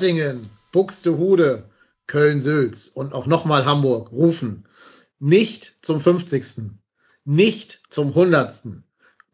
Hattingen, Buxtehude, Köln-Sülz und auch nochmal Hamburg rufen nicht zum 50. Nicht zum 100.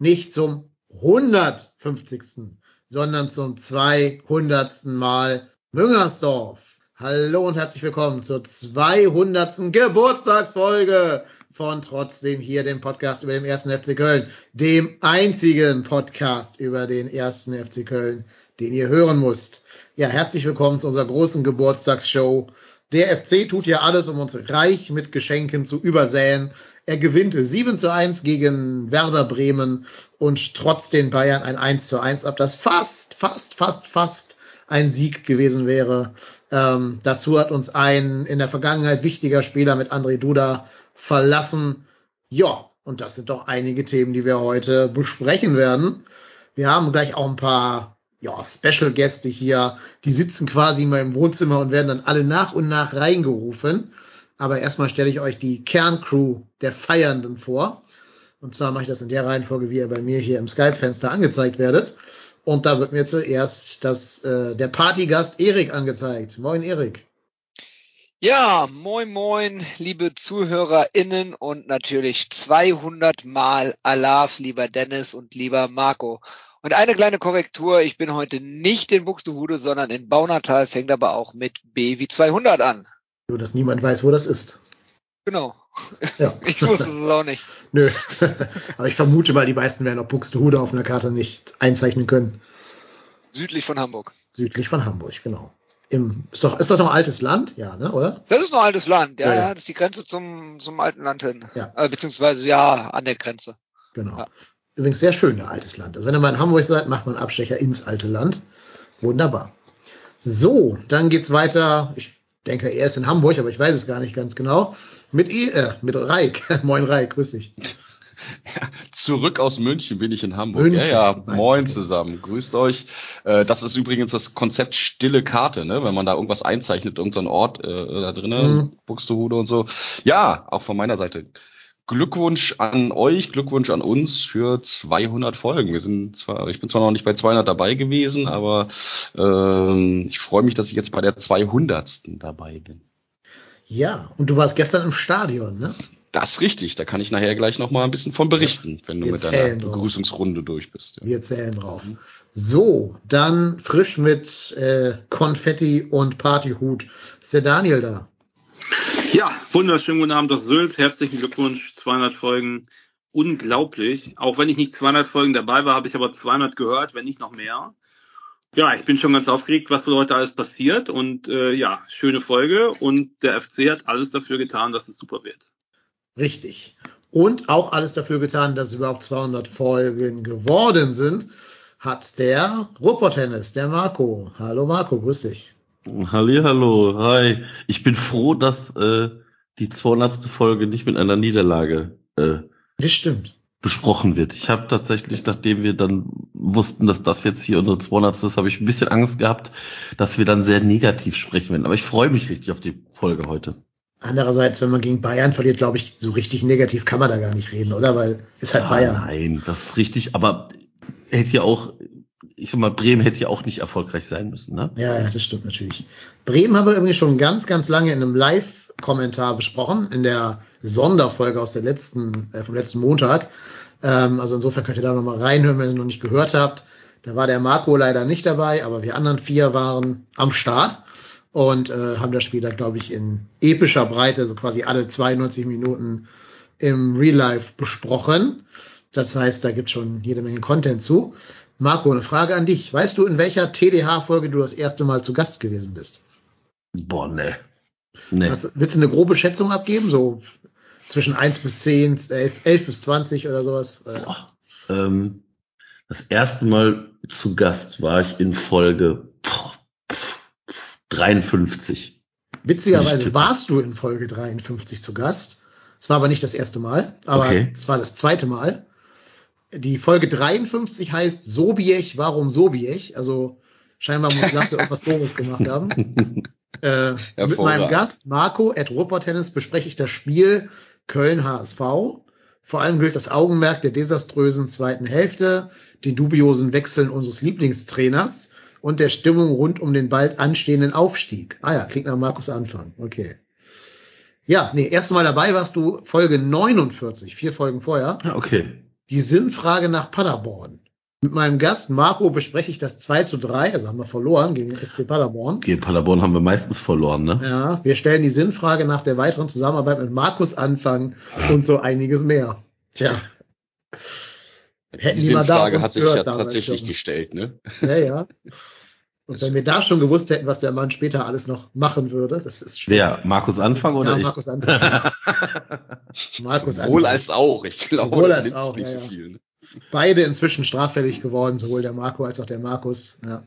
Nicht zum 150. sondern zum 200. Mal Müngersdorf. Hallo und herzlich willkommen zur 200. Geburtstagsfolge von Trotzdem hier, dem Podcast über den ersten FC Köln, dem einzigen Podcast über den ersten FC Köln, den ihr hören müsst. Ja, herzlich willkommen zu unserer großen Geburtstagsshow. Der FC tut ja alles, um uns reich mit Geschenken zu übersäen. Er gewinnt 7 zu 1 gegen Werder Bremen und trotz den Bayern ein 1 zu 1 ab, das fast, fast, fast, fast ein Sieg gewesen wäre. Ähm, dazu hat uns ein in der Vergangenheit wichtiger Spieler mit André Duda verlassen. Ja, und das sind doch einige Themen, die wir heute besprechen werden. Wir haben gleich auch ein paar ja, Special-Gäste hier, die sitzen quasi in meinem Wohnzimmer und werden dann alle nach und nach reingerufen. Aber erstmal stelle ich euch die Kerncrew der Feiernden vor. Und zwar mache ich das in der Reihenfolge, wie ihr bei mir hier im Skype-Fenster angezeigt werdet. Und da wird mir zuerst das, äh, der Partygast Erik angezeigt. Moin, Erik. Ja, moin, moin, liebe ZuhörerInnen und natürlich 200 Mal Alaf, lieber Dennis und lieber Marco. Und eine kleine Korrektur, ich bin heute nicht in Buxtehude, sondern in Baunatal, fängt aber auch mit B wie 200 an. Nur, dass niemand weiß, wo das ist. Genau. Ja. Ich wusste es auch nicht. Nö. Aber ich vermute mal, die meisten werden auch Buxtehude auf einer Karte nicht einzeichnen können. Südlich von Hamburg. Südlich von Hamburg, genau. Im, ist, doch, ist das noch altes Land? Ja, ne, oder? Das ist noch altes Land, ja, ja. ja das ist die Grenze zum, zum alten Land hin. Ja. Äh, beziehungsweise ja, an der Grenze. Genau. Ja. Übrigens sehr schön, der altes Land. Also wenn ihr mal in Hamburg seid, macht man Abstecher ins alte Land. Wunderbar. So, dann geht's weiter. Ich denke, er ist in Hamburg, aber ich weiß es gar nicht ganz genau. Mit, e äh, mit Reik. Moin Reik, grüß dich. Ja, zurück aus München bin ich in Hamburg. München. Ja, ja, moin zusammen. Grüßt euch. Äh, das ist übrigens das Konzept stille Karte, ne? Wenn man da irgendwas einzeichnet, irgendein Ort äh, da drinnen, mhm. Buxtehude und so. Ja, auch von meiner Seite. Glückwunsch an euch, Glückwunsch an uns für 200 Folgen. Wir sind zwar, ich bin zwar noch nicht bei 200 dabei gewesen, aber äh, ich freue mich, dass ich jetzt bei der 200. dabei bin. Ja, und du warst gestern im Stadion, ne? Das ist richtig. Da kann ich nachher gleich noch mal ein bisschen von berichten, wenn du mit deiner Begrüßungsrunde durch bist. Ja. Wir zählen drauf. So, dann frisch mit äh, Konfetti und Partyhut. Ist der Daniel da? Ja, wunderschönen guten Abend aus Sylt. Herzlichen Glückwunsch, 200 Folgen. Unglaublich. Auch wenn ich nicht 200 Folgen dabei war, habe ich aber 200 gehört, wenn nicht noch mehr. Ja, ich bin schon ganz aufgeregt, was heute alles passiert. Und äh, ja, schöne Folge. Und der FC hat alles dafür getan, dass es super wird. Richtig. Und auch alles dafür getan, dass es überhaupt 200 Folgen geworden sind, hat der Ruhrpott-Tennis, der Marco. Hallo Marco, grüß dich. Halli, hallo, hi. Ich bin froh, dass äh, die 200. Folge nicht mit einer Niederlage äh, das stimmt. besprochen wird. Ich habe tatsächlich, nachdem wir dann wussten, dass das jetzt hier unsere 200. ist, habe ich ein bisschen Angst gehabt, dass wir dann sehr negativ sprechen werden. Aber ich freue mich richtig auf die Folge heute. Andererseits, wenn man gegen Bayern verliert, glaube ich, so richtig negativ kann man da gar nicht reden, oder? Weil ist halt ah, Bayern. Nein, das ist richtig, aber hätte ja auch, ich sag mal, Bremen hätte ja auch nicht erfolgreich sein müssen, ne? Ja, ja, das stimmt natürlich. Bremen haben wir irgendwie schon ganz, ganz lange in einem Live-Kommentar besprochen, in der Sonderfolge aus der letzten, äh, vom letzten Montag. Ähm, also insofern könnt ihr da nochmal reinhören, wenn ihr noch nicht gehört habt. Da war der Marco leider nicht dabei, aber wir anderen vier waren am Start und äh, haben das Spiel da, glaube ich, in epischer Breite, so quasi alle 92 Minuten im Real Life besprochen. Das heißt, da gibt schon jede Menge Content zu. Marco, eine Frage an dich. Weißt du, in welcher TDH-Folge du das erste Mal zu Gast gewesen bist? Boah, ne. Nee. Was, willst du eine grobe Schätzung abgeben? So zwischen 1 bis 10, 11, 11 bis 20 oder sowas? Boah. Ähm, das erste Mal zu Gast war ich in Folge boah, 53. Witzigerweise warst du in Folge 53 zu Gast. Es war aber nicht das erste Mal, aber okay. es war das zweite Mal. Die Folge 53 heißt Sobiech, warum Sobiech? Also scheinbar muss Lasse irgendwas Doofes gemacht haben. äh, mit meinem Gast Marco at Tennis bespreche ich das Spiel Köln HSV. Vor allem gilt das Augenmerk der desaströsen zweiten Hälfte, den dubiosen Wechseln unseres Lieblingstrainers und der Stimmung rund um den bald anstehenden Aufstieg. Ah ja, klingt nach Markus Anfang. Okay. Ja, nee, erste Mal dabei warst du Folge 49, vier Folgen vorher. Ja, okay. Die Sinnfrage nach Paderborn. Mit meinem Gast Marco bespreche ich das 2 zu 3, also haben wir verloren gegen SC Paderborn. Gegen Paderborn haben wir meistens verloren, ne? Ja, wir stellen die Sinnfrage nach der weiteren Zusammenarbeit mit Markus Anfang und so einiges mehr. Tja. Hätten die Sinnfrage hat sich ja tatsächlich schon. gestellt, ne? Ja, ja. Und wenn wir da schon gewusst hätten, was der Mann später alles noch machen würde, das ist schwer. Wer? Markus Anfang oder ja, ich? Markus Anfang. Markus Sowohl Anfang. als auch. Ich glaube, sowohl das als auch, nicht ja, so viel. Ne? Beide inzwischen straffällig geworden, sowohl der Marco als auch der Markus. Ja.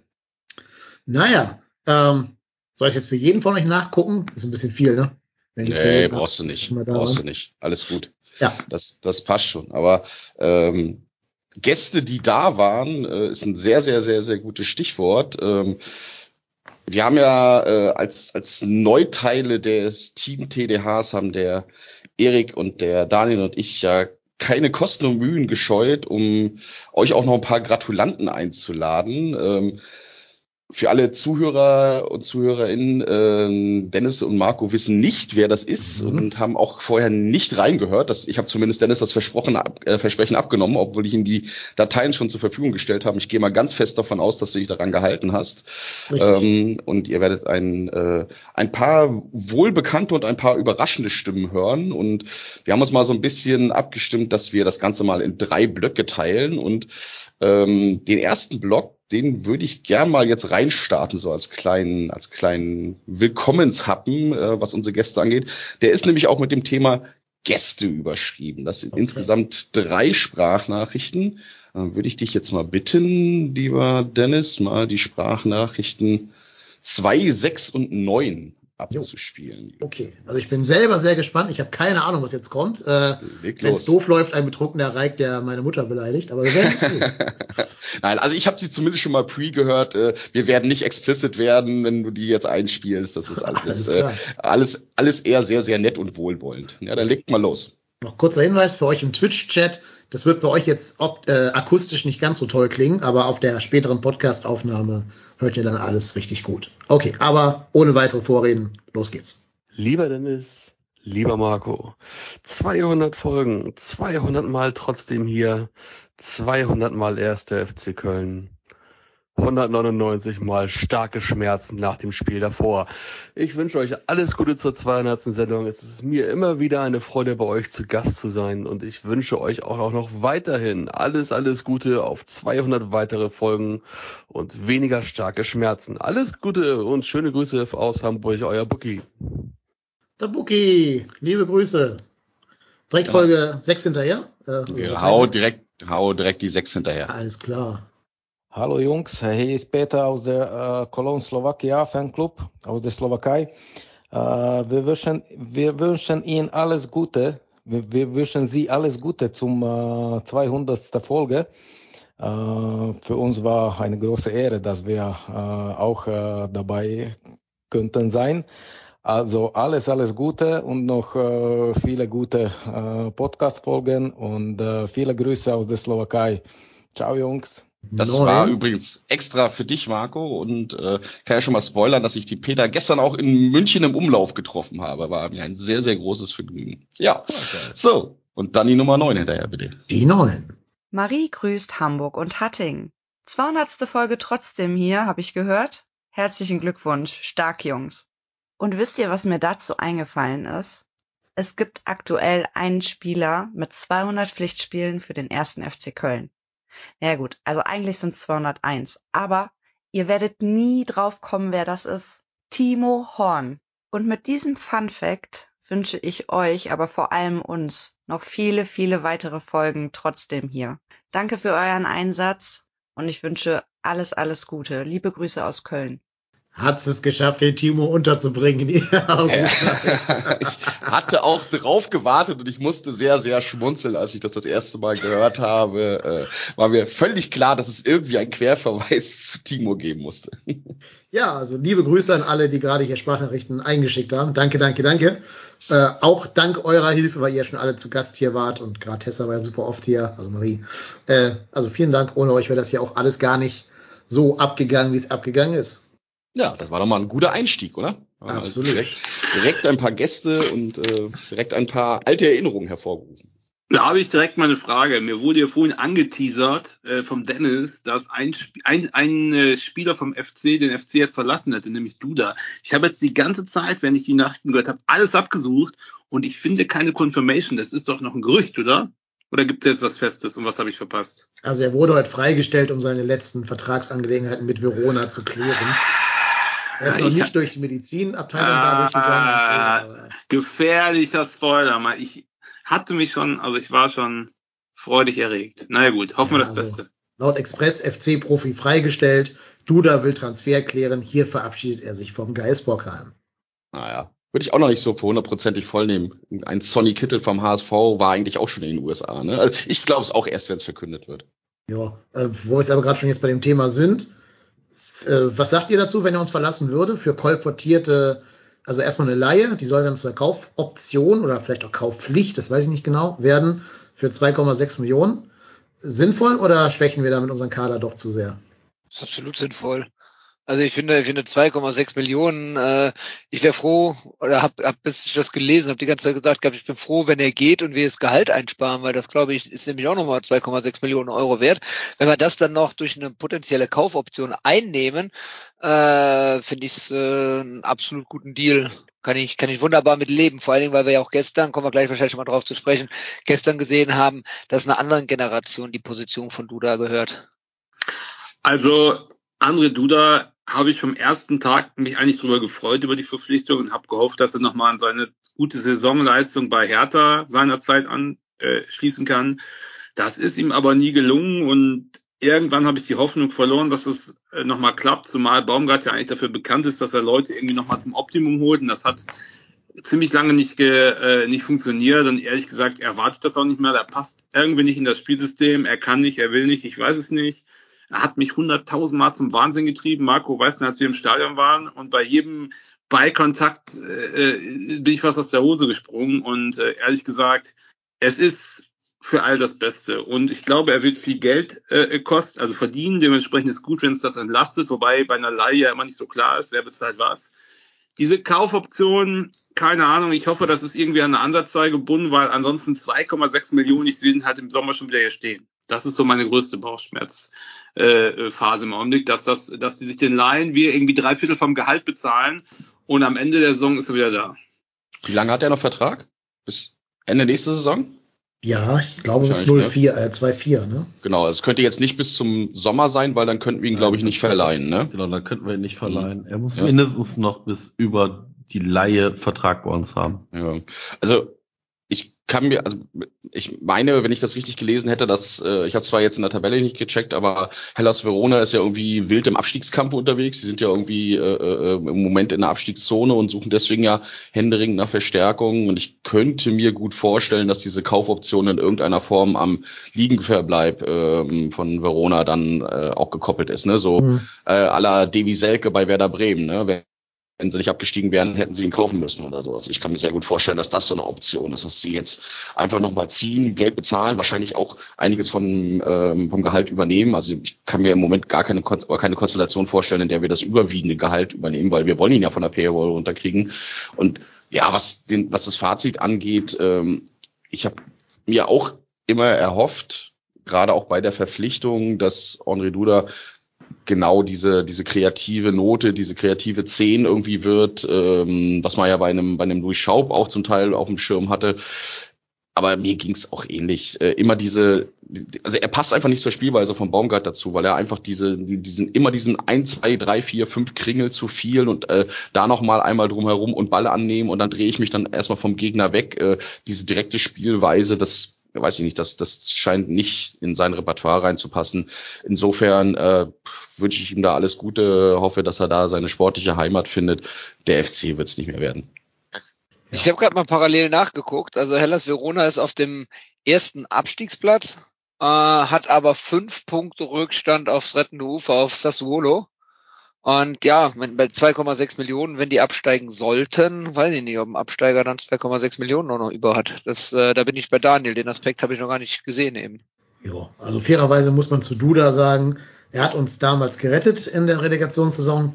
Naja, ähm, soll ich jetzt für jeden von euch nachgucken? Ist ein bisschen viel, ne? Wenn nee, brauchst du nicht. Brauchst du nicht. Alles gut. Ja. Das, das passt schon. Aber ähm, Gäste, die da waren, äh, ist ein sehr, sehr, sehr, sehr gutes Stichwort. Ähm, wir haben ja äh, als, als Neuteile des Team TDHs haben der Erik und der Daniel und ich ja keine Kosten und Mühen gescheut, um euch auch noch ein paar Gratulanten einzuladen. Ähm, für alle Zuhörer und Zuhörerinnen, äh, Dennis und Marco wissen nicht, wer das ist mhm. und haben auch vorher nicht reingehört. Das, ich habe zumindest Dennis das Versprochen, ab, äh, Versprechen abgenommen, obwohl ich ihm die Dateien schon zur Verfügung gestellt habe. Ich gehe mal ganz fest davon aus, dass du dich daran gehalten hast. Ähm, und ihr werdet ein, äh, ein paar wohlbekannte und ein paar überraschende Stimmen hören. Und wir haben uns mal so ein bisschen abgestimmt, dass wir das Ganze mal in drei Blöcke teilen. Und ähm, den ersten Block, den würde ich gern mal jetzt reinstarten, so als kleinen, als kleinen Willkommenshappen, äh, was unsere Gäste angeht. Der ist nämlich auch mit dem Thema Gäste überschrieben. Das sind okay. insgesamt drei Sprachnachrichten. Äh, würde ich dich jetzt mal bitten, lieber Dennis, mal die Sprachnachrichten zwei, sechs und neun abzuspielen. Okay, also ich bin selber sehr gespannt. Ich habe keine Ahnung, was jetzt kommt. Äh, Wenn es doof läuft, ein betrunkener Reik, der meine Mutter beleidigt, aber wir werden es sehen. Nein, also ich habe sie zumindest schon mal pre gehört. Äh, wir werden nicht explicit werden, wenn du die jetzt einspielst. Das ist alles, alles, äh, alles, alles eher sehr, sehr nett und wohlwollend. Ja, dann legt mal los. Noch kurzer Hinweis für euch im Twitch-Chat. Das wird bei euch jetzt ob, äh, akustisch nicht ganz so toll klingen, aber auf der späteren Podcast-Aufnahme hört ihr dann alles richtig gut. Okay, aber ohne weitere Vorreden, los geht's. Lieber Dennis, lieber Marco, 200 Folgen, 200 Mal trotzdem hier, 200 Mal erster FC Köln. 199 mal starke Schmerzen nach dem Spiel davor. Ich wünsche euch alles Gute zur 200. Sendung. Es ist mir immer wieder eine Freude, bei euch zu Gast zu sein und ich wünsche euch auch noch weiterhin alles, alles Gute auf 200 weitere Folgen und weniger starke Schmerzen. Alles Gute und schöne Grüße aus Hamburg, euer Buki. Der Buki, liebe Grüße. Direkt ja. Folge 6 hinterher. Äh, also hau direkt, hau direkt die 6 hinterher. Alles klar. Hallo Jungs, hier ist Peter aus der äh, Slowakia Fanclub aus der Slowakei. Äh, wir, wünschen, wir wünschen Ihnen alles Gute. Wir, wir wünschen Sie alles Gute zum äh, 200. Folge. Äh, für uns war eine große Ehre, dass wir äh, auch äh, dabei könnten sein. Also alles, alles Gute und noch äh, viele gute Podcast-Folgen und viele Grüße aus der Slowakei. Ciao Jungs. Das Neun. war übrigens extra für dich, Marco, und äh, kann ja schon mal spoilern, dass ich die Peter gestern auch in München im Umlauf getroffen habe. War mir ein sehr, sehr großes Vergnügen. Ja, okay. so. Und dann die Nummer neun hinterher, bitte. Die neun. Marie grüßt Hamburg und Hatting. 200. Folge trotzdem hier, habe ich gehört. Herzlichen Glückwunsch, stark Jungs. Und wisst ihr, was mir dazu eingefallen ist? Es gibt aktuell einen Spieler mit 200 Pflichtspielen für den ersten FC Köln. Ja gut, also eigentlich sind es 201, aber ihr werdet nie drauf kommen, wer das ist. Timo Horn. Und mit diesem Fun Fact wünsche ich euch, aber vor allem uns, noch viele, viele weitere Folgen trotzdem hier. Danke für euren Einsatz und ich wünsche alles, alles Gute. Liebe Grüße aus Köln hat es geschafft, den Timo unterzubringen. ich hatte auch drauf gewartet und ich musste sehr, sehr schmunzeln, als ich das das erste Mal gehört habe. Äh, war mir völlig klar, dass es irgendwie einen Querverweis zu Timo geben musste. Ja, also liebe Grüße an alle, die gerade hier Sprachnachrichten eingeschickt haben. Danke, danke, danke. Äh, auch dank eurer Hilfe, weil ihr schon alle zu Gast hier wart und gerade Tessa war ja super oft hier, also Marie. Äh, also vielen Dank. Ohne euch wäre das ja auch alles gar nicht so abgegangen, wie es abgegangen ist. Ja, das war doch mal ein guter Einstieg, oder? Absolut. Direkt, direkt ein paar Gäste und äh, direkt ein paar alte Erinnerungen hervorgerufen. Da habe ich direkt mal eine Frage. Mir wurde ja vorhin angeteasert äh, vom Dennis, dass ein, Sp ein, ein äh, Spieler vom FC den FC jetzt verlassen hätte, nämlich Duda. Ich habe jetzt die ganze Zeit, wenn ich die Nachrichten gehört habe, alles abgesucht und ich finde keine Confirmation. Das ist doch noch ein Gerücht, oder? Oder gibt es jetzt was Festes und was habe ich verpasst? Also er wurde heute freigestellt, um seine letzten Vertragsangelegenheiten mit Verona zu klären. Er ist noch nicht durch die Medizinabteilung ah, da durchgegangen. So, gefährlicher Spoiler. Mal. Ich hatte mich schon, also ich war schon freudig erregt. Naja gut, hoffen wir ja, das also, Beste. Laut Express FC-Profi freigestellt. Duda will Transfer klären. Hier verabschiedet er sich vom Geisbockheim. Naja, würde ich auch noch nicht so für hundertprozentig voll nehmen. Ein Sonny Kittel vom HSV war eigentlich auch schon in den USA. Ne? Also ich glaube es auch erst, wenn es verkündet wird. Ja, äh, wo wir es aber gerade schon jetzt bei dem Thema sind. Äh, was sagt ihr dazu, wenn er uns verlassen würde? Für kolportierte, also erstmal eine Laie, die soll dann zur Kaufoption oder vielleicht auch Kaufpflicht, das weiß ich nicht genau, werden für 2,6 Millionen. Sinnvoll oder schwächen wir damit unseren Kader doch zu sehr? Das ist absolut sinnvoll. Also ich finde, ich finde 2,6 Millionen, äh, ich wäre froh, oder hab, hab bis ich das gelesen habe, die ganze Zeit gesagt, glaub, ich bin froh, wenn er geht und wir das Gehalt einsparen, weil das, glaube ich, ist nämlich auch nochmal 2,6 Millionen Euro wert. Wenn wir das dann noch durch eine potenzielle Kaufoption einnehmen, äh, finde ich es äh, einen absolut guten Deal. Kann ich, kann ich wunderbar mit leben. Vor allen Dingen, weil wir ja auch gestern, kommen wir gleich wahrscheinlich schon mal drauf zu sprechen, gestern gesehen haben, dass einer anderen Generation die Position von Duda gehört. Also André Duda habe ich vom ersten Tag mich eigentlich darüber gefreut über die Verpflichtung und habe gehofft, dass er nochmal an seine gute Saisonleistung bei Hertha seinerzeit anschließen kann. Das ist ihm aber nie gelungen und irgendwann habe ich die Hoffnung verloren, dass es äh, nochmal klappt, zumal Baumgart ja eigentlich dafür bekannt ist, dass er Leute irgendwie nochmal zum Optimum holt und das hat ziemlich lange nicht, ge, äh, nicht funktioniert und ehrlich gesagt erwartet das auch nicht mehr. Der passt irgendwie nicht in das Spielsystem, er kann nicht, er will nicht, ich weiß es nicht. Er hat mich hunderttausendmal zum Wahnsinn getrieben. Marco weiß als wir im Stadion waren und bei jedem Beikontakt äh, äh, bin ich fast aus der Hose gesprungen und äh, ehrlich gesagt, es ist für all das Beste. Und ich glaube, er wird viel Geld äh, kosten, also verdienen. Dementsprechend ist gut, wenn es das entlastet, wobei bei einer Leihe ja immer nicht so klar ist, wer bezahlt was. Diese Kaufoption, keine Ahnung, ich hoffe, das ist irgendwie an eine Ansatzzahl gebunden, weil ansonsten 2,6 Millionen, ich sehe ihn halt im Sommer schon wieder hier stehen. Das ist so meine größte Bauchschmerzphase äh, im Augenblick, dass das, dass die sich den Laien wir irgendwie drei Viertel vom Gehalt bezahlen und am Ende der Saison ist er wieder da. Wie lange hat er noch Vertrag? Bis Ende nächste Saison? Ja, ich glaube bis 04, ne? äh, 2-4, ne? Genau, es könnte jetzt nicht bis zum Sommer sein, weil dann könnten wir ihn, glaube ich, nicht verleihen, ne? Genau, dann könnten wir ihn nicht verleihen. Er muss ja. mindestens noch bis über die Laie Vertrag bei uns haben. Ja. Also ich kann mir, also ich meine, wenn ich das richtig gelesen hätte, dass äh, ich habe zwar jetzt in der Tabelle nicht gecheckt, aber Hellas Verona ist ja irgendwie wild im Abstiegskampf unterwegs. Sie sind ja irgendwie äh, äh, im Moment in der Abstiegszone und suchen deswegen ja händeringend nach Verstärkung. Und ich könnte mir gut vorstellen, dass diese Kaufoption in irgendeiner Form am Liegenverbleib äh, von Verona dann äh, auch gekoppelt ist. Ne? So mhm. äh, à la Devi Selke bei Werder Bremen. Ne? Wenn sie nicht abgestiegen wären, hätten sie ihn kaufen müssen oder so. Also ich kann mir sehr gut vorstellen, dass das so eine Option ist, dass sie jetzt einfach nochmal ziehen, Geld bezahlen, wahrscheinlich auch einiges von, ähm, vom Gehalt übernehmen. Also ich kann mir im Moment gar keine, keine Konstellation vorstellen, in der wir das überwiegende Gehalt übernehmen, weil wir wollen ihn ja von der Payroll runterkriegen. Und ja, was, den, was das Fazit angeht, ähm, ich habe mir auch immer erhofft, gerade auch bei der Verpflichtung, dass Henri Duda genau diese, diese kreative Note, diese kreative Zehn irgendwie wird, ähm, was man ja bei einem, bei einem Louis Schaub auch zum Teil auf dem Schirm hatte. Aber mir ging's auch ähnlich. Äh, immer diese, also er passt einfach nicht zur Spielweise von Baumgart dazu, weil er einfach diese, diesen, immer diesen ein, zwei, drei, vier, fünf Kringel zu viel und äh, da nochmal einmal drumherum und Ball annehmen und dann drehe ich mich dann erstmal vom Gegner weg. Äh, diese direkte Spielweise, das weiß ich nicht, das, das scheint nicht in sein Repertoire reinzupassen. Insofern äh, wünsche ich ihm da alles Gute, hoffe, dass er da seine sportliche Heimat findet. Der FC wird es nicht mehr werden. Ich habe gerade mal parallel nachgeguckt. Also Hellas Verona ist auf dem ersten Abstiegsplatz, äh, hat aber fünf Punkte Rückstand aufs rettende Ufer auf Sassuolo. Und ja, bei 2,6 Millionen, wenn die absteigen sollten, weiß ich nicht, ob ein Absteiger dann 2,6 Millionen noch über hat. Das, äh, da bin ich bei Daniel. Den Aspekt habe ich noch gar nicht gesehen eben. Ja, also fairerweise muss man zu Duda sagen, Er hat uns damals gerettet in der Relegationssaison.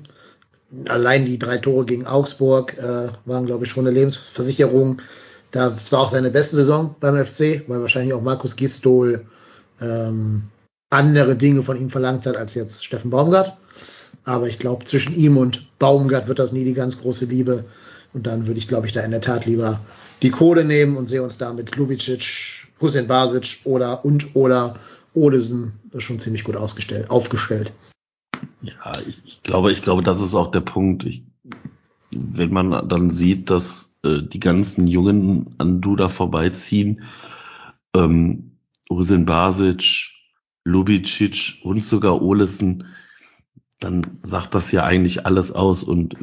Allein die drei Tore gegen Augsburg äh, waren, glaube ich, schon eine Lebensversicherung. Das war auch seine beste Saison beim FC, weil wahrscheinlich auch Markus Gistol ähm, andere Dinge von ihm verlangt hat als jetzt Steffen Baumgart. Aber ich glaube, zwischen ihm und Baumgart wird das nie die ganz große Liebe. Und dann würde ich, glaube ich, da in der Tat lieber die Kohle nehmen und sehe uns da mit Lubicic, Hussein Basic oder und oder Olesen schon ziemlich gut ausgestellt, aufgestellt. Ja, ich, glaube, ich glaube, das ist auch der Punkt. Ich, wenn man dann sieht, dass äh, die ganzen Jungen an Duda vorbeiziehen, ähm, Hussein Basic, Lubicic und sogar Olesen, dann sagt das ja eigentlich alles aus. Und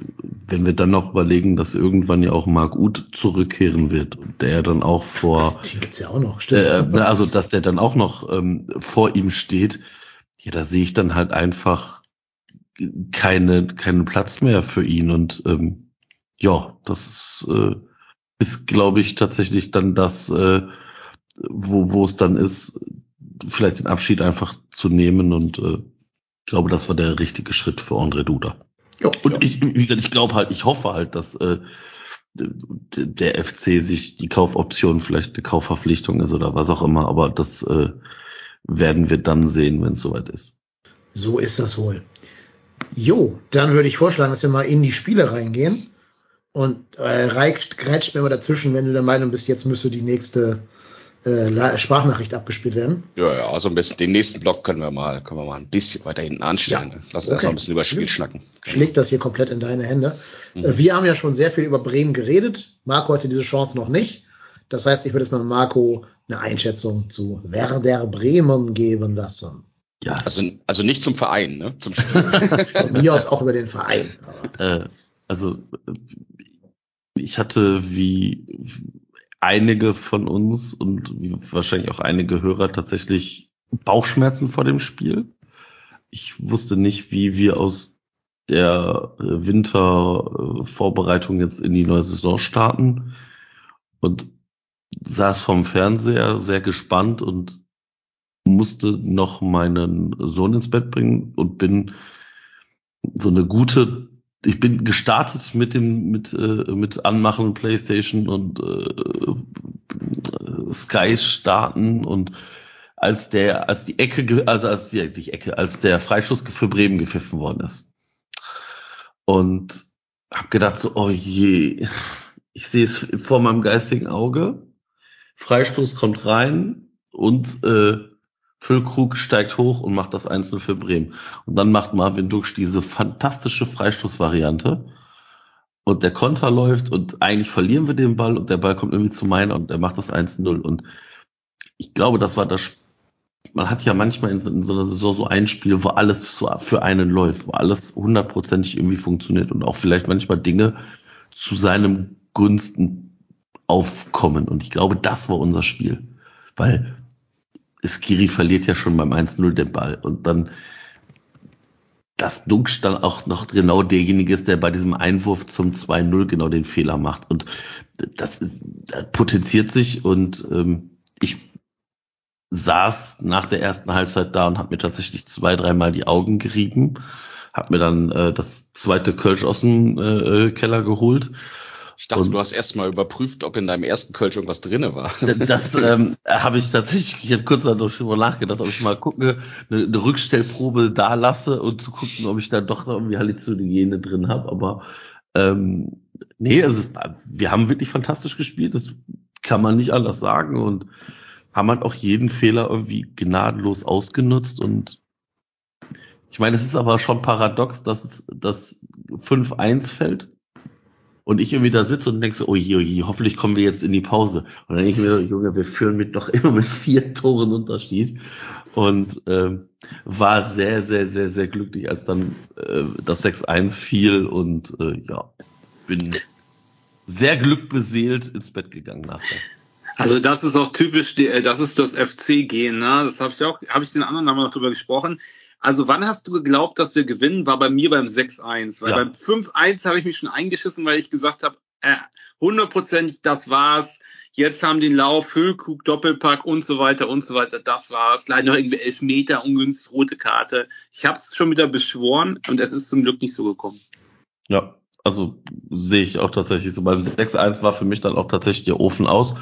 wenn wir dann noch überlegen, dass irgendwann ja auch Mark Uth zurückkehren wird, der dann auch vor, den gibt's ja auch noch, stimmt. Äh, also dass der dann auch noch ähm, vor ihm steht, ja, da sehe ich dann halt einfach keine keinen Platz mehr für ihn und ähm, ja, das ist, äh, ist glaube ich tatsächlich dann das, äh, wo wo es dann ist, vielleicht den Abschied einfach zu nehmen und äh, ich glaube, das war der richtige Schritt für André Duda. Ja, und ja. ich, wie gesagt, ich glaube halt, ich hoffe halt, dass äh, der FC sich die Kaufoption vielleicht eine Kaufverpflichtung ist oder was auch immer, aber das äh, werden wir dann sehen, wenn es soweit ist. So ist das wohl. Jo, dann würde ich vorschlagen, dass wir mal in die Spiele reingehen. Und äh, reicht mir mal dazwischen, wenn du der Meinung bist, jetzt müsste die nächste äh, Sprachnachricht abgespielt werden. Ja, ja, also ein bisschen, den nächsten Block können wir mal, können wir mal ein bisschen weiter hinten anstellen. Ja. Lass uns okay. erstmal ein bisschen über Spiel schnacken. Schlägt das hier komplett in deine Hände. Mhm. Äh, wir haben ja schon sehr viel über Bremen geredet. Marco hatte diese Chance noch nicht. Das heißt, ich würde jetzt mal Marco eine Einschätzung zu Werder Bremen geben lassen. Ja. Also, also nicht zum Verein, ne? Zum Spiel. Von mir aus auch über den Verein. Äh, also ich hatte wie einige von uns und wahrscheinlich auch einige Hörer tatsächlich Bauchschmerzen vor dem Spiel. Ich wusste nicht, wie wir aus der äh, Wintervorbereitung jetzt in die neue Saison starten und saß vom Fernseher sehr gespannt und musste noch meinen Sohn ins Bett bringen und bin so eine gute ich bin gestartet mit dem mit äh, mit Anmachen PlayStation und äh, Sky starten und als der als die Ecke also als die, die Ecke als der Freischuss für Bremen gepfiffen worden ist. Und habe gedacht so oh je ich sehe es vor meinem geistigen Auge. Freistoß kommt rein und äh, Füllkrug steigt hoch und macht das Einzel für Bremen. Und dann macht Marvin Duksch diese fantastische Freistoßvariante. Und der Konter läuft und eigentlich verlieren wir den Ball und der Ball kommt irgendwie zu meiner und er macht das 1-0. Und ich glaube, das war das. Man hat ja manchmal in, in so einer Saison so ein Spiel, wo alles so für einen läuft, wo alles hundertprozentig irgendwie funktioniert und auch vielleicht manchmal Dinge zu seinem Gunsten aufkommen. Und ich glaube, das war unser Spiel. Weil Skiri verliert ja schon beim 1-0 den Ball. Und dann dass Dunksch dann auch noch genau derjenige ist, der bei diesem Einwurf zum 2-0 genau den Fehler macht. Und das, ist, das potenziert sich. Und ähm, ich saß nach der ersten Halbzeit da und habe mir tatsächlich zwei, dreimal die Augen gerieben, habe mir dann äh, das zweite Kölsch aus dem äh, Keller geholt ich dachte, und, du hast erst mal überprüft, ob in deinem ersten Kölsch irgendwas drinne war. Das ähm, habe ich tatsächlich, ich habe kurz darüber nachgedacht, ob ich mal gucke, eine, eine Rückstellprobe da lasse und zu gucken, ob ich da doch noch irgendwie Halluzinogene drin habe. Aber ähm, nee, also wir haben wirklich fantastisch gespielt, das kann man nicht anders sagen und haben halt auch jeden Fehler irgendwie gnadenlos ausgenutzt und ich meine, es ist aber schon paradox, dass das 5-1 fällt und ich irgendwie da sitze und denke so, oh je, oh je, hoffentlich kommen wir jetzt in die Pause. Und dann denke ich mir Junge, wir führen mit doch immer mit vier Toren Unterschied. Und ähm, war sehr, sehr, sehr, sehr glücklich, als dann äh, das 6-1 fiel und äh, ja, bin sehr glückbeseelt ins Bett gegangen nachher. Also das ist auch typisch, äh, das ist das FC-Gehen, ne? Das habe ich auch, habe ich den anderen Namen noch drüber gesprochen. Also wann hast du geglaubt, dass wir gewinnen? War bei mir beim 6-1. Weil ja. beim 5-1 habe ich mich schon eingeschissen, weil ich gesagt habe, äh, hundertprozentig, das war's. Jetzt haben den Lauf, Füllkrug, Doppelpack und so weiter und so weiter. Das war's. Leider noch irgendwie elf Meter, ungünstig rote Karte. Ich habe es schon wieder beschworen und es ist zum Glück nicht so gekommen. Ja, also sehe ich auch tatsächlich so. Beim 6-1 war für mich dann auch tatsächlich der Ofen aus.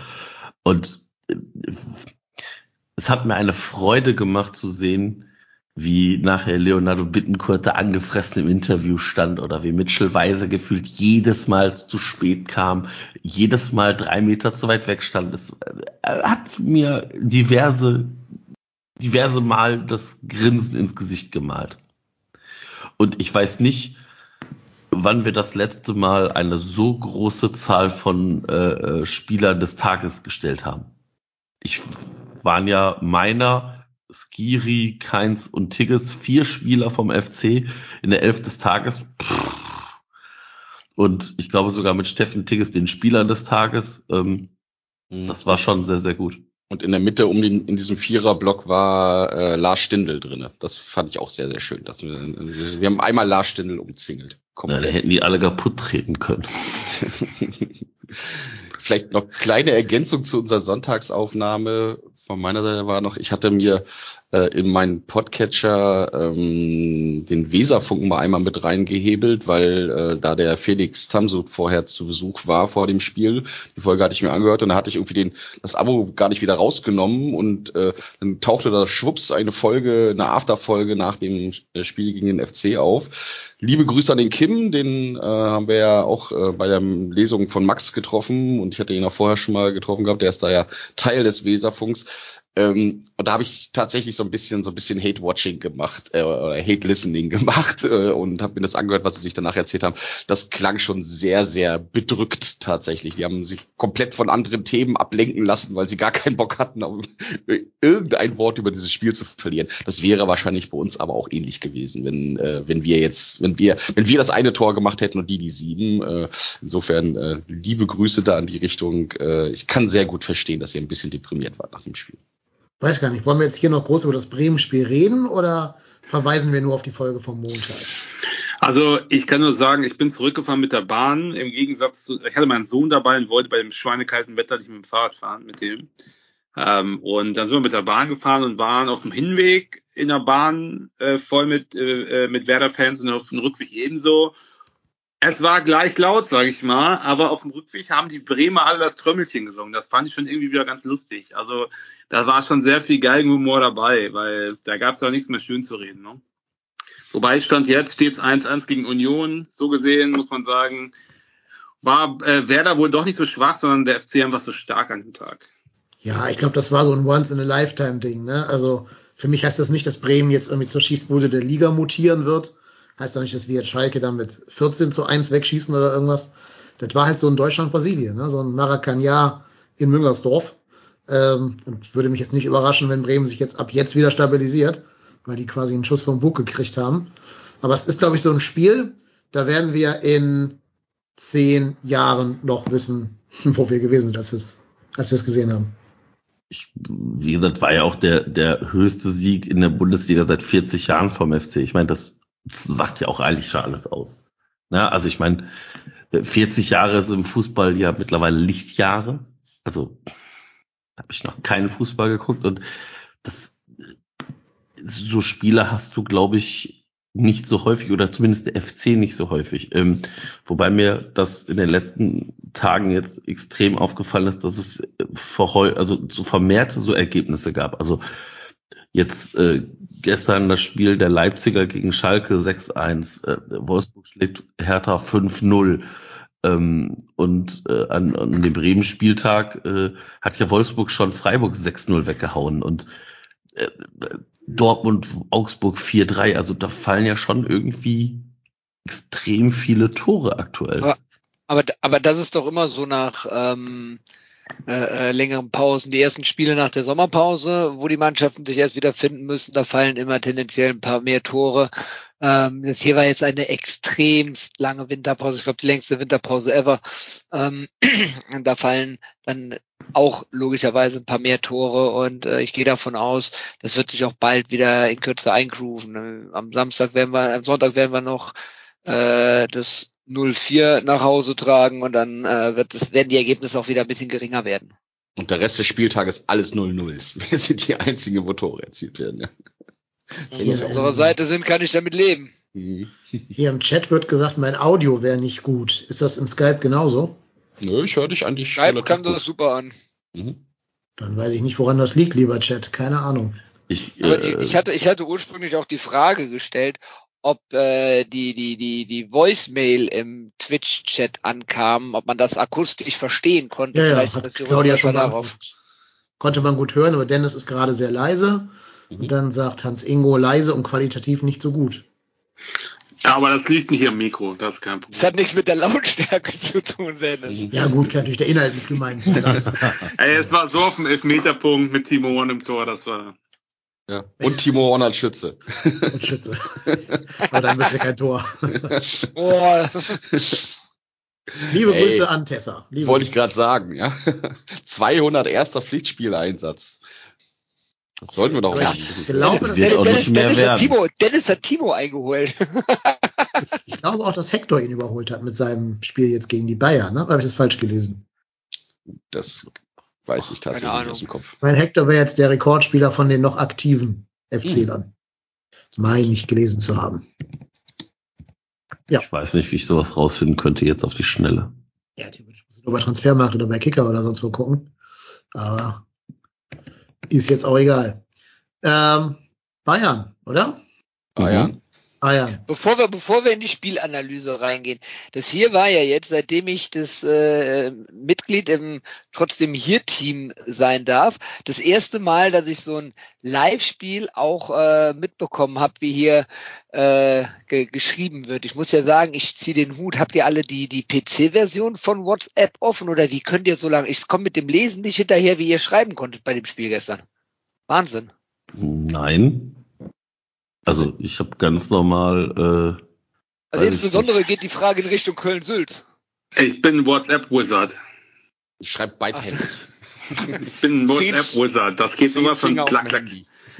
Und äh, es hat mir eine Freude gemacht zu sehen, wie nachher Leonardo Bittencourt da angefressen im Interview stand oder wie Mitchell Weiser gefühlt jedes Mal zu spät kam, jedes Mal drei Meter zu weit weg stand. Es äh, hat mir diverse, diverse Mal das Grinsen ins Gesicht gemalt. Und ich weiß nicht, wann wir das letzte Mal eine so große Zahl von äh, äh Spielern des Tages gestellt haben. Ich waren ja meiner Skiri, Keins und Tigges, vier Spieler vom FC in der Elf des Tages. Und ich glaube sogar mit Steffen Tigges den Spielern des Tages. Ähm, mhm. Das war schon sehr, sehr gut. Und in der Mitte um den, in diesem Viererblock war äh, Lars Stindl drinne. Das fand ich auch sehr, sehr schön. Dass wir, wir haben einmal Lars Stindl umzingelt. Ja, da hätten die alle kaputt treten können. Vielleicht noch kleine Ergänzung zu unserer Sonntagsaufnahme von meiner Seite war noch, ich hatte mir äh, in meinen Podcatcher ähm, den Weserfunken mal einmal mit reingehebelt, weil äh, da der Felix Tamsut vorher zu Besuch war vor dem Spiel. Die Folge hatte ich mir angehört und da hatte ich irgendwie den, das Abo gar nicht wieder rausgenommen und äh, dann tauchte da schwupps eine Folge, eine Afterfolge nach dem äh, Spiel gegen den FC auf. Liebe Grüße an den Kim, den äh, haben wir ja auch äh, bei der Lesung von Max getroffen und ich hatte ihn auch vorher schon mal getroffen gehabt, der ist da ja Teil des Weserfunks. Ähm, und da habe ich tatsächlich so ein bisschen so ein bisschen Hate-Watching gemacht äh, oder Hate-Listening gemacht äh, und habe mir das angehört, was sie sich danach erzählt haben. Das klang schon sehr, sehr bedrückt tatsächlich. Die haben sich komplett von anderen Themen ablenken lassen, weil sie gar keinen Bock hatten, auf irgendein Wort über dieses Spiel zu verlieren. Das wäre wahrscheinlich bei uns aber auch ähnlich gewesen, wenn äh, wenn wir jetzt, wenn wir wenn wir das eine Tor gemacht hätten und die die sieben. Äh, insofern äh, liebe Grüße da in die Richtung. Äh, ich kann sehr gut verstehen, dass ihr ein bisschen deprimiert wart nach dem Spiel. Weiß gar nicht, wollen wir jetzt hier noch groß über das Bremen-Spiel reden oder verweisen wir nur auf die Folge vom Montag? Also ich kann nur sagen, ich bin zurückgefahren mit der Bahn. Im Gegensatz zu, ich hatte meinen Sohn dabei und wollte bei dem schweinekalten Wetter nicht mit dem Fahrrad fahren mit dem. Ähm, und dann sind wir mit der Bahn gefahren und waren auf dem Hinweg in der Bahn äh, voll mit, äh, äh mit Werder-Fans und auf dem Rückweg ebenso. Es war gleich laut, sage ich mal, aber auf dem Rückweg haben die Bremer alle das Trömmelchen gesungen. Das fand ich schon irgendwie wieder ganz lustig. Also da war schon sehr viel Geigenhumor dabei, weil da gab es auch nichts mehr schön zu reden. Ne? Wobei stand jetzt stets 1-1 gegen Union. So gesehen muss man sagen, war äh, Werder wohl doch nicht so schwach, sondern der FC einfach so stark an dem Tag. Ja, ich glaube, das war so ein Once-in-a-Lifetime-Ding. Ne? Also für mich heißt das nicht, dass Bremen jetzt irgendwie zur Schießbude der Liga mutieren wird Heißt doch nicht, dass wir jetzt Schalke dann mit 14 zu 1 wegschießen oder irgendwas. Das war halt so ein Deutschland-Brasilien, ne? so ein Maracanã in Müngersdorf. Ähm, und würde mich jetzt nicht überraschen, wenn Bremen sich jetzt ab jetzt wieder stabilisiert, weil die quasi einen Schuss vom Bug gekriegt haben. Aber es ist, glaube ich, so ein Spiel, da werden wir in zehn Jahren noch wissen, wo wir gewesen sind, als wir es als wir es gesehen haben. Ich, wie gesagt, war ja auch der, der höchste Sieg in der Bundesliga seit 40 Jahren vom FC. Ich meine, das sagt ja auch eigentlich schon alles aus. Na, also ich meine, 40 Jahre ist im Fußball ja mittlerweile Lichtjahre. Also habe ich noch keinen Fußball geguckt und das so Spiele hast du, glaube ich, nicht so häufig oder zumindest der FC nicht so häufig. Ähm, wobei mir das in den letzten Tagen jetzt extrem aufgefallen ist, dass es also so vermehrt so Ergebnisse gab. Also Jetzt äh, gestern das Spiel der Leipziger gegen Schalke 6-1. Äh, Wolfsburg schlägt Hertha 5-0. Ähm, und äh, an, an dem Bremen-Spieltag äh, hat ja Wolfsburg schon Freiburg 6-0 weggehauen. Und äh, Dortmund, Augsburg 4-3. Also da fallen ja schon irgendwie extrem viele Tore aktuell. Aber, aber, aber das ist doch immer so nach ähm, äh, äh, längeren Pausen. Die ersten Spiele nach der Sommerpause, wo die Mannschaften sich erst wieder finden müssen, da fallen immer tendenziell ein paar mehr Tore. Ähm, das hier war jetzt eine extremst lange Winterpause, ich glaube die längste Winterpause ever. Ähm, da fallen dann auch logischerweise ein paar mehr Tore und äh, ich gehe davon aus, das wird sich auch bald wieder in Kürze eingrooven. Am Samstag werden wir, am Sonntag werden wir noch äh, das 0-4 nach Hause tragen und dann äh, wird es, werden die Ergebnisse auch wieder ein bisschen geringer werden. Und der Rest des Spieltages alles 0-0. Wir sind die einzigen, wo Tore erzielt werden. Ja. Wenn wir auf unserer Seite sind, kann ich damit leben. Mhm. Hier im Chat wird gesagt, mein Audio wäre nicht gut. Ist das in Skype genauso? Nö, ich höre dich eigentlich. Skype kam das super an. Mhm. Dann weiß ich nicht, woran das liegt, lieber Chat. Keine Ahnung. Ich, äh, ich, hatte, ich hatte ursprünglich auch die Frage gestellt, ob äh, die, die, die, die Voicemail im Twitch-Chat ankam, ob man das akustisch verstehen konnte. Ja, Vielleicht ja, hat Claudia schon darauf. Konnte man gut hören, aber Dennis ist gerade sehr leise. Mhm. Und dann sagt Hans Ingo leise und qualitativ nicht so gut. Ja, aber das liegt nicht am Mikro, das ist kein Problem. Das hat nichts mit der Lautstärke zu tun, Dennis. Mhm. Ja gut, kann natürlich der Inhalt nicht gemeint sein. Ey, es war so auf dem Elfmeterpunkt mit Timo Horn im Tor, das war... Ja. Und Timo Horn als Schütze. Und Schütze. Aber dann bist du kein Tor. Boah. Liebe Grüße Ey, an Tessa. Liebe wollte ich gerade sagen, ja. 200 erster Pflichtspieleinsatz. Das sollten wir doch ja, ich glaube, das wird auch Dennis, nicht mehr Dennis, werden. Hat Timo, Dennis hat Timo eingeholt. ich glaube auch, dass Hector ihn überholt hat mit seinem Spiel jetzt gegen die Bayern. Ne? Oder habe ich das falsch gelesen? Das weiß ich tatsächlich nicht aus dem Kopf. Mein Hector wäre jetzt der Rekordspieler von den noch aktiven FC-Lern. Hm. Meine ich gelesen zu haben. Ja. Ich weiß nicht, wie ich sowas rausfinden könnte jetzt auf die Schnelle. Ja, theoretisch muss ich nur bei Transfermarkt oder bei Kicker oder sonst wo gucken. Aber ist jetzt auch egal. Ähm, Bayern, oder? Bayern. Ah ja. Bevor wir, bevor wir in die Spielanalyse reingehen, das hier war ja jetzt, seitdem ich das äh, Mitglied im trotzdem hier Team sein darf, das erste Mal, dass ich so ein Live-Spiel auch äh, mitbekommen habe, wie hier äh, ge geschrieben wird. Ich muss ja sagen, ich ziehe den Hut. Habt ihr alle die die PC-Version von WhatsApp offen oder wie könnt ihr so lange? Ich komme mit dem Lesen nicht hinterher, wie ihr schreiben konntet bei dem Spiel gestern. Wahnsinn. Nein, also ich habe ganz normal. Äh, also insbesondere geht die Frage in Richtung Köln-Sülz. Ich bin WhatsApp-Wizard. Ich schreibe beidhändig. ich bin ein WhatsApp-Wizard. Das geht sowas von klack, klack.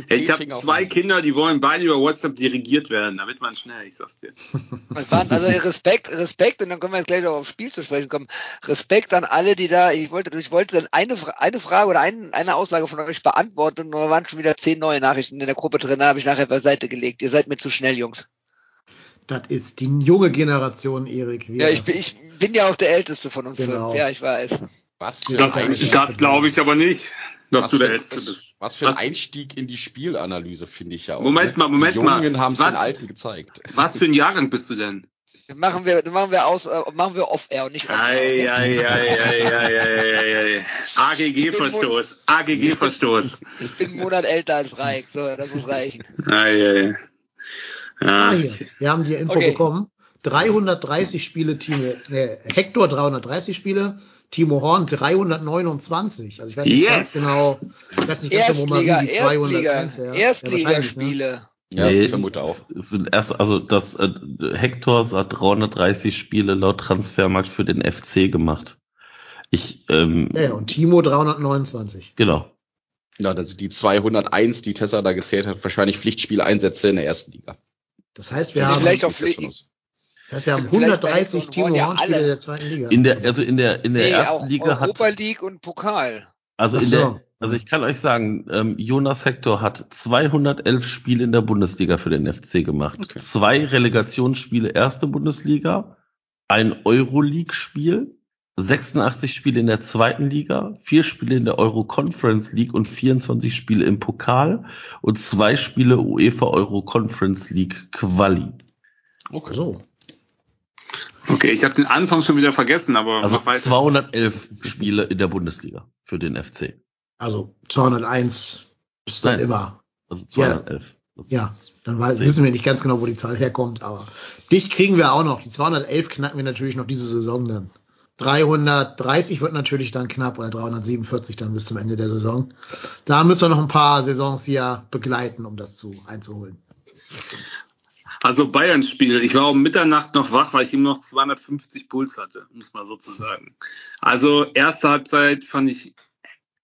Ich habe zwei Kinder, die wollen beide über WhatsApp dirigiert werden. Da wird man schnell, ich sag's dir. Also Respekt, Respekt, und dann können wir jetzt gleich noch aufs Spiel zu sprechen kommen. Respekt an alle, die da, ich wollte, ich wollte dann eine, eine Frage oder ein, eine Aussage von euch beantworten und da waren schon wieder zehn neue Nachrichten in der Gruppe drin, da habe ich nachher beiseite gelegt. Ihr seid mir zu schnell, Jungs. Das ist die junge Generation, Erik. Ja, ich bin, ich bin ja auch der Älteste von uns genau. fünf. Ja, ich weiß. Was? Das, das glaube ich aber nicht dass was du der Älteste bist. Was für ein was? Einstieg in die Spielanalyse, finde ich ja auch. Moment ne? mal, Moment mal. Die Jungen haben es den Alten gezeigt. Was für ein Jahrgang bist du denn? Machen wir, machen wir aus, äh, machen wir off-air und nicht off-air. AGG-Verstoß. AGG-Verstoß. Ich bin einen Monat älter als Reik, so, das muss reichen. Ei, ei, ja. Ah, hier. Wir haben die Info okay. bekommen. 330 Spiele, Team, ne, Hector 330 Spiele, Timo Horn 329. Also ich weiß nicht yes. ganz genau, ich weiß nicht ganz genau, wo man die 201 her. Erstligaspiele. Ne? Ja, nee, ich vermute auch. Es sind erst, also das äh, Hector hat 330 Spiele laut Transfermarkt für den FC gemacht. Ich, ähm, ja, und Timo 329. Genau. Ja, das sind die 201, die Tessa da gezählt hat, wahrscheinlich Pflichtspieleinsätze in der ersten Liga. Das heißt, wir haben vielleicht auch Pflicht, das heißt, wir haben 130 Timo Horn-Spiele der zweiten Liga. In der, also in der, in der nee, ersten Liga Europa hat. Europa League und Pokal. Also in so. der, also ich kann euch sagen, ähm, Jonas Hector hat 211 Spiele in der Bundesliga für den FC gemacht. Okay. Zwei Relegationsspiele erste Bundesliga, ein Euroleague-Spiel, 86 Spiele in der zweiten Liga, vier Spiele in der Euro Conference League und 24 Spiele im Pokal und zwei Spiele UEFA Euro Conference League Quali. Okay. So. Okay, ich habe den Anfang schon wieder vergessen, aber also 211 Spiele in der Bundesliga für den FC. Also 201 ist dann Nein, immer. Also 211. Ja, ja dann weiß, wissen wir nicht ganz genau, wo die Zahl herkommt, aber dich kriegen wir auch noch. Die 211 knacken wir natürlich noch diese Saison dann. 330 wird natürlich dann knapp oder 347 dann bis zum Ende der Saison. Da müssen wir noch ein paar Saisons hier begleiten, um das zu einzuholen. Also Bayern-Spiel. Ich war um Mitternacht noch wach, weil ich ihm noch 250 Puls hatte, muss man sozusagen. Also erste Halbzeit fand ich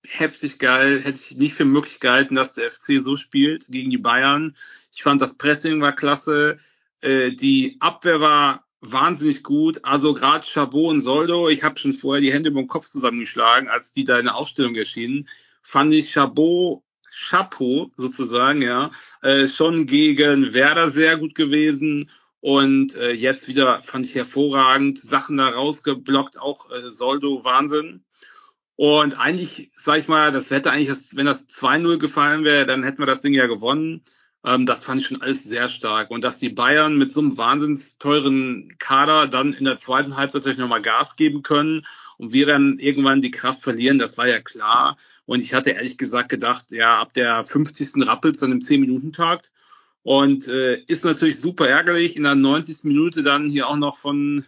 heftig geil. Hätte ich nicht für möglich gehalten, dass der FC so spielt gegen die Bayern. Ich fand das Pressing war klasse. Äh, die Abwehr war wahnsinnig gut. Also gerade Chabot und Soldo, ich habe schon vorher die Hände über den Kopf zusammengeschlagen, als die da in der Aufstellung erschienen, fand ich Chabot Chapeau sozusagen, ja, äh, schon gegen Werder sehr gut gewesen und äh, jetzt wieder fand ich hervorragend Sachen da rausgeblockt, auch äh, Soldo Wahnsinn. Und eigentlich, sag ich mal, das hätte eigentlich, wenn das 2-0 gefallen wäre, dann hätten wir das Ding ja gewonnen. Ähm, das fand ich schon alles sehr stark. Und dass die Bayern mit so einem wahnsinns teuren Kader dann in der zweiten Halbzeit natürlich nochmal Gas geben können und wir dann irgendwann die Kraft verlieren, das war ja klar. Und ich hatte ehrlich gesagt gedacht, ja, ab der 50. rappelt dann im 10-Minuten-Takt. Und äh, ist natürlich super ärgerlich, in der 90. Minute dann hier auch noch von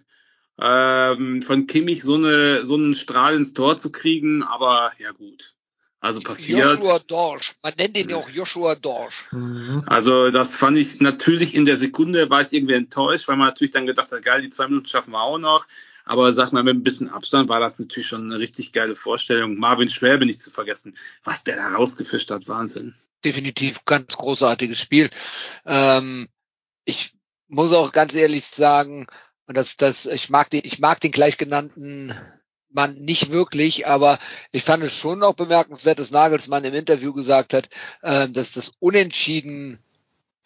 ähm, von Kimmich so eine so einen Strahl ins Tor zu kriegen, aber ja gut. Also passiert. Joshua Dorsch. Man nennt ihn ja auch Joshua Dorsch. Mhm. Also das fand ich natürlich in der Sekunde war ich irgendwie enttäuscht, weil man natürlich dann gedacht hat, geil, die zwei Minuten schaffen wir auch noch. Aber sag mal, mit ein bisschen Abstand war das natürlich schon eine richtig geile Vorstellung. Marvin Schwäbe nicht zu vergessen, was der da rausgefischt hat. Wahnsinn. Definitiv ganz großartiges Spiel. Ähm, ich muss auch ganz ehrlich sagen, und das, das, ich mag den, ich mag den gleichgenannten Mann nicht wirklich, aber ich fand es schon noch bemerkenswert, dass Nagelsmann im Interview gesagt hat, äh, dass das Unentschieden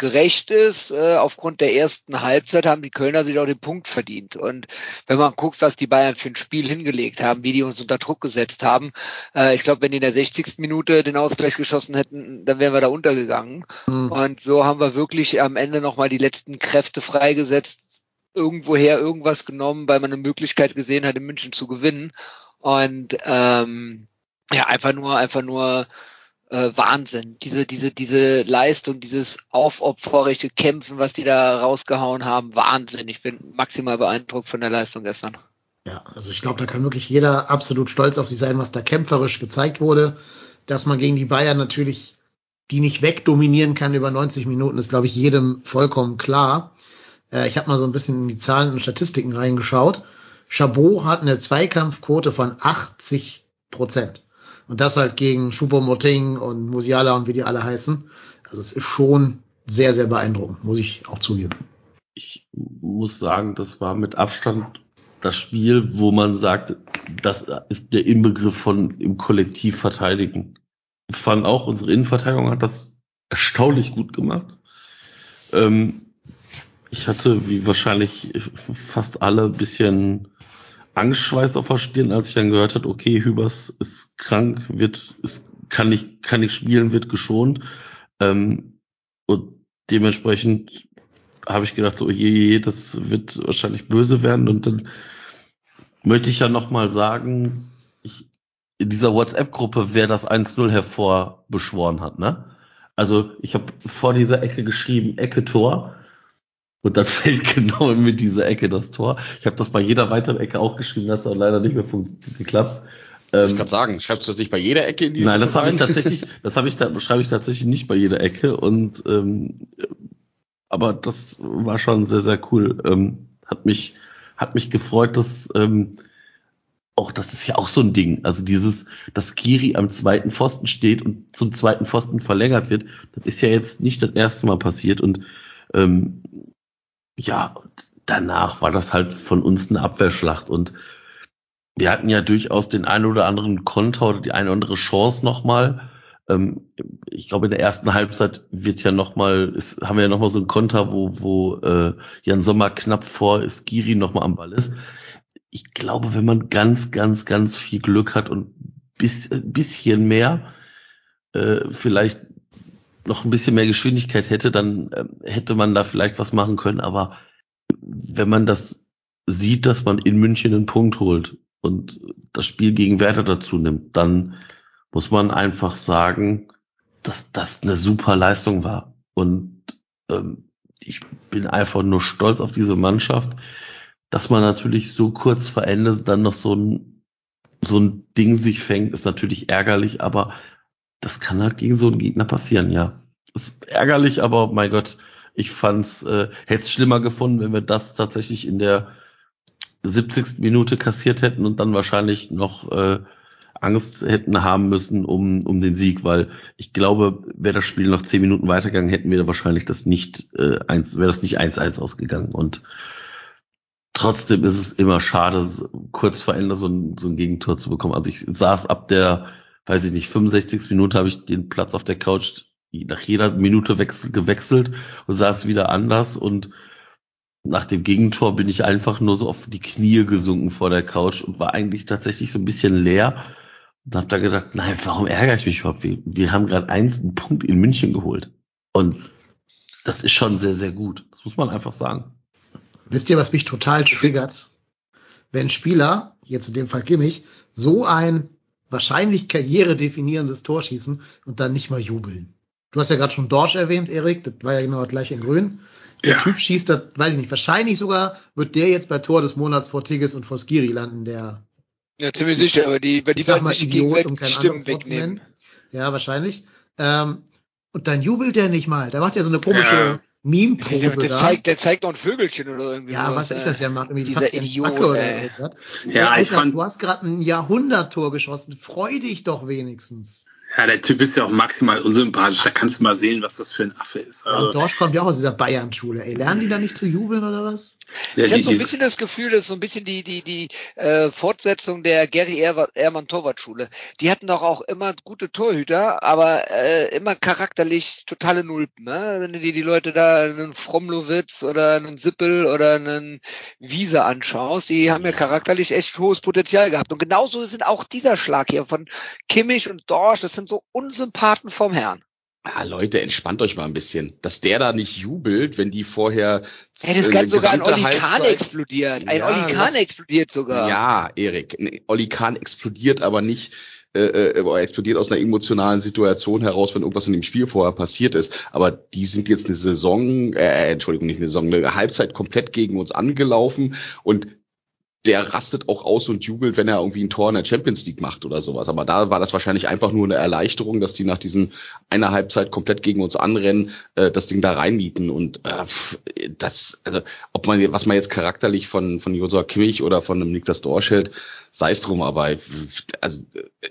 gerecht ist. Äh, aufgrund der ersten Halbzeit haben die Kölner sich auch den Punkt verdient. Und wenn man guckt, was die Bayern für ein Spiel hingelegt haben, wie die uns unter Druck gesetzt haben, äh, ich glaube, wenn die in der 60. Minute den Ausgleich geschossen hätten, dann wären wir da untergegangen. Mhm. Und so haben wir wirklich am Ende nochmal die letzten Kräfte freigesetzt, irgendwoher irgendwas genommen, weil man eine Möglichkeit gesehen hat, in München zu gewinnen. Und ähm, ja, einfach nur, einfach nur äh, Wahnsinn. Diese, diese, diese Leistung, dieses aufopferige Kämpfen, was die da rausgehauen haben, Wahnsinn. Ich bin maximal beeindruckt von der Leistung gestern. Ja, also ich glaube, da kann wirklich jeder absolut stolz auf sich sein, was da kämpferisch gezeigt wurde. Dass man gegen die Bayern natürlich die nicht wegdominieren kann über 90 Minuten, ist, glaube ich, jedem vollkommen klar. Äh, ich habe mal so ein bisschen in die Zahlen und Statistiken reingeschaut. Chabot hat eine Zweikampfquote von 80 Prozent. Und das halt gegen Choupo-Moting und Musiala und wie die alle heißen. Also es ist schon sehr, sehr beeindruckend, muss ich auch zugeben. Ich muss sagen, das war mit Abstand das Spiel, wo man sagt, das ist der Inbegriff von im Kollektiv verteidigen. Ich fand auch, unsere Innenverteidigung hat das erstaunlich gut gemacht. Ähm, ich hatte, wie wahrscheinlich fast alle, bisschen Angstschweiß auf der Stirn, als ich dann gehört habe, okay, Hübers ist krank, wird, ist, kann nicht, kann nicht spielen, wird geschont. Ähm, und dementsprechend habe ich gedacht, so, je, je, das wird wahrscheinlich böse werden. Und dann möchte ich ja nochmal sagen, ich, in dieser WhatsApp-Gruppe, wer das 1-0 hervorbeschworen hat, ne? Also ich habe vor dieser Ecke geschrieben, Ecke Tor. Und dann fällt genau mit dieser Ecke das Tor. Ich habe das bei jeder weiteren Ecke auch geschrieben, das hat leider nicht mehr geklappt. Ähm, ich kann sagen, schreibst du das nicht bei jeder Ecke in die Nein, das habe ich tatsächlich, das habe ich da schreibe ich tatsächlich nicht bei jeder Ecke und ähm, aber das war schon sehr sehr cool. Ähm, hat mich hat mich gefreut, dass ähm, auch das ist ja auch so ein Ding. Also dieses, dass Kiri am zweiten Pfosten steht und zum zweiten Pfosten verlängert wird, das ist ja jetzt nicht das erste Mal passiert und ähm, ja, danach war das halt von uns eine Abwehrschlacht und wir hatten ja durchaus den einen oder anderen Konter oder die eine oder andere Chance nochmal. Ähm, ich glaube, in der ersten Halbzeit wird ja nochmal, haben wir ja nochmal so einen Konter, wo, wo äh, Jan Sommer knapp vor ist, Giri nochmal am Ball ist. Ich glaube, wenn man ganz, ganz, ganz viel Glück hat und bis, bisschen mehr, äh, vielleicht noch ein bisschen mehr Geschwindigkeit hätte, dann äh, hätte man da vielleicht was machen können. Aber wenn man das sieht, dass man in München einen Punkt holt und das Spiel gegen Werder dazu nimmt, dann muss man einfach sagen, dass das eine super Leistung war. Und ähm, ich bin einfach nur stolz auf diese Mannschaft, dass man natürlich so kurz vor Ende dann noch so ein, so ein Ding sich fängt, ist natürlich ärgerlich, aber das kann halt gegen so einen Gegner passieren, ja. Ist ärgerlich, aber mein Gott, ich fand's, äh, hätte es schlimmer gefunden, wenn wir das tatsächlich in der 70. Minute kassiert hätten und dann wahrscheinlich noch äh, Angst hätten haben müssen um, um den Sieg, weil ich glaube, wäre das Spiel noch 10 Minuten weitergegangen, hätten wir wahrscheinlich das nicht äh, eins, wäre das nicht 1-1 ausgegangen. Und trotzdem ist es immer schade, kurz vor Ende so ein, so ein Gegentor zu bekommen. Also ich saß ab der, weiß ich nicht, 65. Minute habe ich den Platz auf der Couch nach jeder Minute wechsel, gewechselt und saß wieder anders und nach dem Gegentor bin ich einfach nur so auf die Knie gesunken vor der Couch und war eigentlich tatsächlich so ein bisschen leer und hab da gedacht, nein, warum ärgere ich mich überhaupt? Wir, wir haben gerade einen Punkt in München geholt und das ist schon sehr, sehr gut. Das muss man einfach sagen. Wisst ihr, was mich total triggert? Wenn Spieler, jetzt in dem Fall Kimmich, so ein wahrscheinlich karrieredefinierendes Tor schießen und dann nicht mal jubeln. Du hast ja gerade schon Dorsch erwähnt, Erik, das war ja genau gleich in Grün. Der ja. Typ schießt das, weiß ich nicht, wahrscheinlich sogar wird der jetzt bei Tor des Monats vor Tigges und vor Skiri landen, der. Ja, ziemlich sicher, aber die, weil die beiden sich Idiot, um kein Stimmen wegnehmen. Ja, wahrscheinlich. Ähm, und dann jubelt der nicht mal. Der macht ja so eine komische ja. Meme-Pose der, der, zeigt, der zeigt noch ein Vögelchen oder irgendwie. Ja, was ich was der macht. Irgendwie dieser Idiot, oder ja, ja ich fand, du hast gerade ein Jahrhunderttor geschossen. Freu dich doch wenigstens. Ja, der Typ ist ja auch maximal unsympathisch. Da kannst du mal sehen, was das für ein Affe ist. Also, ja, Dorsch kommt ja auch aus dieser Bayern-Schule. Ey, lernen die da nicht zu jubeln oder was? Ja, ich habe so ein bisschen das Gefühl, das ist so ein bisschen die die die äh, Fortsetzung der Gary Ehrmann Torwartschule. Die hatten doch auch immer gute Torhüter, aber äh, immer charakterlich totale Nulpen. Ne? Wenn du dir die Leute da einen Fromlowitz oder einen Sippel oder einen Wiese anschaust, die haben ja charakterlich echt hohes Potenzial gehabt. Und genauso sind auch dieser Schlag hier von Kimmich und Dorsch. Das sind sind so Unsympathen vom Herrn. Ja, Leute, entspannt euch mal ein bisschen. Dass der da nicht jubelt, wenn die vorher. Ey, das kann sogar ein Oli Kahn explodieren. Ein ja, Oli Kahn explodiert sogar. Ja, Erik. Oli Kahn explodiert aber nicht äh, äh, explodiert aus einer emotionalen Situation heraus, wenn irgendwas in dem Spiel vorher passiert ist. Aber die sind jetzt eine Saison, äh, Entschuldigung, nicht eine Saison, eine Halbzeit komplett gegen uns angelaufen und der rastet auch aus und jubelt, wenn er irgendwie ein Tor in der Champions League macht oder sowas. Aber da war das wahrscheinlich einfach nur eine Erleichterung, dass die nach diesen einer Halbzeit komplett gegen uns anrennen, äh, das Ding da reinmieten. Und äh, das, also ob man, was man jetzt charakterlich von von Josua Kimmich oder von einem Niklas Dorsch hält, sei es drum. Aber also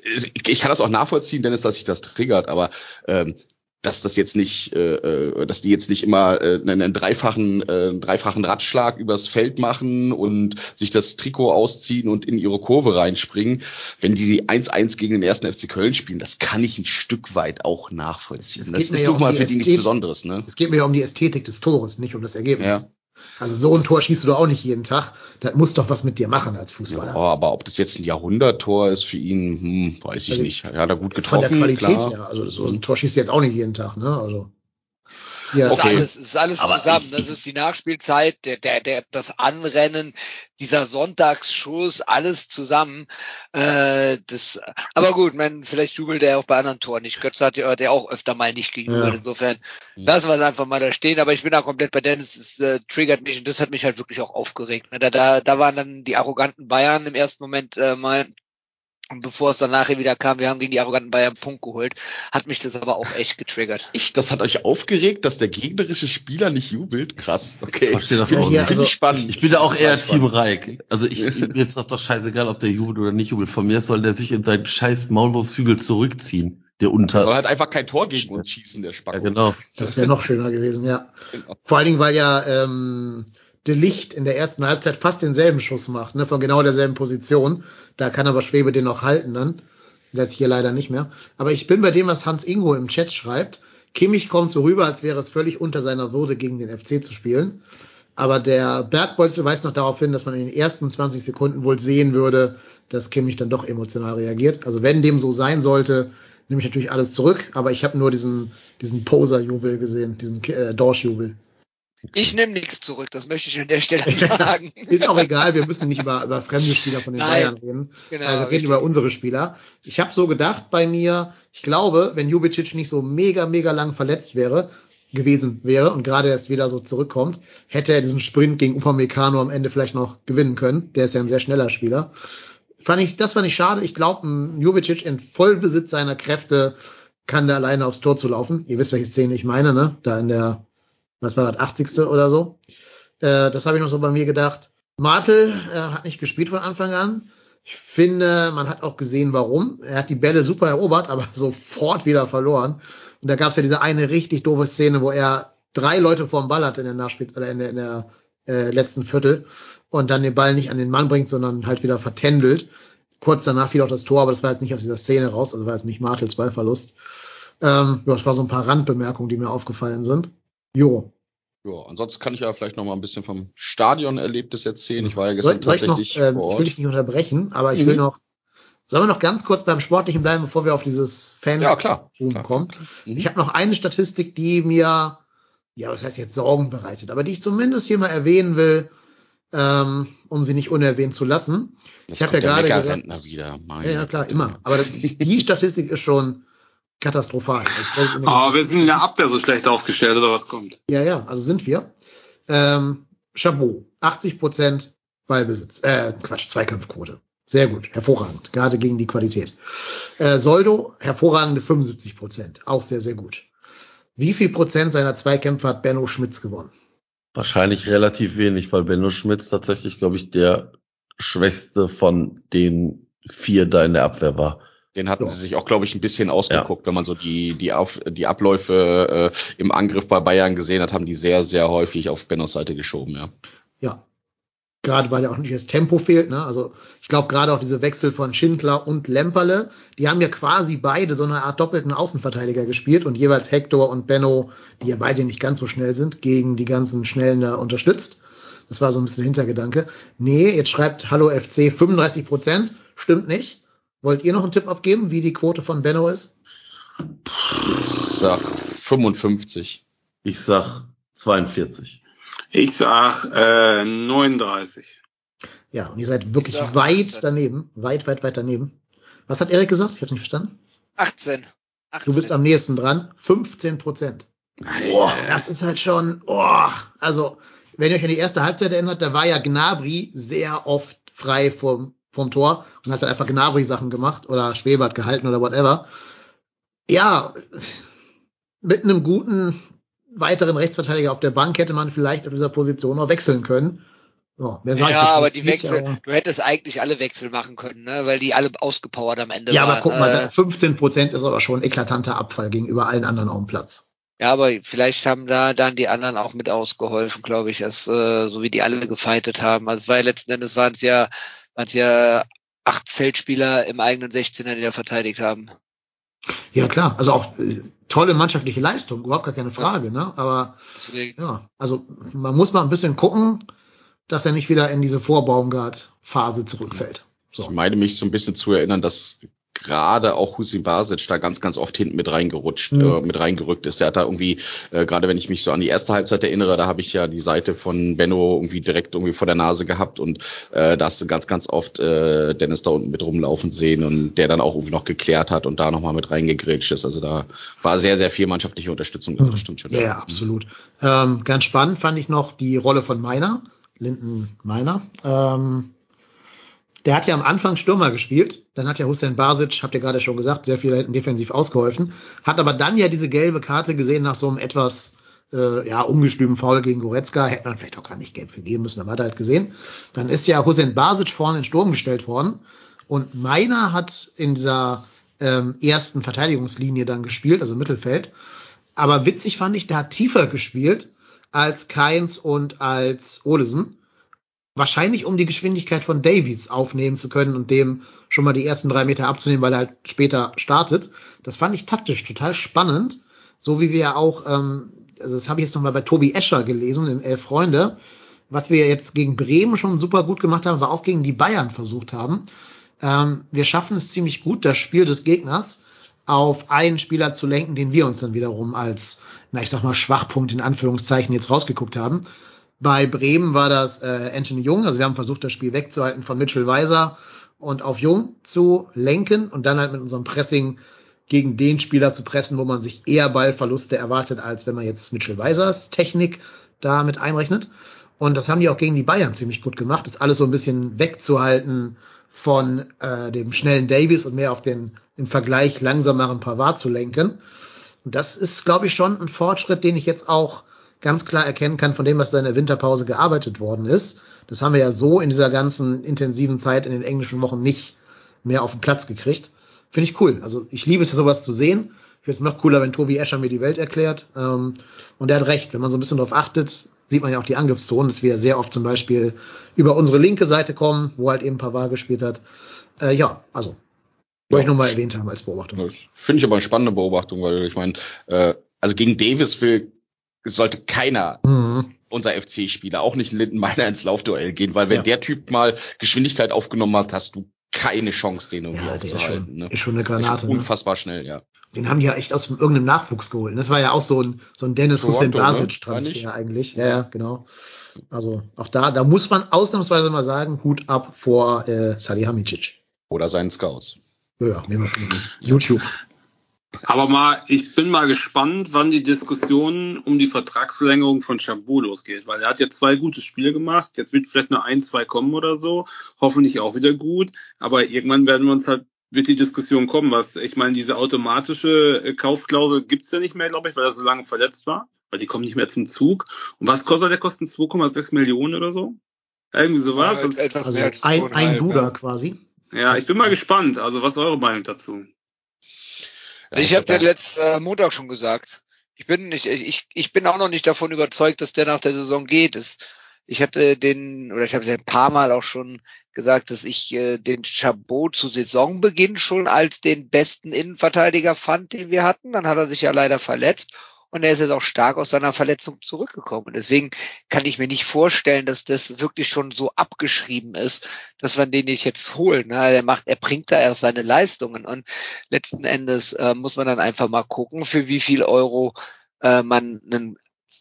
ich kann das auch nachvollziehen, Dennis, dass sich das triggert. Aber ähm, dass das jetzt nicht, äh, äh, dass die jetzt nicht immer äh, einen dreifachen, äh, einen dreifachen Radschlag übers Feld machen und sich das Trikot ausziehen und in ihre Kurve reinspringen, wenn die 1-1 gegen den ersten FC Köln spielen, das kann ich ein Stück weit auch nachvollziehen. Das, das ist doch mal für die nichts Besonderes, ne? Es geht mir ja um die Ästhetik des Tores, nicht um das Ergebnis. Ja. Also so ein Tor schießt du doch auch nicht jeden Tag. Das muss doch was mit dir machen als Fußballer. Ja, aber ob das jetzt ein Jahrhunderttor ist für ihn, hm, weiß ich also, nicht. Ja, da gut getroffen. Von der Qualität klar. her. Also so ein Tor schießt du jetzt auch nicht jeden Tag, ne? Also. Ja. Okay. Das ist alles, das ist alles zusammen. Ich, das ist die Nachspielzeit, der, der, der, das Anrennen, dieser Sonntagsschuss, alles zusammen. Äh, das, aber gut, man, vielleicht jubelt er auch bei anderen Toren nicht. Götze hat ja der auch öfter mal nicht gejubelt. Ja. Insofern lassen wir es einfach mal da stehen. Aber ich bin da komplett bei Dennis. Es äh, triggert mich und das hat mich halt wirklich auch aufgeregt. Ne? Da, da, da waren dann die arroganten Bayern im ersten Moment äh, mal und bevor es dann nachher wieder kam, wir haben gegen die arroganten Bayern einen Punkt geholt, hat mich das aber auch echt getriggert. Ich, das hat euch aufgeregt, dass der gegnerische Spieler nicht jubelt? Krass, okay. Ich verstehe das auch. Ja, also, ich spannend. Ich bin da auch eher Team Reik. Also ich, mir ist das doch scheißegal, ob der jubelt oder nicht jubelt. Von mir soll der sich in seinen scheiß Maulwurfshügel zurückziehen. Der unter. Er soll halt einfach kein Tor gegen uns schießen, der Spacko. Ja, genau. Das wäre noch schöner gewesen, ja. Genau. Vor allen Dingen, weil ja, ähm, De Licht in der ersten Halbzeit fast denselben Schuss macht, ne, von genau derselben Position. Da kann aber Schwebe den noch halten dann. Jetzt hier leider nicht mehr. Aber ich bin bei dem, was Hans Ingo im Chat schreibt. Kimmich kommt so rüber, als wäre es völlig unter seiner Würde, gegen den FC zu spielen. Aber der Bergbolzel weist noch darauf hin, dass man in den ersten 20 Sekunden wohl sehen würde, dass Kimmich dann doch emotional reagiert. Also wenn dem so sein sollte, nehme ich natürlich alles zurück. Aber ich habe nur diesen, diesen Poser-Jubel gesehen, diesen äh, Dorsch-Jubel. Ich nehme nichts zurück, das möchte ich an der Stelle sagen. ist auch egal, wir müssen nicht über, über fremde Spieler von den Nein, Bayern reden. Genau, äh, wir reden über unsere Spieler. Ich habe so gedacht bei mir, ich glaube, wenn Jubicic nicht so mega, mega lang verletzt wäre, gewesen wäre und gerade erst wieder so zurückkommt, hätte er diesen Sprint gegen Upamecano am Ende vielleicht noch gewinnen können. Der ist ja ein sehr schneller Spieler. Fand ich, das fand ich schade. Ich glaube, Jubicic in Vollbesitz seiner Kräfte kann da alleine aufs Tor zu laufen. Ihr wisst, welche Szene ich meine, ne? Da in der was war das, 80. oder so. Äh, das habe ich noch so bei mir gedacht. Martel äh, hat nicht gespielt von Anfang an. Ich finde, man hat auch gesehen, warum. Er hat die Bälle super erobert, aber sofort wieder verloren. Und da gab es ja diese eine richtig doofe Szene, wo er drei Leute vorm Ball hatte in der Nachspiel, äh, in der, in der äh, letzten Viertel und dann den Ball nicht an den Mann bringt, sondern halt wieder vertändelt. Kurz danach fiel auch das Tor, aber das war jetzt nicht aus dieser Szene raus, also war jetzt nicht Martels Ballverlust. Ähm, ja, das war so ein paar Randbemerkungen, die mir aufgefallen sind. Jo. Ja, ansonsten kann ich ja vielleicht noch mal ein bisschen vom Stadionerlebnis erzählen. Ich war ja gestern soll, soll tatsächlich ich noch, ähm, vor Ort. Ich will dich nicht unterbrechen, aber ich will Mhm. noch, sollen wir noch ganz kurz beim Sportlichen bleiben, bevor wir auf dieses Fan Ja, klar, klar. kommen? Mhm. Ich habe noch eine Statistik, die mir, ja, was heißt jetzt Sorgen bereitet, aber die ich zumindest hier mal erwähnen will, ähm, um sie nicht unerwähnt zu lassen. Jetzt ich hab ja gerade gesagt- wieder. Ja, ja, klar, immer. Aber die Statistik ist schon katastrophal. Das fällt mir- Aber wir sind in der Abwehr so schlecht aufgestellt, oder was kommt? Ja, ja, also sind wir. Ähm, Chabot, 80 Prozent Ballbesitz, äh, Quatsch, Zweikampfquote. Sehr gut, hervorragend, gerade gegen die Qualität. Äh, Soldo, hervorragende 75 Prozent, auch sehr, sehr gut. Wie viel Prozent seiner Zweikämpfe hat Benno Schmitz gewonnen? Wahrscheinlich relativ wenig, weil Benno Schmitz tatsächlich, glaube ich, der schwächste von den vier da in der Abwehr war. Den hatten Ja. sie sich auch, glaube ich, ein bisschen ausgeguckt. Wenn man so die, die, auf, die Abläufe äh, im Angriff bei Bayern gesehen hat, haben die sehr, sehr häufig auf Bennos Seite geschoben, ja. Ja. Gerade weil ja auch nicht das Tempo fehlt, ne? Also ich glaube gerade auch diese Wechsel von Schindler und Lemperle, die haben ja quasi beide so eine Art doppelten Außenverteidiger gespielt und jeweils Hector und Benno, die ja beide nicht ganz so schnell sind, gegen die ganzen Schnellen da unterstützt. Das war so ein bisschen Hintergedanke. Nee, jetzt schreibt Hallo FC 35 Prozent. Stimmt nicht. Wollt ihr noch einen Tipp abgeben, wie die Quote von Benno ist? Ich sag 55. Ich sag 42. Ich sag äh, 39. Ja, und ihr seid wirklich sag weit 18. daneben. Weit, weit, weit daneben. Was hat Erik gesagt? Ich hab's nicht verstanden. 18. 18. Du bist am nächsten dran. 15 Prozent. Boah, das ist halt schon, oh, also, wenn ihr euch an die erste Halbzeit erinnert, da war ja Gnabry sehr oft frei vom, vom Tor und hat dann einfach Gnabry-Sachen gemacht oder Schwebert gehalten oder whatever. Ja, mit einem guten weiteren Rechtsverteidiger auf der Bank hätte man vielleicht auf dieser Position noch wechseln können. Ja, ja, aber die nicht, Wechsel, aber- du hättest eigentlich alle Wechsel machen können, ne? weil die alle ausgepowert am Ende Ja, waren. aber guck mal, äh, 15 Prozent ist aber schon ein eklatanter Abfall gegenüber allen anderen auf dem Platz. Ja, aber vielleicht haben da dann die anderen auch mit ausgeholfen, glaube ich, dass, äh, so wie die alle gefeitet haben. Also es war ja letzten Endes waren es ja, waren es ja acht Feldspieler im eigenen 16er, die da verteidigt haben. Ja, klar. Also auch äh, tolle mannschaftliche Leistung, überhaupt gar keine Frage, ne? Aber Deswegen, ja, also man muss mal ein bisschen gucken, dass er nicht wieder in diese Vorbaumgart-Phase zurückfällt. So. Ich meine mich so ein bisschen zu erinnern, dass gerade auch Husin Basic da ganz, ganz oft hinten mit reingerutscht, Mhm. äh, mit reingerückt ist. Der hat da irgendwie, äh, gerade wenn ich mich so an die erste Halbzeit erinnere, da habe ich ja die Seite von Benno irgendwie direkt irgendwie vor der Nase gehabt und äh, da hast du ganz, ganz oft äh, Dennis da unten mit rumlaufen sehen und der dann auch irgendwie noch geklärt hat und da nochmal mit reingegrätscht ist. Also da war sehr, sehr viel mannschaftliche Unterstützung, drin, das stimmt schon. Ja, ja, absolut. Ähm, ganz spannend fand ich noch die Rolle von Meiner, Linden Meiner. Ähm, der hat ja am Anfang Stürmer gespielt. Dann hat ja Hussein Basic, habt ihr gerade schon gesagt, sehr viel hinten defensiv ausgeholfen. Hat aber dann ja diese gelbe Karte gesehen nach so einem etwas äh, ja, ungestümen Foul gegen Goretzka. Hätte man vielleicht auch gar nicht gelb für geben müssen, aber hat er halt gesehen. Dann ist ja Hussein Basic vorne in Sturm gestellt worden. Und Meiner hat in dieser ähm, ersten Verteidigungslinie dann gespielt, also Mittelfeld. Aber witzig fand ich, der hat tiefer gespielt als Keins und als Olesen. Wahrscheinlich, um die Geschwindigkeit von Davies aufnehmen zu können und dem schon mal die ersten drei Meter abzunehmen, weil er halt später startet. Das fand ich taktisch total spannend. So wie wir auch, ähm, also das habe ich jetzt nochmal bei Tobi Escher gelesen, in Elf Freunde. Was wir jetzt gegen Bremen schon super gut gemacht haben, war auch gegen die Bayern versucht haben. Ähm, wir schaffen es ziemlich gut, das Spiel des Gegners auf einen Spieler zu lenken, den wir uns dann wiederum als, na ich sag mal, Schwachpunkt in Anführungszeichen jetzt rausgeguckt haben. Bei Bremen war das äh, Anthony Jung, also wir haben versucht, das Spiel wegzuhalten von Mitchell Weiser und auf Jung zu lenken und dann halt mit unserem Pressing gegen den Spieler zu pressen, wo man sich eher Ballverluste erwartet, als wenn man jetzt Mitchell Weisers Technik da mit einrechnet. Und das haben die auch gegen die Bayern ziemlich gut gemacht, das alles so ein bisschen wegzuhalten von äh, dem schnellen Davis und mehr auf den im Vergleich langsameren Pavard zu lenken. Und das ist, glaube ich, schon ein Fortschritt, den ich jetzt auch ganz klar erkennen kann von dem, was da in der Winterpause gearbeitet worden ist. Das haben wir ja so in dieser ganzen intensiven Zeit in den englischen Wochen nicht mehr auf den Platz gekriegt. Finde ich cool. Also ich liebe es, sowas zu sehen. Ich finde es noch cooler, wenn Tobi Escher mir die Welt erklärt. Ähm, und er hat recht, wenn man so ein bisschen darauf achtet, sieht man ja auch die Angriffszonen, dass wir sehr oft zum Beispiel über unsere linke Seite kommen, wo halt eben Pavard gespielt hat. Äh, ja, also wollte ich nur mal erwähnt haben als Beobachtung. Finde ich aber eine spannende Beobachtung, weil ich meine, äh, also gegen Davis will, sollte keiner mhm. unser FC-Spieler, auch nicht Lindenmeiner ins Laufduell gehen, weil wenn ja. der Typ mal Geschwindigkeit aufgenommen hat, hast du keine Chance, den irgendwie ja, aufzuhalten. Ist schon, ne? ist schon eine Granate. Ne? Unfassbar ne? schnell, ja. Den haben die ja echt aus irgendeinem Nachwuchs geholt. Das war ja auch so ein, so ein Dennis Hussein Basic Transfer eigentlich. Ja, ja, genau. Also auch da, da muss man ausnahmsweise mal sagen, Hut ab vor äh, Salihamidzic. Oder seinen Scouts. Ja, nehmen wir YouTube. Aber mal, ich bin mal gespannt, wann die Diskussion um die Vertragsverlängerung von Chabot losgeht, weil er hat ja zwei gute Spiele gemacht. Jetzt wird vielleicht nur ein, zwei kommen oder so. Hoffentlich auch wieder gut. Aber irgendwann werden wir uns halt, wird die Diskussion kommen, was, ich meine, diese automatische äh, Kaufklausel gibt's ja nicht mehr, glaube ich, weil er so lange verletzt war, weil die kommen nicht mehr zum Zug. Und was kostet der? Kosten 2,6 Millionen oder so? Irgendwie sowas. Ja, etwas also ein, ein Duda ja. quasi. Ja, ich bin mal gespannt. Also, was ist eure Meinung dazu? Ich habe ja letzten äh, Montag schon gesagt. Ich bin nicht, ich, ich bin auch noch nicht davon überzeugt, dass der nach der Saison geht. Es, ich hatte den, oder ich habe es ein paar Mal auch schon gesagt, dass ich äh, den Chabot zu Saisonbeginn schon als den besten Innenverteidiger fand, den wir hatten. Dann hat er sich ja leider verletzt und er ist jetzt auch stark aus seiner Verletzung zurückgekommen. Deswegen kann ich mir nicht vorstellen, dass das wirklich schon so abgeschrieben ist, dass man den nicht jetzt holen. Ne? Er macht, er bringt da erst seine Leistungen und letzten Endes äh, muss man dann einfach mal gucken, für wie viel Euro äh, man einen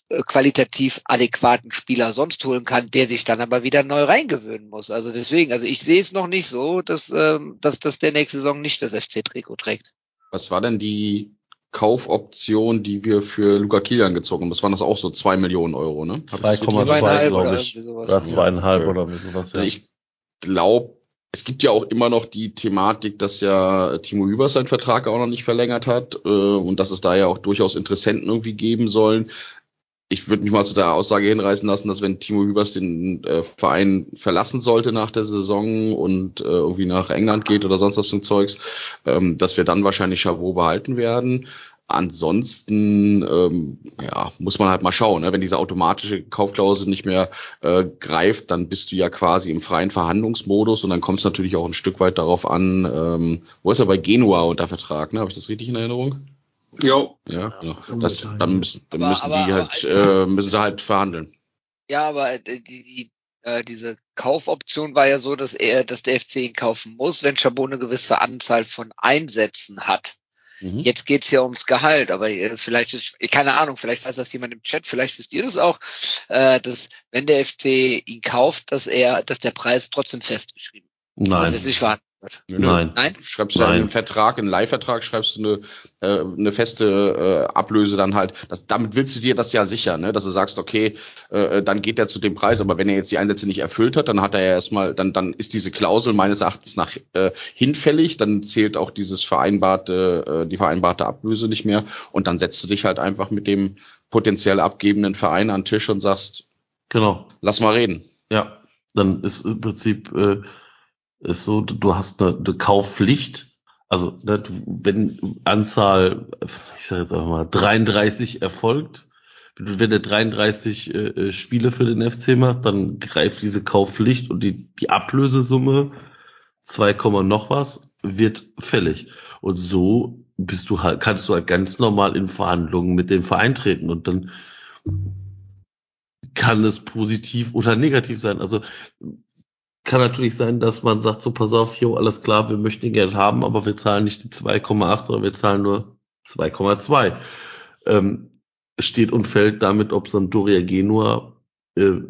äh, qualitativ adäquaten Spieler sonst holen kann, der sich dann aber wieder neu reingewöhnen muss. Also deswegen, also ich sehe es noch nicht so, dass, ähm, dass, dass der nächste Saison nicht das FC-Trikot trägt. Was war denn die Kaufoption, die wir für Luca Kilian gezogen haben. Das waren das auch so zwei Millionen Euro, ne? 2,2 glaube ich. Oder zweieinhalb oder sowas. Ja. Also ich glaube, es gibt ja auch immer noch die Thematik, dass ja Timo Hübers seinen Vertrag auch noch nicht verlängert hat äh, und dass es da ja auch durchaus Interessenten irgendwie geben sollen ich würde mich mal zu der Aussage hinreißen lassen, dass wenn Timo Hübers den äh, Verein verlassen sollte nach der Saison und äh, irgendwie nach England geht oder sonst was zum Zeugs, ähm, dass wir dann wahrscheinlich Chavot behalten werden. Ansonsten ähm, ja, muss man halt mal schauen. Ne? Wenn diese automatische Kaufklausel nicht mehr äh, greift, dann bist du ja quasi im freien Verhandlungsmodus und dann kommt es natürlich auch ein Stück weit darauf an, ähm, wo ist er bei Genua unter Vertrag? Ne? Habe ich das richtig in Erinnerung? Jo. Ja, ja. Das, dann müssen, dann aber, müssen aber, die halt, äh, müssen sie halt verhandeln. Ja, aber äh, die, die, äh, diese Kaufoption war ja so, dass er, dass der FC ihn kaufen muss, wenn Chabot eine gewisse Anzahl von Einsätzen hat. Mhm. Jetzt geht's ja ums Gehalt, aber äh, vielleicht ist, keine Ahnung, vielleicht weiß das jemand im Chat, vielleicht wisst ihr das auch, äh, dass wenn der FC ihn kauft, dass er, dass der Preis trotzdem festgeschrieben ist. Nein. Das ist nicht wahr. Nein. Nein. Schreibst du Nein. einen Vertrag, einen Leihvertrag, schreibst du eine, äh, eine feste äh, Ablöse dann halt. Das, damit willst du dir das ja sichern, ne? dass du sagst, okay, äh, dann geht er zu dem Preis, aber wenn er jetzt die Einsätze nicht erfüllt hat, dann hat er ja erstmal, dann, dann ist diese Klausel meines Erachtens nach äh, hinfällig, dann zählt auch dieses vereinbarte, äh, die vereinbarte Ablöse nicht mehr und dann setzt du dich halt einfach mit dem potenziell abgebenden Verein an den Tisch und sagst, genau, lass mal reden. Ja, dann ist im Prinzip äh, ist so, du hast eine, eine Kaufpflicht. Also ne, wenn Anzahl, ich sage jetzt einfach mal 33 erfolgt, wenn der 33 äh, äh, Spiele für den FC macht, dann greift diese Kaufpflicht und die, die Ablösesumme 2, noch was wird fällig. Und so bist du halt, kannst du halt ganz normal in Verhandlungen mit dem Verein treten und dann kann es positiv oder negativ sein. Also kann natürlich sein, dass man sagt, so pass auf, hier, alles klar, wir möchten die Geld haben, aber wir zahlen nicht die 2,8, sondern wir zahlen nur 2,2. Ähm, steht und fällt damit, ob Sampdoria Genua äh,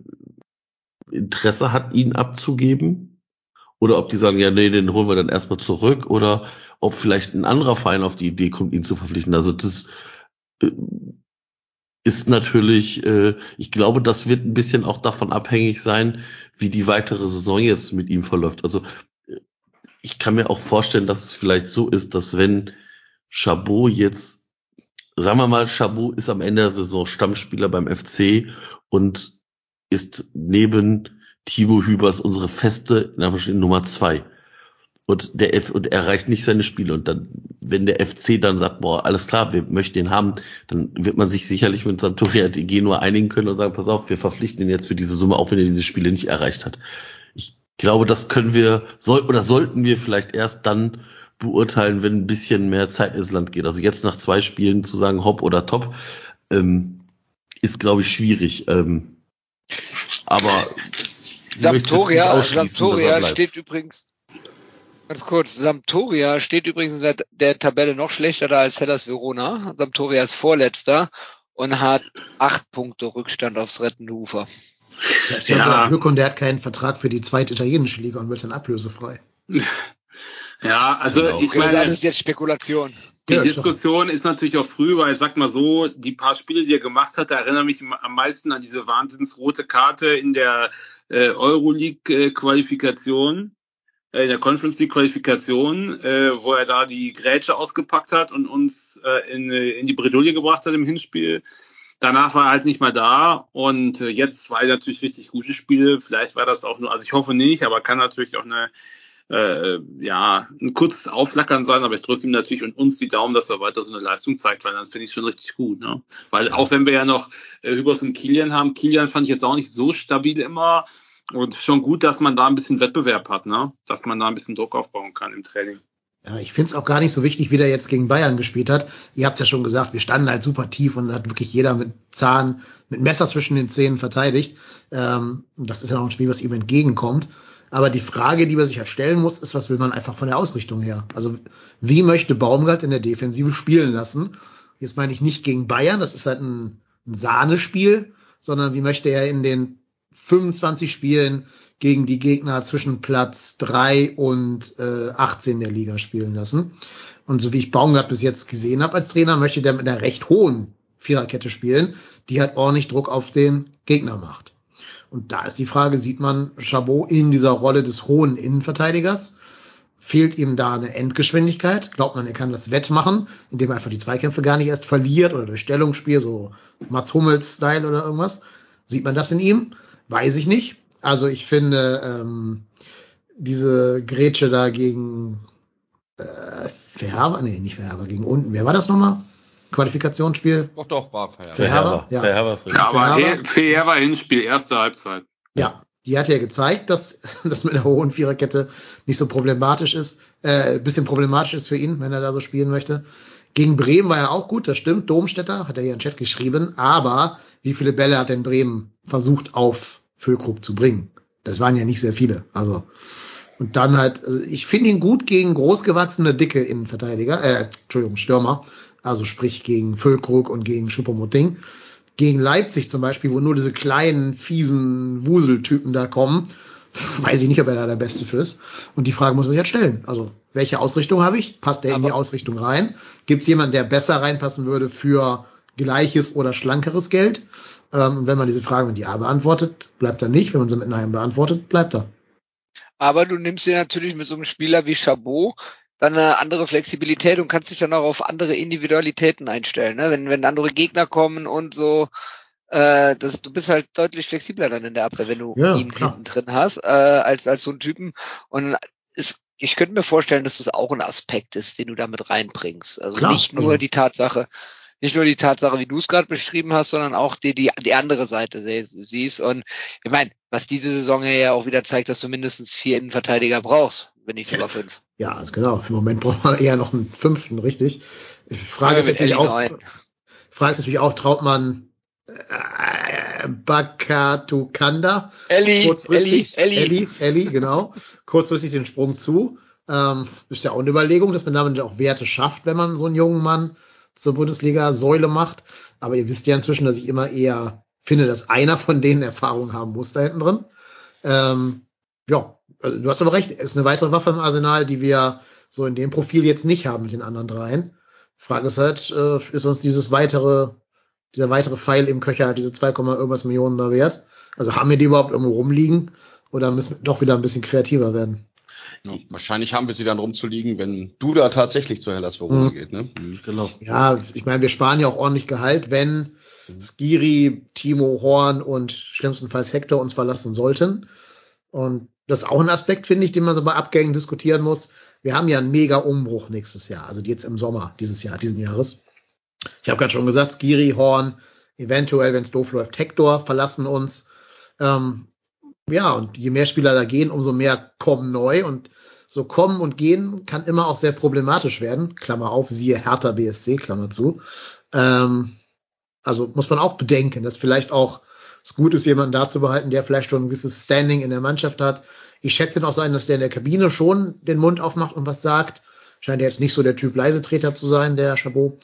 Interesse hat, ihn abzugeben. Oder ob die sagen, ja, nee, den holen wir dann erstmal zurück. Oder ob vielleicht ein anderer Verein auf die Idee kommt, ihn zu verpflichten. Also das äh, ist natürlich, äh, ich glaube, das wird ein bisschen auch davon abhängig sein, wie die weitere Saison jetzt mit ihm verläuft. Also ich kann mir auch vorstellen, dass es vielleicht so ist, dass wenn Chabot jetzt, sagen wir mal, Chabot ist am Ende der Saison Stammspieler beim FC und ist neben Timo Hübers unsere feste Nummer zwei. Und der F und er erreicht nicht seine Spiele und dann, wenn der FC dann sagt, boah, alles klar, wir möchten ihn haben, dann wird man sich sicherlich mit Sampdoria DG nur einigen können und sagen, pass auf, wir verpflichten ihn jetzt für diese Summe, auch wenn er diese Spiele nicht erreicht hat. Ich glaube, das können wir, soll, oder sollten wir vielleicht erst dann beurteilen, wenn ein bisschen mehr Zeit ins Land geht. Also jetzt nach zwei Spielen zu sagen, hopp oder top, ähm, ist, glaube ich, schwierig. Ähm, aber Sampdoria, Sampdoria steht übrigens, Ganz kurz, Sampdoria steht übrigens in der, der, Tabelle noch schlechter da als Hellas Verona. Sampdoria ist Vorletzter und hat acht Punkte Rückstand aufs rettende Ufer. Ja, ja. Glück und der hat keinen Vertrag für die zweite italienische Liga und wird dann ablösefrei. Ja, also genau. ich meine, das ist jetzt Spekulation. Die ja, Diskussion ist natürlich auch früh, weil sag mal so, die paar Spiele, die er gemacht hat, da erinnern mich am meisten an diese wahnsinnsrote Karte in der äh, Euroleague-Qualifikation äh, in der Conference League Qualifikation, äh, wo er da die Grätsche ausgepackt hat und uns äh, in, in die Bredouille gebracht hat im Hinspiel. Danach war er halt nicht mehr da und äh, jetzt zwei natürlich richtig gute Spiele. Vielleicht war das auch nur, also ich hoffe nicht, aber kann natürlich auch eine äh, ja, ein kurzes Aufflackern sein, aber ich drücke ihm natürlich und uns die Daumen, dass er weiter so eine Leistung zeigt, weil dann finde ich schon richtig gut. Ne? Weil auch wenn wir ja noch äh, Hübers und Kilian haben, Kilian fand ich jetzt auch nicht so stabil immer, und schon gut, dass man da ein bisschen Wettbewerb hat, ne? Dass man da ein bisschen Druck aufbauen kann im Training. Ja, ich finde es auch gar nicht so wichtig, wie der jetzt gegen Bayern gespielt hat. Ihr habt ja schon gesagt, wir standen halt super tief und hat wirklich jeder mit Zahn, mit Messer zwischen den Zähnen verteidigt. Ähm, das ist ja auch ein Spiel, was ihm entgegenkommt. Aber die Frage, die man sich halt stellen muss, ist, was will man einfach von der Ausrichtung her? Also wie möchte Baumgart in der Defensive spielen lassen? Jetzt meine ich nicht gegen Bayern, das ist halt ein, ein Sahnespiel, sondern wie möchte er in den 25 Spielen gegen die Gegner zwischen Platz 3 und äh, 18 der Liga spielen lassen. Und so wie ich Baumgart bis jetzt gesehen habe als Trainer, möchte der mit einer recht hohen Viererkette spielen, die halt ordentlich Druck auf den Gegner macht. Und da ist die Frage, sieht man Chabot in dieser Rolle des hohen Innenverteidigers? Fehlt ihm da eine Endgeschwindigkeit? Glaubt man, er kann das wettmachen, indem er einfach die Zweikämpfe gar nicht erst verliert oder durch Stellungsspiel, so Mats Hummels-Style oder irgendwas? Sieht man das in ihm? Weiß ich nicht. Also ich finde ähm, diese Grätsche da gegen äh, Verherber, nee, nicht Verherber, gegen unten. Wer war das nochmal? Qualifikationsspiel? Doch, doch, war Verherber. Verherber, ja. Verherber, ja, aber Verherber Hinspiel, erste Halbzeit. Ja, die hat ja gezeigt, dass das mit einer hohen Viererkette nicht so problematisch ist, äh, bisschen problematisch ist für ihn, wenn er da so spielen möchte. Gegen Bremen war er auch gut, das stimmt. Domstädter hat er hier in Chat geschrieben, aber wie viele Bälle hat denn Bremen versucht auf Füllkrug zu bringen? Das waren ja nicht sehr viele. Also und dann halt, also ich finde ihn gut gegen großgewachsene, dicke Innenverteidiger, äh, Entschuldigung, Stürmer. Also sprich gegen Füllkrug und gegen Schuppomoting. Gegen Leipzig zum Beispiel, wo nur diese kleinen, fiesen Wuseltypen da kommen, weiß ich nicht, ob er da der Beste für ist. Und die Frage muss man sich jetzt stellen. Also, welche Ausrichtung habe ich? Passt der in die Ausrichtung rein? Gibt es jemanden, der besser reinpassen würde für gleiches oder schlankeres Geld? Ähm, wenn man diese Frage mit Ja beantwortet, bleibt er nicht. Wenn man sie mit Nein beantwortet, bleibt er. Aber du nimmst dir natürlich mit so einem Spieler wie Chabot dann eine andere Flexibilität und kannst dich dann auch auf andere Individualitäten einstellen. Ne? Wenn, wenn andere Gegner kommen und so, äh, das, du bist halt deutlich flexibler dann in der Abwehr, wenn du ja, ihn klar. hinten drin hast, äh, als, als so ein Typen. Und es, ich könnte mir vorstellen, dass das auch ein Aspekt ist, den du damit reinbringst. Also klar, nicht nur also. die Tatsache, nicht nur die Tatsache, wie du es gerade beschrieben hast, sondern auch die, die, die andere Seite siehst. Und ich meine, was diese Saison ja auch wieder zeigt, dass du mindestens vier Innenverteidiger brauchst, wenn nicht sogar fünf. Ja, also genau. Im Moment braucht man eher noch einen fünften, richtig. Ich frage ja, ist natürlich auch, frage ist natürlich auch, traut man äh, Bakatu Kanda Ellie, kurzfristig, Ellie, Ellie. Ellie, Ellie, genau, kurzfristig den Sprung zu. Ähm, ist ja auch eine Überlegung, dass man damit auch Werte schafft, wenn man so einen jungen Mann zur Bundesliga-Säule macht. Aber ihr wisst ja inzwischen, dass ich immer eher finde, dass einer von denen Erfahrung haben muss da hinten drin. Ähm, ja, also du hast aber recht, es ist eine weitere Waffe im Arsenal, die wir so in dem Profil jetzt nicht haben mit den anderen dreien. Frage ist halt, äh, ist uns dieses weitere, dieser weitere Pfeil im Köcher, diese 2, irgendwas Millionen da wert? Also haben wir die überhaupt irgendwo rumliegen? Oder müssen wir doch wieder ein bisschen kreativer werden? Ja, wahrscheinlich haben wir sie dann rumzuliegen, wenn du da tatsächlich zur Hellas Verona mhm. geht, ne? Mhm. Genau. Ja, ich meine, wir sparen ja auch ordentlich Gehalt, wenn mhm. Skiri, Timo Horn und schlimmstenfalls Hector uns verlassen sollten. Und Das ist auch ein Aspekt, finde ich, den man so bei Abgängen diskutieren muss. Wir haben ja einen mega Umbruch nächstes Jahr, also jetzt im Sommer dieses Jahr, diesen Jahres. Ich habe gerade schon gesagt, Skiri, Horn, eventuell, wenn es doof läuft, Hector verlassen uns. Ähm, ja, und je mehr Spieler da gehen, umso mehr kommen neu und so kommen und gehen kann immer auch sehr problematisch werden. Klammer auf, siehe Hertha BSC, Klammer zu. Ähm, also muss man auch bedenken, dass vielleicht auch es gut ist, jemanden da zu behalten, der vielleicht schon ein gewisses Standing in der Mannschaft hat. Ich schätze ihn auch sein, dass der in der Kabine schon den Mund aufmacht und was sagt. Scheint ja jetzt nicht so der Typ Leisetreter zu sein, der Chabot.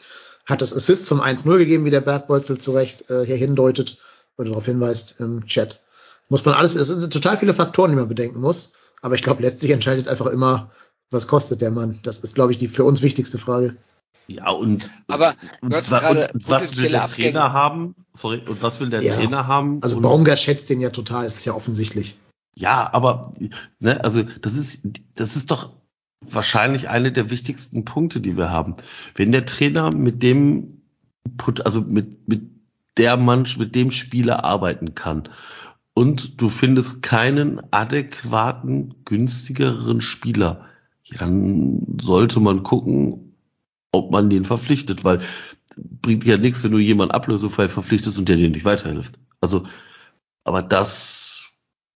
Hat das Assist zum 1-0 gegeben, wie der Bergbolzel zu Recht äh, hier hindeutet oder darauf hinweist im Chat. Muss man alles, es sind total viele Faktoren, die man bedenken muss. Aber ich glaube, letztlich entscheidet einfach immer, was kostet der Mann. Das ist, glaube ich, die für uns wichtigste Frage. Ja, und, Aber und, und, und was will der Abgänge. Trainer haben? Sorry, und was will der ja. Trainer haben? Also Baumgart schätzt den ja total, ist ja offensichtlich. Ja, aber ne, also das ist das ist doch wahrscheinlich eine der wichtigsten Punkte, die wir haben. Wenn der Trainer mit dem also mit mit der Mannschaft, mit dem Spieler arbeiten kann und du findest keinen adäquaten, günstigeren Spieler, ja, dann sollte man gucken, ob man den verpflichtet, weil bringt ja nichts, wenn du jemanden ablösefrei verpflichtest und der dir nicht weiterhilft. Also, aber das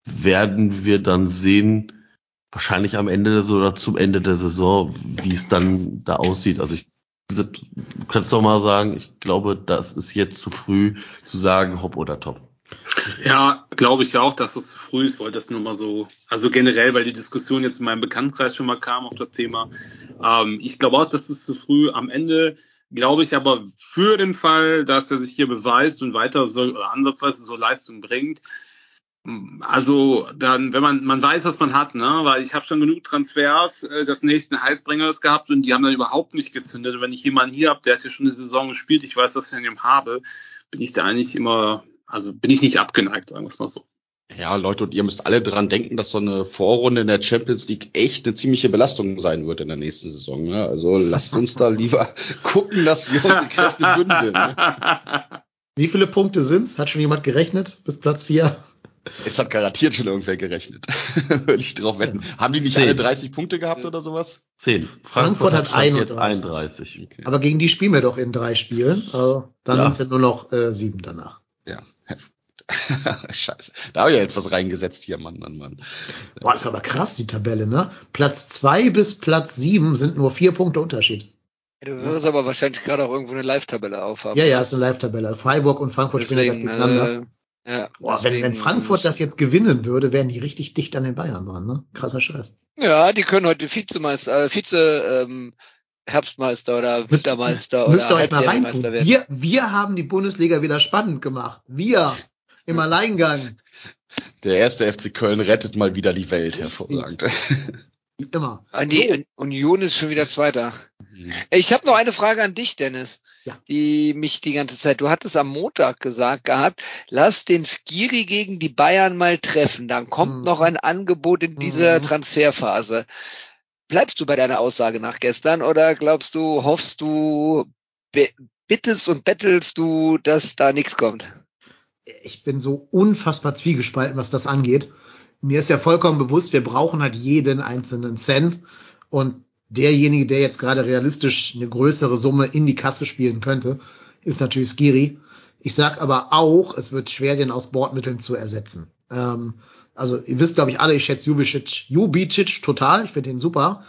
werden wir dann sehen, wahrscheinlich am Ende des oder zum Ende der Saison, wie es dann da aussieht. Also ich du kannst doch mal sagen, ich glaube, das ist jetzt zu früh zu sagen, hopp oder top. Ja, glaube ich auch, dass es zu früh ist, weil das nur mal so, also generell, weil die Diskussion jetzt in meinem Bekanntenkreis schon mal kam auf das Thema. Ähm, ich glaube auch, dass es zu früh am Ende glaube ich aber für den Fall, dass er sich hier beweist und weiter so oder ansatzweise so Leistung bringt. Also dann, wenn man man weiß, was man hat, ne, weil ich habe schon genug Transfers äh, des nächsten Heißbringers gehabt und die haben dann überhaupt nicht gezündet. Wenn ich jemanden hier habe, der hat ja schon eine Saison gespielt, ich weiß, was ich an ihm habe, bin ich da eigentlich immer also bin ich nicht abgeneigt, sagen wir es mal so. Ja, Leute, und ihr müsst alle dran denken, dass so eine Vorrunde in der Champions League echt eine ziemliche Belastung sein wird in der nächsten Saison. Ne? Also lasst uns da lieber gucken, dass wir unsere Kräfte bündeln. Ne? Wie viele Punkte sind's? Hat schon jemand gerechnet bis Platz vier? Es hat garantiert schon irgendwer gerechnet. Würde ich drauf wetten. Haben die nicht Zehn. alle 30 Punkte gehabt oder sowas? Zehn. Frankfurt, Frankfurt hat 31. 31. Okay. Aber gegen die spielen wir doch in drei Spielen. Also dann ja. sind es ja nur noch äh, sieben danach. Ja. Scheiße. Da habe ich ja jetzt was reingesetzt hier, Mann, Mann, Mann. Boah, ist aber krass, die Tabelle, ne? Platz zwei bis Platz sieben sind nur vier Punkte Unterschied. Du wirst aber wahrscheinlich gerade auch irgendwo eine Live-Tabelle aufhaben. Ja, ja, ist eine Live-Tabelle. Freiburg und Frankfurt deswegen, spielen gegeneinander. Äh, ja, Boah, wenn, wenn Frankfurt das jetzt gewinnen würde, wären die richtig dicht an den Bayern dran, ne? Krasser Scheiß. Ja, die können heute Vizemeister, äh, Vize, ähm, Herbstmeister oder Wintermeister müsst, oder müsst ihr euch mal reintun. Wir, wir haben die Bundesliga wieder spannend gemacht. Wir im Alleingang. Der erste FC Köln rettet mal wieder die Welt, hervorragend. Immer. Ah, nee. Union ist schon wieder Zweiter. Mhm. Ich habe noch eine Frage an dich, Dennis. Ja. Die mich die ganze Zeit. Du hattest am Montag gesagt gehabt, lass den Skiri gegen die Bayern mal treffen. Dann kommt mhm. noch ein Angebot in dieser mhm. Transferphase. Bleibst du bei deiner Aussage nach gestern oder glaubst du, hoffst du, bittest und bettelst du, dass da nichts kommt? Ich bin so unfassbar zwiegespalten, was das angeht. Mir ist ja vollkommen bewusst, wir brauchen halt jeden einzelnen Cent und derjenige, der jetzt gerade realistisch eine größere Summe in die Kasse spielen könnte, ist natürlich Skiri. Ich sag aber auch, es wird schwer, den aus Bordmitteln zu ersetzen. Ähm, also ihr wisst, glaube ich, alle, ich schätze Jubicic, Jubicic total, ich finde den super,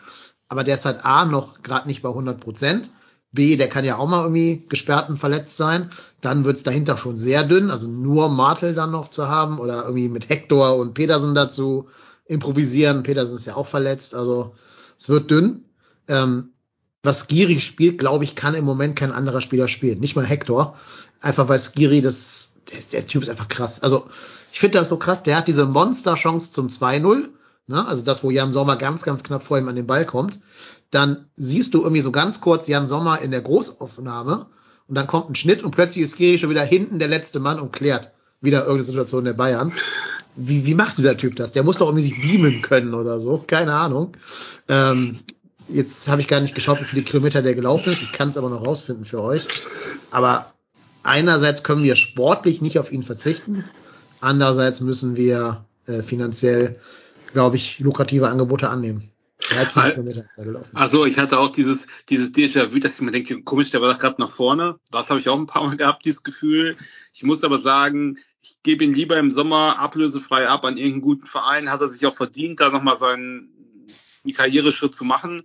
aber der ist halt A noch gerade nicht bei 100 Prozent B, der kann ja auch mal irgendwie gesperrt und verletzt sein. Dann wird's dahinter schon sehr dünn, also nur Martel dann noch zu haben oder irgendwie mit Hector und Petersen dazu improvisieren. Petersen ist ja auch verletzt, also es wird dünn. Ähm, was Giri spielt, glaube ich, kann im Moment kein anderer Spieler spielen. Nicht mal Hector. Einfach weil Skiri das, der, der Typ ist einfach krass. Also ich finde das so krass. Der hat diese Monster-Chance zum 2-0. Ne? Also das, wo Jan Sommer ganz, ganz knapp vor ihm an den Ball kommt dann siehst du irgendwie so ganz kurz Jan Sommer in der Großaufnahme und dann kommt ein Schnitt und plötzlich ist Giri schon wieder hinten der letzte Mann und klärt wieder irgendeine Situation der Bayern. Wie, wie macht dieser Typ das? Der muss doch irgendwie sich beamen können oder so. Keine Ahnung. Ähm, jetzt habe ich gar nicht geschaut, wie viele Kilometer der gelaufen ist. Ich kann es aber noch rausfinden für euch. Aber einerseits können wir sportlich nicht auf ihn verzichten. Andererseits müssen wir äh, finanziell glaube ich, lukrative Angebote annehmen. 13 Al- Kilometer ist gelaufen. Also ich hatte auch dieses, dieses Déjà-vu, dass ich mir denke, komisch, der war doch gerade nach vorne. Das habe ich auch ein paar Mal gehabt, dieses Gefühl. Ich muss aber sagen, ich gebe ihn lieber im Sommer ablösefrei ab an irgendeinen guten Verein. Hat er sich auch verdient, da nochmal seinen Karriereschritt zu machen.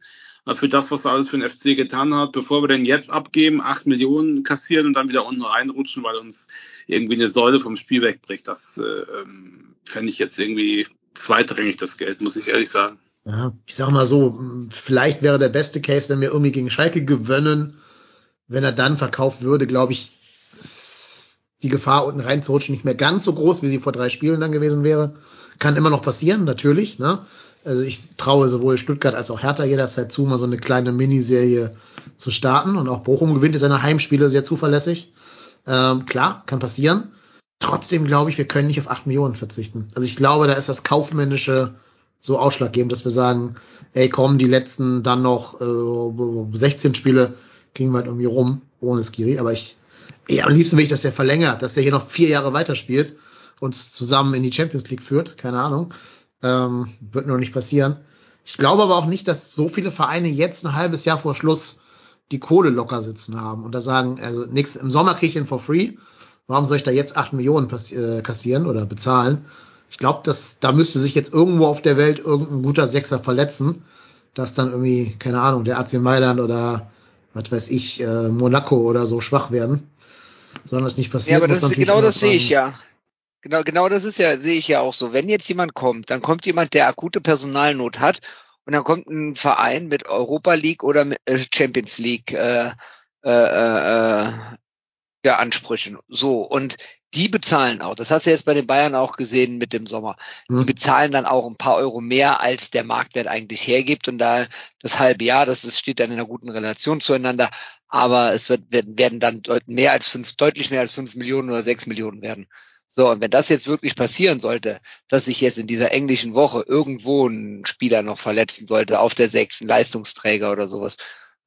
Für das, was er alles für den FC getan hat, bevor wir den jetzt abgeben, acht Millionen kassieren und dann wieder unten reinrutschen, weil uns irgendwie eine Säule vom Spiel wegbricht, das äh, ähm, fände ich jetzt irgendwie zweitrangig, das Geld, muss ich ehrlich sagen. Ja, ich sag mal so, vielleicht wäre der beste Case, wenn wir irgendwie gegen Schalke gewöhnen. Wenn er dann verkauft würde, glaube ich, die Gefahr, unten reinzurutschen, nicht mehr ganz so groß, wie sie vor drei Spielen dann gewesen wäre. Kann immer noch passieren, natürlich. Ne? Also ich traue sowohl Stuttgart als auch Hertha jederzeit zu, mal so eine kleine Miniserie zu starten. Und auch Bochum gewinnt seine Heimspiele sehr zuverlässig. Ähm, klar, kann passieren. Trotzdem glaube ich, wir können nicht auf acht Millionen verzichten. Also ich glaube, da ist das kaufmännische so ausschlaggebend, dass wir sagen, ey, komm, die letzten dann noch äh, 16 Spiele kriegen wir halt irgendwie rum, ohne Skiri. Aber ich, ey, am liebsten will ich, dass der verlängert, dass der hier noch vier Jahre weiterspielt, uns zusammen in die Champions League führt, keine Ahnung. Ähm, wird noch nicht passieren. Ich glaube aber auch nicht, dass so viele Vereine jetzt ein halbes Jahr vor Schluss die Kohle locker sitzen haben und da sagen, also nix, im Sommer kriege ich ihn for free. Warum soll ich da jetzt acht Millionen äh, kassieren oder bezahlen? Ich glaube, dass da müsste sich jetzt irgendwo auf der Welt irgendein guter Sechser verletzen, dass dann irgendwie, keine Ahnung, der AC Mailand oder was weiß ich, äh, Monaco oder so schwach werden. Sondern es nicht passiert. Ja, aber das ist, genau das sehe ich ja. Genau, genau das ist ja, sehe ich ja auch so. Wenn jetzt jemand kommt, dann kommt jemand, der akute Personalnot hat und dann kommt ein Verein mit Europa League oder mit äh, Champions League äh, äh, äh, ja, Ansprüchen. So, und die bezahlen auch. Das hast du jetzt bei den Bayern auch gesehen mit dem Sommer. Die Hm. bezahlen dann auch ein paar Euro mehr, als der Marktwert eigentlich hergibt. Und da das halbe Jahr, das ist, steht dann in einer guten Relation zueinander. Aber es wird, werden, werden dann mehr als fünf, deutlich mehr als fünf Millionen oder sechs Millionen werden. So, und wenn das jetzt wirklich passieren sollte, dass sich jetzt in dieser englischen Woche irgendwo ein Spieler noch verletzen sollte, auf der sechsten Leistungsträger oder sowas,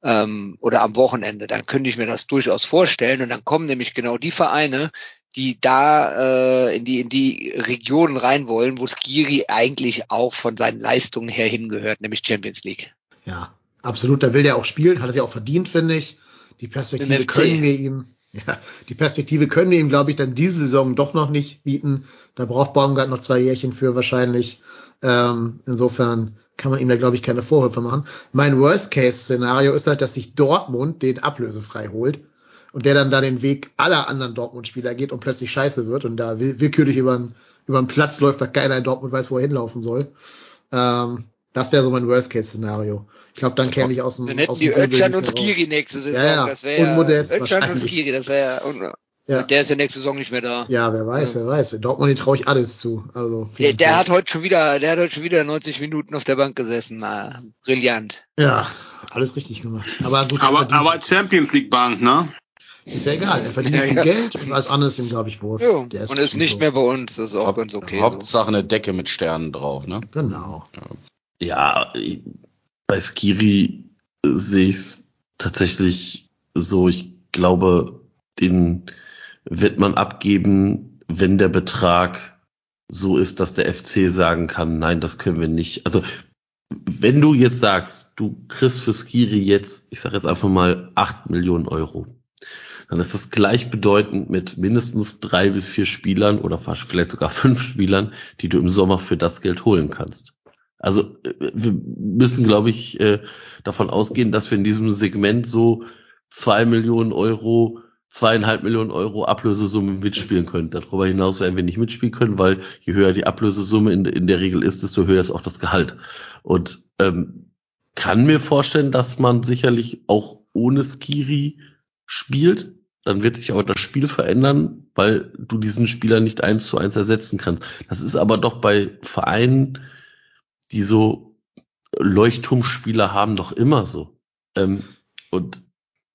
ähm, oder am Wochenende, dann könnte ich mir das durchaus vorstellen. Und dann kommen nämlich genau die Vereine, die da äh, in die in die Regionen rein wollen, wo Skiri eigentlich auch von seinen Leistungen her hingehört, nämlich Champions League. Ja, absolut. Da will der auch spielen, hat er ja auch verdient, finde ich. Die Perspektive können wir ihm, ja, die Perspektive können wir ihm, glaube ich, dann diese Saison doch noch nicht bieten. Da braucht Baumgart noch zwei Jährchen für wahrscheinlich. Ähm, insofern kann man ihm da, glaube ich, keine Vorwürfe machen. Mein Worst-Case-Szenario ist halt, dass sich Dortmund den ablösefrei holt und der dann da den Weg aller anderen Dortmund-Spieler geht und plötzlich scheiße wird und da will- willkürlich über den, über den Platz läuft, weil keiner in Dortmund weiß, wo er hinlaufen soll. Ähm, das wäre so mein Worst-Case-Szenario. Ich glaube, dann käme ich aus dem Dann aus hätten dem die Özcan und. Skiri nächste Saison. Ja, ja. Das wäre ja Und Modest Özcan und. Skiri, das wäre ja, und, Ja. der ist ja nächste Saison nicht mehr da. Ja, wer weiß, wer weiß. Dortmund, den traue ich alles zu. Also, Der, der hat heute schon wieder, der hat heute schon wieder 90 Minuten auf der Bank gesessen. Na, brillant. ja, alles richtig gemacht. Aber gut, er Aber, aber Champions League Bank, ne? Ist ja egal. Er verdient Ja, viel ja. Geld und alles andere ist ihm, glaube ich, Wurst. Jo, Der und ist nicht so. mehr bei uns. Das ist auch ganz okay. So. Hauptsache eine Decke mit Sternen drauf, ne? Genau. Ja, bei Skiri sehe ich es tatsächlich so. Ich glaube, den wird man abgeben, wenn der Betrag so ist, dass der FC sagen kann, nein, das können wir nicht. Also wenn du jetzt sagst, du kriegst für Skiri jetzt, ich sage jetzt einfach mal acht Millionen Euro, dann ist das gleichbedeutend mit mindestens drei bis vier Spielern oder vielleicht sogar fünf Spielern, die du im Sommer für das Geld holen kannst. Also äh, wir müssen, glaube ich, äh, davon ausgehen, dass wir in diesem Segment so zwei Millionen Euro, zweieinhalb Millionen Euro Ablösesumme mitspielen können. Darüber hinaus werden wir nicht mitspielen können, weil je höher die Ablösesumme in, in der Regel ist, desto höher ist auch das Gehalt. Und ähm, kann mir vorstellen, dass man sicherlich auch ohne Skiri spielt. Dann wird sich aber das Spiel verändern, weil du diesen Spieler nicht eins zu eins ersetzen kannst. Das ist aber doch bei Vereinen, die so Leuchtturmspieler haben, doch immer so. Ähm, und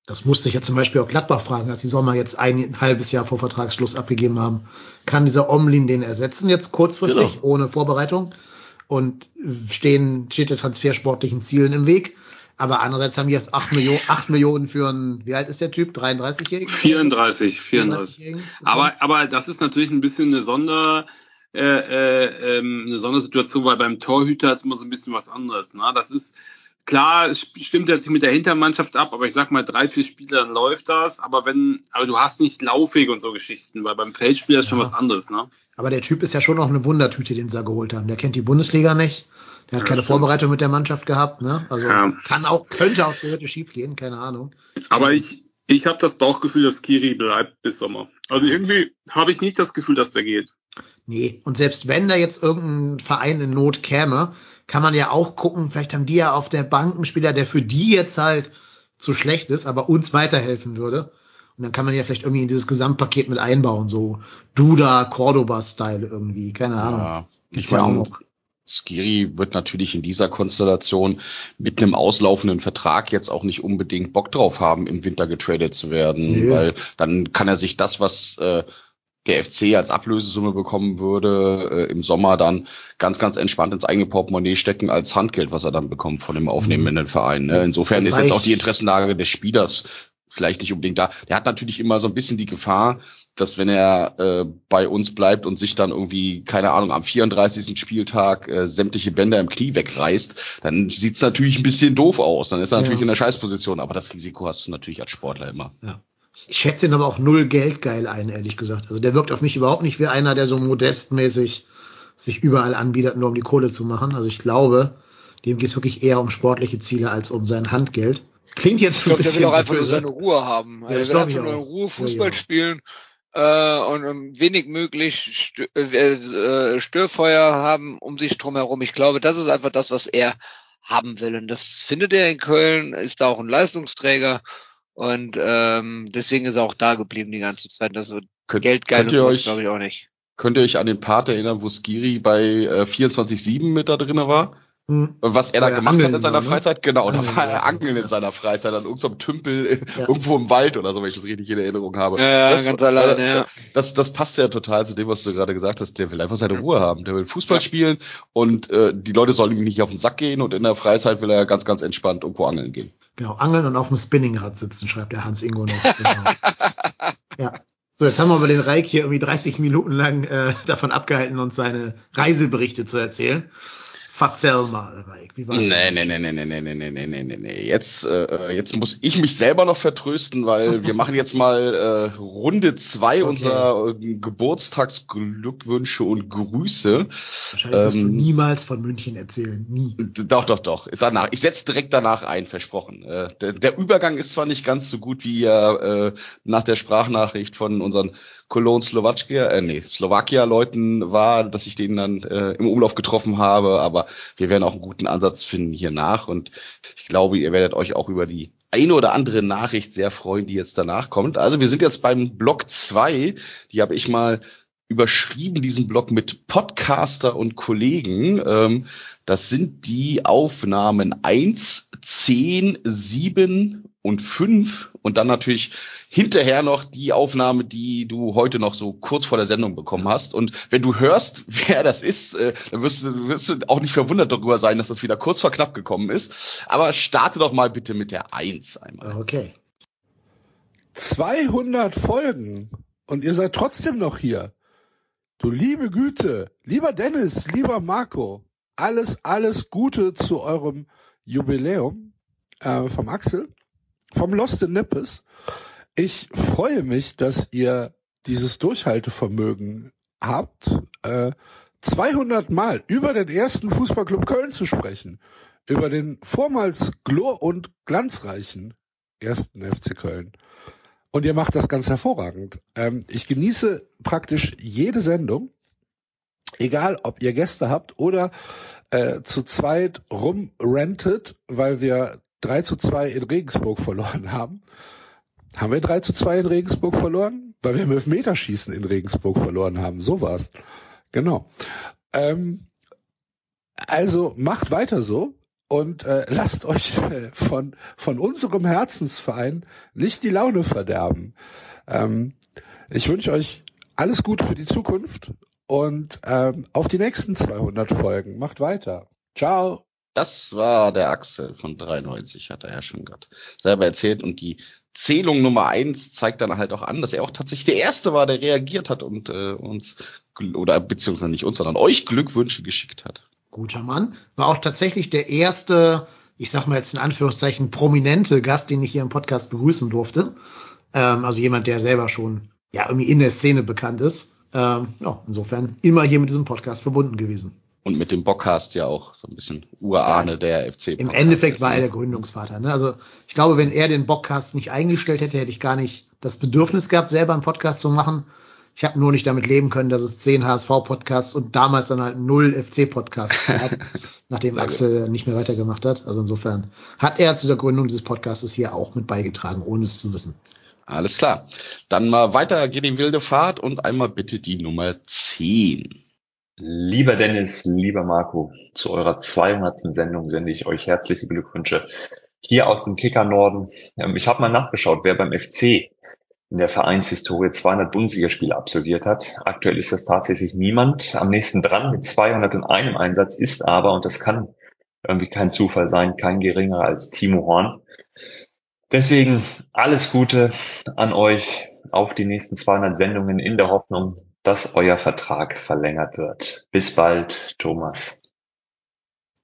Das musste ich ja zum Beispiel auch Gladbach fragen, als die Sommer jetzt ein halbes Jahr vor Vertragsschluss abgegeben haben. Kann dieser Omlin den ersetzen jetzt kurzfristig, Genau. ohne Vorbereitung? Und stehen, steht der transfersportlichen Zielen im Weg? Aber andererseits haben die jetzt 8 Millionen, 8 Millionen für einen, wie alt ist der Typ? 33-Jährigen? 34, 34. 34-Jährigen? Aber, aber das ist natürlich ein bisschen eine äh, äh, ähm, eine Sondersituation, weil beim Torhüter ist immer so ein bisschen was anderes. Ne? Das ist klar, stimmt jetzt nicht mit der Hintermannschaft ab, aber ich sag mal, drei, vier Spiele, dann läuft das. Aber wenn, aber du hast nicht Laufwege und so Geschichten, weil beim Feldspieler ist ja. schon was anderes, ne? Aber der Typ ist ja schon noch eine Wundertüte, den sie da geholt haben. Der kennt die Bundesliga nicht. Der hat ja, keine stimmt. Vorbereitung mit der Mannschaft gehabt, ne? Also ja. kann auch, könnte auch theoretisch schief gehen, keine Ahnung. Aber ich, ich habe das Bauchgefühl, dass Kiri bleibt bis Sommer. Also irgendwie habe ich nicht das Gefühl, dass der geht. Nee, und selbst wenn da jetzt irgendein Verein in Not käme, kann man ja auch gucken, vielleicht haben die ja auf der Bank einen Spieler, der für die jetzt halt zu schlecht ist, aber uns weiterhelfen würde. Und dann kann man ja vielleicht irgendwie in dieses Gesamtpaket mit einbauen, so Duda, Cordoba-Style irgendwie, keine Ahnung. Ja, ich meine, ja Skiri wird natürlich in dieser Konstellation mit einem auslaufenden Vertrag jetzt auch nicht unbedingt Bock drauf haben, im Winter getradet zu werden, nee. weil dann kann er sich das, was äh, der FC als Ablösesumme bekommen würde, äh, im Sommer dann ganz, ganz entspannt ins eigene Portemonnaie stecken als Handgeld, was er dann bekommt von dem aufnehmenden Verein. Ne? Insofern ist jetzt auch die Interessenlage des Spielers vielleicht nicht unbedingt da. Der hat natürlich immer so ein bisschen die Gefahr, dass wenn er äh, bei uns bleibt und sich dann irgendwie, keine Ahnung, am 34. Spieltag äh, sämtliche Bänder im Knie wegreißt, dann sieht's natürlich ein bisschen doof aus. Dann ist er natürlich ja. in der Scheißposition, aber das Risiko hast du natürlich als Sportler immer. Ja. Ich schätze ihn aber auch null geldgeil ein, ehrlich gesagt. Also der wirkt auf mich überhaupt nicht wie einer, der so modestmäßig sich überall anbietet, nur um die Kohle zu machen. Also ich glaube, dem geht's wirklich eher um sportliche Ziele als um sein Handgeld. Klingt jetzt ich glaub, ein bisschen. Der will auch einfach nur seine Ruhe haben. Ja, er will einfach nur in Ruhe Fußball ja, ja. spielen äh, und, und wenig möglich äh, äh, Störfeuer haben um sich drumherum. Ich glaube, das ist einfach das, was er haben will. Und das findet er in Köln, ist da auch ein Leistungsträger. Und ähm, deswegen ist er auch da geblieben die ganze Zeit. Das so Könnt, Geldgeil glaube ich auch nicht. Könnt ihr euch an den Part erinnern, wo Skiri bei äh, 24-7 mit da drinne war? Hm. Was er da gemacht hat in seiner ne? Freizeit? Genau, Angeln, da war er Angeln in seiner Freizeit an irgendeinem Tümpel ja. irgendwo im Wald oder so, wenn ich das richtig in Erinnerung habe. Ja, ja das, ganz alleine, äh, ja. Das, das passt ja total zu dem, was du gerade gesagt hast. Der will einfach seine Ruhe haben. Der will Fußball ja. spielen und äh, die Leute sollen ihm nicht auf den Sack gehen und in der Freizeit will er ganz, ganz entspannt irgendwo angeln gehen. Genau, angeln und auf dem Spinningrad sitzen, schreibt der Hans Ingo noch. Genau. ja. So, jetzt haben wir aber den Reik hier irgendwie 30 Minuten lang äh, davon abgehalten, uns seine Reiseberichte zu erzählen. Verzell mal, Mike. Wie war nee, nee, nee, nee, nee, nee, nee, nee, nee, nee, nee. Jetzt, äh, jetzt muss ich mich selber noch vertrösten, weil wir machen jetzt mal äh, Runde zwei okay. unserer äh, Geburtstagsglückwünsche und Grüße. Wahrscheinlich ähm, du niemals von München erzählen. Nie. Doch, doch, doch. Danach. Ich setze direkt danach ein, versprochen. Äh, der, der Übergang ist zwar nicht ganz so gut wie äh, nach der Sprachnachricht von unseren Cologne Slowakia, äh, nee, Slowakia-Leuten war, dass ich den dann äh, im Umlauf getroffen habe, aber wir werden auch einen guten Ansatz finden hier nach und ich glaube, ihr werdet euch auch über die eine oder andere Nachricht sehr freuen, die jetzt danach kommt. Also wir sind jetzt beim Block zwei, die habe ich mal überschrieben, diesen Blog mit Podcaster und Kollegen. Ähm, das sind die Aufnahmen eins, zehn, sieben und fünf und dann natürlich hinterher noch die Aufnahme, die du heute noch so kurz vor der Sendung bekommen hast. Und wenn du hörst, wer das ist, äh, dann wirst du, wirst du auch nicht verwundert darüber sein, dass das wieder kurz vor knapp gekommen ist. Aber starte doch mal bitte mit der Eins einmal. Okay. 200 Folgen und ihr seid trotzdem noch hier. Du liebe Güte, lieber Dennis, lieber Marco, alles, alles Gute zu eurem Jubiläum äh, vom Axel, vom Lost in Nippes. Ich freue mich, dass ihr dieses Durchhaltevermögen habt, äh, 200 Mal über den ersten Fußballclub Köln zu sprechen, über den vormals glor- und glanzreichen ersten FC Köln. Und ihr macht das ganz hervorragend. Ähm, ich genieße praktisch jede Sendung, egal ob ihr Gäste habt oder äh, zu zweit rumrentet, weil wir 3 zu 2 in Regensburg verloren haben. Haben wir 3 zu 2 in Regensburg verloren? Weil wir im Elfmeterschießen in Regensburg verloren haben. So war's. Genau. Ähm, also macht weiter so und äh, lasst euch äh, von, von unserem Herzensverein nicht die Laune verderben. Ähm, ich wünsche euch alles Gute für die Zukunft und ähm, auf die nächsten 200 Folgen. Macht weiter. Ciao. Das war der Axel von 93, hat er ja schon gerade selber erzählt. Und die Zählung Nummer eins zeigt dann halt auch an, dass er auch tatsächlich der Erste war, der reagiert hat und äh, uns, oder beziehungsweise nicht uns, sondern euch Glückwünsche geschickt hat. Guter Mann. War auch tatsächlich der erste, ich sag mal jetzt in Anführungszeichen, prominente Gast, den ich hier im Podcast begrüßen durfte. Ähm, also jemand, der selber schon ja irgendwie in der Szene bekannt ist. Ähm, ja, insofern immer hier mit diesem Podcast verbunden gewesen. Und mit dem Bockcast ja auch so ein bisschen Urahne ja, der FC. Im Endeffekt war er der Gründungsvater. Ne? Also ich glaube, wenn er den Bockcast nicht eingestellt hätte, hätte ich gar nicht das Bedürfnis gehabt, selber einen Podcast zu machen. Ich habe nur nicht damit leben können, dass es zehn HSV-Podcasts und damals dann halt null FC-Podcasts gab, nachdem Axel nicht mehr weitergemacht hat. Also insofern hat er zu der Gründung dieses Podcasts hier auch mit beigetragen, ohne es zu wissen. Alles klar. Dann mal weiter geht die wilde Fahrt und einmal bitte die Nummer 10. Lieber Dennis, lieber Marco, zu eurer 200. Sendung sende ich euch herzliche Glückwünsche hier aus dem Kicker Norden. Ähm, ich habe mal nachgeschaut, wer beim FC in der Vereinshistorie 200 Bundesligaspiele absolviert hat. Aktuell ist das tatsächlich niemand. Am nächsten dran mit 201 Einsatz ist aber, und das kann irgendwie kein Zufall sein, kein geringerer als Timo Horn. Deswegen alles Gute an euch auf die nächsten 200 Sendungen in der Hoffnung, dass euer Vertrag verlängert wird. Bis bald, Thomas.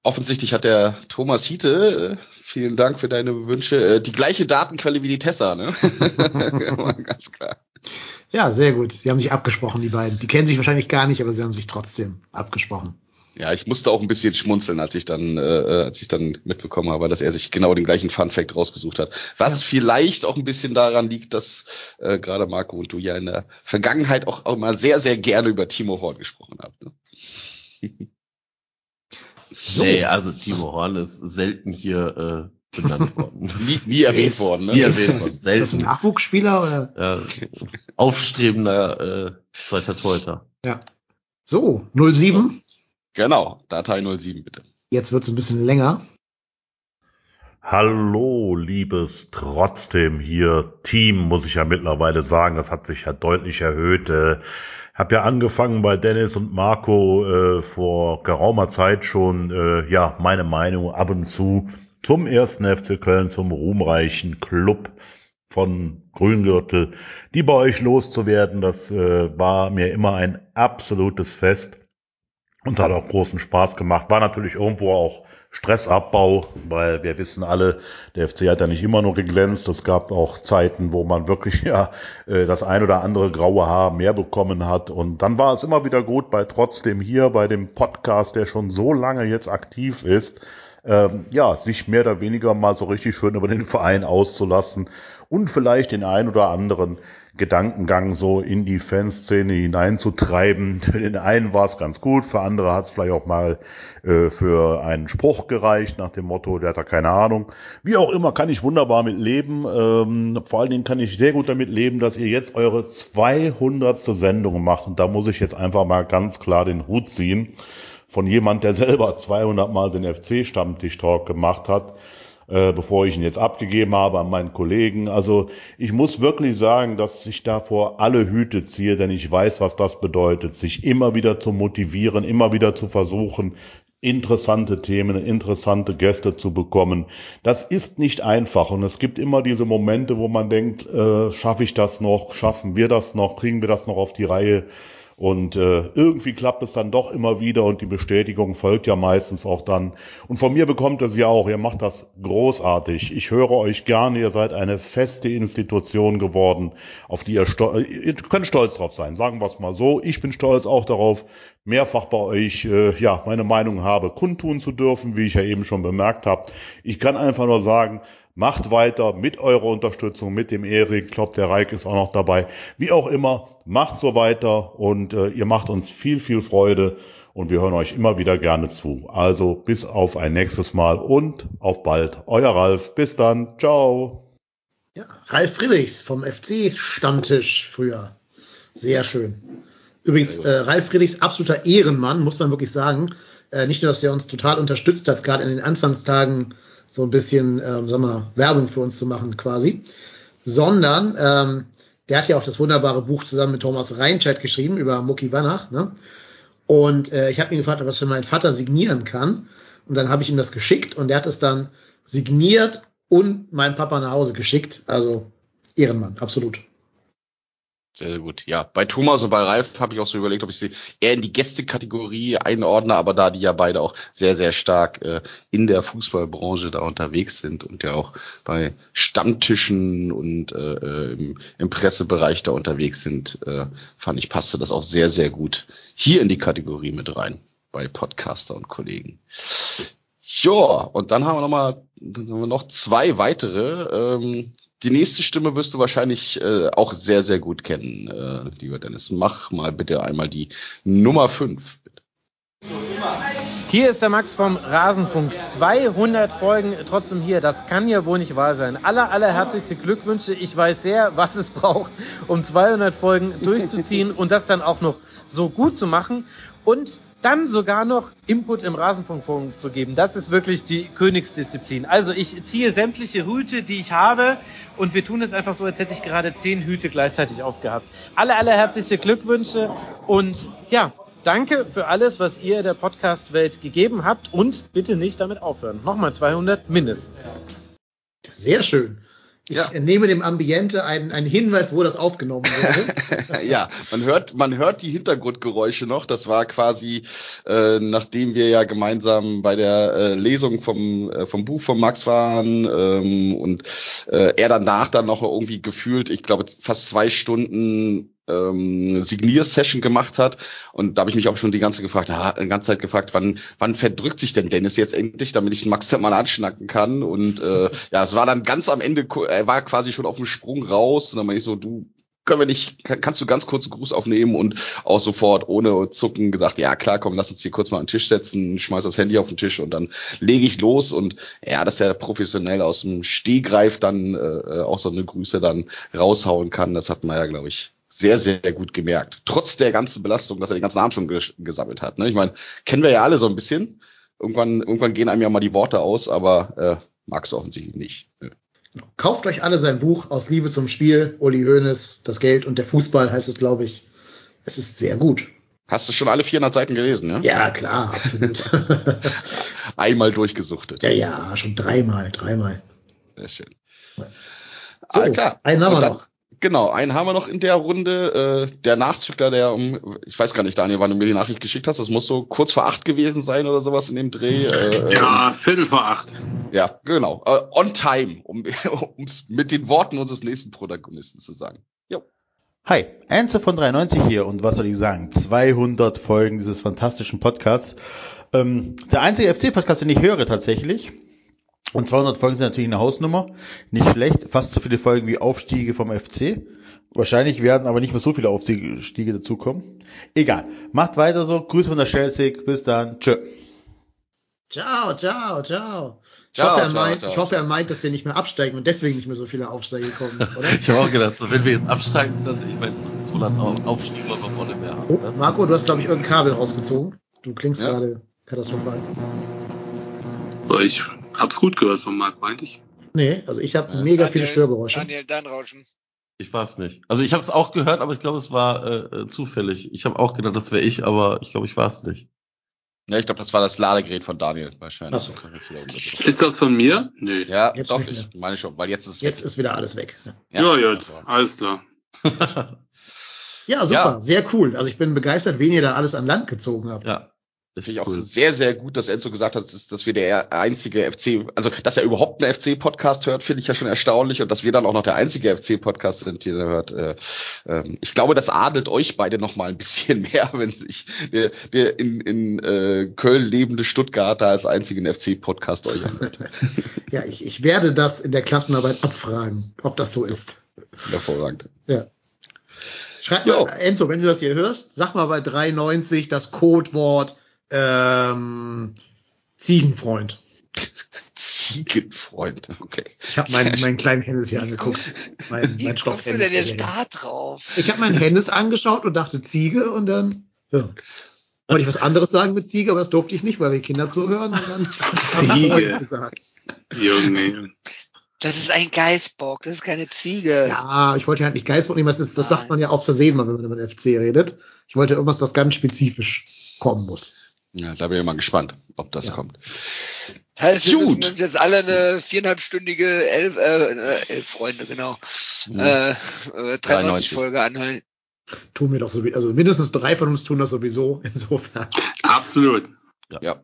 Offensichtlich hat der Thomas Hiete, äh, vielen Dank für deine Wünsche, äh, die gleiche Datenquelle wie die Tessa, ne? Ganz klar. Ja, sehr gut. Die haben sich abgesprochen, die beiden. Die kennen sich wahrscheinlich gar nicht, aber sie haben sich trotzdem abgesprochen. Ja, ich musste auch ein bisschen schmunzeln, als ich dann, äh, äh, als ich dann mitbekommen habe, dass er sich genau den gleichen Fun Fact rausgesucht hat. Was ja. vielleicht auch ein bisschen daran liegt, dass äh, gerade Marco und du ja in der Vergangenheit auch, auch mal sehr, sehr gerne über Timo Horn gesprochen habt. Ne? so. Nee, also Timo Horn ist selten hier äh, benannt worden. nie, nie erwähnt worden, ne? Nie erwähnt worden. Ist das ein Nachwuchsspieler oder? Ja, aufstrebender äh, zweiter Torhüter. Ja. So, 07. Genau, Datei 07 bitte. Jetzt wird's ein bisschen länger. Hallo, liebes trotzdem hier Team, muss ich ja mittlerweile sagen, das hat sich ja deutlich erhöht. Äh, hab ja angefangen bei Dennis und Marco äh, vor geraumer Zeit schon, äh, ja, meine Meinung ab und zu zum ersten FC Köln, zum ruhmreichen Club von Grüngürtel, die bei euch loszuwerden. Das äh, war mir immer ein absolutes Fest und hat auch großen Spaß gemacht. War natürlich irgendwo auch Stressabbau, weil wir wissen alle, der FC hat ja nicht immer nur geglänzt. Es gab auch Zeiten, wo man wirklich ja äh, das ein oder andere graue Haar mehr bekommen hat. Und dann war es immer wieder gut, bei trotzdem hier, bei dem Podcast, der schon so lange jetzt aktiv ist, ähm, ja, sich mehr oder weniger mal so richtig schön über den Verein auszulassen und vielleicht den ein oder anderen Gedankengang so in die Fanszene hineinzutreiben. Für den einen war es ganz gut, für andere hat es vielleicht auch mal äh, für einen Spruch gereicht, nach dem Motto, der hat da keine Ahnung. Wie auch immer, kann ich wunderbar mit leben. Ähm, vor allen Dingen kann ich sehr gut damit leben, dass ihr jetzt eure 200. Sendung macht. Und da muss ich jetzt einfach mal ganz klar den Hut ziehen von jemand, der selber 200 Mal den FC-Stammtisch-Talk gemacht hat äh, bevor ich ihn jetzt abgegeben habe an meinen Kollegen. Also ich muss wirklich sagen, dass ich davor alle Hüte ziehe, denn ich weiß, was das bedeutet, sich immer wieder zu motivieren, immer wieder zu versuchen, interessante Themen, interessante Gäste zu bekommen. Das ist nicht einfach und es gibt immer diese Momente, wo man denkt, äh, schaffe ich das noch, schaffen wir das noch, kriegen wir das noch auf die Reihe. Und äh, irgendwie klappt es dann doch immer wieder und die Bestätigung folgt ja meistens auch dann. Und von mir bekommt es ja auch, ihr macht das großartig. Ich höre euch gerne, ihr seid eine feste Institution geworden, auf die ihr, ihr könnt stolz drauf sein, sagen wir es mal so. Ich bin stolz auch darauf, mehrfach bei euch äh, ja meine Meinung habe kundtun zu dürfen, wie ich ja eben schon bemerkt habe. Ich kann einfach nur sagen, Macht weiter mit eurer Unterstützung, mit dem Erik. Ich glaube, der Reik ist auch noch dabei. Wie auch immer, macht so weiter und äh, ihr macht uns viel, viel Freude und wir hören euch immer wieder gerne zu. Also bis auf ein nächstes Mal und auf bald. Euer Ralf. Bis dann. Ciao. Ja, Ralf Friedrichs vom FC Stammtisch früher. Sehr schön. Übrigens, äh, Ralf Friedrichs absoluter Ehrenmann, muss man wirklich sagen. Äh, nicht nur, dass er uns total unterstützt hat, gerade in den Anfangstagen so ein bisschen, ähm, sag mal, Werbung für uns zu machen quasi, sondern ähm, der hat ja auch das wunderbare Buch zusammen mit Thomas Reinscheid geschrieben über Mucki Wanach. Ne? Und äh, ich habe ihn gefragt, ob das für meinen Vater signieren kann. Und dann habe ich ihm das geschickt und der hat es dann signiert und meinem Papa nach Hause geschickt. Also Ehrenmann, absolut. Sehr gut. Ja, bei Thomas und bei Ralf habe ich auch so überlegt, ob ich sie eher in die Gästekategorie einordne, aber da die ja beide auch sehr, sehr stark äh, in der Fußballbranche da unterwegs sind und ja auch bei Stammtischen und äh, äh im, im Pressebereich da unterwegs sind, äh, fand ich, passte das auch sehr, sehr gut hier in die Kategorie mit rein bei Podcaster und Kollegen. Ja, und dann haben wir noch mal, dann haben wir noch zwei weitere. Ähm, die nächste Stimme wirst du wahrscheinlich äh, auch sehr, sehr gut kennen, äh, lieber Dennis. Mach mal bitte einmal die Nummer 5. Hier ist der Max vom Rasenfunk. 200 Folgen trotzdem hier. Das kann ja wohl nicht wahr sein. Aller, aller herzlichste Glückwünsche. Ich weiß sehr, was es braucht, um 200 Folgen durchzuziehen und das dann auch noch so gut zu machen. Und dann sogar noch Input im Rasenfunkfunk zu geben. Das ist wirklich die Königsdisziplin. Also ich ziehe sämtliche Hüte, die ich habe und wir tun es einfach so, als hätte ich gerade zehn Hüte gleichzeitig aufgehabt. Alle, alle herzlichste Glückwünsche und ja, danke für alles, was ihr der Podcast-Welt gegeben habt und bitte nicht damit aufhören. Nochmal 200 mindestens. Sehr schön. Ich ja. nehme dem Ambiente einen, einen Hinweis, wo das aufgenommen wurde. ja, man hört, man hört die Hintergrundgeräusche noch. Das war quasi, äh, nachdem wir ja gemeinsam bei der äh, Lesung vom, äh, vom Buch von Max waren ähm, und äh, er danach dann noch irgendwie gefühlt, ich glaube, fast zwei Stunden ähm, Signier-Session gemacht hat. Und da habe ich mich auch schon die ganze gefragt, na, die ganze Zeit gefragt, wann, wann verdrückt sich denn Dennis jetzt endlich, damit ich Max mal anschnacken kann. Und äh, ja, es war dann ganz am Ende, er war quasi schon auf dem Sprung raus. Und dann meine ich so, du können wir nicht, kannst du ganz kurz einen Gruß aufnehmen und auch sofort ohne Zucken gesagt, ja klar, komm, lass uns hier kurz mal an den Tisch setzen, schmeiß das Handy auf den Tisch und dann lege ich los und ja, dass er professionell aus dem Stehgreif dann äh, auch so eine Grüße dann raushauen kann, das hat man ja, glaube ich, sehr, sehr gut gemerkt. Trotz der ganzen Belastung, dass er den ganzen Abend schon ges gesammelt hat. Ne? Ich meine, kennen wir ja alle so ein bisschen. Irgendwann, irgendwann gehen einem ja mal die Worte aus, aber äh, magst du offensichtlich nicht. Ne? Kauft euch alle sein Buch aus Liebe zum Spiel, Uli Hoeneß, das Geld und der Fußball heißt es, glaube ich. Es ist sehr gut. Hast du schon alle 400 Seiten gelesen, ne? Ja, klar, absolut. Einmal durchgesuchtet. Ja, ja, schon dreimal, dreimal. Sehr schön. So, ah, klar. Haben wir noch. Genau, einen haben wir noch in der Runde. Äh, der Nachzügler, der um, ich weiß gar nicht, Daniel, wann du mir die Nachricht geschickt hast, das muss so kurz vor acht gewesen sein oder sowas in dem Dreh. Äh, ja, Viertel vor acht. Ja, genau. Äh, on time, um es mit den Worten unseres nächsten Protagonisten zu sagen. Jo. Hi, Enzo von 93 hier und was soll ich sagen? 200 Folgen dieses fantastischen Podcasts. Ähm, der einzige FC-Podcast, den ich höre tatsächlich. Und 200 Folgen sind natürlich eine Hausnummer. Nicht schlecht. Fast so viele Folgen wie Aufstiege vom FC. Wahrscheinlich werden aber nicht mehr so viele Aufstiege dazukommen. Egal. Macht weiter so. Grüße von der Chelsea. Bis dann. Tschö. Ciao, ciao, ciao. Ich, ciao, hoffe, er ciao, meint, ciao. ich hoffe, er meint, dass wir nicht mehr absteigen und deswegen nicht mehr so viele Aufsteige kommen, oder? ich habe auch gedacht, so, wenn wir jetzt absteigen, dann, ich meine, 200 Aufstiege wollen wir vorne mehr haben. Oh, ne? Marco, du hast, glaube ich, irgendein Kabel rausgezogen. Du klingst ja. gerade katastrophal. Ich hab's gut gehört von Marc, meinte ich. Nee, also ich habe ja. mega Daniel, viele Störgeräusche. Daniel, dein Rauschen. Ich weiß nicht. Also ich habe es auch gehört, aber ich glaube, es war äh, zufällig. Ich habe auch gedacht, das wäre ich, aber ich glaube, ich war es nicht. Ja, ich glaube, das war das Ladegerät von Daniel wahrscheinlich. So. Ist das von mir? Nee. Ja, jetzt doch, ich meine schon, weil jetzt ist Jetzt weg. ist wieder alles weg. Ja, ja, ja alles klar. ja, super, ja. sehr cool. Also ich bin begeistert, wen ihr da alles an Land gezogen habt. Ja. Das finde ich auch sehr, sehr gut, dass Enzo gesagt hat, dass, dass wir der einzige FC, also dass er überhaupt einen FC-Podcast hört, finde ich ja schon erstaunlich und dass wir dann auch noch der einzige FC-Podcast sind, den er hört. Äh, äh, ich glaube, das adelt euch beide noch mal ein bisschen mehr, wenn sich der, der in, in äh, Köln lebende Stuttgarter als einzigen FC-Podcast euch anhört. ja, ich, ich werde das in der Klassenarbeit abfragen, ob das so ist. Hervorragend. Ja. Schreib mal, Enzo, wenn du das hier hörst, sag mal bei 390 das Codewort ähm, Ziegenfreund. Ziegenfreund, okay. Ich habe meinen, meinen kleinen Hennes hier angeguckt. Mein, mein Wie kommst du denn jetzt da drauf? Ich habe meinen Hennes angeschaut und dachte Ziege und dann ja. wollte ich was anderes sagen mit Ziege, aber das durfte ich nicht, weil wir Kinder zuhören und dann Ziege gesagt. Junge. Das ist ein Geißbock, das ist keine Ziege. Ja, ich wollte ja halt nicht Geißbock nehmen, das, das sagt man ja auch versehen, wenn man über den FC redet. Ich wollte irgendwas, was ganz spezifisch kommen muss. Ja, da bin ich mal gespannt, ob das Ja. kommt. Heißt, wir Gut. müssen uns jetzt alle eine viereinhalbstündige elf, äh, äh, elf Freunde, genau, Hm. äh, äh, 93 93. Folge anhören. Tun wir doch sowieso, also mindestens drei von uns tun das sowieso. Insofern. Absolut. Ja,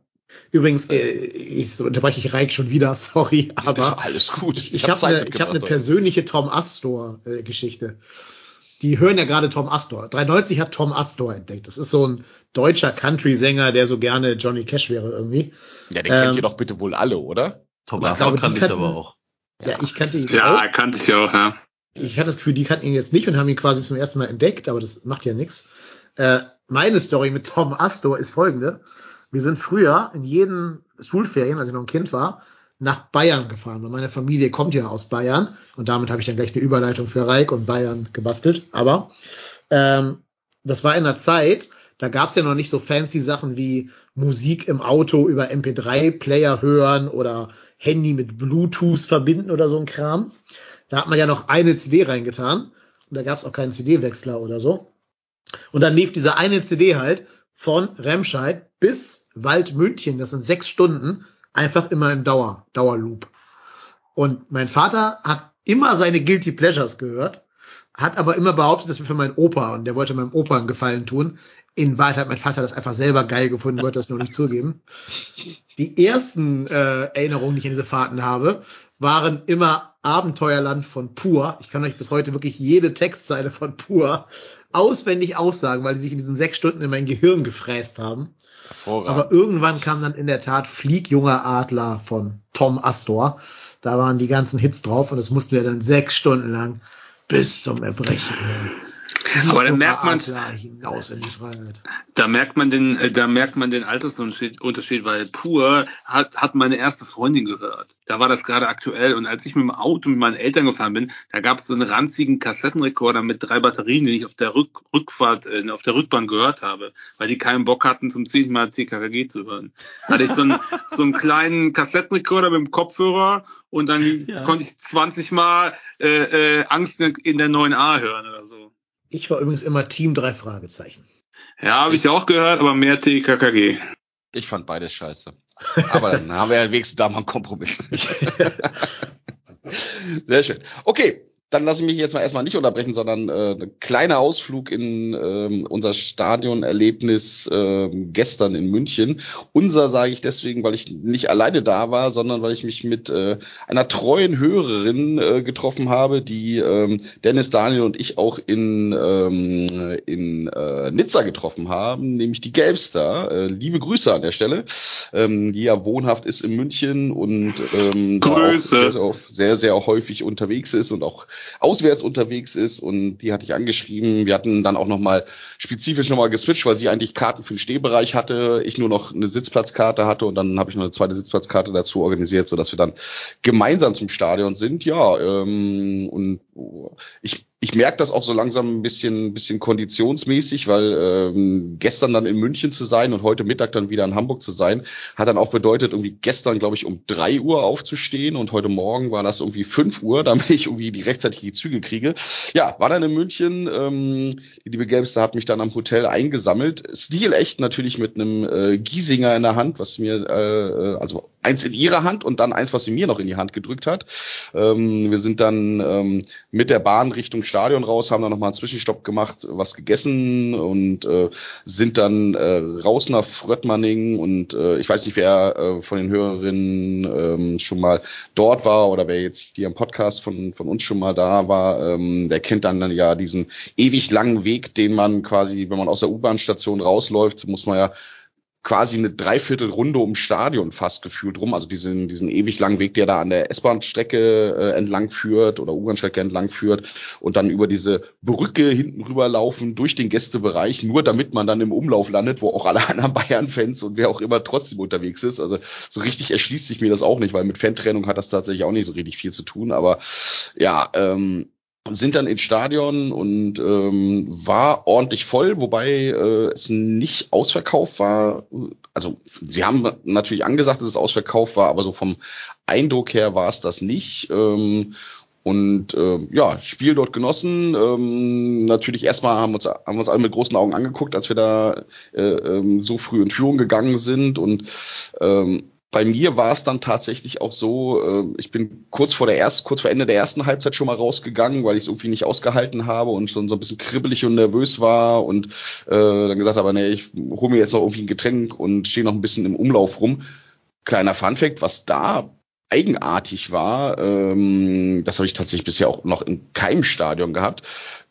Übrigens, äh, ich so unterbreche ich Reik schon wieder, sorry, aber alles gut. ich, ich hab habe Zeit eine, ich hab eine persönliche Tom Astor äh, Geschichte. Die hören ja gerade Tom Astor. 93 hat Tom Astor entdeckt. Das ist so ein deutscher Country-Sänger, der so gerne Johnny Cash wäre irgendwie. Ja, den kennt ähm, ihr doch bitte wohl alle, oder? Tom Ich Astor glaube, kann die ich kannten- aber auch. Ja, ich kannte ihn Ja, auch. kannte ich auch, ja. Ich hatte das Gefühl, die kannten ihn jetzt nicht und haben ihn quasi zum ersten Mal entdeckt, aber das macht ja nichts. Äh, meine Story mit Tom Astor ist folgende. Wir sind früher in jeden Schulferien, als ich noch ein Kind war, nach Bayern gefahren. Und meine Familie kommt ja aus Bayern. Und damit habe ich dann gleich eine Überleitung für Reik und Bayern gebastelt. Aber ähm, das war in der Zeit, da gab es ja noch nicht so fancy Sachen wie Musik im Auto über MP3-Player hören oder Handy mit Bluetooth verbinden oder so ein Kram. Da hat man ja noch eine CD reingetan und da gab es auch keinen CD-Wechsler oder so. Und dann lief diese eine CD halt von Remscheid bis Waldmünchen, das sind sechs Stunden, einfach immer im Dauer, Dauerloop. Und mein Vater hat immer seine Guilty Pleasures gehört, hat aber immer behauptet, das wäre für meinen Opa und der wollte meinem Opa einen Gefallen tun. In Wahrheit hat mein Vater das einfach selber geil gefunden, wollte das nur nicht zugeben. Die ersten äh, Erinnerungen, die ich an diese Fahrten habe, waren immer Abenteuerland von Pur. Ich kann euch bis heute wirklich jede Textzeile von Pur auswendig aussagen, weil die sich in diesen sechs Stunden in mein Gehirn gefräst haben. Aber irgendwann kam dann in der Tat Flieg junger Adler von Tom Astor. Da waren die ganzen Hits drauf und das mussten wir dann sechs Stunden lang bis zum Erbrechen. Aber dann merkt man- Adler hinaus in die Freiheit. Da merkt man den, äh, da merkt man den Altersunterschied, Unterschied, weil pur hat, hat meine erste Freundin gehört. Da war das gerade aktuell und als ich mit dem Auto mit meinen Eltern gefahren bin, da gab es so einen ranzigen Kassettenrekorder mit drei Batterien, den ich auf der Rück, Rückfahrt, äh, auf der Rückbahn gehört habe, weil die keinen Bock hatten, zum zehnten Mal TKKG zu hören. Da hatte ich so einen, so einen kleinen Kassettenrekorder mit dem Kopfhörer und dann Ja. konnte ich 20 Mal äh, äh, Angst in der 9a hören oder so. Ich war übrigens immer Team drei Fragezeichen. Ja, habe ich auch gehört, aber mehr TKKG. Ich fand beides scheiße. Aber dann haben wir ja wenigstens da mal einen Kompromiss. Sehr schön. Okay, dann lasse ich mich jetzt mal erstmal nicht unterbrechen, sondern äh, ein kleiner Ausflug in ähm, unser Stadionerlebnis ähm, gestern in München. Unser sage ich deswegen, weil ich nicht alleine da war, sondern weil ich mich mit äh, einer treuen Hörerin äh, getroffen habe, die ähm, Dennis, Daniel und ich auch in, ähm, in äh, Nizza getroffen haben, nämlich die Gelbster. Äh, liebe Grüße an der Stelle, ähm, die ja wohnhaft ist in München und ähm, auch Grüße. sehr, sehr, sehr, sehr häufig unterwegs ist und auch auswärts unterwegs ist und die hatte ich angeschrieben. Wir hatten dann auch nochmal spezifisch nochmal geswitcht, weil sie eigentlich Karten für den Stehbereich hatte, ich nur noch eine Sitzplatzkarte hatte und dann habe ich noch eine zweite Sitzplatzkarte dazu organisiert, sodass wir dann gemeinsam zum Stadion sind. Ja, ähm, und ich, ich merke das auch so langsam ein bisschen, bisschen konditionsmäßig, weil ähm, gestern dann in München zu sein und heute Mittag dann wieder in Hamburg zu sein, hat dann auch bedeutet, irgendwie gestern, glaube ich, um drei Uhr aufzustehen und heute Morgen war das irgendwie fünf Uhr, damit ich irgendwie die rechtzeitig die Züge kriege. Ja, war dann in München. Ähm, die liebe Gelbste hat mich dann am Hotel eingesammelt. Stilecht natürlich mit einem äh, Giesinger in der Hand, was mir, äh, also eins in ihrer Hand und dann eins, was sie mir noch in die Hand gedrückt hat. Ähm, wir sind dann ähm, mit der Bahn Richtung Stadion raus, haben dann nochmal einen Zwischenstopp gemacht, was gegessen und äh, sind dann äh, raus nach Fröttmanning und äh, ich weiß nicht, wer äh, von den Hörerinnen ähm, schon mal dort war oder wer jetzt hier im Podcast von, von uns schon mal da war, ähm, der kennt dann ja diesen ewig langen Weg, den man quasi, wenn man aus der U-Bahn-Station rausläuft, muss man ja quasi eine Dreiviertelrunde ums Stadion fast gefühlt rum. Also diesen, diesen ewig langen Weg, der da an der S-Bahn-Strecke äh, entlang führt oder U-Bahn-Strecke entlang führt und dann über diese Brücke hinten rüberlaufen durch den Gästebereich, nur damit man dann im Umlauf landet, wo auch alle anderen Bayern-Fans und wer auch immer trotzdem unterwegs ist. Also so richtig erschließt sich mir das auch nicht, weil mit Fantrennung hat das tatsächlich auch nicht so richtig viel zu tun. Aber ja, ähm, sind dann ins Stadion und ähm, war ordentlich voll, wobei äh, es nicht ausverkauft war. Also sie haben natürlich angesagt, dass es ausverkauft war, aber so vom Eindruck her war es das nicht. Ähm, Und äh, ja, Spiel dort genossen. Ähm, natürlich erstmal haben uns, haben uns alle mit großen Augen angeguckt, als wir da äh, ähm, so früh in Führung gegangen sind. Und ähm, bei mir war es dann tatsächlich auch so, äh, ich bin kurz vor der ersten, kurz vor Ende der ersten Halbzeit schon mal rausgegangen, weil ich es irgendwie nicht ausgehalten habe und schon so ein bisschen kribbelig und nervös war und äh, dann gesagt habe, nee, ich hole mir jetzt noch irgendwie ein Getränk und stehe noch ein bisschen im Umlauf rum. Kleiner Funfact, was da eigenartig war, ähm, das habe ich tatsächlich bisher auch noch in keinem Stadion gehabt.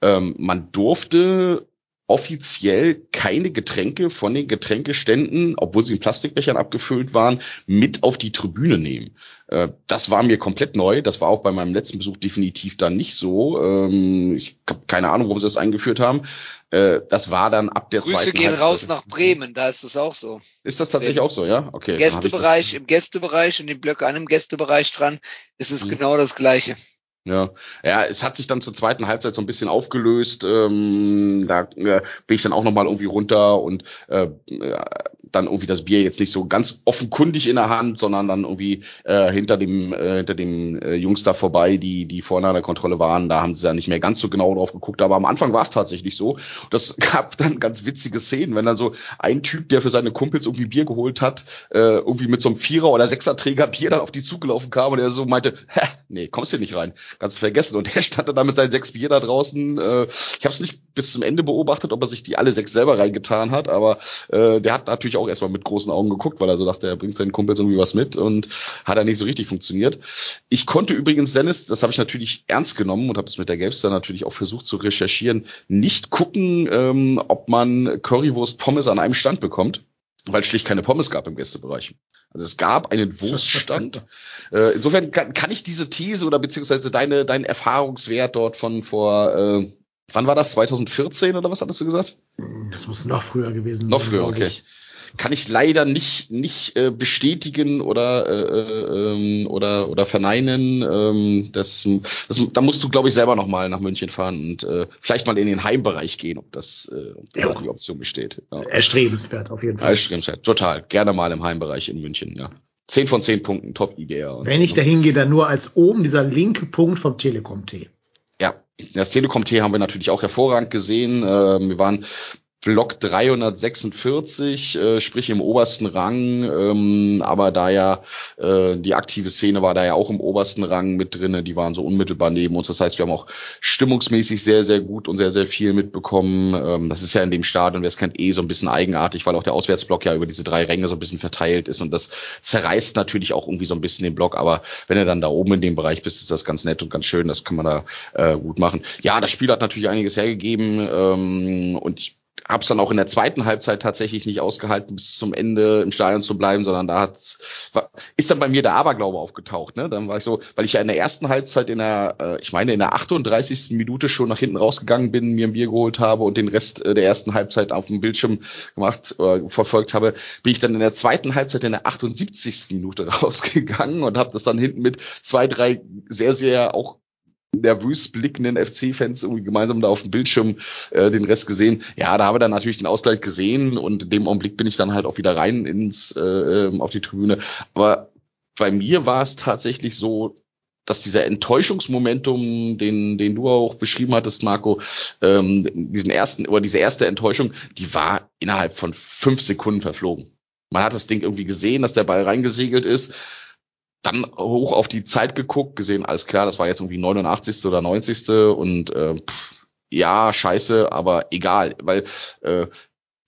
Ähm, man durfte offiziell keine Getränke von den Getränkeständen, obwohl sie in Plastikbechern abgefüllt waren, mit auf die Tribüne nehmen. Äh, das war mir komplett neu. Das war auch bei meinem letzten Besuch definitiv dann nicht so. Ähm, ich habe keine Ahnung, warum sie das eingeführt haben. Äh, das war dann ab der Grüße zweiten gehen Halbzeit. raus nach Bremen, da ist es auch so. Ist das tatsächlich auch so, ja? Okay. Im Gästebereich, im Gästebereich und die Blöcke an dem Gästebereich dran, ist es Mhm. genau das Gleiche. Ja, ja, es hat sich dann zur zweiten Halbzeit so ein bisschen aufgelöst. Ähm, da äh, bin ich dann auch noch mal irgendwie runter und äh, äh, dann irgendwie das Bier jetzt nicht so ganz offenkundig in der Hand, sondern dann irgendwie äh, hinter dem äh, hinter dem äh, Jungs da vorbei, die die vorne an der Kontrolle waren. Da haben sie ja nicht mehr ganz so genau drauf geguckt, aber am Anfang war es tatsächlich so. Das gab dann ganz witzige Szenen, wenn dann so ein Typ, der für seine Kumpels irgendwie Bier geholt hat, äh, irgendwie mit so einem Vierer oder Sechserträger Bier dann auf die zugelaufen kam und er so meinte, Hä, nee, kommst hier nicht rein, kannst du vergessen. Und der stand dann da mit seinen sechs Bier da draußen. Äh, ich habe es nicht bis zum Ende beobachtet, ob er sich die alle sechs selber reingetan hat, aber äh, der hat natürlich auch erstmal mit großen Augen geguckt, weil er so dachte, er bringt seinen Kumpels irgendwie was mit und hat er nicht so richtig funktioniert. Ich konnte übrigens, Dennis, das habe ich natürlich ernst genommen und habe es mit der Gamester natürlich auch versucht zu recherchieren, nicht gucken, ähm, ob man Currywurst Pommes an einem Stand bekommt, weil es schlicht keine Pommes gab im Gästebereich. Also es gab einen Wurststand. äh, insofern kann, kann ich diese These oder beziehungsweise deine, deinen Erfahrungswert dort von vor, äh, wann war das? 2014 oder was hattest du gesagt? Das muss noch früher gewesen Noch sein. früher, glaub okay. ich. Kann ich leider nicht nicht äh, bestätigen oder äh, ähm, oder oder verneinen. Ähm, das, das da musst du glaube ich selber noch mal nach München fahren und äh, vielleicht mal in den Heimbereich gehen, ob das äh, ob da Ja. die Option besteht. Ja. Erstrebenswert auf jeden Fall. Ja. total. Gerne mal im Heimbereich in München. Ja. Zehn von zehn Punkten, Top und Wenn so, ich ne? dahin gehe, dann nur als oben dieser linke Punkt vom Telekom-T. Ja, das Telekom-T haben wir natürlich auch hervorragend gesehen. Ähm, wir waren Block 346, äh, sprich im obersten Rang, ähm, aber da ja äh, die aktive Szene war da ja auch im obersten Rang mit drinne, die waren so unmittelbar neben uns. Das heißt, wir haben auch stimmungsmäßig sehr, sehr gut und sehr, sehr viel mitbekommen. Ähm, das ist ja in dem Stadion, wer es kennt, eh so ein bisschen eigenartig, weil auch der Auswärtsblock ja über diese drei Ränge so ein bisschen verteilt ist und das zerreißt natürlich auch irgendwie so ein bisschen den Block, aber wenn du dann da oben in dem Bereich bist, ist das ganz nett und ganz schön, das kann man da äh, gut machen. Ja, das Spiel hat natürlich einiges hergegeben ähm, und ich habe es dann auch in der zweiten Halbzeit tatsächlich nicht ausgehalten, bis zum Ende im Stadion zu bleiben, sondern da hat ist dann bei mir der Aberglaube aufgetaucht. Ne? Dann war ich so, weil ich ja in der ersten Halbzeit in der, äh, ich meine in der 38. Minute schon nach hinten rausgegangen bin, mir ein Bier geholt habe und den Rest äh, der ersten Halbzeit auf dem Bildschirm gemacht, äh, verfolgt habe, bin ich dann in der zweiten Halbzeit in der 78. Minute rausgegangen und habe das dann hinten mit zwei, drei sehr, sehr auch nervös blickenden FC-Fans irgendwie gemeinsam da auf dem Bildschirm äh, den Rest gesehen. Ja, da habe ich dann natürlich den Ausgleich gesehen und in dem Augenblick bin ich dann halt auch wieder rein ins äh, ähm, auf die Tribüne. Aber bei mir war es tatsächlich so, dass dieser Enttäuschungsmomentum, den, den du auch beschrieben hattest, Marco, ähm, diesen ersten oder diese erste Enttäuschung, die war innerhalb von fünf Sekunden verflogen. Man hat das Ding irgendwie gesehen, dass der Ball reingesegelt ist dann hoch auf die Zeit geguckt, gesehen, alles klar, das war jetzt irgendwie 89. oder 90. und äh, pff, ja, scheiße, aber egal, weil äh,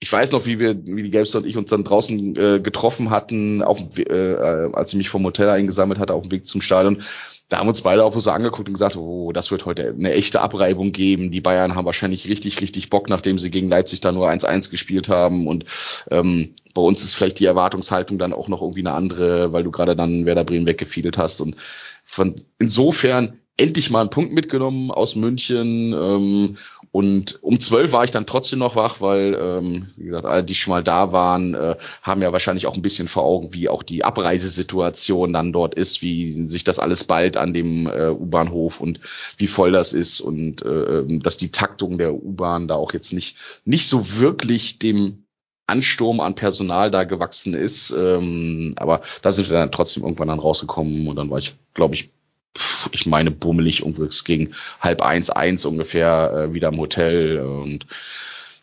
ich weiß noch, wie wir, wie die Gamester und ich uns dann draußen äh, getroffen hatten, auf, äh, als ich mich vom Hotel eingesammelt hatte auf dem Weg zum Stadion. Da haben uns beide auch so angeguckt und gesagt, oh, das wird heute eine echte Abreibung geben. Die Bayern haben wahrscheinlich richtig, richtig Bock, nachdem sie gegen Leipzig da nur 1-1 gespielt haben. Und ähm, bei uns ist vielleicht die Erwartungshaltung dann auch noch irgendwie eine andere, weil du gerade dann Werder Bremen weggefiedelt hast. Und von insofern endlich mal einen Punkt mitgenommen aus München. Ähm, und um zwölf war ich dann trotzdem noch wach, weil, ähm, wie gesagt, alle, die schon mal da waren, äh, haben ja wahrscheinlich auch ein bisschen vor Augen, wie auch die Abreisesituation dann dort ist, wie sich das alles bald an dem äh, U-Bahnhof und wie voll das ist und äh, dass die Taktung der U-Bahn da auch jetzt nicht, nicht so wirklich dem Ansturm an Personal da gewachsen ist. Ähm, aber da sind wir dann trotzdem irgendwann dann rausgekommen und dann war ich, glaube ich, ich meine, bummelig irgendwas gegen halb eins, eins ungefähr äh, wieder im Hotel und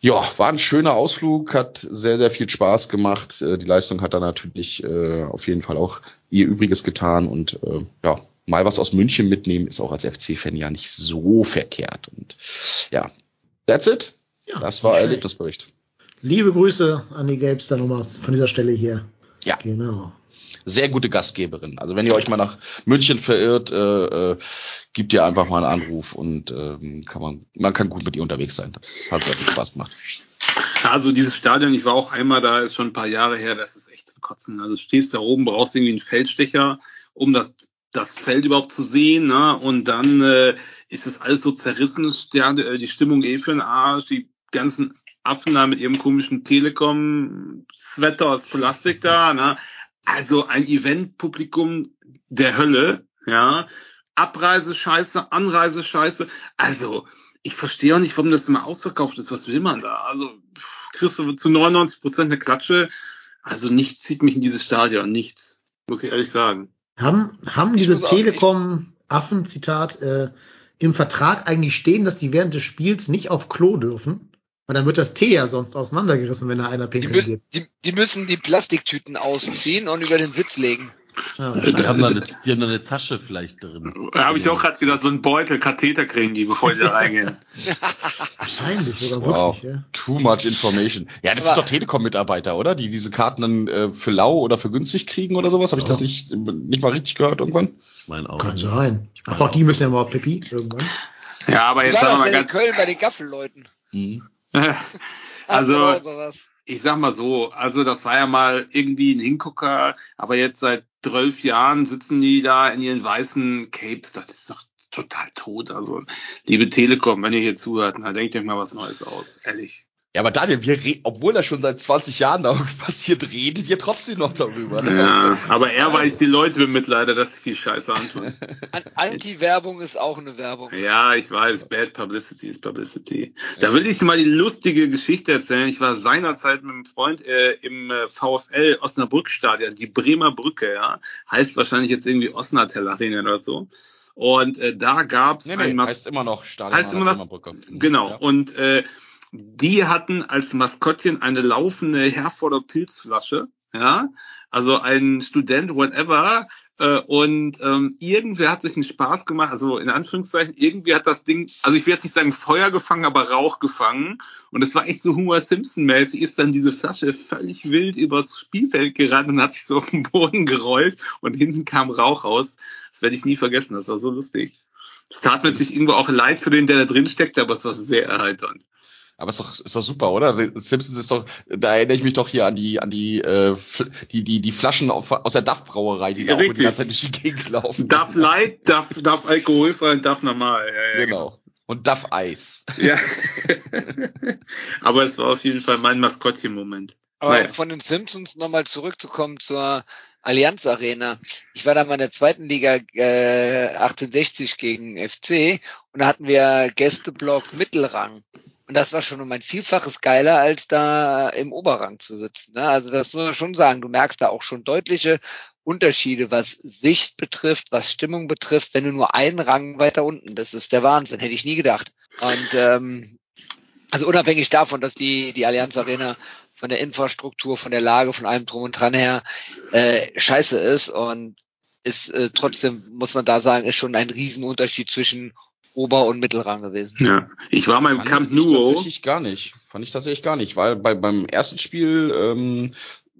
ja, war ein schöner Ausflug, hat sehr, sehr viel Spaß gemacht. Äh, die Leistung hat da natürlich äh, auf jeden Fall auch ihr Übriges getan und äh, ja, mal was aus München mitnehmen ist auch als FC-Fan ja nicht so verkehrt. Und ja, that's it. Ja, das war Erlebnisbericht. Liebe Grüße an die Gelbster Nummers von dieser Stelle hier. Ja. Genau. Sehr gute Gastgeberin. Also wenn ihr euch mal nach München verirrt, äh, äh, gibt ihr einfach mal einen Anruf und ähm, kann man, man kann gut mit ihr unterwegs sein. Das hat sehr viel Spaß gemacht. Also dieses Stadion, ich war auch einmal da, ist schon ein paar Jahre her, das ist echt zum Kotzen. Also du stehst da oben, brauchst irgendwie einen Feldstecher, um das das Feld überhaupt zu sehen, ne? Und dann äh, ist es alles so zerrissen, äh, die Stimmung eh für den Arsch, die ganzen Affen da mit ihrem komischen Telekom-Sweater aus Plastik da, ne? Also ein Eventpublikum der Hölle, ja. Abreisescheiße, Anreisescheiße. Also, ich verstehe auch nicht, warum das immer ausverkauft ist. Was will man da? Also, kriegst du zu 99 Prozent eine Klatsche. Also, nichts zieht mich in dieses Stadion. Nichts. Muss ich ehrlich sagen. Haben, haben diese Telekom-Affen-Zitat äh, im Vertrag eigentlich stehen, dass die während des Spiels nicht auf Klo dürfen? Weil dann wird das Tee ja sonst auseinandergerissen, wenn da einer pinkeln die müssen. Die, die müssen die Plastiktüten ausziehen und über den Sitz legen. Ja, die, haben da eine, die haben da eine Tasche vielleicht drin. Da habe ich auch gerade gedacht, so ein Beutel, Katheter kriegen die, bevor die da reingehen. Wahrscheinlich, oder wow. wirklich, ja. Too much information. Ja, das Aber, sind doch Telekom-Mitarbeiter, oder? Die diese Karten dann äh, für lau oder für günstig kriegen oder sowas. Habe ich oh. das nicht, nicht mal richtig gehört irgendwann? Mein auch. Kann sein. Aber auch die müssen ja mal auf Pipi irgendwann. Ja, aber jetzt sagen wir mal ganz... Köln bei den Gaffelleuten. Mhm. Also, ich sag mal so, also das war ja mal irgendwie ein Hingucker, aber jetzt seit zwölf Jahren sitzen die da in ihren weißen Capes, das ist doch total tot. Also, liebe Telekom, wenn ihr hier zuhört, na, denkt euch mal was Neues aus, ehrlich. Ja, aber Daniel, wir obwohl das schon seit 20 Jahren da passiert, reden wir trotzdem noch darüber. Ne? Ja, aber er weiß die Leute bemitleidet, dass sie viel Scheiße antun. Anti-Werbung ist auch eine Werbung. Ja, ich weiß, Bad Publicity ist Publicity. Da will ich mal die lustige Geschichte erzählen. Ich war seinerzeit mit einem Freund äh, im äh, VfL Osnabrück-Stadion, die Bremer Brücke, ja. Heißt wahrscheinlich jetzt irgendwie Osnatel Arena oder so. Und äh, da gab's nee, nee, ein Mas heißt immer noch Stadion heißt immer noch, Brücke. Genau. Ja. Und äh, die hatten als Maskottchen eine laufende Herforder Pilzflasche, ja, also ein Student, whatever, äh, und ähm, irgendwer hat sich einen Spaß gemacht, also in Anführungszeichen, irgendwie hat das Ding, also ich will jetzt nicht sagen Feuer gefangen, aber Rauch gefangen. Und es war echt so Homer Simpson-mäßig, ist dann diese Flasche völlig wild übers Spielfeld gerannt und hat sich so auf den Boden gerollt und hinten kam Rauch raus. Das werde ich nie vergessen, das war so lustig. Es tat mir sich irgendwo auch leid für den, der da drin steckte, aber es war sehr erheiternd. Aber ist doch, ist doch super, oder? Simpsons ist doch, da erinnere ich mich doch hier an die, an die, äh, die, die, die Flaschen auf, aus der Duff Brauerei, die ja, da auch die ganze Zeit durch die Gegend laufen. Duff Light, Duff, Duff alkoholfrei und Duff normal. Ja, ja, genau. genau. Und Duff Eis. Ja. Aber es war auf jeden Fall mein Maskottchen-Moment. Aber naja. von den Simpsons nochmal zurückzukommen zur Allianz Arena. Ich war da mal in der zweiten Liga äh, 1860 gegen FC und da hatten wir Gästeblock Mittelrang. Und das war schon um ein Vielfaches geiler, als da im Oberrang zu sitzen. Ne? Also das muss man schon sagen. Du merkst da auch schon deutliche Unterschiede, was Sicht betrifft, was Stimmung betrifft, wenn du nur einen Rang weiter unten. Das ist der Wahnsinn, hätte ich nie gedacht. Und ähm, also unabhängig davon, dass die, die Allianz Arena von der Infrastruktur, von der Lage, von allem drum und dran her äh, scheiße ist und ist äh, trotzdem, muss man da sagen, ist schon ein Riesenunterschied zwischen Ober- und Mittelrang gewesen. Ja, ich war mal im Camp Nou. Tatsächlich gar nicht. Fand ich tatsächlich gar nicht, weil bei, beim ersten Spiel, ähm,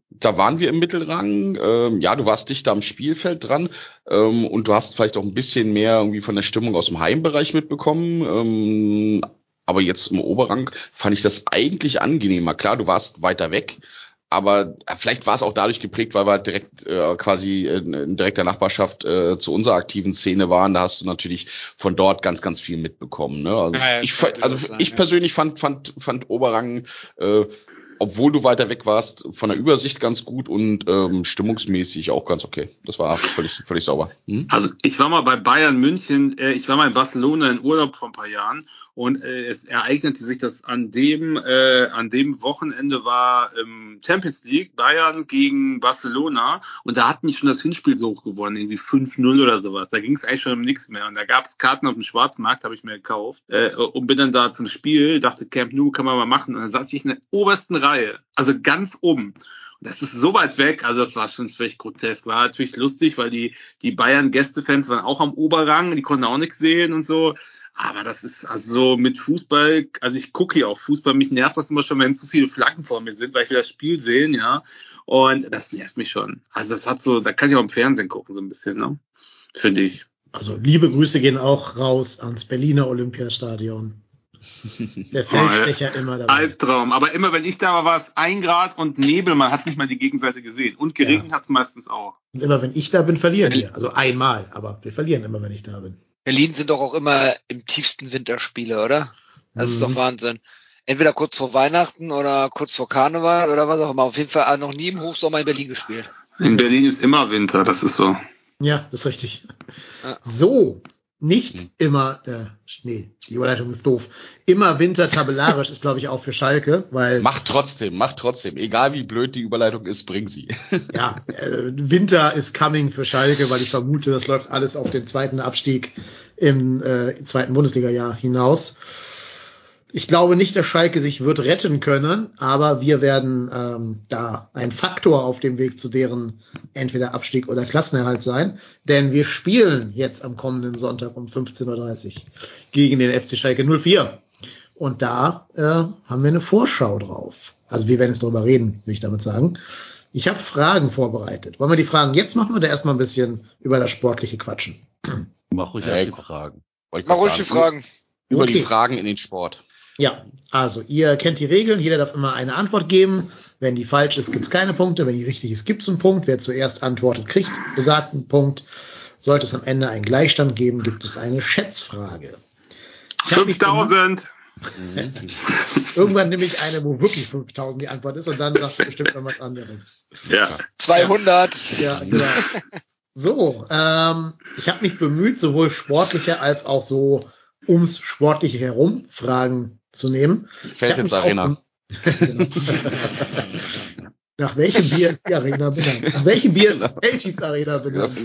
da waren wir im Mittelrang. Ähm, ja, du warst dichter am Spielfeld dran ähm, und du hast vielleicht auch ein bisschen mehr irgendwie von der Stimmung aus dem Heimbereich mitbekommen. Ähm, aber jetzt im Oberrang fand ich das eigentlich angenehmer. Klar, du warst weiter weg, aber äh, vielleicht war es auch dadurch geprägt, weil wir direkt äh, quasi in direkter Nachbarschaft äh, zu unserer aktiven Szene waren. Da hast du natürlich von dort ganz, ganz viel mitbekommen. Ne? Also, ja, ich, also sein, ich persönlich fand, fand, fand Oberrang, äh, obwohl du weiter weg warst, von der Übersicht ganz gut und ähm, stimmungsmäßig auch ganz okay. Das war völlig, völlig sauber. Hm? Also ich war mal bei Bayern München, äh, ich war mal in Barcelona in Urlaub vor ein paar Jahren Und äh, es ereignete sich, dass an dem, äh, an dem Wochenende war ähm, Champions League, Bayern gegen Barcelona. Und da hatten die schon das Hinspiel so hoch gewonnen, irgendwie 5-0 oder sowas. Da ging es eigentlich schon um nichts mehr. Und da gab es Karten auf dem Schwarzmarkt, habe ich mir gekauft. Äh, und bin dann da zum Spiel, dachte, Camp Nou kann man mal machen. Und dann saß ich in der obersten Reihe, also ganz oben. Das ist so weit weg, also das war schon völlig grotesk. War natürlich lustig, weil die, die Bayern-Gästefans waren auch am Oberrang, die konnten auch nichts sehen und so. Aber das ist also mit Fußball, also ich gucke hier auch Fußball, mich nervt das immer schon, wenn zu viele Flaggen vor mir sind, weil ich will das Spiel sehen, ja. Und das nervt mich schon. Also das hat so, da kann ich auch im Fernsehen gucken, so ein bisschen, ne? Finde ich. Also liebe Grüße gehen auch raus ans Berliner Olympiastadion. Der Feldstecher oh, immer dabei. Albtraum. Aber immer wenn ich da war, war es ein Grad und Nebel. Man hat nicht mal die Gegenseite gesehen. Und geregnet ja. hat es meistens auch. Und immer wenn ich da bin, verlieren wir. Also einmal. Aber wir verlieren immer, wenn ich da bin. Berlin sind doch auch immer im tiefsten Winterspiele, oder? Das mhm. ist doch mhm. Wahnsinn. Entweder kurz vor Weihnachten oder kurz vor Karneval oder was auch immer. Auf jeden Fall noch nie im Hochsommer in Berlin gespielt. In Berlin ist immer Winter, das ist so. Ja, das ist richtig. Ja. So, nicht hm. immer, äh, nee, die Überleitung ist doof. Immer Winter tabellarisch ist, glaube ich, auch für Schalke, weil. Macht trotzdem, macht trotzdem. Egal wie blöd die Überleitung ist, bring sie. ja, äh, Winter ist coming für Schalke, weil ich vermute, das läuft alles auf den zweiten Abstieg im äh, zweiten Bundesliga-Jahr hinaus. Ich glaube nicht, dass Schalke sich wird retten können, aber wir werden ähm, da ein Faktor auf dem Weg zu deren entweder Abstieg oder Klassenerhalt sein, denn wir spielen jetzt am kommenden Sonntag um 15.30 Uhr gegen den FC Schalke 04. Und da äh, haben wir eine Vorschau drauf. Also wir werden jetzt darüber reden, will ich damit sagen. Ich habe Fragen vorbereitet. Wollen wir die Fragen jetzt machen oder erstmal ein bisschen über das Sportliche quatschen? Mach ruhig äh, die Fragen. Mach ruhig die Fragen. Über okay. die Fragen in den Sport. Ja, also ihr kennt die Regeln, jeder darf immer eine Antwort geben. Wenn die falsch ist, gibt es keine Punkte. Wenn die richtig ist, gibt es einen Punkt. Wer zuerst antwortet, kriegt besagten Punkt. Sollte es am Ende einen Gleichstand geben, gibt es eine Schätzfrage. 5000! Irgendwann nehme ich eine, wo wirklich 5000 die Antwort ist und dann sagst du bestimmt noch was anderes. Ja. 200. Ja, genau. So, ähm, ich habe mich bemüht, sowohl sportlicher als auch so ums Sportliche herum Fragen zu nehmen. Feldins Arena. Nach welchem Bier ist die Arena benannt? Nach welchem Bier ist die Feldins Arena benannt?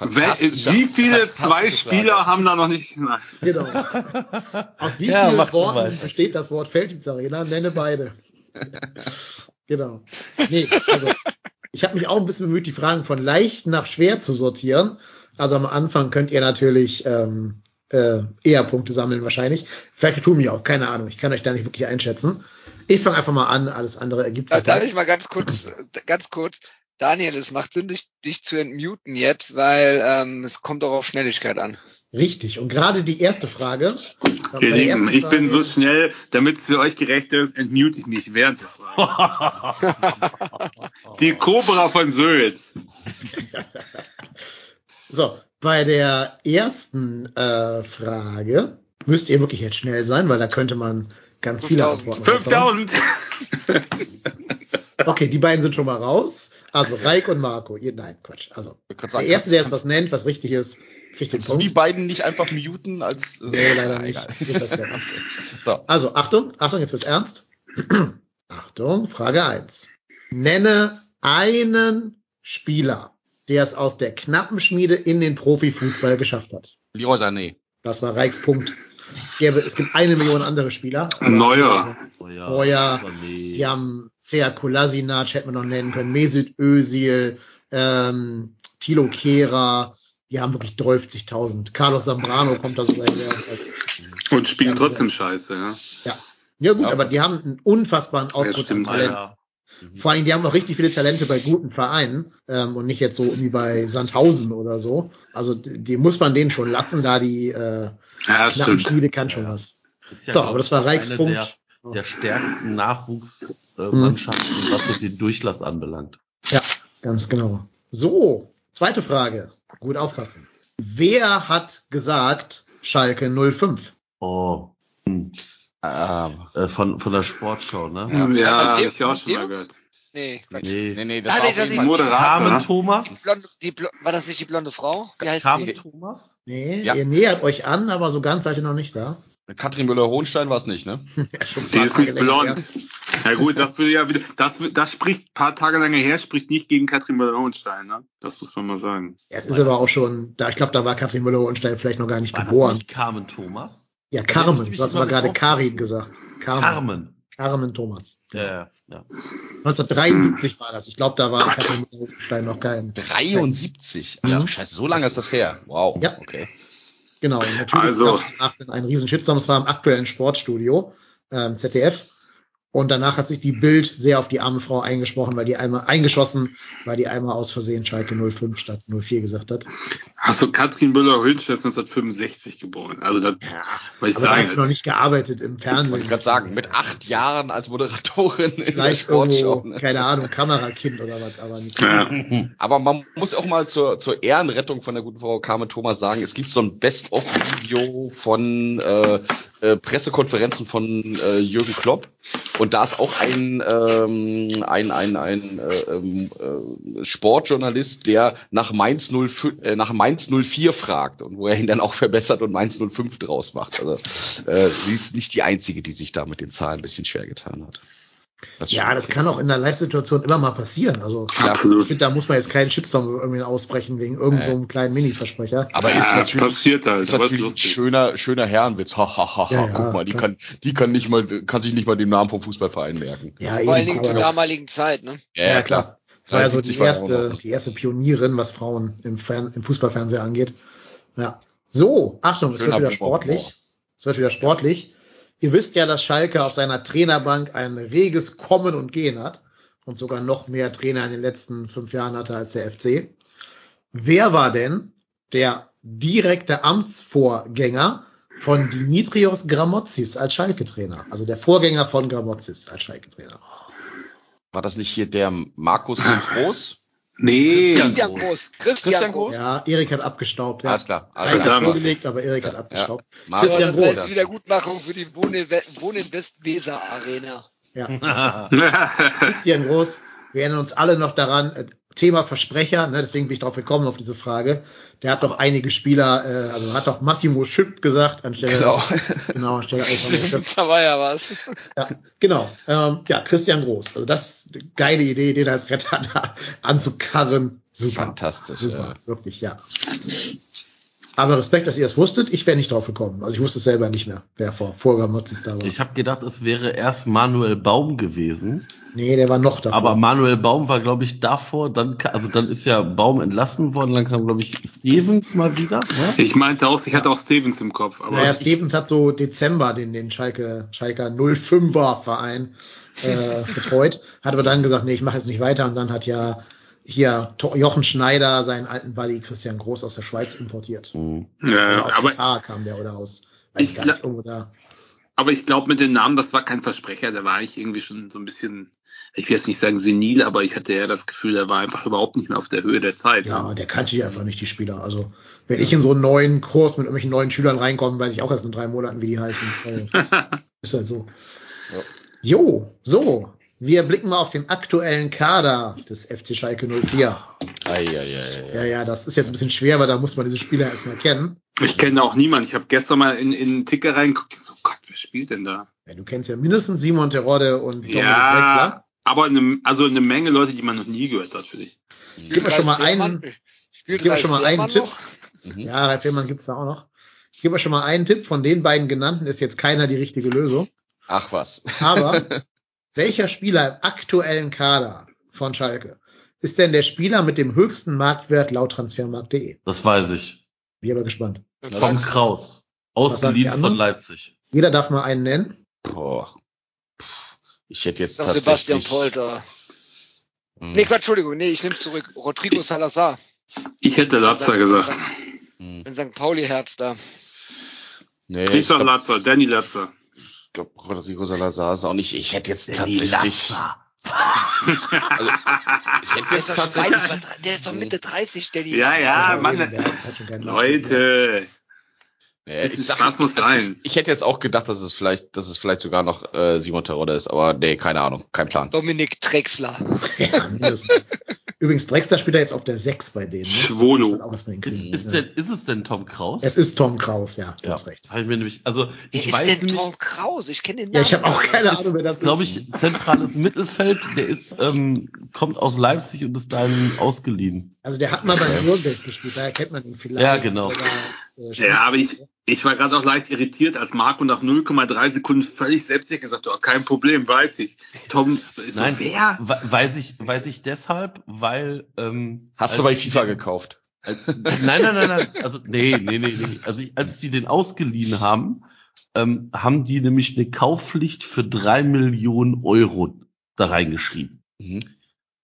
Wie viele zwei Spieler haben da noch nicht genannt? Genau. Aus wie ja, vielen Worten besteht das Wort Feldins Arena? Nenne beide. genau. Nee, also ich habe mich auch ein bisschen bemüht, die Fragen von leicht nach schwer zu sortieren. Also am Anfang könnt ihr natürlich ähm, äh, eher Punkte sammeln wahrscheinlich. Vielleicht tun mir auch, keine Ahnung. Ich kann euch da nicht wirklich einschätzen. Ich fange einfach mal an, alles andere ergibt sich. Darf ich mal ganz kurz, ganz kurz, Daniel, es macht Sinn, dich, dich zu entmuten jetzt, weil ähm, es kommt auch auf Schnelligkeit an. Richtig. Und gerade die erste Frage. Ihr Lieben, ich Frage, bin so schnell, damit es für euch gerecht ist, entmute ich mich während der Frage. die Cobra von Sülz. so, bei der ersten äh, Frage müsst ihr wirklich jetzt schnell sein, weil da könnte man ganz viele Antworten 5000! okay, die beiden sind schon mal raus. Also Reik und Marco. Ihr, nein, Quatsch. Also sagen, der erste, der jetzt was nennt, was richtig ist, kriegt den Punkt. die beiden nicht einfach muten als. Äh, nee, leider nicht. so. Also Achtung, Achtung, jetzt wird's ernst. Achtung, Frage eins. Nenne einen Spieler, der es aus der knappen Schmiede in den Profifußball geschafft hat. Leroy Sané. Das war Reichs Punkt. Es, gäbe, es gibt eine Million andere Spieler. Neuer. Neuer. Die haben Cea Kolasinac, hätte man noch nennen können, Mesut Özil, ähm, Tilo Kehrer. Die haben wirklich 30.000. Carlos Zambrano kommt da sogar her. Und spielen trotzdem scheiße, ja. Ja. Ja gut, ja. aber die haben einen unfassbaren Output ja, Talent. Ja. Mhm. Vor allem, die haben auch richtig viele Talente bei guten Vereinen ähm, und nicht jetzt so wie bei Sandhausen oder so. Also die, muss man denen schon lassen, da die äh, ja, Schmiede kann schon was. Ja, so, aber das war Reichspunkt. Der, der stärksten Nachwuchsmannschaften, äh, mhm. was so den Durchlass anbelangt. Ja, ganz genau. So, zweite Frage. Gut aufpassen. Wer hat gesagt Schalke 05? Oh. Hm. Ähm, äh, von, von der Sportschau, ne? Ja, ja habe ich auch schon mal gehört. Nee, Quatsch. Nee. Nee, nee, das Nein, war das Fall. Moderator. Carmen ne? Die Thomas? blonde, die Blo war das nicht die blonde Frau? Wie heißt Carmen die? Thomas? Nee, Ja. ihr nähert euch an, aber so ganz seid ihr noch nicht da. Katrin Müller-Hohenstein war es nicht, ne? Ja, Die ist nicht blond. her. Ja gut, das will ja wieder, das, das spricht ein paar Tage lange her, spricht nicht gegen Katrin Müller-Hohenstein, ne? Das muss man mal sagen. Ja, es ist aber auch schon, da, ich glaube, da war Katrin Müller-Hohenstein vielleicht noch gar nicht War das geboren. nicht Carmen Thomas? Ja, Carmen, du hast aber gerade Karin gesagt. Carmen. Carmen. Carmen Thomas. Ja, ja, ja. 1973 war das. Ich glaube, da war Katrin Müller-Hohenstein noch kein. 73. Ach, Mhm. scheiße, so lange ist das her. Wow. Ja. Okay. Genau, und natürlich Also. gab es einen riesen Shitstorm. Es war im aktuellen Sportstudio, ähm, ZDF. Und danach hat sich die Bild sehr auf die arme Frau eingesprochen, weil die einmal eingeschossen, weil die einmal aus Versehen Schalke 05 statt 04 gesagt hat. Achso, Katrin Müller-Hohenstein ist 1965 geboren. Also das, Ja, was ich aber da hat sie sagen. noch nicht gearbeitet im Fernsehen. Wollte ich gerade sagen, mit acht Jahren als Moderatorin in der Vielleicht irgendwo, Ne? keine Ahnung, Kamerakind oder was, aber nicht. Ja. Aber man muss auch mal zur, zur Ehrenrettung von der guten Frau Carmen Thomas sagen, es gibt so ein Best-of-Video von äh, äh, Pressekonferenzen von äh, Jürgen Klopp. Und da ist auch ein, ähm, ein, ein, ein äh, ähm, äh, Sportjournalist, der nach Mainz, 05, äh, nach Mainz 04 fragt und wo er ihn dann auch verbessert und Mainz 05 draus macht. Also äh, sie ist nicht die Einzige, die sich da mit den Zahlen ein bisschen schwer getan hat. Das ist Ja, das kann auch in der Live-Situation immer mal passieren. Also ich Absolut. finde, da muss man jetzt keinen Shitstorm irgendwie ausbrechen wegen irgendeinem so einem kleinen Mini-Versprecher. Aber ist Ja, natürlich, passiert halt, ist ist natürlich ein schöner, schöner Herrenwitz. Ha, ha, ha, ha. Ja, ja, Guck mal, die klar. kann, die kann nicht mal, kann sich nicht mal den Namen vom Fußballverein merken. Ja, Vor allen Dingen zur damaligen Zeit, ne? Ja, klar. Das war ja so 73 die ja erste, die erste Pionierin, was Frauen im, Fern im Fußballfernseher angeht. Ja. So, Achtung, es wird wieder sportlich. Es wird wieder sportlich. Ihr wisst ja, dass Schalke auf seiner Trainerbank ein reges Kommen und Gehen hat und sogar noch mehr Trainer in den letzten fünf Jahren hatte als der FC. Wer war denn der direkte Amtsvorgänger von Dimitrios Gramotzis als Schalke-Trainer? Also der Vorgänger von Gramotzis als Schalke-Trainer. War das nicht hier der Markus Groß? Nee. Christian Groß. Christian, Christian Groß. Groß? Ja, Erik hat abgestaubt. Ja. Alles klar. Alles klar. Verdammt. vorgelegt, aber Erik hat Ja, abgestaubt. Markus Christian das heißt Groß. Wiedergutmachung für die Wohnen Wohnen West Weser Arena. Ja. Christian Groß. Wir erinnern uns alle noch daran, äh, Thema Versprecher, ne, deswegen bin ich drauf gekommen auf diese Frage. Der hat doch einige Spieler, äh, also hat doch Massimo Schipp gesagt, anstelle, Genau. genau, anstelle da war ja was. Ja, genau. Ähm, ja, Christian Groß. Also das ist eine geile Idee, den als Retter da anzukarren. Super. Fantastisch. Super, Ja. wirklich, ja. Aber Respekt, dass ihr es wusstet. Ich wäre nicht drauf gekommen. Also ich wusste es selber nicht mehr, wer vor Vorgamotzis da war. Ich habe gedacht, es wäre erst Manuel Baum gewesen. nee, der war noch davor. Aber Manuel Baum war, glaube ich, davor. Dann, also dann ist ja Baum entlassen worden. Dann kam, glaube ich, Stevens mal wieder. Ne? Ich meinte auch, ich hatte auch Stevens im Kopf, aber naja, Stevens hat so Dezember den, den Schalke, Schalker 05er Verein äh, betreut, hat aber dann gesagt, nee, ich mache jetzt nicht weiter und dann hat ja hier Jochen Schneider seinen alten Buddy Christian Groß aus der Schweiz importiert. Mhm. Ja, aus aber, Katar kam der oder aus, weiß ich Ich gar nicht, irgendwo da. aber ich glaube mit dem Namen, das war kein Versprecher, der war eigentlich irgendwie schon so ein bisschen, ich will jetzt nicht sagen senil, aber ich hatte ja das Gefühl, der war einfach überhaupt nicht mehr auf der Höhe der Zeit. Ja, der kannte die einfach nicht, die Spieler. Also, wenn ich in so einen neuen Kurs mit irgendwelchen neuen Schülern reinkomme, weiß ich auch erst in drei Monaten, wie die heißen. Also, ist halt so. Ja. Jo, so. Wir blicken mal auf den aktuellen Kader des FC Schalke 04. Ei, ei, ei, Ja, ei. ja, das ist jetzt ein bisschen schwer, weil da muss man diese Spieler erstmal kennen. Ich kenne auch niemanden. Ich habe gestern mal in, in den Ticker reingeguckt. So Gott, wer spielt denn da? Ja, du kennst ja mindestens Simon Terodde und Dominik. Ja, aber eine, also eine Menge Leute, die man noch nie gehört hat, für dich. Gib mir schon mal einen, gib mir schon mal einen Tipp. Mhm. Ja, Ralf Fehlmann gibt's da auch noch. Ich gebe euch schon mal einen Tipp. Von den beiden genannten ist jetzt keiner die richtige Lösung. Ach was. Aber welcher Spieler im aktuellen Kader von Schalke ist denn der Spieler mit dem höchsten Marktwert laut transfermarkt.de? Das weiß ich. Bin aber gespannt. Tom Kraus. Ausgeliehen von Leipzig. Jeder darf mal einen nennen. Boah. Ich hätte jetzt Doch, tatsächlich. Sebastian Polter. Hm, Nee, Quatsch, Entschuldigung, nee, ich nehme zurück. Rodrigo Salazar. Ich hätte Latzer gesagt. In St. Pauli-Herz da. Nee, Ich ich sag Latzer, Danny Latzer. Glaub, Rodrigo Salazar ist auch nicht. Ich hätte jetzt tatsächlich. Also, ich hätte Der jetzt ist, doch schon tatsächlich. weit über drei- der ist doch Mitte 30, Danny. Ja, ja, Oder Mann. eben, der hat schon keinen Marktwert. Leute. Ja, Das ich, ist- sag, muss also sein. Ich, ich hätte jetzt auch gedacht, dass es vielleicht, dass es vielleicht sogar noch äh, Simon Terodde ist, aber nee, keine Ahnung, kein Plan. Dominik Drexler. Ja, mindestens. Übrigens, Drexler spielt er jetzt auf der 6 bei denen. Ne? Schwolo. Man Auch Ist, hinkriegen. ist, ja. denn, ist es denn Tom Kraus? Es ist Tom Kraus, ja, du ja, hast recht. Ich mir nämlich, also Wer ich ist weiß denn nämlich, Tom Kraus? Ich kenne den Namen. Ja, ich habe auch nicht. keine ist, Ahnung, wer das ist glaube ich, zentrales Mittelfeld. Der ist, ähm, kommt aus Leipzig und ist dahin ausgeliehen. Also der hat mal bei Nürnberg gespielt, daher kennt man ihn vielleicht. Ja, genau. Als, äh, Ja, aber ich, ich war gerade auch leicht irritiert, als Marco nach 0,3 Sekunden völlig selbstsicher gesagt hat, oh, kein Problem, weiß ich. Tom, ist Nein, so, wer? we- weiß ich, weiß ich deshalb, weil, ähm, Hast du als bei FIFA den- gekauft? Nein, nein, nein, nein. Also, nee, nee, nee, nee. Also, als die den ausgeliehen haben, ähm, haben die nämlich eine Kaufpflicht für drei Millionen Euro da reingeschrieben. Mhm.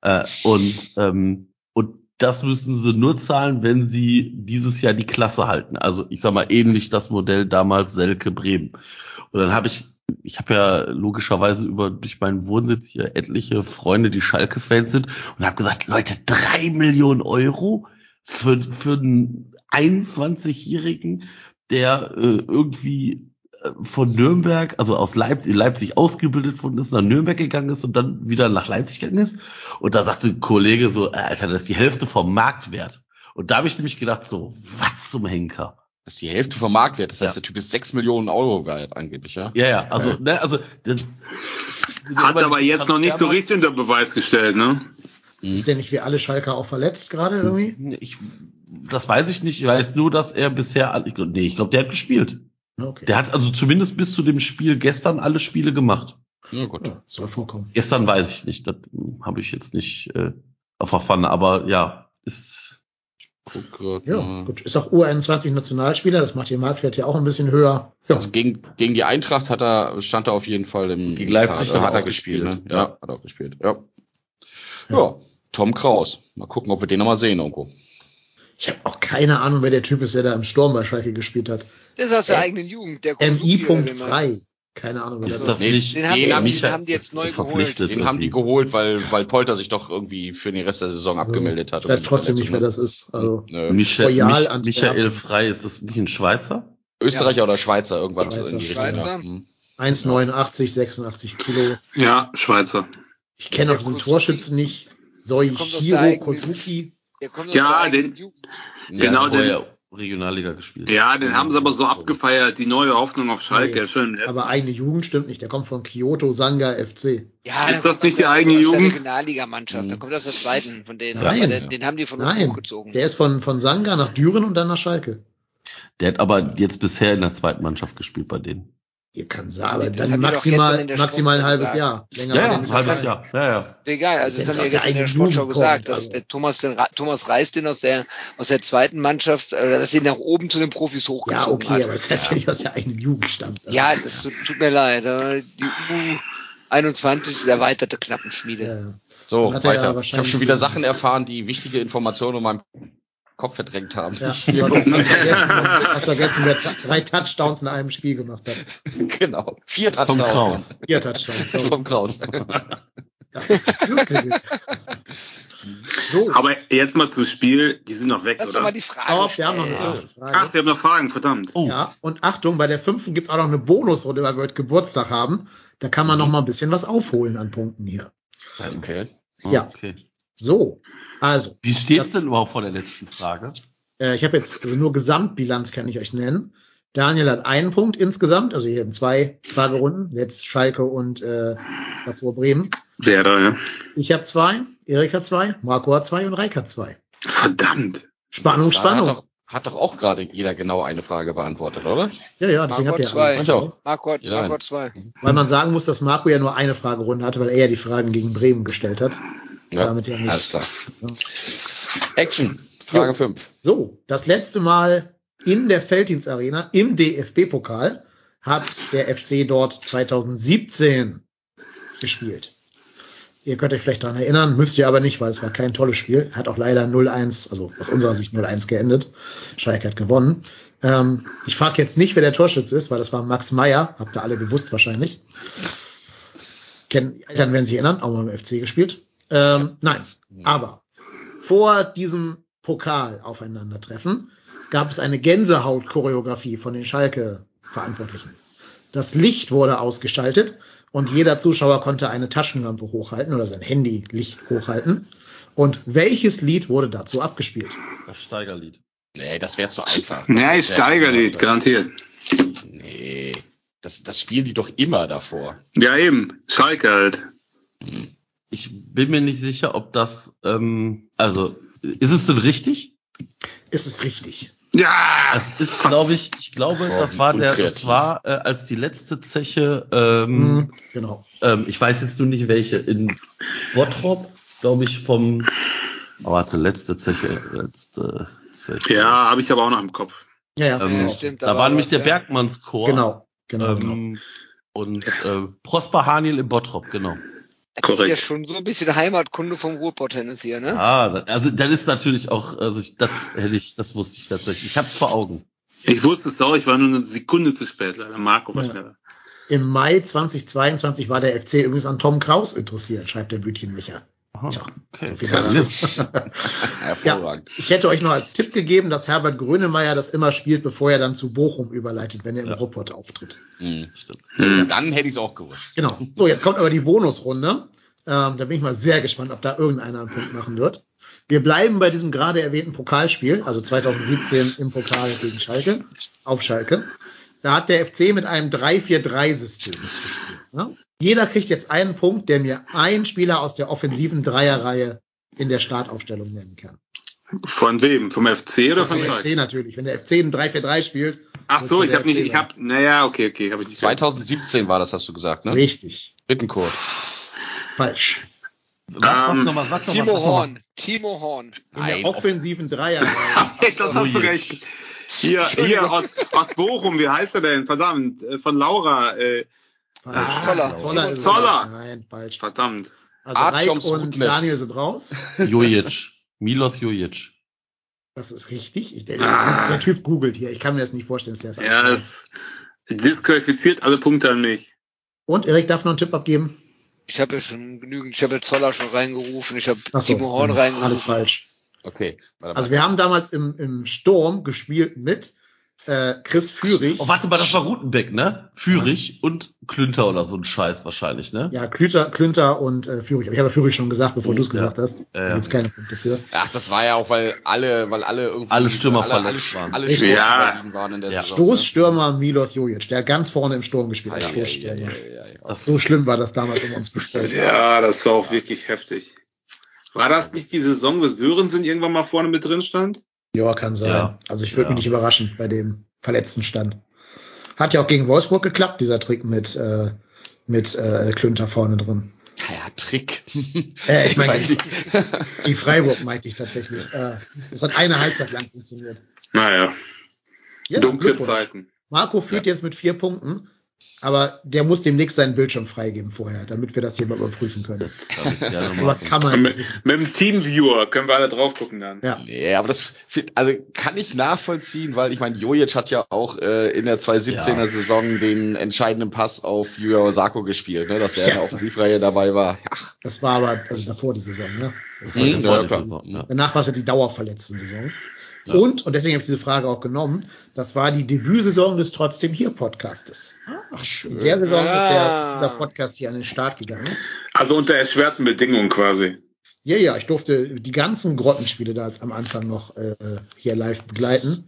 Äh, und, ähm, und das müssen sie nur zahlen, wenn sie dieses Jahr die Klasse halten. Also, ich sag mal, ähnlich das Modell damals Selke Bremen. Und dann habe ich, ich habe ja logischerweise über durch meinen Wohnsitz hier etliche Freunde, die Schalke-Fans sind, und habe gesagt, Leute, drei Millionen Euro für, für einen 21-Jährigen, der äh, irgendwie äh, von Nürnberg, also aus Leipzig, Leipzig ausgebildet worden ist, nach Nürnberg gegangen ist und dann wieder nach Leipzig gegangen ist. Und da sagte ein Kollege so, äh, Alter, das ist die Hälfte vom Marktwert. Und da habe ich nämlich gedacht so, was zum Henker? Das ist die Hälfte vom Marktwert. Das heißt, Ja. der Typ ist 6 Millionen Euro wert, angeblich, ja? Ja, ja, also, ne, also das, Hat aber jetzt noch nicht so richtig unter Beweis gestellt, ne? Ist der nicht wie alle Schalker auch verletzt gerade irgendwie? Ich, das weiß ich nicht. Ich weiß nur, dass er bisher, ich, nee, ich glaube, der hat gespielt. Okay. Der hat also zumindest bis zu dem Spiel gestern alle Spiele gemacht. Ja, gut. Ja, soll vorkommen. Gestern weiß ich nicht, das hm, habe ich jetzt nicht äh, auf der Pfanne, aber ja, ist Guck grad Ja, mal. gut. Ist auch U21-Nationalspieler, das macht den Marktwert ja auch ein bisschen höher. Ja, Also gegen, gegen die Eintracht hat er, stand er auf jeden Fall im Gegen Leipzig Kader. hat er hat er gespielt. gespielt, Ne? Ja, ja. hat er auch gespielt. Ja. ja. Tom Kraus. Mal gucken, ob wir den nochmal sehen irgendwo. ich habe auch keine Ahnung, wer der Typ ist, der da im Sturm bei Schalke gespielt hat. Das ist aus der Äh, eigenen Jugend. Der MI. Frei. Keine Ahnung, wer Ist das das nicht Den haben, die, Den haben, die, Micha- haben die jetzt neu verpflichtet geholt. Den haben die geholt, weil, weil Polter sich doch irgendwie für den Rest der Saison Also, abgemeldet hat. Ich weiß trotzdem nicht, wer das ist. Also. Michael, Royal Mich. Michael Frei, ist das nicht ein Schweizer? Österreicher oder Schweizer, irgendwann Schweizer. in die Richtung. Schweizer. Ja. Hm. 1,89, 86 Kilo. Ja, Schweizer. Ich kenne auch diesen. Torschützen nicht. Soichiro Kosuki. Der kommt Ja, den- Genau, vorher Regionalliga gespielt. Ja, den haben sie aber so abgefeiert, die neue Hoffnung auf Schalke, Nee, schon. Aber eigene Jugend stimmt nicht. Der kommt von Kyoto Sanga FC. Ja, Ist das nicht die der- eigene aus Jugend? Der Regionalligamannschaft. Der kommt aus der zweiten von denen. Nein. Den, den haben die von uns Nein, hochgezogen. der ist von, von Sanga nach Düren und dann nach Schalke. Der hat aber jetzt bisher in der zweiten Mannschaft gespielt bei denen. Ihr kann sagen, aber Das dann maximal, maximal ein halbes gesagt. Jahr. Länger Ja, ja, ein halbes. Jahr. Ja, ja. Egal, also Der das haben wir der gestern in der Sportschau Jugend gesagt, kommt, dass also. der Thomas, den, Thomas Reis den aus der, aus der zweiten Mannschaft, äh, dass ihn nach oben zu den Profis hochgezogen Ja, okay, hat. aber das heißt ja nicht aus der eigenen Jugend stammt. Also, Ja, das tut, tut mir leid. Die U21 ist erweiterte Knappenschmiede. ja. So, er ja weiter. ich habe schon wieder Sachen erfahren, die wichtige Informationen in meinem Kopf verdrängt haben. Ja, Ich- du hast, hast vergessen, hast vergessen, wer drei Touchdowns in einem Spiel gemacht hat. genau. Vier Tom Touchdowns. Kraus. Vier Touchdowns. sorry. Tom Kraus. Das ist. So, Aber jetzt mal zum Spiel, die sind noch weg, Lass doch mal oder? die Frage stopp, wir haben noch eine fünfte Ach, Frage. wir haben noch Fragen, verdammt. Oh, Ja, und Achtung, bei der fünften gibt's auch noch eine Bonusrunde, weil wir heute Geburtstag haben. Da kann man noch mal ein bisschen was aufholen an Punkten hier. Okay. ja. okay. So, also, Wie steht's Das- denn überhaupt vor der letzten Frage? äh, ich habe jetzt also nur Gesamtbilanz kann ich euch nennen. Daniel hat einen Punkt insgesamt, also hier in zwei Fragerunden, jetzt Schalke und äh, davor Bremen. Wer da, ja? Ich habe zwei, Erik hat zwei, Marco hat zwei und Reik hat zwei. Verdammt. Spannung, Spannung. Hat doch, hat doch auch gerade jeder genau eine Frage beantwortet, oder? Ja, ja, deswegen Marco habt ihr zwei. auch. Marco hat, Ja, Marco hat zwei. Weil man sagen muss, dass Marco ja nur eine Fragerunde hatte, weil er ja die Fragen gegen Bremen gestellt hat. Ja, Damit ja nicht. alles klar. Action. Frage Jo. 5. So, das letzte Mal in der Felddienstarena im DFB-Pokal hat der FC dort 2017 gespielt. Ihr könnt euch vielleicht daran erinnern, müsst ihr aber nicht, weil es war kein tolles Spiel. Hat auch leider 0-1, also aus unserer Sicht 0-1 geendet. Schalke hat gewonnen. Ähm, ich frage jetzt nicht, wer der Torschütze ist, weil das war Max Meyer. Habt ihr alle gewusst wahrscheinlich. Kennen, Eltern werden sich erinnern, auch mal im FC gespielt. Ähm, nein, aber vor diesem Pokal aufeinandertreffen gab es eine Gänsehaut-Choreografie von den Schalke-Verantwortlichen. Das Licht wurde ausgestaltet und jeder Zuschauer konnte eine Taschenlampe hochhalten oder sein Handy-Licht hochhalten. Und welches Lied wurde dazu abgespielt? Das Steigerlied. Nee, das wäre zu einfach. Ja, ist Steigerlied, garantiert. Nee, das, das spielen die doch immer davor. Ja, eben. Schalke halt. Ich bin mir nicht sicher, ob das, ähm, also, ist es denn richtig? Ist es richtig? Ja! Es ist, glaube ich, ich glaube, Boah, das war der, das war äh, als die letzte Zeche, ähm, Mhm, genau. ähm, ich weiß jetzt nur nicht welche, in Bottrop, glaube ich, vom, oh, warte, letzte Zeche, letzte Zeche. Ja, habe ich aber auch noch im Kopf. Ja, ja, Ähm, genau. stimmt, da war nämlich der ja. Bergmannschor. Genau, genau, genau. Ähm, und äh, Prosper Haniel im Bottrop, genau. Das ist ja Korrekt. schon so ein bisschen Heimatkunde vom Ruhrpott-Tennis hier, ne? Ah, da- also das ist natürlich auch, also ich, das hätte ich, das wusste ich tatsächlich. Ich hab's vor Augen. Ich wusste es auch, ich war nur eine Sekunde zu spät, leider. Marco war Ja. schneller. Im Mai 2022 war der FC übrigens an Tom Kraus interessiert, schreibt der Bütchen Micha. Aha, okay. so viel Ja. Ich hätte euch noch als Tipp gegeben, dass Herbert Grönemeyer das immer spielt, bevor er dann zu Bochum überleitet, wenn er im Ja. Ruhrpott auftritt. Mhm. Stimmt. Hm. Dann hätte ich es auch gewusst. Genau. So, jetzt kommt aber die Bonusrunde. Ähm, da bin ich mal sehr gespannt, ob da irgendeiner einen Punkt machen wird. Wir bleiben bei diesem gerade erwähnten Pokalspiel, also 2017 im Pokal gegen Schalke, auf Schalke. Da hat der FC mit einem 3-4-3-System gespielt. Ne? Jeder kriegt jetzt einen Punkt, der mir ein Spieler aus der offensiven Dreierreihe in der Startaufstellung nennen kann. Von wem? Vom FC oder von Vom Schalke? FC natürlich. Wenn der FC ein 3-4-3 spielt, Ach so, ich habe nicht, ich habe, naja, okay, okay, habe ich nicht. 2017 war das, hast du gesagt, ne? Richtig. Bittenkurt. Falsch. Was, was Ähm, nochmal, sag nochmal. Timo noch mal. Horn. Timo Horn. In Nein, der offensiven Dreierreihe. das Oh hast du recht. Hier, hier aus, aus Bochum, wie heißt er denn? Verdammt, äh, von Laura, äh, Falsch. Zoller. Zoller. ist Zoller. Nein, falsch. verdammt. Also Reik und. Daniel sind raus. Jojic. Milos Jojic. Das ist richtig. Ich, der, Ah. der Typ googelt hier. Ich kann mir das nicht vorstellen, dass der das Ja, es disqualifiziert alle Punkte an mich. Und Erik darf noch einen Tipp abgeben. Ich habe ja schon genügend, ich habe ja Zoller schon reingerufen, ich habe so, Timo Horn reingerufen. Alles falsch. Okay. Warte mal. Also wir haben damals im, im Sturm gespielt mit äh, Chris Führig. Oh, warte mal, das war Rutenbeck, ne? Führig und Klünter oder so ein Scheiß wahrscheinlich, ne? Ja, Klünter, Klünter und äh, Führig. Aber ich habe ja Führig schon gesagt, bevor du es gesagt hast. Ja, Da ja. gibt's keine Punkte für. Ach, das war ja auch, weil alle, weil alle irgendwie. Alle Stürmer alle, alle, verletzt waren. alle. Stoßstürmer Ja. waren in der Ja. Saison. Stoßstürmer Milos Jojic, der hat ganz vorne im Sturm gespielt. Ne? Ja, ja, ja, ja, ja, ja. Das, So schlimm war das damals um uns bestellt. Ja, das war auch wirklich heftig. War das nicht die Saison, wo Sörensen irgendwann mal vorne mit drin stand? Ja, kann sein. Ja. Also ich würde Ja. mich nicht überraschen bei dem verletzten Stand. Hat ja auch gegen Wolfsburg geklappt, dieser Trick mit, äh, mit äh, Klünter vorne drin. Ja, ja, Trick. Äh, ich meine, weiß nicht. die Freiburg meinte ich tatsächlich. Äh, das hat eine Halbzeit lang funktioniert. Naja, Ja, dunkle. Zeiten. Marco führt jetzt mit vier Punkten, aber der muss demnächst seinen Bildschirm freigeben vorher, damit wir das hier mal überprüfen können. mal. was kann man nicht Mit, mit dem Teamviewer können wir alle drauf gucken dann. Ja. Nee, aber das also kann ich nachvollziehen, weil ich meine, Jojic hat ja auch äh, in der 2017er Ja. Saison den entscheidenden Pass auf Yuya Osako gespielt, ne, dass der in der Ja. Offensivreihe dabei war. Ach, Das war aber also davor die Saison, ne? Das war Mhm. davor Ja, die. Saison. Ja. Danach war es ja die dauerverletzten Saison. Ja. Und, und deswegen habe ich diese Frage auch genommen, das war die Debütsaison des Trotzdem hier Podcastes. ach schön. In der Saison ist, der, Ah. ist dieser Podcast hier an den Start gegangen. Also unter erschwerten Bedingungen quasi. Ja, ja, ich durfte die ganzen Grottenspiele da am Anfang noch äh, hier live begleiten.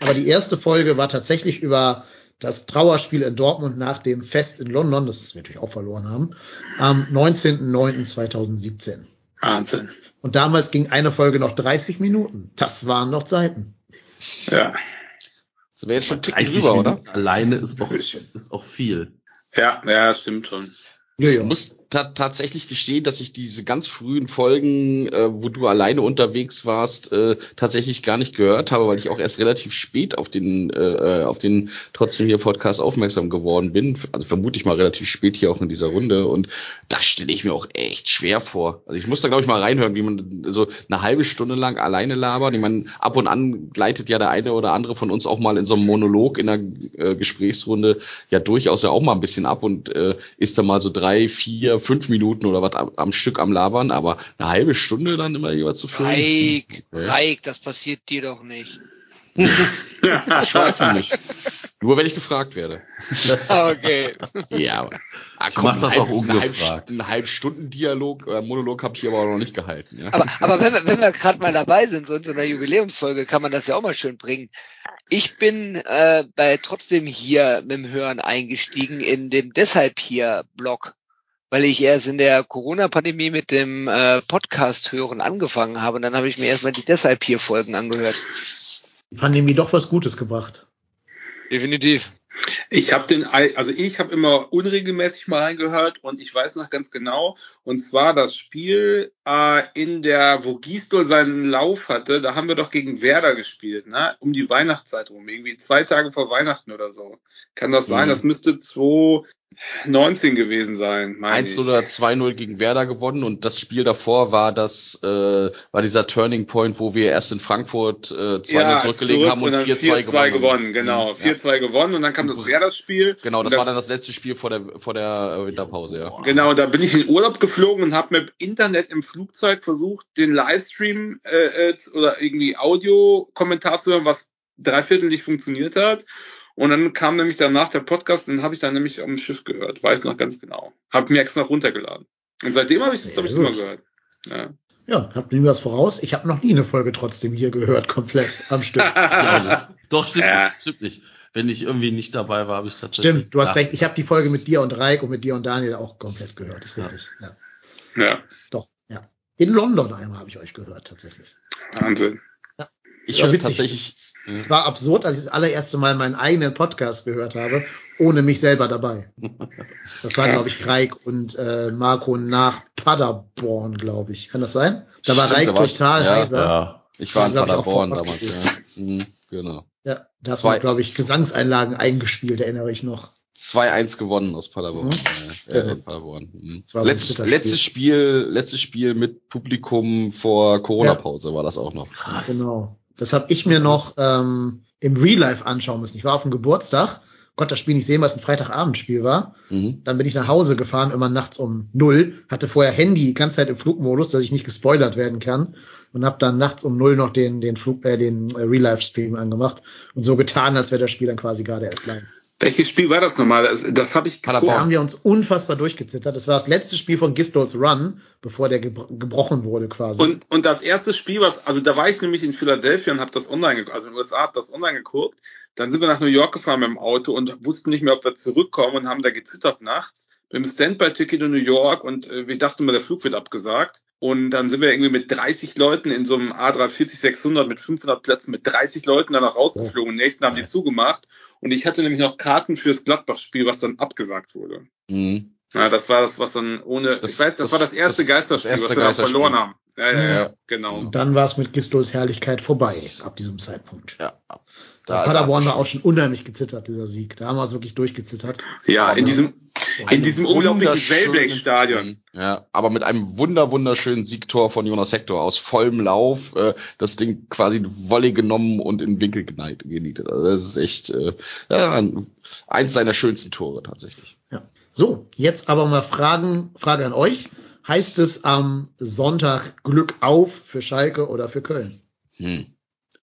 Aber die erste Folge war tatsächlich über das Trauerspiel in Dortmund nach dem Fest in London, das wir natürlich auch verloren haben, am 19.09.2017. Wahnsinn. Und damals ging eine Folge noch 30 Minuten. Das waren noch Zeiten. Ja. Das wäre jetzt schon ein Tick 30 drüber, oder? Minuten alleine ist auch, ist auch viel. Ja, ja, stimmt schon. Ja, ja. muss ta tatsächlich gestehen, dass ich diese ganz frühen Folgen, äh, wo du alleine unterwegs warst, äh, tatsächlich gar nicht gehört habe, weil ich auch erst relativ spät auf den äh, auf den trotzdem hier Podcast aufmerksam geworden bin. Also vermute ich mal relativ spät hier auch in dieser Runde und das stelle ich mir auch echt schwer vor. Also ich muss da glaube ich mal reinhören, wie man so eine halbe Stunde lang alleine labert. Ich meine, ab und an gleitet ja der eine oder andere von uns auch mal in so einem Monolog in einer äh, Gesprächsrunde ja durchaus ja auch mal ein bisschen ab und äh, ist da mal so drei, vier, fünf Minuten oder was am, am Stück am Labern, aber eine halbe Stunde dann immer jeweils zu führen. Reik, Okay. Reik, das passiert dir doch nicht. Ich schweife nicht. Nur wenn ich gefragt werde. Okay. Ja, aber ah, Ich mach das ein auch halb- ungefragt. Ein halb Stunden Dialog, äh, Monolog habe ich aber auch noch nicht gehalten. Ja. Aber, aber wenn wir, wenn wir gerade mal dabei sind, so in so einer Jubiläumsfolge, kann man das ja auch mal schön bringen. Ich bin äh, bei trotzdem hier mit dem Hören eingestiegen in dem deshalb hier Blog, weil ich erst in der Corona-Pandemie mit dem äh, Podcast hören angefangen habe. Und dann habe ich mir erstmal die deshalb hier Folgen angehört. Pandemie doch was Gutes gebracht. Definitiv. Ich habe den, Al- also ich habe immer unregelmäßig mal reingehört und ich weiß noch ganz genau, und zwar das Spiel äh, in der, wo Gisdol seinen Lauf hatte, da haben wir doch gegen Werder gespielt, ne? Um die Weihnachtszeit rum, irgendwie zwei Tage vor Weihnachten oder so. Kann das sein? Mhm. Das müsste 2019 gewesen sein, meine 1 ich. oder 2-0 gegen Werder gewonnen und das Spiel davor war das, äh, war dieser Turning Point, wo wir erst in Frankfurt äh, 2-0 zurückgelegen zurück haben und dann 4-2 gewonnen. gewonnen. Genau, Mhm, 4-2 gewonnen und dann kam das Werder-Spiel. Genau, das, Und war dann das letzte Spiel vor der, vor der äh, Winterpause, ja. Genau, da bin ich in Urlaub geflogen und habe mit Internet im Flugzeug versucht, den Livestream äh, äh, oder irgendwie Audiokommentar zu hören, was dreiviertel nicht funktioniert hat. Und dann kam nämlich danach der Podcast und den habe ich dann nämlich am Schiff gehört. Weiß noch ganz genau. Hab mir extra runtergeladen. Und seitdem habe ich das, glaube ich, immer gehört. Ja. Ja, habt mir was voraus. Ich habe noch nie eine Folge trotzdem hier gehört, komplett am Stück. Ja, das, doch, stimmt Ja. nicht. Stimmt nicht. Wenn ich irgendwie nicht dabei war, habe ich tatsächlich. Stimmt, du hast Ja. recht. Ich habe die Folge mit dir und Reik und mit dir und Daniel auch komplett gehört. Ist richtig. Ja. ja, Doch, ja. In London einmal habe ich euch gehört, tatsächlich. Wahnsinn. Ich War höre witzig. tatsächlich, Es, es war absurd, als ich das allererste Mal meinen eigenen Podcast gehört habe, ohne mich selber dabei. Das war, Ja. glaube ich, Reik und äh, Marco nach Paderborn, glaube ich. Kann das sein? Da war Stimmt, Reik da war ich- total ja, heiser. Ja. ich war in auch Paderborn damals, ja. Mhm, genau. Ja, da hast Zwei- du, glaube ich, Gesangseinlagen eingespielt, erinnere ich noch. 2-1 gewonnen aus Paderborn. Mhm. Äh, Genau. in Paderborn. Mhm. So Zitterspiel. letztes Spiel, letztes Spiel mit Publikum vor Corona-Pause war das auch noch. Krass. Genau. Das habe ich mir noch ähm, im Real Life anschauen müssen. Ich war auf dem Geburtstag, konnte das Spiel nicht sehen, weil es ein Freitagabendspiel war. Mhm. Dann bin ich nach Hause gefahren, immer nachts um null, hatte vorher Handy die ganze Zeit im Flugmodus, dass ich nicht gespoilert werden kann und habe dann nachts um null noch den den Flug äh, den äh, Real Life Stream angemacht und so getan, als wäre das Spiel dann quasi gerade erst live. Welches Spiel war das nochmal? Das, das habe ich Paderborn. Da haben wir uns unfassbar durchgezittert. Das war das letzte Spiel von Gistols Run, bevor der gebro gebrochen wurde quasi. Und, und das erste Spiel, was, also da war ich nämlich in Philadelphia und habe das online geguckt, also in den USA habe das online geguckt. Dann sind wir nach New York gefahren mit dem Auto und wussten nicht mehr, ob wir zurückkommen und haben da gezittert nachts mit dem Standby-Ticket in New York und äh, wir dachten mal, der Flug wird abgesagt. Und dann sind wir irgendwie mit 30 Leuten in so einem A340-600 mit 500 Plätzen mit 30 Leuten danach rausgeflogen. Nächsten haben die zugemacht. Und ich hatte nämlich noch Karten fürs Gladbach-Spiel, was dann abgesagt wurde. Mhm. Ja, das war das, was dann ohne, Das- ich weiß, das, das- war das erste das- Geisterspiel, das erste was wir dann Geisterspiel. verloren haben. Ja, ja, ja, Ja. genau. Und dann war es mit Gistols Herrlichkeit vorbei ab diesem Zeitpunkt. Ja. Da ist Paderborn war auch schon unheimlich gezittert, dieser Sieg. Da haben wir uns wirklich durchgezittert. Ja, in diesem, in diesem unglaublichen wunderschönen- Wellblech-Stadion. Ja, aber mit einem wunder wunderschönen Siegtor von Jonas Hector aus vollem Lauf, äh, das Ding quasi Volley genommen und in den Winkel genietet. Also das ist echt äh, ja, ein- eins seiner schönsten Tore tatsächlich. Ja. So, jetzt aber mal Fragen, Frage an euch. Heißt es am Sonntag Glück auf für Schalke oder für Köln? Hm.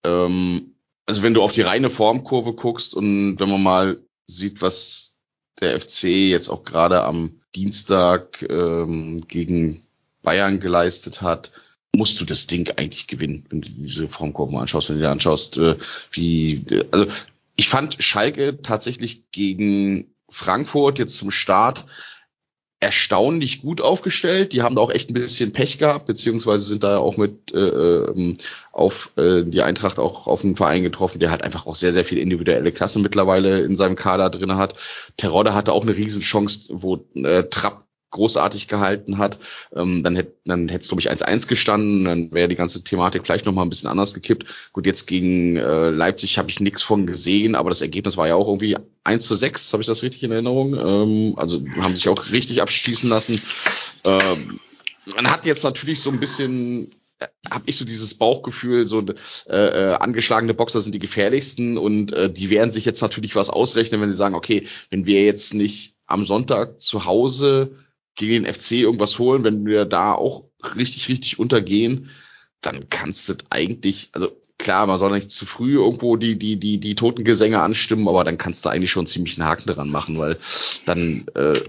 Ähm, also wenn du auf die reine Formkurve guckst und wenn man mal sieht, was der FC jetzt auch gerade am Dienstag ähm, gegen Bayern geleistet hat, musst du das Ding eigentlich gewinnen, wenn du diese Formkurven anschaust, wenn du dir anschaust, äh, wie, äh, also ich fand Schalke tatsächlich gegen Frankfurt jetzt zum Start erstaunlich gut aufgestellt. Die haben da auch echt ein bisschen Pech gehabt, beziehungsweise sind da auch mit äh, ähm, auf äh, die Eintracht auch auf einen Verein getroffen, der halt einfach auch sehr, sehr viel individuelle Klasse mittlerweile in seinem Kader drin hat. Terodde hatte auch eine Riesenchance, wo äh, Trapp großartig gehalten hat, ähm, dann hätte dann hätte es glaube ich 1-1 gestanden, dann wäre die ganze Thematik vielleicht noch mal ein bisschen anders gekippt. Gut, jetzt gegen äh, Leipzig habe ich nichts von gesehen, aber das Ergebnis war ja auch irgendwie 1 zu 6, habe ich das richtig in Erinnerung? Ähm, also haben sich auch richtig abschießen lassen. Ähm, man hat jetzt natürlich so ein bisschen habe ich so dieses Bauchgefühl, so äh, äh, angeschlagene Boxer sind die gefährlichsten und äh, die werden sich jetzt natürlich was ausrechnen, wenn sie sagen, okay, wenn wir jetzt nicht am Sonntag zu Hause gegen den FC irgendwas holen, wenn wir da auch richtig, richtig untergehen, dann kannst du eigentlich, also klar, man soll nicht zu früh irgendwo die, die, die, die Totengesänge anstimmen, aber dann kannst du eigentlich schon ziemlich einen Haken dran machen, weil dann, äh,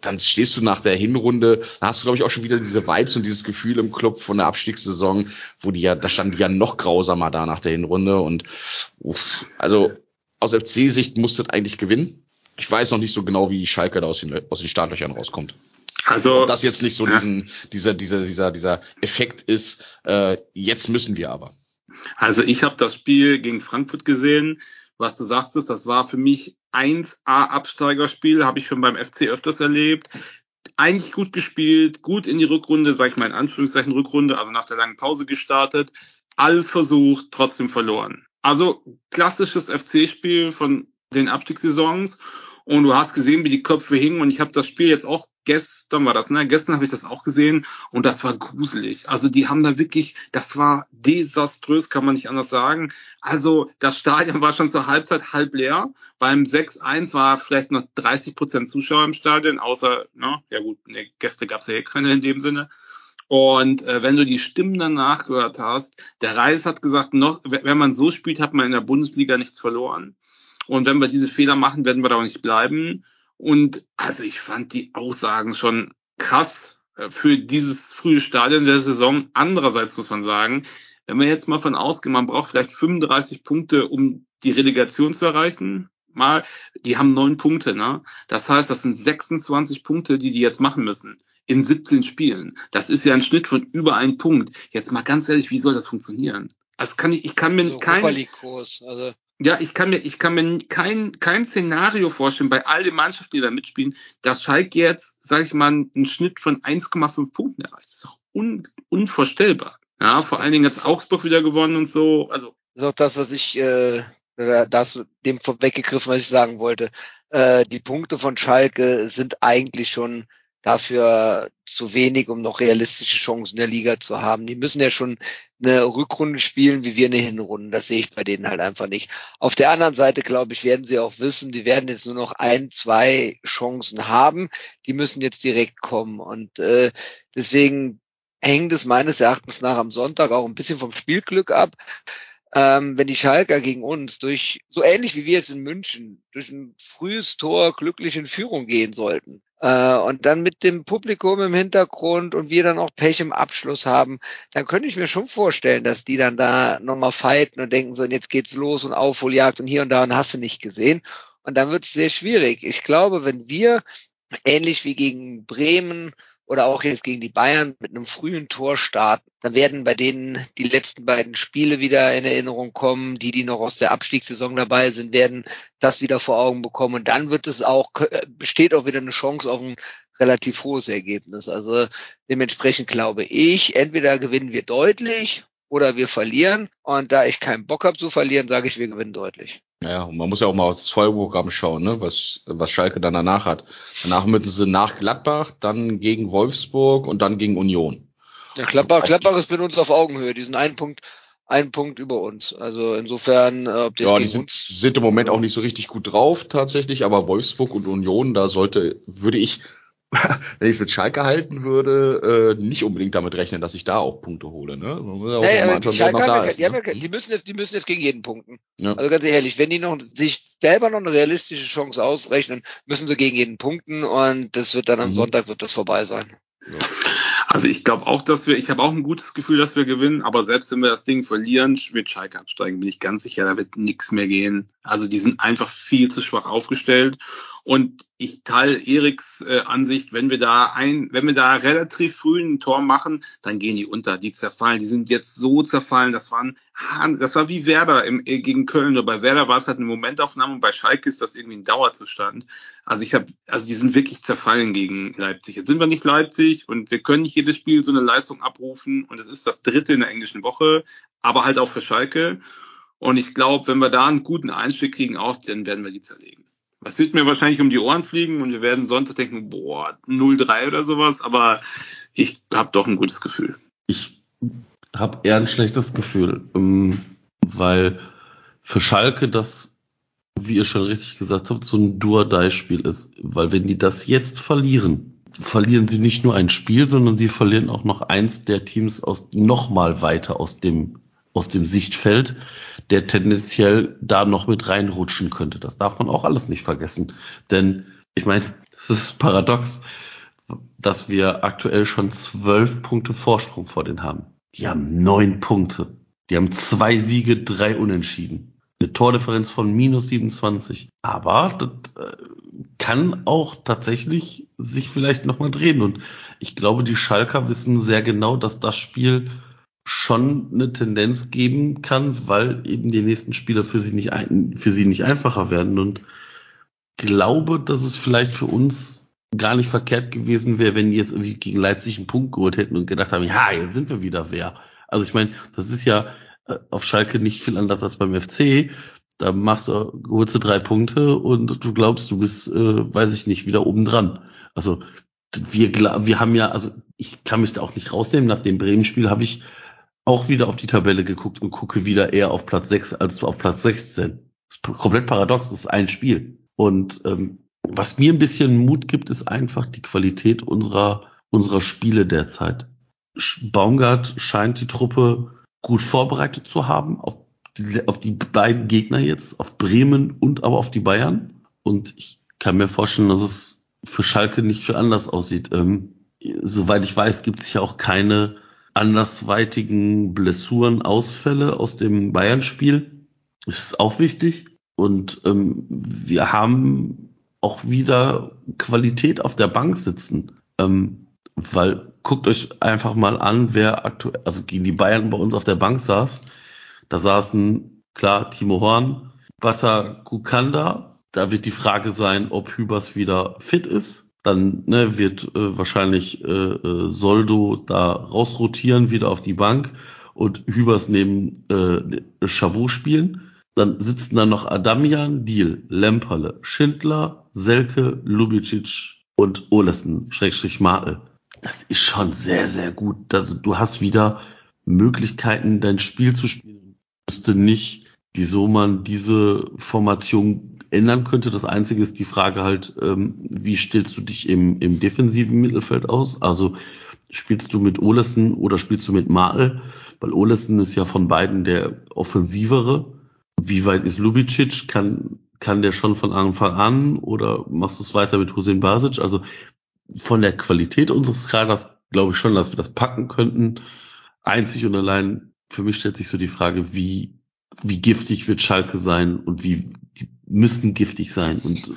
dann stehst du nach der Hinrunde, da hast du, glaube ich, auch schon wieder diese Vibes und dieses Gefühl im Club von der Abstiegssaison, wo die ja, da standen die ja noch grausamer da nach der Hinrunde und uff, also aus FC-Sicht musst du eigentlich gewinnen. Ich weiß noch nicht so genau, wie Schalke da aus den, aus den Startlöchern rauskommt. Also Ob das jetzt nicht so ja. diesen, dieser, dieser, dieser, dieser Effekt ist, äh, jetzt müssen wir aber. Also ich habe das Spiel gegen Frankfurt gesehen. Was du sagst, ist, das war für mich 1A Absteigerspiel, habe ich schon beim FC öfters erlebt. Eigentlich gut gespielt, gut in die Rückrunde, sag ich mal in Anführungszeichen Rückrunde, also nach der langen Pause gestartet, alles versucht, trotzdem verloren. Also klassisches FC-Spiel von den Abstiegssaisons und du hast gesehen, wie die Köpfe hingen und ich habe das Spiel jetzt auch gestern war das, ne? Gestern habe ich das auch gesehen und das war gruselig. Also die haben da wirklich, das war desaströs, kann man nicht anders sagen. Also das Stadion war schon zur Halbzeit halb leer. Beim 6-1 war vielleicht noch 30 Prozent Zuschauer im Stadion, außer, ne, ja gut, ne, Gäste gab es ja eh keine in dem Sinne. Und äh, wenn du die Stimmen danach gehört hast, der Reis hat gesagt, noch, wenn man so spielt, hat man in der Bundesliga nichts verloren. Und wenn wir diese Fehler machen, werden wir da auch nicht bleiben. Und also ich fand die Aussagen schon krass äh, für dieses frühe Stadion der Saison. Andererseits muss man sagen, wenn wir jetzt mal von ausgehen, man braucht vielleicht 35 Punkte, um die Relegation zu erreichen. Mal, die haben neun Punkte, ne? Das heißt, das sind 26 Punkte, die die jetzt machen müssen in 17 Spielen. Das ist ja ein Schnitt von über einen Punkt. Jetzt mal ganz ehrlich, wie soll das funktionieren? Also kann ich, ich kann mir so kein, also ja, ich kann mir, ich kann mir kein, kein Szenario vorstellen bei all den Mannschaften, die da mitspielen, dass Schalke jetzt, sage ich mal, einen Schnitt von 1,5 Punkten erreicht. Das ist doch un, unvorstellbar. Ja, vor allen Dingen jetzt Augsburg wieder gewonnen und so. Also das ist auch das, was ich, äh, das dem vorweggegriffen, was ich sagen wollte. Äh, die Punkte von Schalke sind eigentlich schon dafür zu wenig, um noch realistische Chancen der Liga zu haben. Die müssen ja schon eine Rückrunde spielen, wie wir eine Hinrunde. Das sehe ich bei denen halt einfach nicht. Auf der anderen Seite, glaube ich, werden sie auch wissen, sie werden jetzt nur noch ein, zwei Chancen haben. Die müssen jetzt direkt kommen. Und äh, deswegen hängt es meines Erachtens nach am Sonntag auch ein bisschen vom Spielglück ab. Ähm, wenn die Schalker gegen uns durch, so ähnlich wie wir jetzt in München, durch ein frühes Tor glücklich in Führung gehen sollten, äh, und dann mit dem Publikum im Hintergrund und wir dann auch Pech im Abschluss haben, dann könnte ich mir schon vorstellen, dass die dann da nochmal fighten und denken so, und jetzt geht's los und Aufholjagd und hier und da und hast du nicht gesehen. Und dann wird es sehr schwierig. Ich glaube, wenn wir ähnlich wie gegen Bremen oder auch jetzt gegen die Bayern mit einem frühen Tor starten, dann werden bei denen die letzten beiden Spiele wieder in Erinnerung kommen. Die, die noch aus der Abstiegssaison dabei sind, werden das wieder vor Augen bekommen. Und dann wird es auch, besteht auch wieder eine Chance auf ein relativ hohes Ergebnis. Also dementsprechend glaube ich, entweder gewinnen wir deutlich oder wir verlieren. Und da ich keinen Bock habe zu verlieren, sage ich, wir gewinnen deutlich. Ja, und man muss ja auch mal aufs Vollprogramm schauen, ne? was, was Schalke dann danach hat. Danach müssen sie nach Gladbach, dann gegen Wolfsburg und dann gegen Union. Ja, Gladbach, Gladbach ist mit uns auf Augenhöhe. Die sind einen Punkt, einen Punkt über uns. Also insofern, äh, ob die, ja, die sind, sind im Moment auch nicht so richtig gut drauf tatsächlich, aber Wolfsburg und Union, da sollte, würde ich wenn ich es mit Schalke halten würde, äh, nicht unbedingt damit rechnen, dass ich da auch Punkte hole. Ne? Ja, die, Schalke haben, ist, die, ne? ja, die, müssen jetzt, die müssen jetzt gegen jeden punkten. Ja. Also ganz ehrlich, wenn die noch sich selber noch eine realistische Chance ausrechnen, müssen sie gegen jeden punkten und das wird dann am mhm. Sonntag wird das vorbei sein. Ja. Also ich glaube auch, dass wir, ich habe auch ein gutes Gefühl, dass wir gewinnen, aber selbst wenn wir das Ding verlieren, wird Schalke absteigen, bin ich ganz sicher, da wird nichts mehr gehen. Also die sind einfach viel zu schwach aufgestellt und ich teile Eriks äh, Ansicht, wenn wir da ein, wenn wir da relativ früh ein Tor machen, dann gehen die unter, die zerfallen. Die sind jetzt so zerfallen, das waren, das war wie Werder im, äh, gegen Köln. Nur bei Werder war es halt eine Momentaufnahme und bei Schalke ist das irgendwie ein Dauerzustand. Also ich habe, also die sind wirklich zerfallen gegen Leipzig. Jetzt sind wir nicht Leipzig und wir können nicht jedes Spiel so eine Leistung abrufen und es ist das dritte in der englischen Woche, aber halt auch für Schalke. Und ich glaube, wenn wir da einen guten Einstieg kriegen, auch, dann werden wir die zerlegen. Das wird mir wahrscheinlich um die Ohren fliegen und wir werden Sonntag denken, boah, 0-3 oder sowas, aber ich habe doch ein gutes Gefühl. Ich habe eher ein schlechtes Gefühl, ähm, weil für Schalke das, wie ihr schon richtig gesagt habt, so ein Dur-Die-Spiel ist. Weil wenn die das jetzt verlieren, verlieren sie nicht nur ein Spiel, sondern sie verlieren auch noch eins der Teams aus nochmal weiter aus dem aus dem Sichtfeld, der tendenziell da noch mit reinrutschen könnte. Das darf man auch alles nicht vergessen. Denn ich meine, es ist paradox, dass wir aktuell schon zwölf Punkte Vorsprung vor denen haben. Die haben neun Punkte. Die haben zwei Siege, drei Unentschieden. Eine Tordifferenz von minus 27. Aber das äh, kann auch tatsächlich sich vielleicht nochmal drehen. Und ich glaube, die Schalker wissen sehr genau, dass das Spiel schon eine Tendenz geben kann, weil eben die nächsten Spieler für sie nicht, ein, für sie nicht einfacher werden. Und glaube, dass es vielleicht für uns gar nicht verkehrt gewesen wäre, wenn die jetzt irgendwie gegen Leipzig einen Punkt geholt hätten und gedacht haben, ja, jetzt sind wir wieder wer. Also ich meine, das ist ja äh, auf Schalke nicht viel anders als beim FC. Da machst du, holst du drei Punkte und du glaubst, du bist, äh, weiß ich nicht, wieder oben dran. Also wir, wir haben ja, also ich kann mich da auch nicht rausnehmen. Nach dem Bremen-Spiel habe ich auch wieder auf die Tabelle geguckt und gucke wieder eher auf Platz 6 als auf Platz 16. Das ist komplett paradox, das ist ein Spiel. Und ähm, was mir ein bisschen Mut gibt, ist einfach die Qualität unserer, unserer Spiele derzeit. Baumgart scheint die Truppe gut vorbereitet zu haben auf die, auf die beiden Gegner jetzt, auf Bremen und aber auf die Bayern. Und ich kann mir vorstellen, dass es für Schalke nicht viel anders aussieht. Ähm, soweit ich weiß, gibt es ja auch keine andersweitigen Blessuren, Ausfälle aus dem Bayern-Spiel. Ist auch wichtig. Und ähm, wir haben auch wieder Qualität auf der Bank sitzen. Ähm, weil guckt euch einfach mal an, wer aktuell, also gegen die Bayern bei uns auf der Bank saß. Da saßen klar Timo Horn, Bata Kukanda. Da wird die Frage sein, ob Hübers wieder fit ist. Dann ne, wird äh, wahrscheinlich äh, äh, Soldo da rausrotieren, wieder auf die Bank und Hübers neben äh, Chabot spielen. Dann sitzen da noch Adamian, Diel, Lemperle, Schindler, Selke, Lubicic und Olesen, Schrägstrich Martel. Das ist schon sehr, sehr gut. Also du hast wieder Möglichkeiten, dein Spiel zu spielen. Ich wüsste nicht, wieso man diese Formation ändern könnte. Das Einzige ist die Frage halt, ähm, wie stellst du dich im, im defensiven Mittelfeld aus? Also spielst du mit Olesen oder spielst du mit Martel? Weil Olesen ist ja von beiden der offensivere wie weit ist Lubicic? Kann, kann der schon von Anfang an oder machst du es weiter mit Hussein Basic? Also von der Qualität unseres Kaders glaube ich schon, dass wir das packen könnten. Einzig und allein für mich stellt sich so die Frage, wie, wie giftig wird Schalke sein und wie, die müssen giftig sein und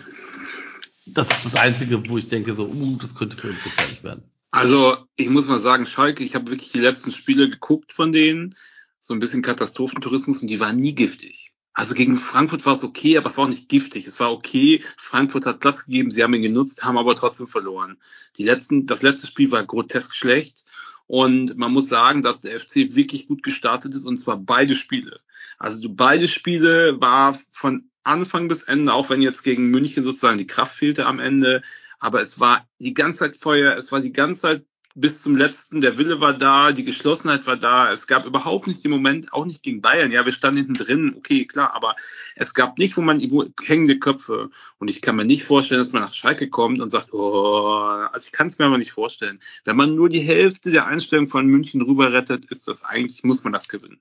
das ist das Einzige, wo ich denke so, uh, das könnte für uns gefährlich werden. Also ich muss mal sagen, Schalke, ich habe wirklich die letzten Spiele geguckt von denen, so ein bisschen Katastrophentourismus und die waren nie giftig. Also gegen Frankfurt war es okay, aber es war auch nicht giftig. Es war okay. Frankfurt hat Platz gegeben, sie haben ihn genutzt, haben aber trotzdem verloren. Die letzten, das letzte Spiel war grotesk schlecht. Und man muss sagen, dass der FC wirklich gut gestartet ist und zwar beide Spiele. Also beide Spiele war von Anfang bis Ende, auch wenn jetzt gegen München sozusagen die Kraft fehlte am Ende, aber es war die ganze Zeit Feuer, es war die ganze Zeit bis zum letzten, der Wille war da, die Geschlossenheit war da. Es gab überhaupt nicht den Moment, auch nicht gegen Bayern. Ja, wir standen hinten drin, okay, klar, aber es gab nicht, wo man wo hängende Köpfe. Und ich kann mir nicht vorstellen, dass man nach Schalke kommt und sagt, oh, also ich kann es mir aber nicht vorstellen. Wenn man nur die Hälfte der Einstellung von München rüber rettet, ist das eigentlich, muss man das gewinnen.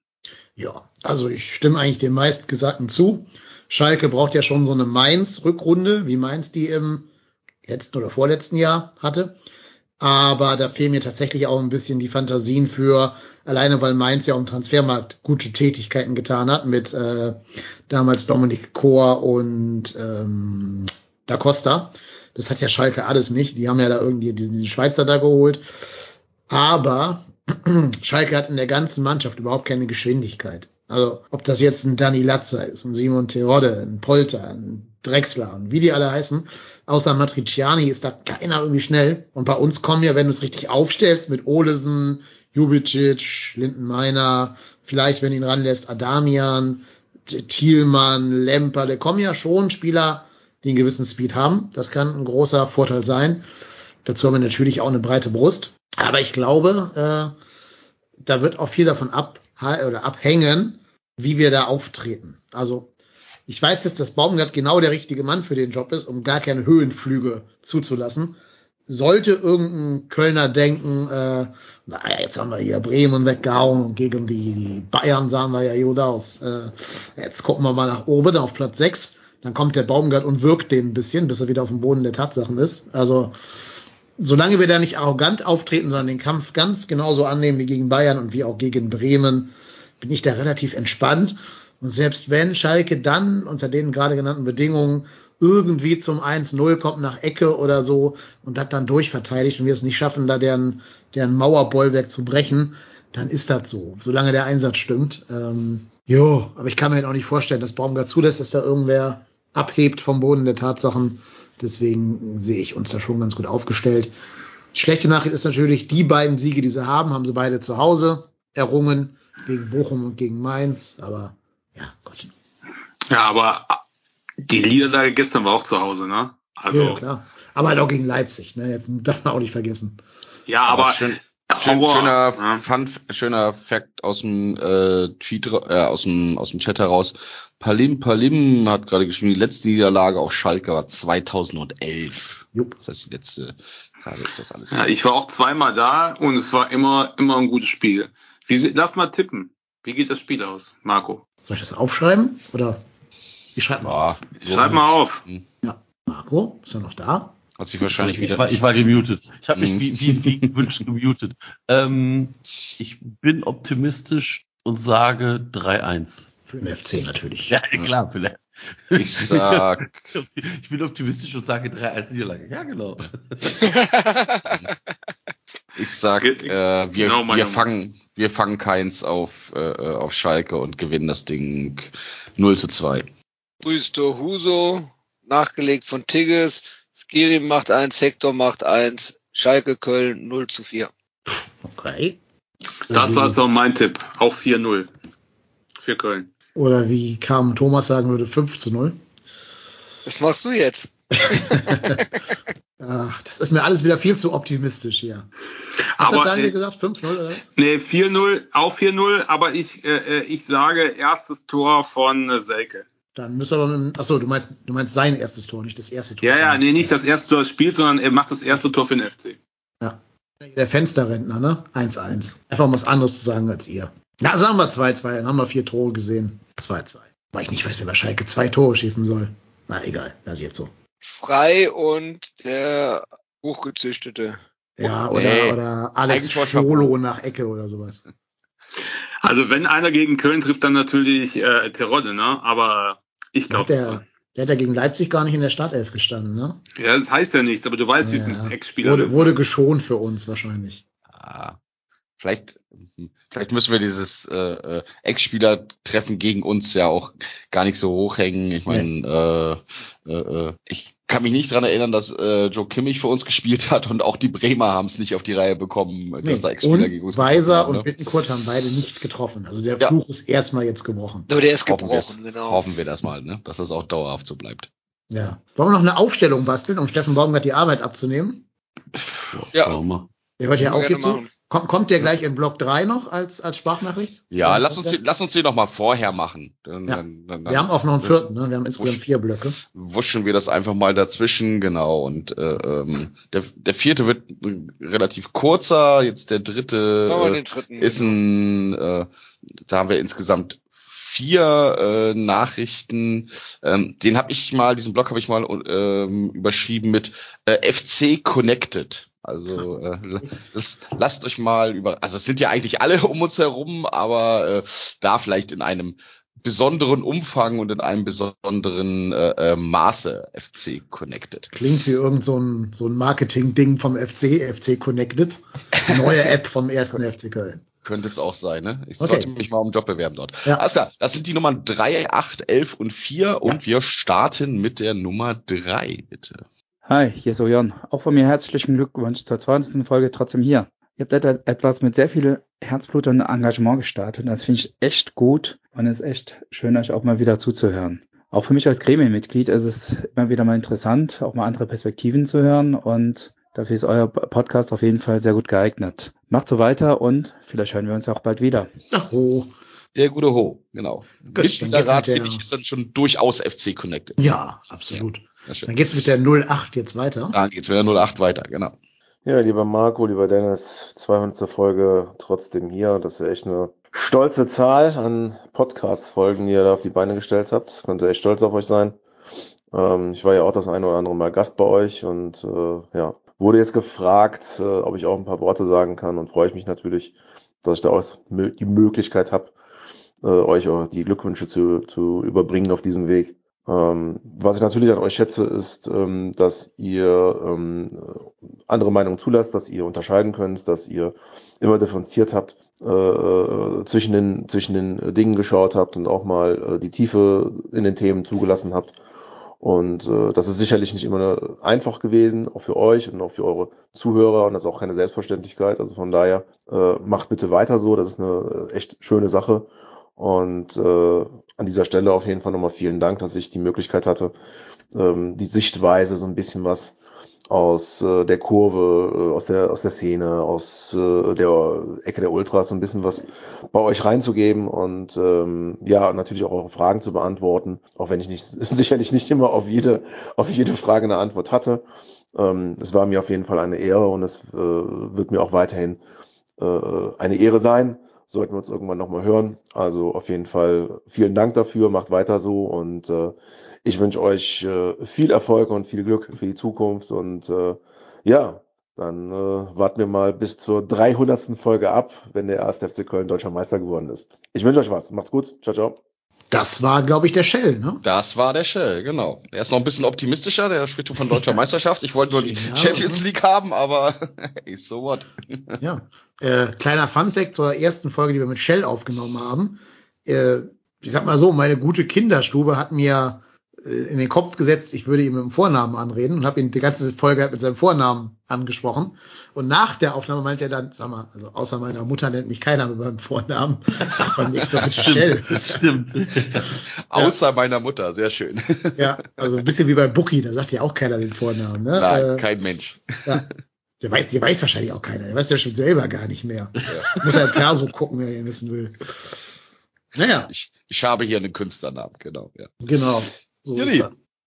Ja, also ich stimme eigentlich dem meistgesagten zu. Schalke braucht ja schon so eine Mainz-Rückrunde, wie Mainz die im letzten oder vorletzten Jahr hatte. Aber da fehlen mir tatsächlich auch ein bisschen die Fantasien für, alleine weil Mainz ja am Transfermarkt gute Tätigkeiten getan hat mit äh, damals Dominik Kor und ähm, Da Costa. Das hat ja Schalke alles nicht. Die haben ja da irgendwie diesen Schweizer da geholt. Aber Schalke hat in der ganzen Mannschaft überhaupt keine Geschwindigkeit. Also ob das jetzt ein Danny Latzer ist, ein Simon Terodde, ein Polter, ein Drexler und wie die alle heißen, außer Matriciani ist da keiner irgendwie schnell. Und bei uns kommen ja, wenn du es richtig aufstellst, mit Olesen, Jubicic, Lindenmeiner, vielleicht, wenn ihn ranlässt, Adamian, Thielmann, Lemper, da kommen ja schon Spieler, die einen gewissen Speed haben. Das kann ein großer Vorteil sein. Dazu haben wir natürlich auch eine breite Brust. Aber ich glaube, äh, da wird auch viel davon ab oder abhängen, wie wir da auftreten. Also ich weiß jetzt, dass Baumgart genau der richtige Mann für den Job ist, um gar keine Höhenflüge zuzulassen. sollte irgendein Kölner denken, äh, naja, jetzt haben wir hier Bremen weggehauen und gegen die, die Bayern sahen wir ja gut aus. Äh, jetzt gucken wir mal nach oben auf Platz 6. Dann kommt der Baumgart und wirkt den ein bisschen, bis er wieder auf dem Boden der Tatsachen ist. Also, solange wir da nicht arrogant auftreten, sondern den Kampf ganz genauso annehmen wie gegen Bayern und wie auch gegen Bremen, bin ich da relativ entspannt. Und selbst wenn Schalke dann unter den gerade genannten Bedingungen irgendwie zum 1-0 kommt nach Ecke oder so und das dann durchverteidigt und wir es nicht schaffen, da deren, deren Mauerbollwerk zu brechen, dann ist das so, solange der Einsatz stimmt. Ähm, jo, aber ich kann mir halt auch nicht vorstellen, dass Baumgart zulässt, dass da irgendwer abhebt vom Boden der Tatsachen. Deswegen sehe ich uns da schon ganz gut aufgestellt. Schlechte Nachricht ist natürlich, die beiden Siege, die sie haben, haben sie beide zu Hause errungen, gegen Bochum und gegen Mainz. Aber ja, Gott. Ja, aber die Niederlage gestern war auch zu Hause, ne? Also ja, klar. Aber halt auch gegen Leipzig, ne? Jetzt darf man auch nicht vergessen. Ja, aber, aber schön, schön, schöner ja. Fun, schöner Fact aus dem äh, Tweet, äh, aus dem aus dem Chat heraus. Palim Palim hat gerade geschrieben, die letzte Niederlage auf Schalke war 2011. Jupp. Das heißt, jetzt äh, gerade ist das alles. Ja, ich war auch zweimal da und es war immer immer ein gutes Spiel. Wie, lass mal tippen. Wie geht das Spiel aus, Marco? Soll ich das aufschreiben oder? Ich schreibe mal auf. Ich schreib mal auf. Ja, Marco, ist er noch da? Hat sich wahrscheinlich wieder. Ich war, ich war gemutet. Ich habe mich hm. wie, wie, wie gewünscht gemutet. Ähm, ich bin optimistisch und sage 3-1. Für den FC natürlich. Ja, klar, für den ich sag. ich bin optimistisch und sage 3-1 Niederlage. Ja, genau. ich sag, äh, wir, genau, wir fangen, wir fangen keins auf, äh, auf Schalke und gewinnen das Ding 0 zu 2. Rüster Huso, nachgelegt von Tigges. Skiri macht eins, Hector macht eins, Schalke Köln 0 zu 4. Okay. Das war so mein Tipp. Auch 4-0 für Köln. Oder wie Kam Thomas sagen würde, 5 zu 0. Was machst du jetzt? Ach, das ist mir alles wieder viel zu optimistisch hier. Was aber, hat Daniel äh, gesagt? 5-0 oder was? Nee, 4-0, auch 4-0, aber ich, äh, äh, ich sage erstes Tor von äh, Selke. Dann müssen wir aber mit, achso, du meinst, du meinst sein erstes Tor, nicht das erste Tor. Ja, ja, nee, nicht das erste Tor des Spiels, sondern er macht das erste Tor für den FC. Ja. Der Fensterrentner, ne? 1-1. Einfach um was anderes zu sagen als ihr. Na, sagen wir 2-2, dann haben wir vier Tore gesehen. 2-2. Weil ich nicht weiß, wer bei Schalke zwei Tore schießen soll. Na, egal, lass ich jetzt so. Frei und der Hochgezüchtete. Ja, oder, nee. oder Alex Schwolo nach Ecke oder sowas. Also wenn einer gegen Köln trifft, dann natürlich äh, Terodde, ne? Aber ich glaube. Der, der hat ja gegen Leipzig gar nicht in der Startelf gestanden, ne? Ja, das heißt ja nichts, aber du weißt, ja, wie es ein Ex-Spieler wurde, wurde geschont für uns wahrscheinlich. Ah, vielleicht, vielleicht müssen wir dieses äh, äh, Ex-Spieler-Treffen gegen uns ja auch gar nicht so hochhängen. Ich meine, äh, äh, äh, ich kann mich nicht dran erinnern, dass äh, Joe Kimmich für uns gespielt hat und auch die Bremer haben es nicht auf die Reihe bekommen, nee. dass da Ex-Spieler gegen uns Weiser haben, ne? und Bittenkurt haben beide nicht getroffen. Also der ja. Fluch ist erstmal jetzt gebrochen. Aber der ist gebrochen, genau. Hoffen wir das mal, ne? dass das auch dauerhaft so bleibt. Ja. Wollen wir noch eine Aufstellung basteln, um Steffen Baumgart die Arbeit abzunehmen? Ja. Der hört ja auch hier zu. Kommt, kommt der gleich in Block 3 noch als, als Sprachnachricht? Ja, lass uns, lass uns den noch mal vorher machen. Dann, ja. dann, dann, wir haben auch noch einen vierten, ne? Wir haben insgesamt vier Blöcke. Wuschen wir das einfach mal dazwischen, genau. Und äh, ähm, der, der vierte wird relativ kurzer, jetzt der dritte äh, ist ein, äh, da haben wir insgesamt vier äh, Nachrichten. Ähm, den habe ich mal, diesen Blog habe ich mal ähm, überschrieben mit äh, FC Connected. Also äh, das, lasst euch mal über, also es sind ja eigentlich alle um uns herum, aber äh, da vielleicht in einem besonderen Umfang und in einem besonderen äh, äh, Maße FC Connected. Klingt wie irgend so ein, so ein Marketing-Ding vom FC, FC Connected. Neue App vom ersten FC Köln. Könnte es auch sein, ne? Ich okay. sollte mich mal um Job bewerben dort. Ja. Also, das sind die Nummern 3, 8, 11 und 4 ja. und wir starten mit der Nummer 3, bitte. Hi, hier ist Ojan. Auch von mir herzlichen Glückwunsch zur 20. Folge trotzdem hier. Ihr habt etwas mit sehr viel Herzblut und Engagement gestartet. Das finde ich echt gut und es ist echt schön, euch auch mal wieder zuzuhören. Auch für mich als Gremienmitglied ist es immer wieder mal interessant, auch mal andere Perspektiven zu hören und dafür ist euer Podcast auf jeden Fall sehr gut geeignet. Macht so weiter und vielleicht hören wir uns auch bald wieder. Oh, Der gute Ho, genau. Gut, Mitgliederrat, finde ich, ist dann schon durchaus FC Connected. Ja, absolut. Ja, dann geht's mit der 08 jetzt weiter. Dann geht's mit der 08 weiter, genau. Ja, lieber Marco, lieber Dennis, 200. Folge trotzdem hier. Das ist echt eine stolze Zahl an Podcast-Folgen, die ihr da auf die Beine gestellt habt. Könnt ihr echt stolz auf euch sein. Ähm, ich war ja auch das eine oder andere Mal Gast bei euch und äh, ja, wurde jetzt gefragt, äh, ob ich auch ein paar Worte sagen kann und freue ich mich natürlich, dass ich da auch die Möglichkeit habe, äh, euch auch die Glückwünsche zu, zu überbringen auf diesem Weg. Ähm, was ich natürlich an euch schätze, ist, ähm, dass ihr ähm, andere Meinungen zulasst, dass ihr unterscheiden könnt, dass ihr immer differenziert habt, äh, äh, zwischen, den, zwischen den Dingen geschaut habt und auch mal äh, die Tiefe in den Themen zugelassen habt. Und äh, das ist sicherlich nicht immer einfach gewesen, auch für euch und auch für eure Zuhörer. Und das ist auch keine Selbstverständlichkeit. Also von daher äh, macht bitte weiter so. Das ist eine äh, echt schöne Sache. Und äh, an dieser Stelle auf jeden Fall nochmal vielen Dank, dass ich die Möglichkeit hatte, ähm, die Sichtweise so ein bisschen was aus äh, der Kurve, äh, aus der aus der Szene, aus äh, der Ecke der Ultras so ein bisschen was bei euch reinzugeben und ähm, ja natürlich auch eure Fragen zu beantworten, auch wenn ich nicht sicherlich nicht immer auf jede auf jede Frage eine Antwort hatte. Ähm, es war mir auf jeden Fall eine Ehre und es äh, wird mir auch weiterhin äh, eine Ehre sein sollten wir uns irgendwann nochmal hören. Also auf jeden Fall vielen Dank dafür, macht weiter so und äh, ich wünsche euch äh, viel Erfolg und viel Glück für die Zukunft und äh, ja, dann äh, warten wir mal bis zur 300. Folge ab, wenn der erste FC Köln deutscher Meister geworden ist. Ich wünsche euch was. Macht's gut. Ciao, ciao. Das war, glaube ich, der Shell, ne? Das war der Shell, genau. Er ist noch ein bisschen optimistischer, der spricht von deutscher Meisterschaft. Ich wollte nur die ja, Champions League haben, aber hey, so what. ja. Äh, kleiner Funfact zur ersten Folge, die wir mit Shell aufgenommen haben. Äh, ich sag mal so, meine gute Kinderstube hat mir in den Kopf gesetzt, ich würde ihn mit dem Vornamen anreden und habe ihn die ganze Folge mit seinem Vornamen angesprochen. Und nach der Aufnahme meinte er dann, sag mal, also außer meiner Mutter nennt mich keiner mit meinem Vornamen, sagt man nichts mehr mit Shell. Stimmt. außer meiner Mutter, sehr schön. ja, also ein bisschen wie bei Bookie, da sagt ja auch keiner den Vornamen. Ne? Nein, äh, kein Mensch. Ja. Der weiß, der weiß wahrscheinlich auch keiner. Der weiß ja schon selber gar nicht mehr. Ja. Muss ja klar so gucken, wer ihn wissen will. Naja. Ich, ich habe hier einen Künstlernamen, genau. Ja. Genau. So Juli,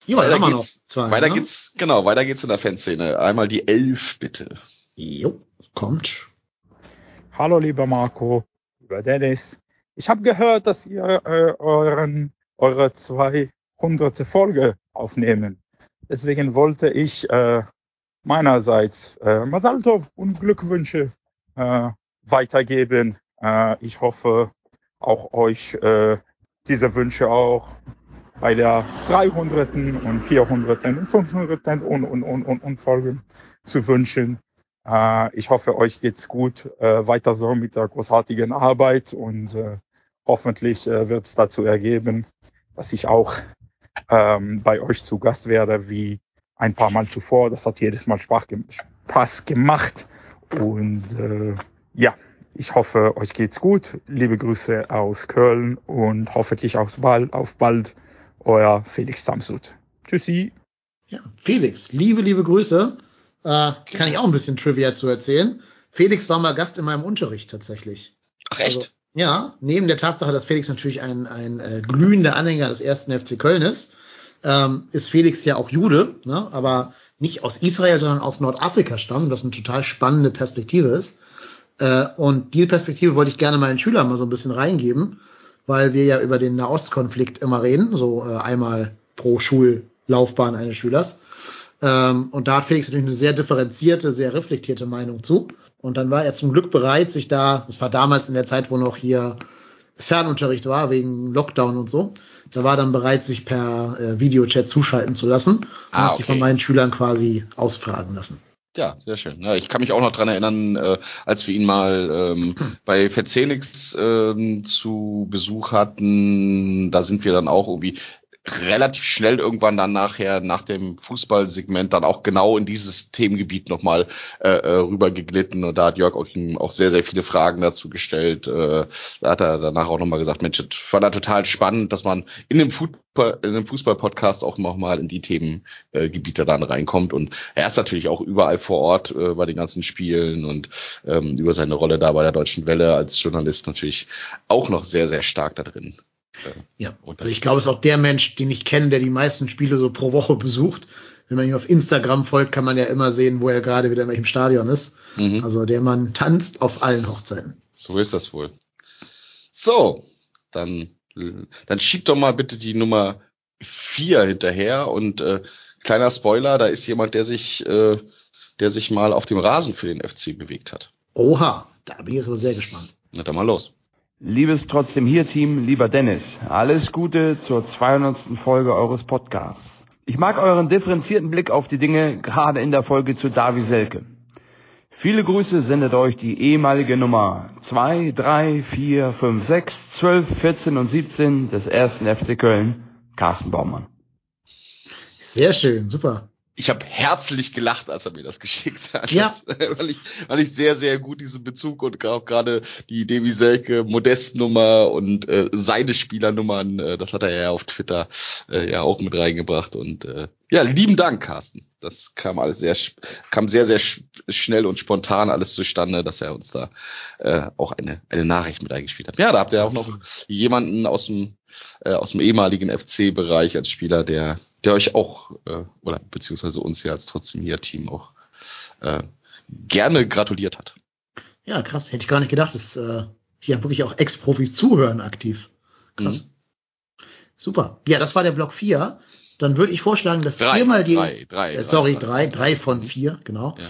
ja, weiter geht's. Zwei, weiter ne? geht's, genau, weiter geht's in der Fanszene. Einmal die Elf, bitte. Jo, kommt. Hallo, lieber Marco, lieber Dennis. Ich habe gehört, dass ihr äh, euren, eure 200. Folge aufnehmen. Deswegen wollte ich äh, meinerseits äh, Masaltov und Glückwünsche äh, weitergeben. Äh, ich hoffe, auch euch äh, diese Wünsche auch bei der 300. und 400. und 500. und, und, und, und, und Folgen zu wünschen. Äh, ich hoffe, euch geht's gut äh, weiter so mit der großartigen Arbeit und äh, hoffentlich äh, wird es dazu ergeben, dass ich auch ähm, bei euch zu Gast werde, wie ein paar Mal zuvor. Das hat jedes Mal Spaß gemacht und äh, ja, ich hoffe, euch geht's gut. Liebe Grüße aus Köln und hoffentlich auch bald, auf bald euer Felix Samsud. Tschüssi. Ja, Felix, liebe, liebe Grüße. Äh, kann ich auch ein bisschen Trivia zu erzählen. Felix war mal Gast in meinem Unterricht tatsächlich. Ach echt? Also, ja, neben der Tatsache, dass Felix natürlich ein, ein äh, glühender Anhänger des ersten FC Köln ist, ähm, ist Felix ja auch Jude, ne? aber nicht aus Israel, sondern aus Nordafrika stammt, was eine total spannende Perspektive ist. Äh, und diese Perspektive wollte ich gerne meinen Schülern mal so ein bisschen reingeben weil wir ja über den Nahostkonflikt immer reden, so äh, einmal pro Schullaufbahn eines Schülers. Ähm, und da hat Felix natürlich eine sehr differenzierte, sehr reflektierte Meinung zu. Und dann war er zum Glück bereit, sich da, das war damals in der Zeit, wo noch hier Fernunterricht war, wegen Lockdown und so, da war dann bereit, sich per äh, Videochat zuschalten zu lassen und ah, hat sich von meinen Schülern quasi ausfragen lassen. Ja, sehr schön. Ja, ich kann mich auch noch dran erinnern, äh, als wir ihn mal ähm, bei Verzenix ähm, zu Besuch hatten, da sind wir dann auch irgendwie relativ schnell irgendwann dann nachher nach dem Fußballsegment dann auch genau in dieses Themengebiet nochmal äh, äh rüber geglitten und da hat Jörg auch, auch sehr, sehr viele Fragen dazu gestellt. Äh, da hat er danach auch nochmal gesagt, Mensch, das fand er total spannend, dass man in dem Fußball, in dem Fußball-Podcast auch nochmal in die Themengebiete dann reinkommt und er ist natürlich auch überall vor Ort äh, bei den ganzen Spielen und ähm, über seine Rolle da bei der Deutschen Welle als Journalist natürlich auch noch sehr, sehr stark da drin. Ja, also ich glaube, es ist auch der Mensch, den ich kenne, der die meisten Spiele so pro Woche besucht. Wenn man ihm auf Instagram folgt, kann man ja immer sehen, wo er gerade wieder in welchem Stadion ist. Mhm. Also der Mann tanzt auf allen Hochzeiten. So ist das wohl. So, dann, dann schieb doch mal bitte die Nummer vier hinterher und äh, kleiner Spoiler, da ist jemand, der sich, äh, der sich mal auf dem Rasen für den FC bewegt hat. Oha, da bin ich jetzt aber sehr gespannt. Na dann mal los. Liebes trotzdem hier Team, lieber Dennis, alles Gute zur 200. Folge eures Podcasts. Ich mag euren differenzierten Blick auf die Dinge, gerade in der Folge zu Davi Selke. Viele Grüße sendet euch die ehemalige Nummer 2, 3, 4, 5, 6, 12, 14 und 17 des ersten FC Köln, Carsten Baumann. Sehr schön, super ich habe herzlich gelacht, als er mir das geschickt hat. Ja. weil, ich, weil ich sehr, sehr gut diesen Bezug und auch gerade die Devi Selke Modestnummer und äh, seine Spielernummern, äh, das hat er ja auf Twitter äh, ja auch mit reingebracht. Und äh, ja, lieben Dank, Carsten. Das kam alles sehr, kam sehr, sehr schnell und spontan alles zustande, dass er uns da äh, auch eine, eine Nachricht mit eingespielt hat. Ja, da habt ihr auch noch jemanden aus dem, äh, aus dem ehemaligen FC-Bereich als Spieler, der der euch auch, äh, oder beziehungsweise uns ja als trotzdem hier Team auch äh, gerne gratuliert hat. Ja, krass. Hätte ich gar nicht gedacht, dass äh, hier wirklich auch Ex-Profis zuhören aktiv. Krass. Mhm. Super. Ja, das war der Block 4. Dann würde ich vorschlagen, dass drei, ihr mal die. Drei, drei, äh, sorry, drei, drei, drei von vier, genau. Ja.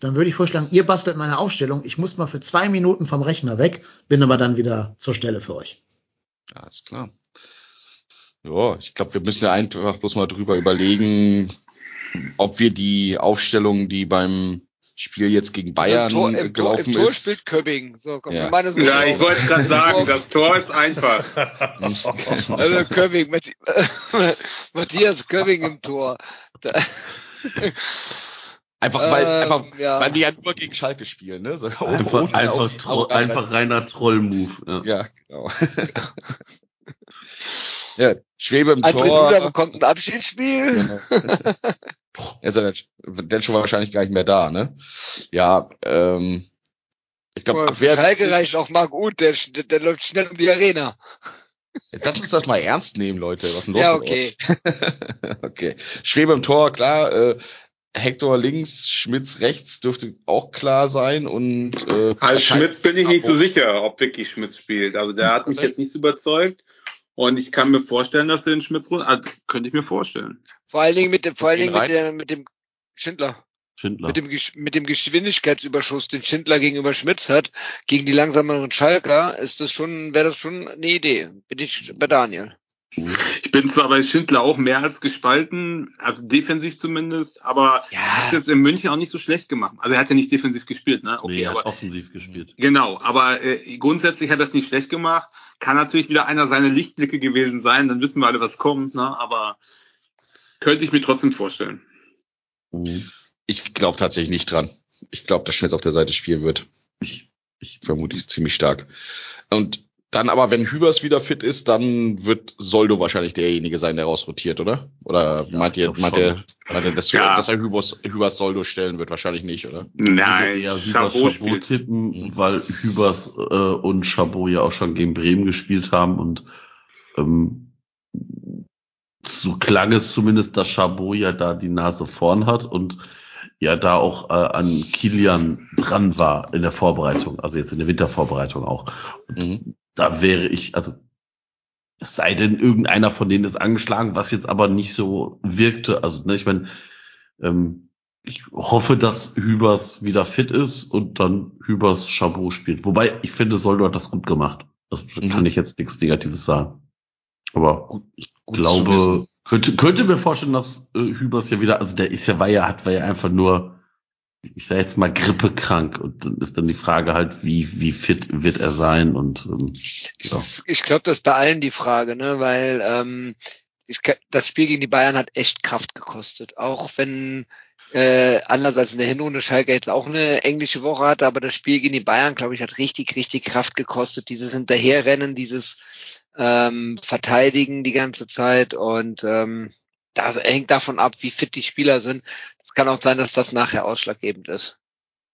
Dann würde ich vorschlagen, ihr bastelt meine Aufstellung. Ich muss mal für zwei Minuten vom Rechner weg, bin aber dann wieder zur Stelle für euch. Ja, ist klar. Ja, ich glaube, wir müssen ja einfach bloß mal drüber überlegen, ob wir die Aufstellung, die beim Spiel jetzt gegen Bayern Tor, im gelaufen Tor, im Tor spielt Köbbing. So, komm, ja. ja, ich wollte gerade sagen, das Tor ist einfach. also Köbbing, Matthias Köbbing im Tor. Einfach weil, ähm, einfach, ja. weil die ja nur gegen Schalke spielen, ne? So, einfach, einfach, tro einfach reiner Troll-Move. Ja. ja, genau. Ja, Schwebe im André Tor. Duda bekommt ein Abschiedsspiel. Genau. er ist ja dann schon wahrscheinlich gar nicht mehr da, ne? Ja, ähm, ich glaube, wer Schalke reicht auch mal gut, der, der, der läuft schnell um die Arena. Jetzt lass uns das mal ernst nehmen, Leute. Was ist denn los ja, okay. okay. Schwebe im Tor, klar. Äh, Hector links, Schmitz rechts dürfte auch klar sein und äh, als Schmitz bin ich nicht so sicher, ob wirklich Schmitz spielt. Also der hat mich jetzt nicht so überzeugt und ich kann mir vorstellen, dass er den Schmitz runter, also könnte ich mir vorstellen. Vor allen Dingen mit dem, vor allen Dingen mit, der, mit dem Schindler. Schindler. Mit dem, mit dem Geschwindigkeitsüberschuss, den Schindler gegenüber Schmitz hat, gegen die langsameren Schalker, ist das schon, wäre das schon eine Idee. Bin ich bei Daniel. Ich bin zwar bei Schindler auch mehr als gespalten, also defensiv zumindest, aber ja. er hat jetzt in München auch nicht so schlecht gemacht. Also er hat ja nicht defensiv gespielt, ne? Okay, nee, er aber offensiv gespielt. Genau, aber äh, grundsätzlich hat er es nicht schlecht gemacht. Kann natürlich wieder einer seiner Lichtblicke gewesen sein, dann wissen wir alle, was kommt, ne? aber könnte ich mir trotzdem vorstellen. Mhm. Ich glaube tatsächlich nicht dran. Ich glaube, dass Schmitz auf der Seite spielen wird. Ich, ich vermute ich ziemlich stark. Und dann aber, wenn Hübers wieder fit ist, dann wird Soldo wahrscheinlich derjenige sein, der rausrotiert, oder? Oder ja, meint ihr, meint ihr, meint ihr dass, ja. dass er Hübers, Hübers Soldo stellen wird? Wahrscheinlich nicht, oder? Nein, ich eher Hübers Chabot, Chabot tippen, mhm. weil Hübers äh, und Chabot ja auch schon gegen Bremen gespielt haben und ähm, so klang es zumindest, dass Chabot ja da die Nase vorn hat und ja da auch äh, an Kilian dran war in der Vorbereitung, also jetzt in der Wintervorbereitung auch. Und mhm da wäre ich, also es sei denn, irgendeiner von denen ist angeschlagen, was jetzt aber nicht so wirkte. Also, ne, ich meine, ähm, ich hoffe, dass Hübers wieder fit ist und dann Hübers Chabot spielt. Wobei, ich finde, Soldo hat das gut gemacht. Das mhm. kann ich jetzt nichts Negatives sagen. Aber gut, ich gut glaube, könnte, könnte mir vorstellen, dass äh, Hübers ja wieder, also der ist ja, war ja, hat, war ja einfach nur ich sage jetzt mal grippekrank und dann ist dann die Frage halt, wie wie fit wird er sein und ähm, ja. ich, glaube, das ist bei allen die Frage, ne, weil ähm, ich, das Spiel gegen die Bayern hat echt Kraft gekostet. Auch wenn äh, anders als in der Hinrunde Schalke jetzt auch eine englische Woche hatte, aber das Spiel gegen die Bayern, glaube ich, hat richtig, richtig Kraft gekostet. Dieses Hinterherrennen, dieses ähm, Verteidigen die ganze Zeit und ähm, das hängt davon ab, wie fit die Spieler sind. Es kann auch sein, dass das nachher ausschlaggebend ist.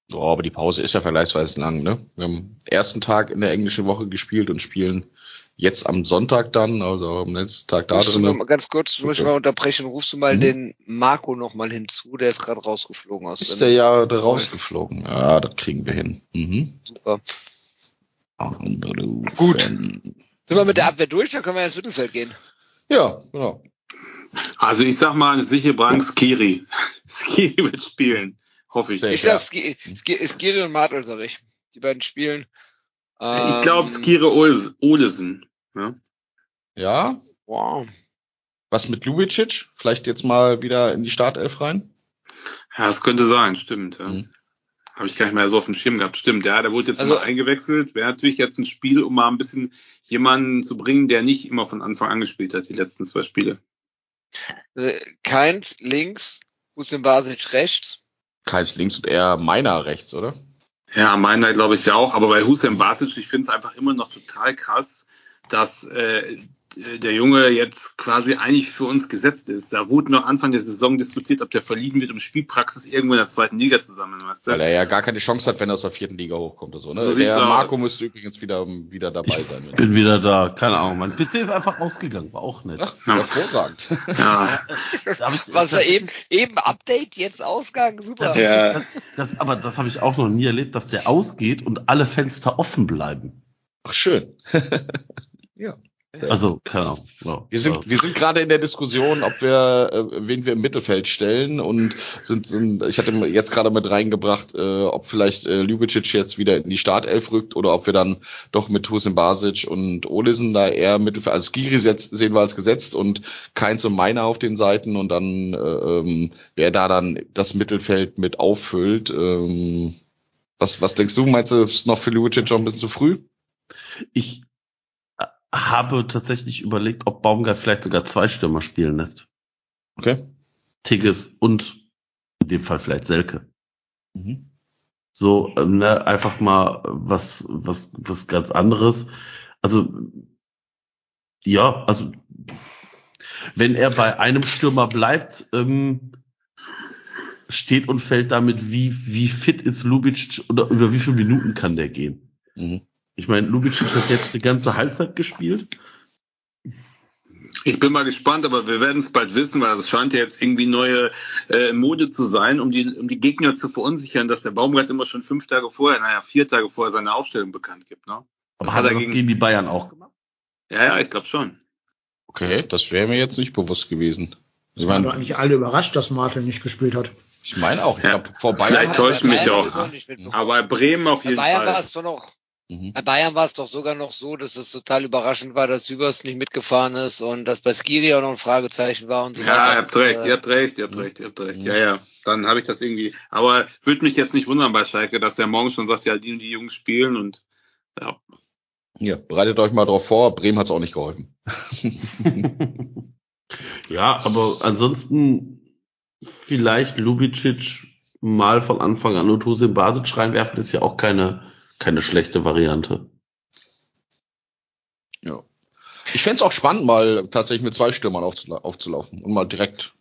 So, aber die Pause ist ja vergleichsweise lang, ne? Wir haben ersten Tag in der englischen Woche gespielt und spielen jetzt am Sonntag dann, also am letzten Tag da drin. Ganz kurz, muss ich mal unterbrechen, rufst du mal mhm. den Marco nochmal hinzu, der ist gerade rausgeflogen aus. Ist der ja rausgeflogen? Ja, das kriegen wir hin. Mhm. Super. Gut. Sind wir mit der Abwehr durch, dann können wir ins Mittelfeld gehen. Ja, genau. Also ich sag mal, sichere Bank Skiri. Skiri wird spielen. Hoffe ich. Ich sag. Skiri und Martel, sag ich. Die beiden spielen. ich glaube ähm, Skiri Olesen. Ja. ja. Wow. Was mit Lubicic? Vielleicht jetzt mal wieder in die Startelf rein? Ja, das könnte sein, stimmt. Ja. Mhm. Habe ich gar nicht mehr so auf dem Schirm gehabt. Stimmt, ja, der wurde jetzt also, mal eingewechselt. Wäre natürlich jetzt ein Spiel, um mal ein bisschen jemanden zu bringen, der nicht immer von Anfang an gespielt hat, die letzten zwei Spiele. Äh, Keins links, Hussein Basic rechts. Keins links und eher meiner rechts, oder? Ja, meiner glaube ich ja auch. Aber bei Hussein Basic, ich finde es einfach immer noch total krass, dass äh, äh, der Junge jetzt quasi eigentlich für uns gesetzt ist. Da wurde noch Anfang der Saison diskutiert, ob der verliehen wird, um Spielpraxis irgendwo in der zweiten Liga zu sammeln. Weißt du? Weil er ja gar keine Chance hat, wenn er aus der vierten Liga hochkommt oder so. Ne? so der Marco aus. müsste übrigens wieder, wieder dabei sein. Ich bin wieder da, keine Ahnung. Mein PC ist einfach ausgegangen, war auch nett. Ach, ja. Hervorragend. Ja. Was er eben, eben Update, jetzt Ausgang, super. Das, ja. das, das, aber das habe ich auch noch nie erlebt, dass der ausgeht und alle Fenster offen bleiben. Ach, schön. ja. Also, keine Ahnung. Ja. Wir sind, wir sind gerade in der Diskussion, ob wir, äh, wen wir im Mittelfeld stellen und sind, sind ich hatte jetzt gerade mit reingebracht, äh, ob vielleicht äh, Ljubicic jetzt wieder in die Startelf rückt oder ob wir dann doch mit Husin Basic und Olisen da eher Mittelfeld, also Skiri sehen wir als gesetzt und Keins und Meiner auf den Seiten und dann, äh, ähm, wer da dann das Mittelfeld mit auffüllt. Ähm, was, was denkst du? Meinst du, ist noch für Ljubicic schon ein bisschen zu früh? Ich habe tatsächlich überlegt, ob Baumgart vielleicht sogar zwei Stürmer spielen lässt. Okay. Tigges und in dem Fall vielleicht Selke. Mhm. So, ähm, ne, einfach mal was, was, was ganz anderes. Also, ja, also, wenn er bei einem Stürmer bleibt, ähm, steht und fällt damit, wie, wie fit ist Lubitsch oder über wie viele Minuten kann der gehen. Mhm. Ich meine, Lubicic hat jetzt die ganze Halbzeit gespielt. Ich bin mal gespannt, aber wir werden es bald wissen, weil es scheint ja jetzt irgendwie neue äh, Mode zu sein, um die, um die Gegner zu verunsichern, dass der Baumgart immer schon fünf Tage vorher, naja, vier Tage vorher seine Aufstellung bekannt gibt. Ne? Aber hat er das gegen die Bayern auch gemacht? Ja, ja, ich glaube schon. Okay, das wäre mir jetzt nicht bewusst gewesen. Ich waren doch eigentlich alle überrascht, dass Martin nicht gespielt hat. Ich meine auch. Ich ja. glaube, vor Bayern. Vielleicht täuscht mich auch. Aber bei Bremen auf jeden bei Bayern Fall. war es so noch Mhm. Bei Bayern war es doch sogar noch so, dass es total überraschend war, dass Sübers nicht mitgefahren ist und dass bei Skiri auch noch ein Fragezeichen war und so ja, weiter. Ja, ihr habt recht, äh, ihr habt recht, ihr habt recht, ihr habt recht. Ja, ja. Dann habe ich das irgendwie. Aber würde mich jetzt nicht wundern bei Schalke, dass der morgen schon sagt, ja, die und die Jungs spielen und ja. Ja, bereitet euch mal drauf vor, Bremen hat es auch nicht geholfen. ja, aber ansonsten vielleicht Lubicic mal von Anfang an und Huse in Basic reinwerfen, ist ja auch keine keine schlechte Variante. Ja. Ich fände auch spannend, mal tatsächlich mit zwei Stürmern aufzula aufzulaufen und mal direkt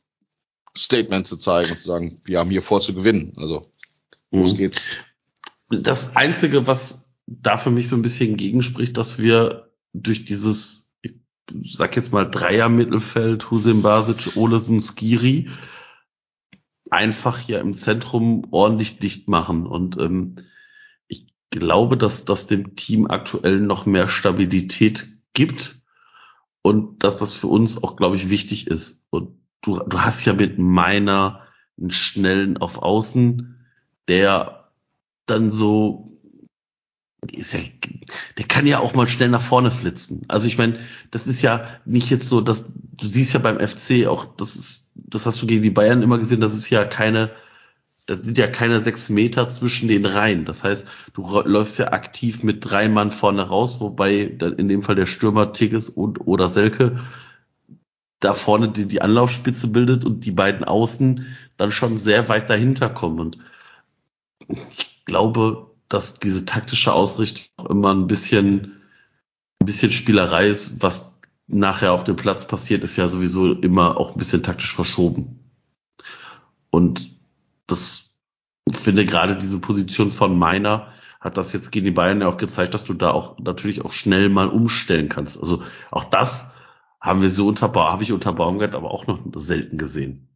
Statement zu zeigen und zu sagen, wir haben hier vor zu gewinnen. Also, los mhm. geht's. Das Einzige, was da für mich so ein bisschen gegenspricht, dass wir durch dieses, ich sag jetzt mal Dreier-Mittelfeld, Husin Basic, Olesen, Skiri, einfach hier im Zentrum ordentlich dicht machen. Und ähm, glaube, dass das dem Team aktuell noch mehr Stabilität gibt und dass das für uns auch, glaube ich, wichtig ist. Und du, du hast ja mit meiner einen schnellen auf Außen, der dann so ist ja, der kann ja auch mal schnell nach vorne flitzen. Also ich meine, das ist ja nicht jetzt so, dass du siehst ja beim FC auch, das ist, das hast du gegen die Bayern immer gesehen, das ist ja keine das sind ja keine sechs Meter zwischen den Reihen. Das heißt, du läufst ja aktiv mit drei Mann vorne raus, wobei dann in dem Fall der Stürmer Tigges und oder Selke da vorne die, die Anlaufspitze bildet und die beiden Außen dann schon sehr weit dahinter kommen. Und ich glaube, dass diese taktische Ausrichtung auch immer ein bisschen, ein bisschen Spielerei ist, was nachher auf dem Platz passiert, ist ja sowieso immer auch ein bisschen taktisch verschoben. Und das finde gerade diese Position von Meiner hat das jetzt gegen die Bayern ja auch gezeigt, dass du da auch natürlich auch schnell mal umstellen kannst. Also auch das haben wir so unter habe ich unter Baumgart aber auch noch selten gesehen.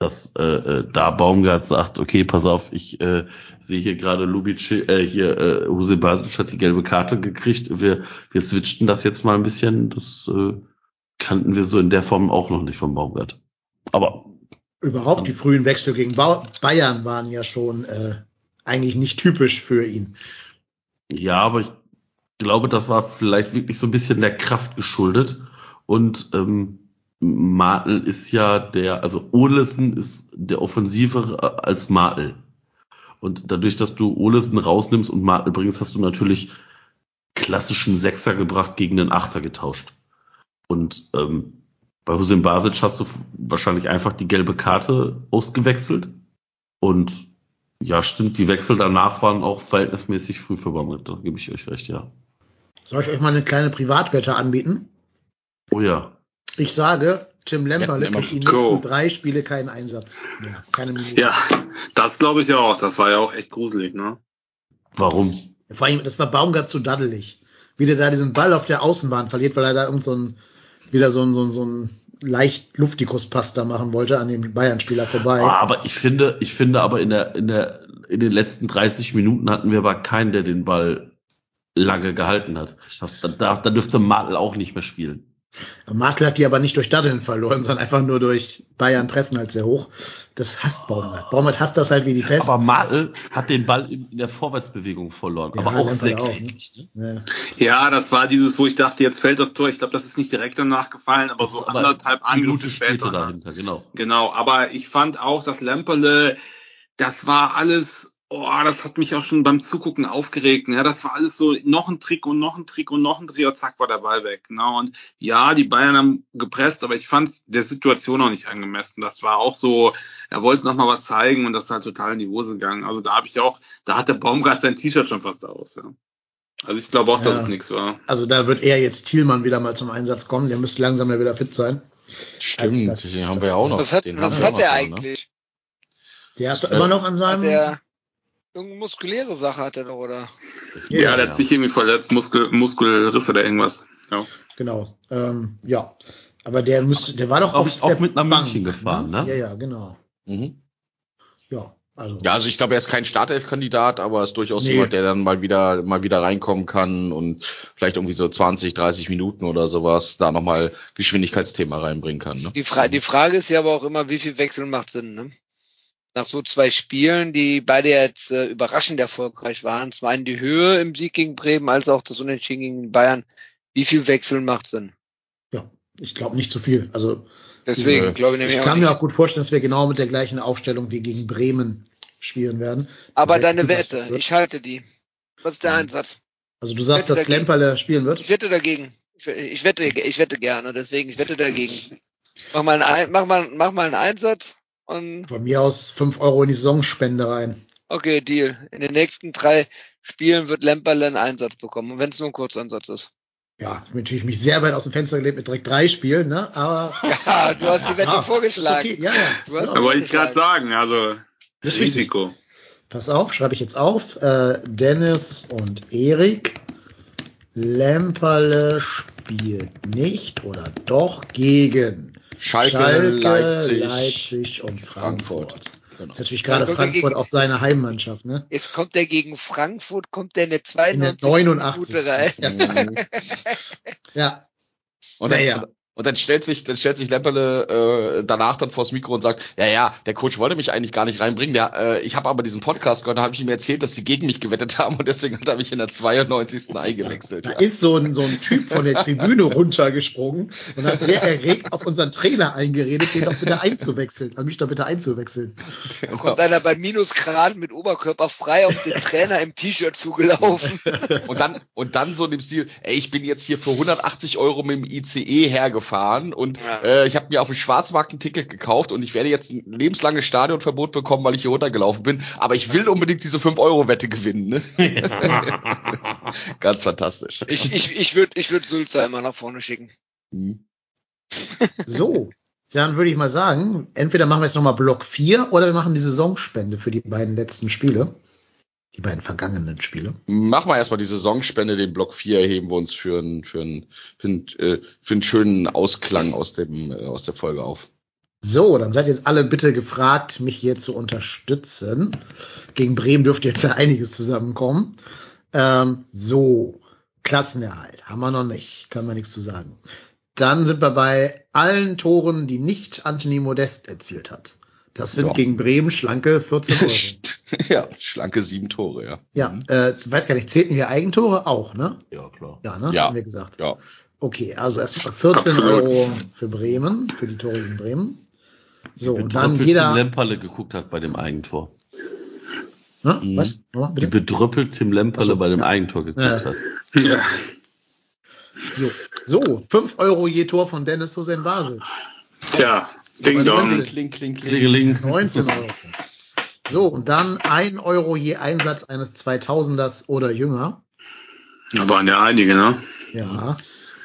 Dass äh, äh, da Baumgart sagt, okay, pass auf, ich äh, sehe hier gerade Lubic, äh, hier äh, Huse Basic hat die gelbe Karte gekriegt. Wir wir switchten das jetzt mal ein bisschen. Das äh, kannten wir so in der Form auch noch nicht von Baumgart. Aber Überhaupt die frühen Wechsel gegen ba Bayern waren ja schon äh, eigentlich nicht typisch für ihn. Ja, aber ich glaube, das war vielleicht wirklich so ein bisschen der Kraft geschuldet. Und ähm, Martel ist ja der, also Olesen ist der offensivere als Martel. Und dadurch, dass du Olesen rausnimmst und Martel bringst, hast du natürlich klassischen Sechser gebracht gegen den Achter getauscht. Und ähm, bei Hussein Basic hast du wahrscheinlich einfach die gelbe Karte ausgewechselt. Und ja, stimmt, die Wechsel danach waren auch verhältnismäßig früh für Baumgart. Da gebe ich euch recht, ja. Soll ich euch mal eine kleine Privatwette anbieten? Oh ja. Ich sage, Tim Lemperle Ja, kriegt die go. nächsten drei Spiele keinen Einsatz mehr. Keine Minute. Ja, das glaube ich auch. Das war ja auch echt gruselig, ne? Warum? Vor allem, das war Baumgart zu daddelig. Wie der da diesen Ball auf der Außenbahn verliert, weil er da irgend so ein, wieder so ein, so ein, so ein leicht Luftikus-Pass da machen wollte an dem Bayern-Spieler vorbei. Ah, aber ich finde, ich finde aber in der, in der, in den letzten 30 Minuten hatten wir aber keinen, der den Ball lange gehalten hat. Da, da, da dürfte Martel auch nicht mehr spielen. Martel hat die aber nicht durch Daddeln verloren, sondern einfach nur durch Bayern pressen halt sehr hoch. Das hasst Baumgart. Baumgart hasst das halt wie die Pest. Aber Martel hat den Ball in, der Vorwärtsbewegung verloren. Ja, aber auch sehr auch, kläglich. Ne? Ja. Ja, das war dieses, wo ich dachte, jetzt fällt das Tor. Ich glaube, das ist nicht direkt danach gefallen, aber so Aber anderthalb eine Minute Angriffe später. später ne? dahinter, genau. Genau, aber ich fand auch, dass Lemperle, das war alles, oh, das hat mich auch schon beim Zugucken aufgeregt. Ne? Das war alles so noch ein Trick und noch ein Trick und noch ein Trick, und zack war der Ball weg. Ne? Und ja, die Bayern haben gepresst, aber ich fand es der Situation auch nicht angemessen. Das war auch so, er wollte noch mal was zeigen und das ist halt total in die Hose gegangen. Also da habe ich auch, da hat der Baumgart sein T-Shirt schon fast aus. Ja. Also ich glaube auch, dass Ja. es nichts war. Also da wird eher jetzt Thielmann wieder mal zum Einsatz kommen. Der müsste langsam ja wieder fit sein. Stimmt, Das- den haben wir ja auch noch. Was hat, was hat noch, ne? eigentlich? Der ist doch immer noch an Hat seinem. der irgendeine muskuläre Sache hat er doch, oder? Ja, der hat sich irgendwie verletzt, Muskel, Muskelriss oder irgendwas. Ja. Genau. Ähm, ja. Aber der müsste, der war doch auf ich, auch mit nach München gefahren, ne? Ja, ja, genau. Mhm. Ja, also. Ja, also ich glaube, er ist kein Startelf-Kandidat, aber ist durchaus Nee. jemand, der dann mal wieder mal wieder reinkommen kann und vielleicht irgendwie so 20, 30 Minuten oder sowas da nochmal Geschwindigkeitsthema reinbringen kann. Ne? Die, Fra die Frage ist ja aber auch immer, wie viel Wechsel macht Sinn, ne? Nach so zwei Spielen, die beide jetzt äh, überraschend erfolgreich waren, zum einen die Höhe im Sieg gegen Bremen, als auch das Unentschieden gegen Bayern, wie viel Wechsel macht Sinn? Ja, ich glaube nicht zu viel. Also Deswegen glaube ich nämlich ich auch kann nicht. mir auch gut vorstellen, dass wir genau mit der gleichen Aufstellung wie gegen Bremen spielen werden. aber deine Wette, ich halte die. Was ist der Einsatz? Also du sagst, dass dagegen. Lemperle spielen wird? Ich wette dagegen. Ich, ich wette, ich wette gerne, deswegen, ich wette dagegen. Mach mal einen, Ein- mach mal, mach mal einen Einsatz und Von mir aus 5 Euro in die Saisonspende rein. okay, Deal. In den nächsten drei Spielen wird Lemperle einen Einsatz bekommen, und wenn es nur ein Kurzansatz ist. Ja, natürlich mich sehr weit aus dem Fenster gelegt mit direkt drei Spielen, ne? Aber Ja, du hast die Wette Ja, vorgeschlagen. ist okay. Ja, ja. Du hast Ja. Da wollte ich gerade sagen, also Das richtig. Risiko. pass auf, schreibe ich jetzt auf. Äh, Dennis und Erik. Lemperle spielt nicht oder doch gegen Schalke, Leipzig, Leipzig und Frankfurt. Frankfurt. Genau. ist natürlich gerade Ja, Frankfurt gegen- auch seine Heimmannschaft, ne? Jetzt kommt der gegen Frankfurt, kommt der in der In der 92. 89. Minute rein. Mhm. Ja, Und dann, Naja. Und, dann stellt sich, dann stellt sich Lemperle äh, danach dann vors Mikro und sagt, ja, ja, der Coach wollte mich eigentlich gar nicht reinbringen. Der, äh, ich habe aber diesen Podcast gehört, da habe ich ihm erzählt, dass sie gegen mich gewettet haben und deswegen hat er mich in der 92. eingewechselt. da Ja. ist so ein, so ein Typ von der Tribüne runtergesprungen und hat sehr erregt auf unseren Trainer eingeredet, den doch bitte einzuwechseln, an mich doch bitte einzuwechseln. Da kommt einer bei Minusgrad mit Oberkörper frei auf den Trainer im T-Shirt zugelaufen. Und dann, und dann so in dem Stil, ey, ich bin jetzt hier für 180 Euro mit dem ICE hergefahren gefahren und äh, ich habe mir auf dem Schwarzmarkt ein Ticket gekauft und ich werde jetzt ein lebenslanges Stadionverbot bekommen, weil ich hier runtergelaufen bin. Aber ich will unbedingt diese 5-Euro-Wette gewinnen. Ne? Ganz fantastisch. Ich, ich, ich würde ich würd Sülzer immer nach vorne schicken. Mhm. So, dann würde ich mal sagen, entweder machen wir jetzt nochmal Block 4 oder wir machen die Saisonspende für die beiden letzten Spiele. Die beiden vergangenen Spiele. Machen wir erstmal die Saisonspende, den Block 4 erheben wir uns für einen, für einen, für einen, äh, für einen schönen Ausklang aus, dem, äh, aus der Folge auf. So, dann seid jetzt alle bitte gefragt, mich hier zu unterstützen. Gegen Bremen dürfte jetzt ja einiges zusammenkommen. Ähm, so, Klassenerhalt haben wir noch nicht, kann man nichts zu sagen. Dann sind wir bei allen Toren, die nicht Anthony Modest erzielt hat. Das sind Ja. gegen Bremen schlanke 14 Euro. ja, schlanke sieben Tore, ja. ja, äh, weiß gar nicht, zählten wir Eigentore auch, ne? Ja, klar. Ja, ne? Ja. Haben wir gesagt. Ja. Okay, also erstmal 14 Absolut. Euro für Bremen, für die Tore gegen Bremen. So, und dann jeder. Tim Lemperle geguckt hat bei dem Eigentor. Ne? Mhm. Was? Wie bitte? bedröppelt Tim Lemperle so, bei dem ja. Eigentor geguckt Ja. hat. Ja. Jo. So, 5 Euro je Tor von Dennis Hussein Basic. Tja, Ding Dong. Kling, kling, kling. Klingeling. 19 Euro. So, und dann 1 Euro je Einsatz eines 2000ers oder jünger. Da waren ja einige, ne? Ja.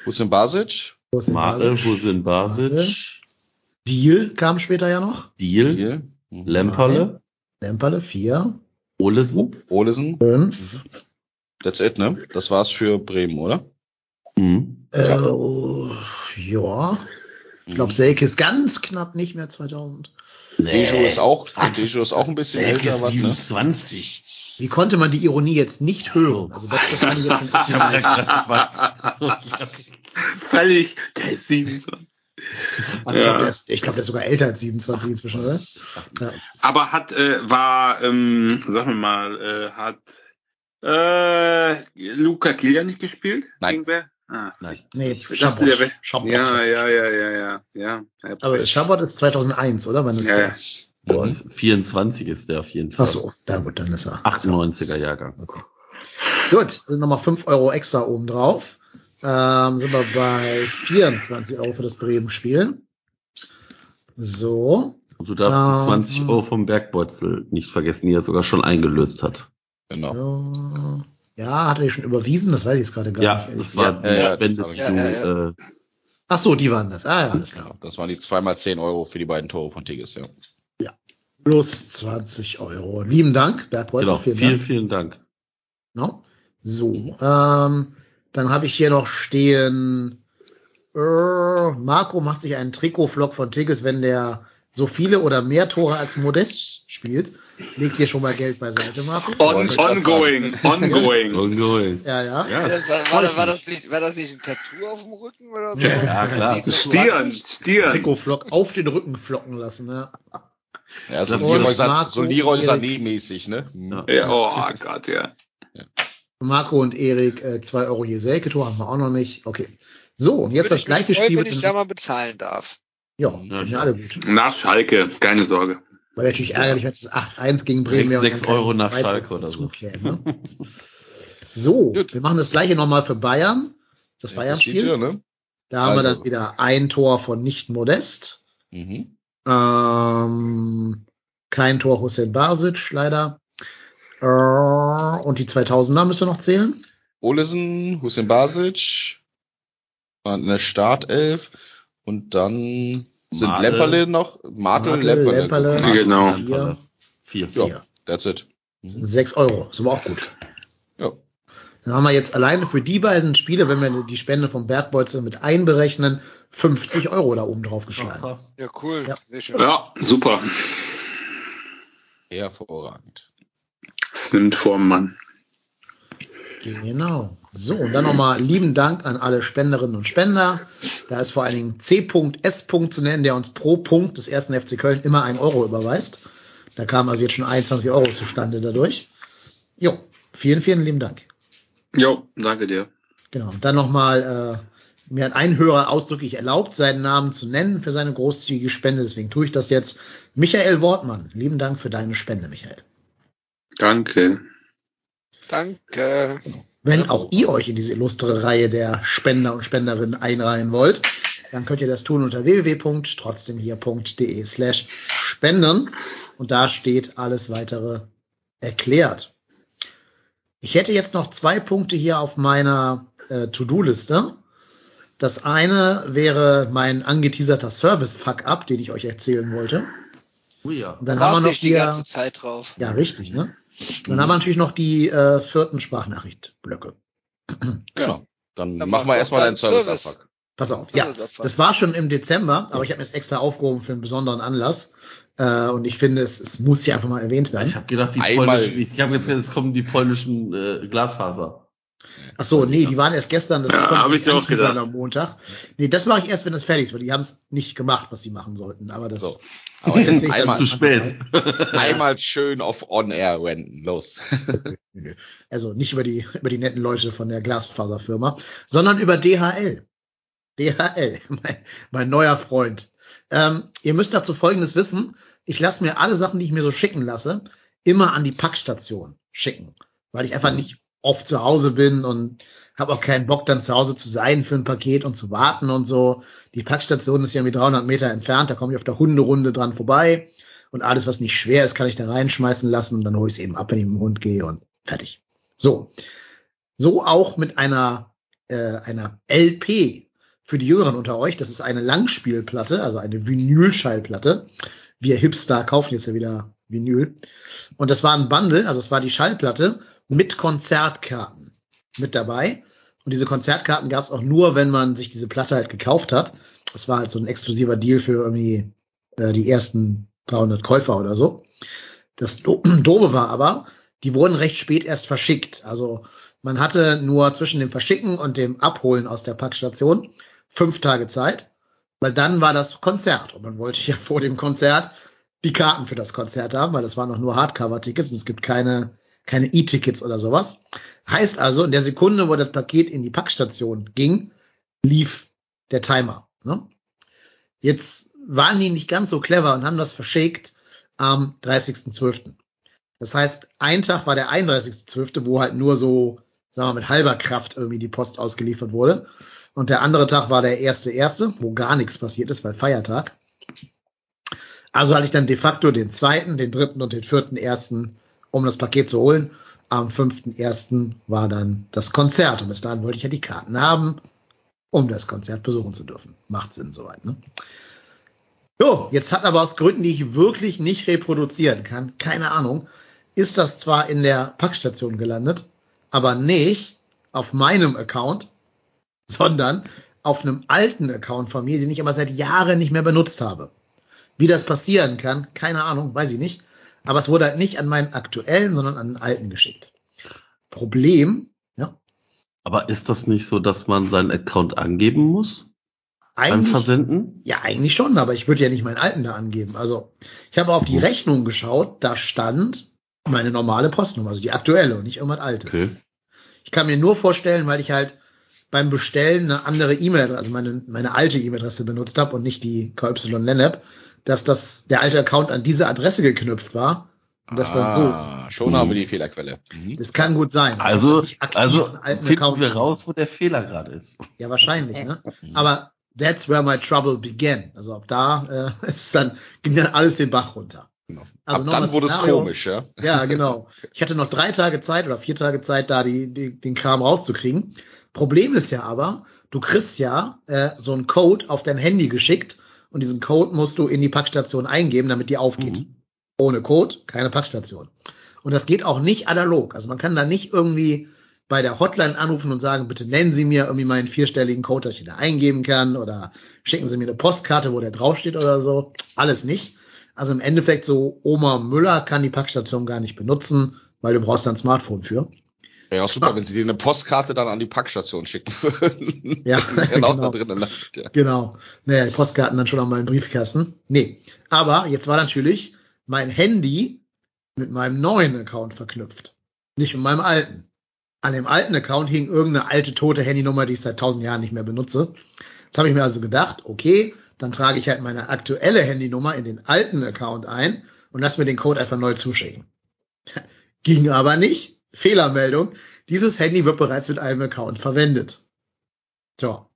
Hussein Basic. Hussein Mare, Basic. Husin Basic, Deal kam später ja noch. Deal, Hier. Mhm. Lemperle, Lemperle 4, Olesen. Olesen. 5. That's it, ne? Das war's für Bremen, oder? Mhm. Äh, ja. Ich glaube, Selke ist ganz knapp nicht mehr 2000. Dejo ist auch, Dejo ist auch ein bisschen Selke älter, ist was, ne? 27. Wie konnte man die Ironie jetzt nicht hören? Also das, fand ich jetzt. So, Völlig. Der ist 27. Ich glaube, der, ist- ich glaub, der ist sogar älter als 27 inzwischen, oder? Ja. Aber hat, äh, war, ähm, sagen wir mal, äh, hat äh, Luca Kilian nicht gespielt? Nein. Gegen wer? Ah, Nein. Nee, ich dachte, der Schabot. ja, ja, ja, ja, ja, ja. ja. Aber Schabot ist 2001, oder? Wann ist ja, der? ja. Boah, 24 ist der auf jeden Fall. Ach so, na gut, dann ist er. 98er Jahrgang. Okay. Gut, sind nochmal 5 Euro extra oben drauf. Ähm, sind wir bei 24 Euro für das Bremen-Spiel. So. Und du darfst Ähm, die 20 Euro vom Bergbeutel nicht vergessen, die er sogar schon eingelöst hat. Genau. so. Ja, hat er die schon überwiesen? Das weiß ich jetzt gerade gar Ja, nicht. das war Ja, ja, Spende, das die war- du, ja, ja, äh, Ach so, die waren das. Ah ja, alles klar. Genau. Das waren die zweimal 10 Euro für die beiden Tore von Tigges, ja. Plus 20 Euro. Lieben Dank, Bergbolz. genau, vielen vielen, Dank. vielen Dank. No? So, ähm, dann habe ich hier noch stehen, äh, Marco macht sich einen Trikot-Vlog von Tigges, wenn der so viele oder mehr Tore als Modest spielt. Legt dir schon mal Geld beiseite, Marco. On, ongoing, ongoing. Ongoing. Ja, ja. Ja, Das war, war, das, war, das nicht, war das nicht ein Tattoo auf dem Rücken oder so? Ja, klar. Stirn, Stirn. Trikot-Vlog auf den Rücken flocken lassen, ne? Ja, so Und Leroy, San, Marco so Leroy. Sané-mäßig, ne? Ja. Ja, oh Gott, ja. Marco und Erik, äh, 2 Euro je Selke-Tor haben wir auch noch nicht. Okay. So, und jetzt Würde das ich mich gleiche freuen, Spiel wenn mit ich dem, da mal bezahlen darf. ja, Ja, ja. alle gut. Nach Schalke, keine Sorge. War natürlich ärgerlich, wenn es 8-1 gegen Bremen wäre. und Sechs dann kein Euro nach Schalke oder so. käme. So, Gut. wir machen das gleiche nochmal für Bayern. Das Bayern-Spiel. Tür, ne? Da haben wir Also. dann wieder ein Tor von nicht Modest. Mhm. Ähm, kein Tor Hussein Basic, leider. Äh, und die 2000er müssen wir noch zählen. Olesen, Hussein Basic, waren in der Startelf und dann sind Martel. Lemperle noch, Martel, Lemperle. Lemperle. Guck mal. Genau. Lemperle. Vier. Ja, Vier. that's it. sind 6 Euro. Ist aber auch gut. Ja. Dann haben wir jetzt alleine für die beiden Spiele, wenn wir die Spende vom Bergbolzer mit einberechnen, 50 Euro da oben drauf geschlagen. Ja, cool. Ja. Sehr schön. Ja, super. Hervorragend. Es nimmt Form, Mann. Genau. So, und dann nochmal lieben Dank an alle Spenderinnen und Spender. Da ist vor allen Dingen C.S. zu nennen, der uns pro Punkt des ersten FC Köln immer einen Euro überweist. Da kam also jetzt schon 21 Euro zustande dadurch. Jo, vielen, vielen lieben Dank. Jo, danke dir. Genau. Und dann nochmal, äh, mir hat ein Hörer ausdrücklich erlaubt, seinen Namen zu nennen für seine großzügige Spende. Deswegen tue ich das jetzt. Michael Wortmann, lieben Dank für deine Spende, Michael. Danke. Danke. Wenn auch ihr euch in diese illustre Reihe der Spender und Spenderinnen einreihen wollt, dann könnt ihr das tun unter www.trotzdemhier.de slash spenden und da steht alles weitere erklärt. Ich hätte jetzt noch zwei Punkte hier auf meiner äh, To-Do-Liste. Das eine wäre mein angeteaserter Service-Fuck-Up, den ich euch erzählen wollte. Oh ja. Und dann haben wir noch die die, ganze Zeit drauf. ja richtig, ne? Dann haben wir natürlich noch die äh, vierten Sprachnachricht-Blöcke. Genau. Dann, Dann machen mach wir erstmal deinen deinen Service, Service. Abfuck. Pass auf, ja, das war schon im Dezember, aber ich habe mir das extra aufgehoben für einen besonderen Anlass. Äh, und ich finde, es, es muss hier einfach mal erwähnt werden. Ich habe gedacht, die Einmal- polnischen, ich habe jetzt, jetzt kommen die polnischen äh, Glasfaser. Ach so, nee, die waren erst gestern, das Ja, konnten hab ich auch gedacht. am Montag. Nee, das mache ich erst, wenn das fertig ist, weil die haben es nicht gemacht, was sie machen sollten. Aber das So. Aber ich dann einmal, Zu spät. einmal schön auf On-Air wenden. Los. Also nicht über die, über die netten Leute von der Glasfaserfirma, sondern über DHL. DHL, mein, mein neuer Freund. Ähm, ihr müsst dazu Folgendes wissen. Ich lasse mir alle Sachen, die ich mir so schicken lasse, immer an die Packstation schicken, weil ich einfach nicht oft zu Hause bin und habe auch keinen Bock, dann zu Hause zu sein für ein Paket und zu warten und so. Die Packstation ist ja irgendwie 300 Meter entfernt, da komme ich auf der Hunderunde dran vorbei und alles, was nicht schwer ist, kann ich da reinschmeißen lassen und dann hole ich es eben ab, wenn ich mit dem Hund gehe und fertig. So. So auch mit einer, äh, einer LP für die Jüngeren unter euch. Das ist eine Langspielplatte, also eine Vinylschallplatte. Wir Hipster kaufen jetzt ja wieder Vinyl. Und das war ein Bundle, also es war die Schallplatte mit Konzertkarten mit dabei. Und diese Konzertkarten gab es auch nur, wenn man sich diese Platte halt gekauft hat. Das war halt so ein exklusiver Deal für irgendwie äh, die ersten 300 Käufer oder so. Das Do Doofe war aber, die wurden recht spät erst verschickt. Also man hatte nur zwischen dem Verschicken und dem Abholen aus der Packstation fünf Tage Zeit, weil dann war das Konzert. Und man wollte ja vor dem Konzert die Karten für das Konzert haben, weil das waren noch nur Hardcover-Tickets und es gibt keine keine E-Tickets oder sowas. Heißt also, in der Sekunde, wo das Paket in die Packstation ging, lief der Timer. Ne? Jetzt waren die nicht ganz so clever und haben das verschickt am 30.12. Das heißt, ein Tag war der 31.12., wo halt nur so, sagen wir mit halber Kraft irgendwie die Post ausgeliefert wurde. Und der andere Tag war der erste erste, wo gar nichts passiert ist, weil Feiertag. Also hatte ich dann de facto den zweiten, den dritten und den vierten ersten, um das Paket zu holen. Am fünften ersten war dann das Konzert und bis dahin wollte ich ja die Karten haben, um das Konzert besuchen zu dürfen. Macht Sinn soweit, ne? Jo, jetzt hat aber aus Gründen, die ich wirklich nicht reproduzieren kann, keine Ahnung, ist das zwar in der Packstation gelandet, aber nicht auf meinem Account, sondern auf einem alten Account von mir, den ich aber seit Jahren nicht mehr benutzt habe. Wie das passieren kann, keine Ahnung, weiß ich nicht. Aber es wurde halt nicht an meinen aktuellen, sondern an den alten geschickt. Problem, ja, Aber ist das nicht so, dass man seinen Account angeben muss? Eigentlich, Versenden? ja, eigentlich schon, aber ich würde ja nicht meinen alten da angeben. Also, ich habe auf die Rechnung geschaut, da stand meine normale Postnummer, also die aktuelle und nicht irgendwas altes. Okay. Ich kann mir nur vorstellen, weil ich halt beim Bestellen eine andere E-Mail, also meine, meine alte E-Mail-Adresse benutzt habe und nicht die KY Lennep, dass das der alte Account an diese Adresse geknüpft war. Und das dann Ah, schon haben wir die Fehlerquelle. Mhm. so. Das kann gut sein. Also, also finden Account wir raus, wo der Fehler gerade ist. Ja, wahrscheinlich, ne? Aber that's where my trouble began. Also ab da äh, ist dann, ging dann alles den Bach runter. Genau. Also Ab dann wurde es komisch, ja. Ja, genau. Ich hatte noch drei Tage Zeit oder vier Tage Zeit, da die, die, den Kram rauszukriegen. Problem ist ja aber, du kriegst ja äh, so einen Code auf dein Handy geschickt und diesen Code musst du in die Packstation eingeben, damit die aufgeht. Mhm. Ohne Code keine Packstation. Und das geht auch nicht analog. Also man kann da nicht irgendwie bei der Hotline anrufen und sagen, bitte nennen Sie mir irgendwie meinen vierstelligen Code, dass ich da eingeben kann oder schicken Sie mir eine Postkarte, wo der draufsteht oder so. Alles nicht. Also im Endeffekt so Oma Müller kann die Packstation gar nicht benutzen, weil du brauchst da ein Smartphone für. Wäre auch super, wenn sie dir eine Postkarte dann an die Packstation schicken würden. Ja, auch genau. da drinnen landet, ja. Genau. Naja, die Postkarten dann schon an meinem Briefkasten. Nee. Aber jetzt war natürlich mein Handy mit meinem neuen Account verknüpft. Nicht mit meinem alten. An dem alten Account hing irgendeine alte tote Handynummer, die ich seit tausend Jahren nicht mehr benutze. Jetzt habe ich mir also gedacht, okay, dann trage ich halt meine aktuelle Handynummer in den alten Account ein und lass mir den Code einfach neu zuschicken. Ging aber nicht. Fehlermeldung. Dieses Handy wird bereits mit einem Account verwendet. Tja.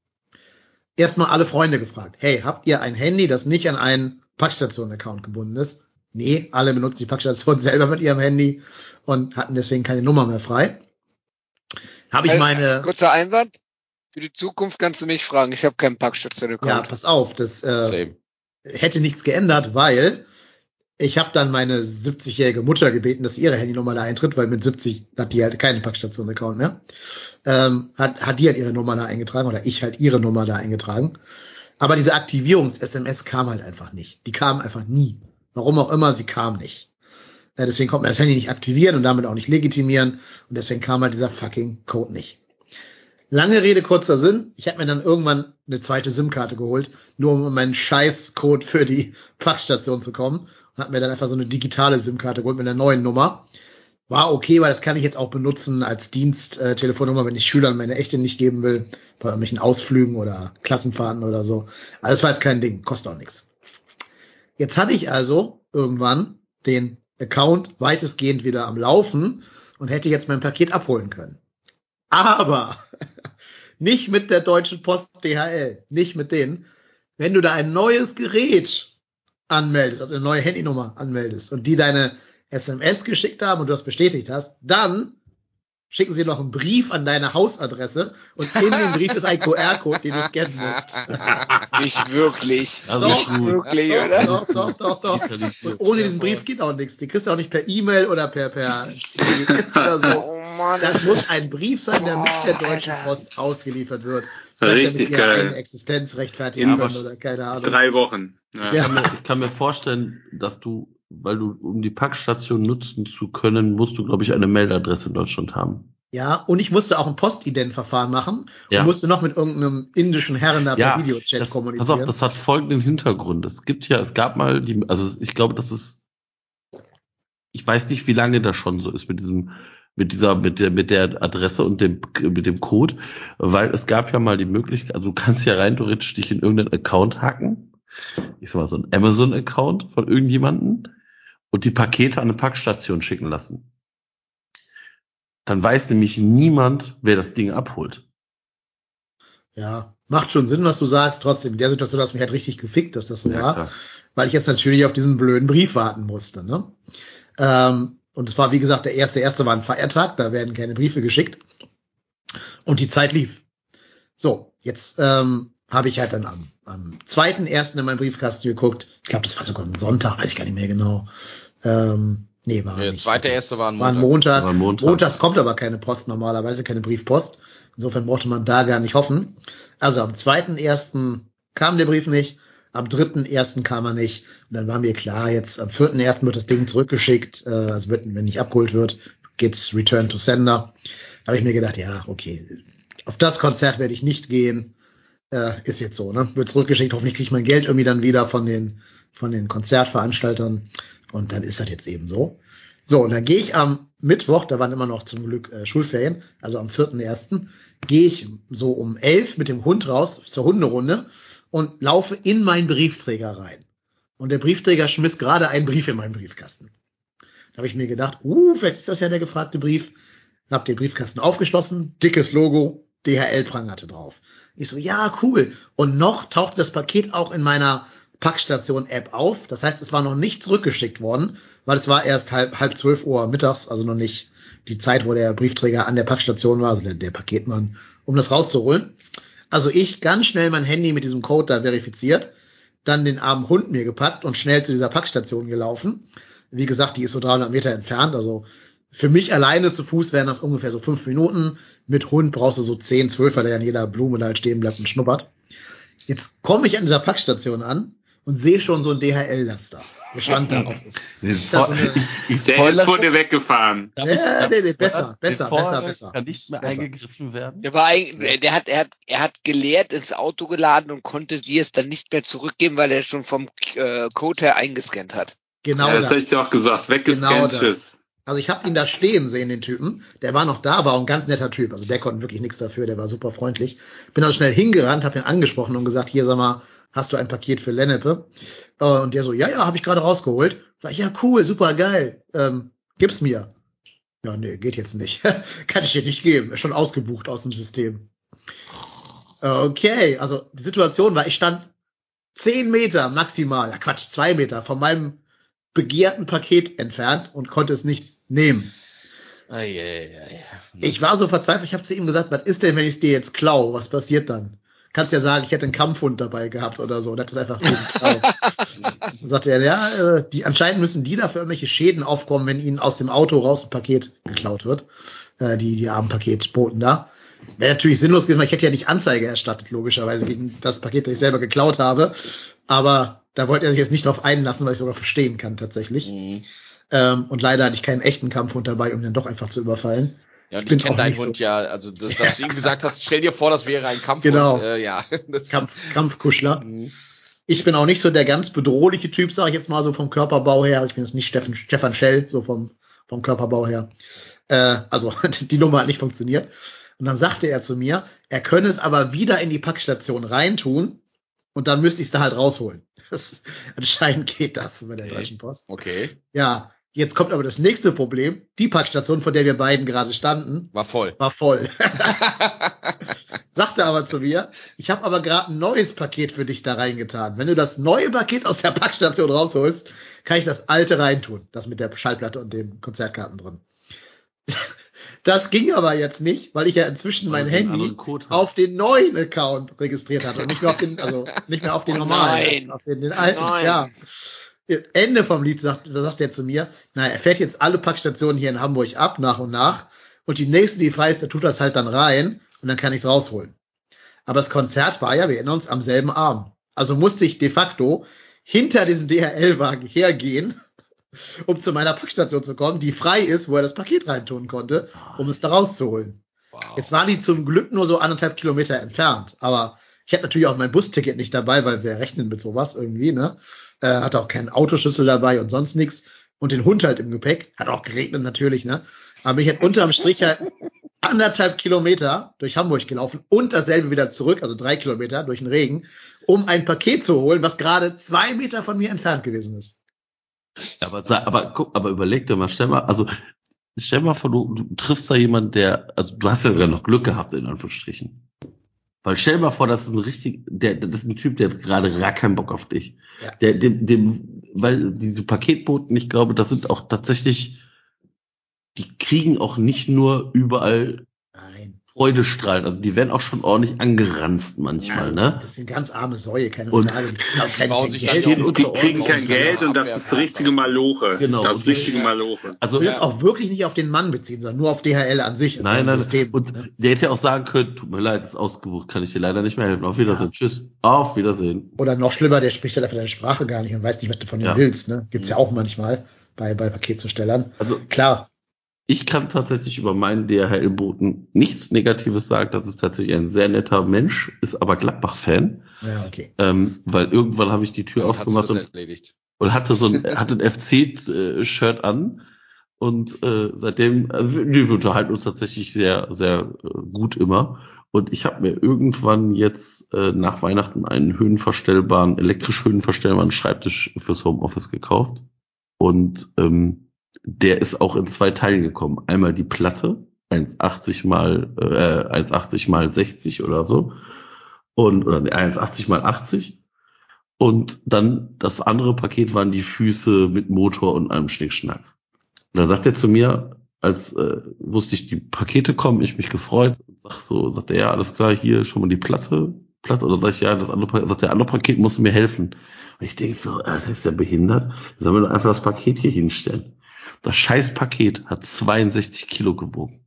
erstmal alle Freunde gefragt. Hey, habt ihr ein Handy, das nicht an einen Packstation-Account gebunden ist? Nee, alle benutzen die Packstation selber mit ihrem Handy und hatten deswegen keine Nummer mehr frei. Habe ich meine. Kurzer Einwand. Für die Zukunft kannst du mich fragen. Ich habe keinen Packstation-Account. Ja, pass auf, das äh, hätte nichts geändert, weil ich habe dann meine 70-jährige Mutter gebeten, dass ihre Handynummer da eintritt, weil mit 70 hat die halt keinen Packstation-Account mehr. Ähm, hat, hat die halt ihre Nummer da eingetragen oder ich halt ihre Nummer da eingetragen. Aber diese Aktivierungs-SMS kam halt einfach nicht. Die kam einfach nie. Warum auch immer, sie kam nicht. Äh, deswegen konnte man das Handy nicht aktivieren und damit auch nicht legitimieren. Und deswegen kam halt dieser fucking Code nicht. Lange Rede, kurzer Sinn. Ich habe mir dann irgendwann eine zweite SIM-Karte geholt, nur um meinen Scheiß-Code für die Packstation zu kommen. Habe mir dann einfach so eine digitale SIM-Karte geholt mit einer neuen Nummer. War okay, weil das kann ich jetzt auch benutzen als Diensttelefonnummer, äh, wenn ich Schülern meine echte nicht geben will, bei irgendwelchen Ausflügen oder Klassenfahrten oder so. Also das war jetzt kein Ding, kostet auch nichts. Jetzt hatte ich also irgendwann den Account weitestgehend wieder am Laufen und hätte jetzt mein Paket abholen können. Aber nicht mit der Deutschen Post DHL, nicht mit denen. Wenn du da ein neues Gerät anmeldest, also eine neue Handynummer anmeldest und die deine SMS geschickt haben und du das bestätigt hast, dann schicken sie noch einen Brief an deine Hausadresse und in dem Brief ist ein QR-Code, den du scannen musst. Nicht wirklich. Also doch, wirklich, doch, oder? doch, doch, doch, doch. Und ohne diesen Brief geht auch nichts. Die kriegst du auch nicht per E-Mail oder per, per oder so. Oh Mann. Das muss ein Brief sein, der mit der Deutschen Post ausgeliefert wird. Richtig geil. Existenz rechtfertigen In können oder keine Ahnung. Drei Wochen. Ja. Ja. Ich kann, mir, ich kann mir vorstellen, dass du, weil du, um die Packstation nutzen zu können, musst du, glaube ich, eine Mailadresse in Deutschland haben. Ja, und ich musste auch ein Postident-Verfahren machen Ja. und musste noch mit irgendeinem indischen Herren da per Videochat das, kommunizieren. pass auf, das hat folgenden Hintergrund. Es gibt ja, es gab mal die, also ich glaube, das ist, ich weiß nicht, wie lange das schon so ist mit diesem, mit dieser, mit der, mit der Adresse und dem, mit dem Code, weil es gab ja mal die Möglichkeit, also du kannst ja rein theoretisch dich in irgendeinen Account hacken. Ich sag mal so ein Amazon-Account von irgendjemanden und die Pakete an eine Packstation schicken lassen. Dann weiß nämlich niemand, wer das Ding abholt. Ja, macht schon Sinn, was du sagst. Trotzdem, in der Situation hast du mich halt richtig gefickt, dass das so Ja, war, klar. weil ich jetzt natürlich auf diesen blöden Brief warten musste. Ne? Ähm, und es war, wie gesagt, der erste, erste war ein Feiertag, da werden keine Briefe geschickt. Und die Zeit lief. So, jetzt ähm, habe ich halt dann am, am zweiten ersten in meinen Briefkasten geguckt. Ich glaube, das war sogar ein Sonntag, weiß ich gar nicht mehr genau. Ähm, nee, war Der nicht. zweite erste war ein War ein Montag. Montag. War ein Montag. Montags kommt aber keine Post normalerweise, keine Briefpost. Insofern brauchte man da gar nicht hoffen. Also am zweiten ersten kam der Brief nicht, am dritten ersten kam er nicht. Und dann war mir klar, jetzt am vierten ersten wird das Ding zurückgeschickt. Äh, also wird, wenn nicht abgeholt wird, geht's Return to Sender. Da habe ich mir gedacht, ja, okay, auf das Konzert werde ich nicht gehen. Äh, ist jetzt so, ne? Wird zurückgeschickt, hoffentlich kriege ich mein Geld irgendwie dann wieder von den, von den Konzertveranstaltern. Und dann ist das jetzt eben so. So, und dann gehe ich am Mittwoch, da waren immer noch zum Glück äh, Schulferien, also am 4.1., gehe ich so um elf mit dem Hund raus zur Hunderunde und laufe in meinen Briefträger rein. Und der Briefträger schmiss gerade einen Brief in meinen Briefkasten. Da habe ich mir gedacht, uh, vielleicht ist das ja der gefragte Brief. Hab den Briefkasten aufgeschlossen, dickes Logo, DHL prangerte drauf. Ich so, ja, cool. Und noch tauchte das Paket auch in meiner Packstation-App auf. Das heißt, es war noch nicht zurückgeschickt worden, weil es war erst halb, halb zwölf Uhr mittags, also noch nicht die Zeit, wo der Briefträger an der Packstation war, also der, der Paketmann, um das rauszuholen. Also ich ganz schnell mein Handy mit diesem Code da verifiziert, dann den armen Hund mir gepackt und schnell zu dieser Packstation gelaufen. Wie gesagt, die ist so 300 Meter entfernt, also für mich alleine zu Fuß wären das ungefähr so fünf Minuten. Mit Hund brauchst du so 10, 12, weil der an jeder Blume da halt stehen bleibt und schnuppert. Jetzt komme ich an dieser Packstation an und sehe schon so ein DHL-Laster. Der stand da auf. Ist das so eine, Der ist vor dir weggefahren. ja, nee, nee, besser, besser, besser, er besser. Kann nicht mehr Besser. eingegriffen werden. Der war eigentlich, der hat, er hat, er hat geleert ins Auto geladen und konnte dir es dann nicht mehr zurückgeben, weil er schon vom äh, Code her eingescannt hat. Genau ja, das das. hätte ich dir auch gesagt. Weggescannt, Genau das. Also ich habe ihn da stehen sehen, den Typen. Der war noch da, war auch ein ganz netter Typ. Also der konnte wirklich nichts dafür, der war super freundlich. Bin dann schnell hingerannt, habe ihn angesprochen und gesagt, hier sag mal, hast du ein Paket für Lennepe? Äh, Und der so, ja, ja, habe ich gerade rausgeholt. Sag ich, ja, cool, super geil. Ähm, gib's mir. Ja, nee, geht jetzt nicht. Kann ich dir nicht geben. Ist schon ausgebucht aus dem System. Okay, also die Situation war, ich stand zehn Meter maximal, ja Quatsch, zwei Meter von meinem begehrten Paket entfernt und konnte es nicht nehmen. Ei, ei, ei. Ich war so verzweifelt, ich habe zu ihm gesagt, was ist denn, wenn ich es dir jetzt klau? Was passiert dann? Kannst ja sagen, ich hätte einen Kampfhund dabei gehabt oder so, und hat es einfach geklaut. Dann sagte er, ja, äh, die, anscheinend müssen die dafür irgendwelche Schäden aufkommen, wenn ihnen aus dem Auto raus ein Paket geklaut wird. Äh, die, die armen Paketboten da. Wäre natürlich sinnlos gewesen, weil ich hätte ja nicht Anzeige erstattet, logischerweise, gegen das Paket, das ich selber geklaut habe. Aber da wollte er sich jetzt nicht drauf einlassen, weil ich sogar verstehen kann, tatsächlich. Mhm. Ähm, und leider hatte ich keinen echten Kampfhund dabei, um ihn dann doch einfach zu überfallen. Ja, und ich kenne deinen Hund so- ja, also das, dass du ihm gesagt hast, stell dir vor, das wäre ein Kampfhund. Genau. Äh, ja. Das, Kampf, Kampfkuschler. Mhm. Ich bin auch nicht so der ganz bedrohliche Typ, sage ich jetzt mal so vom Körperbau her. Ich bin jetzt nicht Steffen, Stefan Schell, so vom, vom Körperbau her. Äh, also die Nummer hat nicht funktioniert. Und dann sagte er zu mir, er könne es aber wieder in die Packstation reintun und dann müsste ich es da halt rausholen. Das, anscheinend geht das bei der Okay. Deutschen Post. Okay, Ja, jetzt kommt aber das nächste Problem. Die Packstation, vor der wir beiden gerade standen, war voll. war voll. Sagte aber zu mir, ich habe aber gerade ein neues Paket für dich da reingetan. Wenn du das neue Paket aus der Packstation rausholst, kann ich das alte reintun. Das mit der Schallplatte und den Konzertkarten drin. Das ging aber jetzt nicht, weil ich ja inzwischen mein Weil Handy auf den neuen Account registriert hatte und nicht mehr auf den, also nicht mehr auf den Oh normalen, nein. auf den, den alten. Nein. Ja. Ende vom Lied sagt, sagt er zu mir, na, er fährt jetzt alle Packstationen hier in Hamburg ab, nach und nach. Und die nächste, die frei ist, der tut das halt dann rein und dann kann ich es rausholen. Aber das Konzert war ja, wir erinnern uns, am selben Abend. Also musste ich de facto hinter diesem DHL-Wagen hergehen, um zu meiner Packstation zu kommen, die frei ist, wo er das Paket reintun konnte, um es da rauszuholen. Wow. Jetzt waren die zum Glück nur so anderthalb Kilometer entfernt, aber ich hatte natürlich auch mein Busticket nicht dabei, weil wir rechnen mit sowas irgendwie, ne? Äh, hatte auch keinen Autoschlüssel dabei und sonst nichts und den Hund halt im Gepäck. Hat auch geregnet natürlich, ne? Aber ich hätte unterm Strich halt anderthalb Kilometer durch Hamburg gelaufen und dasselbe wieder zurück, also drei Kilometer durch den Regen, um ein Paket zu holen, was gerade zwei Meter von mir entfernt gewesen ist. Aber, aber guck, aber überleg dir mal, stell mal, also stell mal vor, du, du triffst da jemanden, der, also du hast ja sogar noch Glück gehabt, in Anführungsstrichen. Weil stell mal vor, das ist ein richtig, der, das ist ein Typ, der hat gerade gar keinen Bock auf dich. Ja. Der, dem, dem, weil diese Paketboten, ich glaube, das sind auch tatsächlich, die kriegen auch nicht nur überall Nein. Freudestrahlen, also die werden auch schon ordentlich angeranzt manchmal, ne? Das sind ganz arme Säue, keine Und- Frage. Die die- Die kriegen kein Geld und das ist richtige Maloche. Genau. Das ist richtige Maloche. Also will das auch wirklich nicht auf den Mann beziehen, sondern nur auf DHL an sich. Nein, nein, System, und ne? der hätte ja auch sagen können, tut mir leid, ist ausgebucht, kann ich dir leider nicht mehr helfen. Auf Wiedersehen, Ja. tschüss, auf Wiedersehen. Oder noch schlimmer, der spricht halt einfach deine Sprache gar nicht und weiß nicht, was du von ihm Ja. willst. Ne? Gibt's ja auch manchmal bei, bei Paketzustellern. Also Klar, ich kann tatsächlich über meinen DHL-Boten nichts Negatives sagen. Das ist tatsächlich ein sehr netter Mensch, ist aber Gladbach-Fan, ja, okay. ähm, weil irgendwann habe ich die Tür sich aufgemacht und, erledigt. und hatte so ein, hatte ein FC-Shirt an. Und äh, seitdem, äh, wir wir unterhalten uns tatsächlich sehr, sehr äh, gut immer. Und ich habe mir irgendwann jetzt äh, nach Weihnachten einen höhenverstellbaren, elektrisch höhenverstellbaren Schreibtisch fürs Homeoffice gekauft. Und ähm, der ist auch in zwei Teilen gekommen. Einmal die Platte, 1,80 mal äh, 1,80 mal 60 oder so. Und oder nee, 1,80 mal 80. Und dann das andere Paket waren die Füße mit Motor und allem Schnickschnack. Und da sagt er zu mir, als äh, wusste ich, die Pakete kommen, ich mich gefreut, und sag so, sagt er, ja, alles klar, hier schon mal die Platte, Platte, oder sag ich, ja, das andere Paket, sagt der andere Paket musst du mir helfen. Und ich denke so, Alter, ist der behindert? Sollen wir doch einfach das Paket hier hinstellen? Das scheiß Paket hat 62 Kilo gewogen.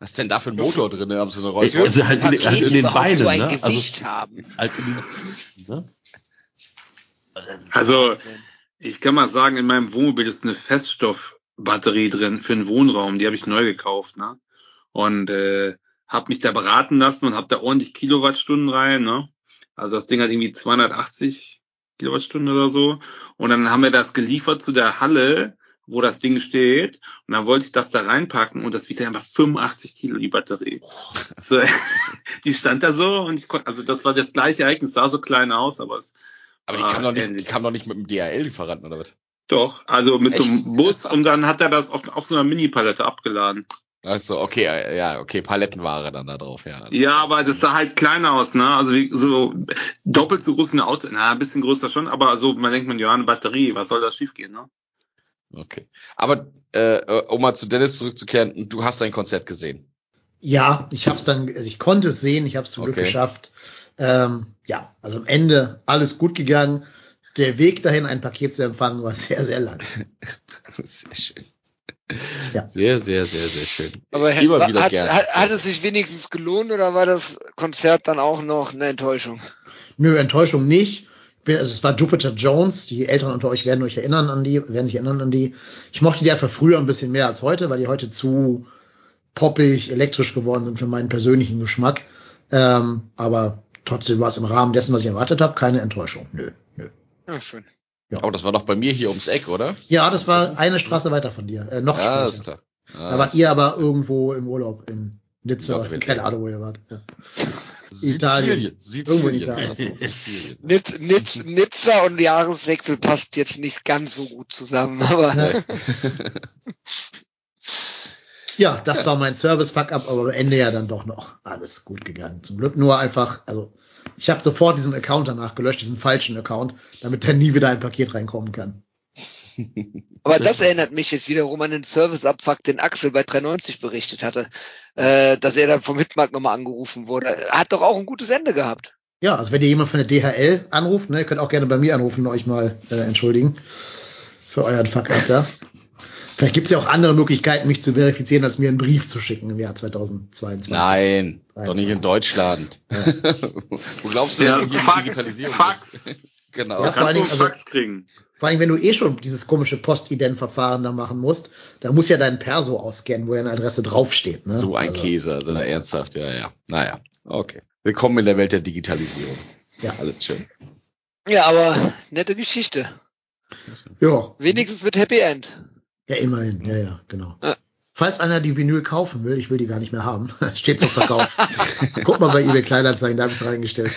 Was ist denn da für ein Motor drin? Haben sie eine Ey, Rolls also halt, in, halt in den Beinen, so ein ne? Also Gewicht haben. halt in den Füßen, ne? Also, ich kann mal sagen, in meinem Wohnmobil ist eine Feststoffbatterie drin für den Wohnraum. Die habe ich neu gekauft, ne? Und äh, habe mich da beraten lassen und habe da ordentlich Kilowattstunden rein, ne? Also das Ding hat irgendwie 280 Kilowattstunden oder so. Und dann haben wir das geliefert zu der Halle, wo das Ding steht. Und dann wollte ich das da reinpacken und das wiegt einfach 85 Kilo, die Batterie. So, die stand da so und ich konnte, also das war das gleiche Ereignis, sah so klein aus, aber es Aber die kam doch nicht, die kam doch nicht mit dem DHL-Lieferanten oder was? Doch, also mit so Echt? einem Bus und dann hat er das auf, auf so einer Mini-Palette abgeladen. Also okay, ja, okay, Palettenware dann da drauf, ja. Ja, aber das sah halt kleiner aus, ne? Also wie, so doppelt so groß wie ein Auto, na, ein bisschen größer schon, aber so, man denkt man, ja, eine Batterie, was soll da schiefgehen, ne? Okay. Aber äh, um mal zu Dennis zurückzukehren, du hast sein Konzert gesehen. Ja, ich hab's dann, also ich konnte es sehen, ich habe es zum Glück Okay. geschafft. Ähm, ja, also am Ende alles gut gegangen. Der Weg dahin, ein Paket zu empfangen, war sehr, sehr lang. Sehr schön. Ja. Sehr, sehr, sehr, sehr schön. Aber Immer hat, wieder hat, gerne. hat, hat es sich wenigstens gelohnt oder war das Konzert dann auch noch eine Enttäuschung? Nö, Enttäuschung nicht. Also es war Jupiter Jones. Die Älteren unter euch werden euch erinnern an die, werden sich erinnern an die. Ich mochte die einfach früher ein bisschen mehr als heute, weil die heute zu poppig, elektrisch geworden sind für meinen persönlichen Geschmack. Ähm, aber trotzdem war es im Rahmen dessen, was ich erwartet habe, keine Enttäuschung. Nö, nö. Ja, schön. Oh, das war doch bei mir hier ums Eck, oder? Ja, das war eine Straße weiter von dir. Äh, noch Ja, später. ist klar. Ja, da wart ihr aber irgendwo im Urlaub in Nizza, Ja, keine Ahnung, wo ihr wart. Ja. Sizilien. Sizilien. Italien. Sizilien. Nitz, Nitz, Nizza und Jahreswechsel passt jetzt nicht ganz so gut zusammen, aber? Ja, das war mein Service-Fuck-up, aber am Ende ja dann doch noch alles gut gegangen. Zum Glück nur einfach, also ich habe sofort diesen Account danach gelöscht, diesen falschen Account, damit da nie wieder ein Paket reinkommen kann. Aber das erinnert mich jetzt wiederum an den Service-Abfuck, den Axel bei 390 berichtet hatte, äh, dass er dann vom Hitmark nochmal angerufen wurde. Hat doch auch ein gutes Ende gehabt. Ja, also wenn ihr jemand von der DHL anruft, ne, ihr könnt auch gerne bei mir anrufen und euch mal äh, entschuldigen für euren Fuck-up da. Vielleicht gibt's ja auch andere Möglichkeiten, mich zu verifizieren, als mir einen Brief zu schicken im Jahr 2022. Nein, doch nicht in Deutschland. Wo glaubst du, Ja, Fax, Digitalisierung Fax. ist? genau. Ja, vor allen Dingen, also, Fax kriegen. Vor allem, wenn du eh schon dieses komische Postident-Verfahren da machen musst, da muss ja dein Perso ausscannen, wo ja eine Adresse draufsteht. Ne? So ein also, Käse, also na, ernsthaft, ja, ja. Naja, okay. Willkommen in der Welt der Digitalisierung. Ja. Alles schön. Ja, aber nette Geschichte. Ja, Wenigstens mit Happy End. ja, immerhin, ja, ja, genau. Ja. Falls einer die Vinyl kaufen will, ich will die gar nicht mehr haben, steht zum Verkauf. Guck mal bei eBay Kleinanzeigen, da habe ich es reingestellt.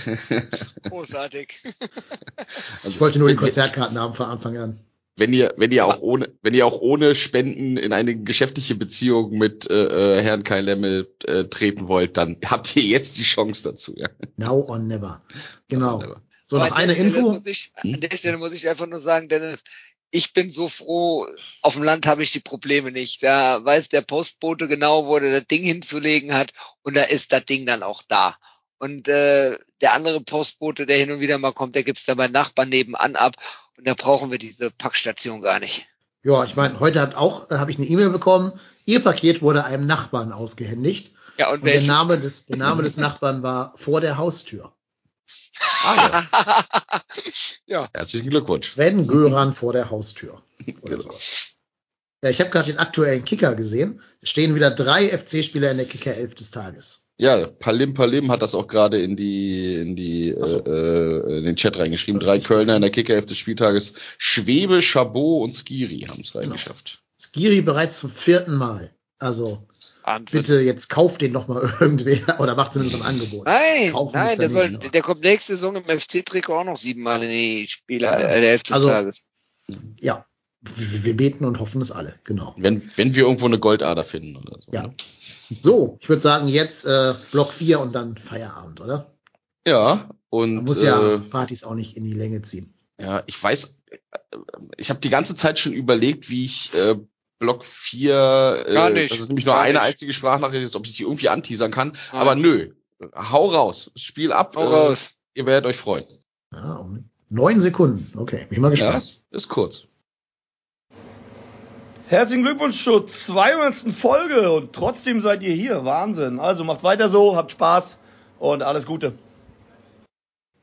Großartig. Ich wollte nur die wenn, ihr- Konzertkarten haben von Anfang an. wenn ihr, wenn ihr auch ohne, wenn ihr auch ohne Spenden in eine geschäftliche Beziehung mit äh, äh, Herrn Kai Lemmel äh, treten wollt, dann habt ihr jetzt die Chance dazu, ja. Now or never. Genau. Never. So, noch eine Info. Ich, an der Stelle muss ich einfach nur sagen, Dennis, ich bin so froh, auf dem Land habe ich die Probleme nicht. Da weiß der Postbote genau, wo der das Ding hinzulegen hat und da ist das Ding dann auch da. Und äh, der andere Postbote, der hin und wieder mal kommt, der gibt's da bei Nachbarn nebenan ab und da brauchen wir diese Packstation gar nicht. Ja, ich meine, heute hat auch, äh, habe ich eine E-Mail bekommen. Ihr Paket wurde einem Nachbarn ausgehändigt. Ja, und, Und der? Name des, der Name des Nachbarn war vor der Haustür. Ah, ja. ja. Herzlichen Glückwunsch. Sven Göran vor der Haustür. Oder sowas. Ja, ich habe gerade den aktuellen Kicker gesehen. Es stehen wieder drei FC-Spieler in der Kicker 11 des Tages. Ja, Palim Palim hat das auch gerade in die in die so. äh, äh, in den Chat reingeschrieben. Drei Kölner in der Kickerhälfte des Spieltages. Schwebe, Chabot und Skiri haben es reingeschafft. Skiri bereits zum vierten Mal. Also Wahnsinn. bitte jetzt kauft den noch mal irgendwer oder macht zumindest ein Angebot. Nein, Kaufen nein, der, soll, der kommt nächste Saison im FC-Trikot auch noch siebenmal in die Spieler Ja. äh, der Hälfte Also- des Tages. Ja, wir wir beten und hoffen es alle. Genau. Wenn wenn wir irgendwo eine Goldader finden oder so. Ja. ne? So, ich würde sagen jetzt äh, Block 4 und dann Feierabend, oder? Ja, und Man muss ja äh, Partys auch nicht in die Länge ziehen. Ja, ich weiß, äh, ich habe die ganze Zeit schon überlegt, wie ich äh, Block 4, äh, Gar nicht, das ist nämlich nur gar eine nicht. einzige Sprachnachricht, ob ich die irgendwie anteasern kann. Nein. Aber nö, hau raus, Spiel ab, Hau äh, raus. ihr werdet euch freuen. Ja, um neun Sekunden. Okay, bin ich mal gespannt. ist, ist kurz. Herzlichen Glückwunsch zur 200. Folge und trotzdem seid ihr hier. Wahnsinn. Also macht weiter so, habt Spaß und alles Gute.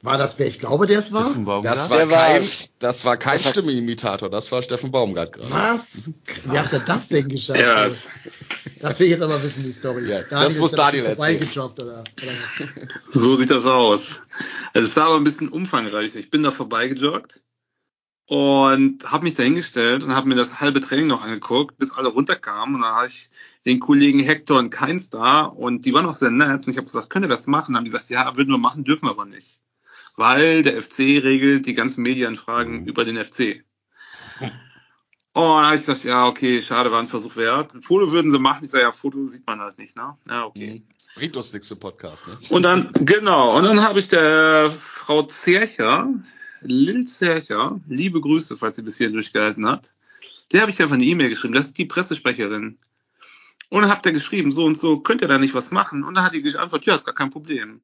War das, wer ich glaube, der es war? Das war kein, war's? das war kein Stimmeimitator, das war Steffen Baumgart gerade. Was? Wie habt ihr das denn geschafft? Ja. Das will ich jetzt aber wissen, die Story. Ja, das muss Daniel vorbeigejoggt oder, oder was? So sieht das aus. Also es war aber ein bisschen umfangreich. Ich bin da vorbeigejoggt und habe mich da hingestellt und habe mir das halbe Training noch angeguckt, bis alle runterkamen. Und dann habe ich den Kollegen Hector und Keins da und die waren auch sehr nett. Und ich habe gesagt, könnt ihr das machen? Dann haben die gesagt, ja, würden wir machen, dürfen wir aber nicht. Weil der FC regelt die ganzen Medienfragen über den FC. Und dann habe ich gesagt, ja, okay, schade, war ein Versuch wert. Ein Foto würden sie machen. Ich sage, ja, Foto sieht man halt nicht, ne? Ja, okay. Bringt uns nichts im Podcast, ne? Und dann, genau, und dann habe ich der Frau Zercher, Lil Zercher, liebe Grüße, falls sie bis hierhin durchgehalten hat. Der habe ich einfach eine E-Mail geschrieben, das ist die Pressesprecherin. Und hat er geschrieben, so und so, könnt ihr da nicht was machen? Und dann hat die geantwortet, ja, ist gar kein Problem.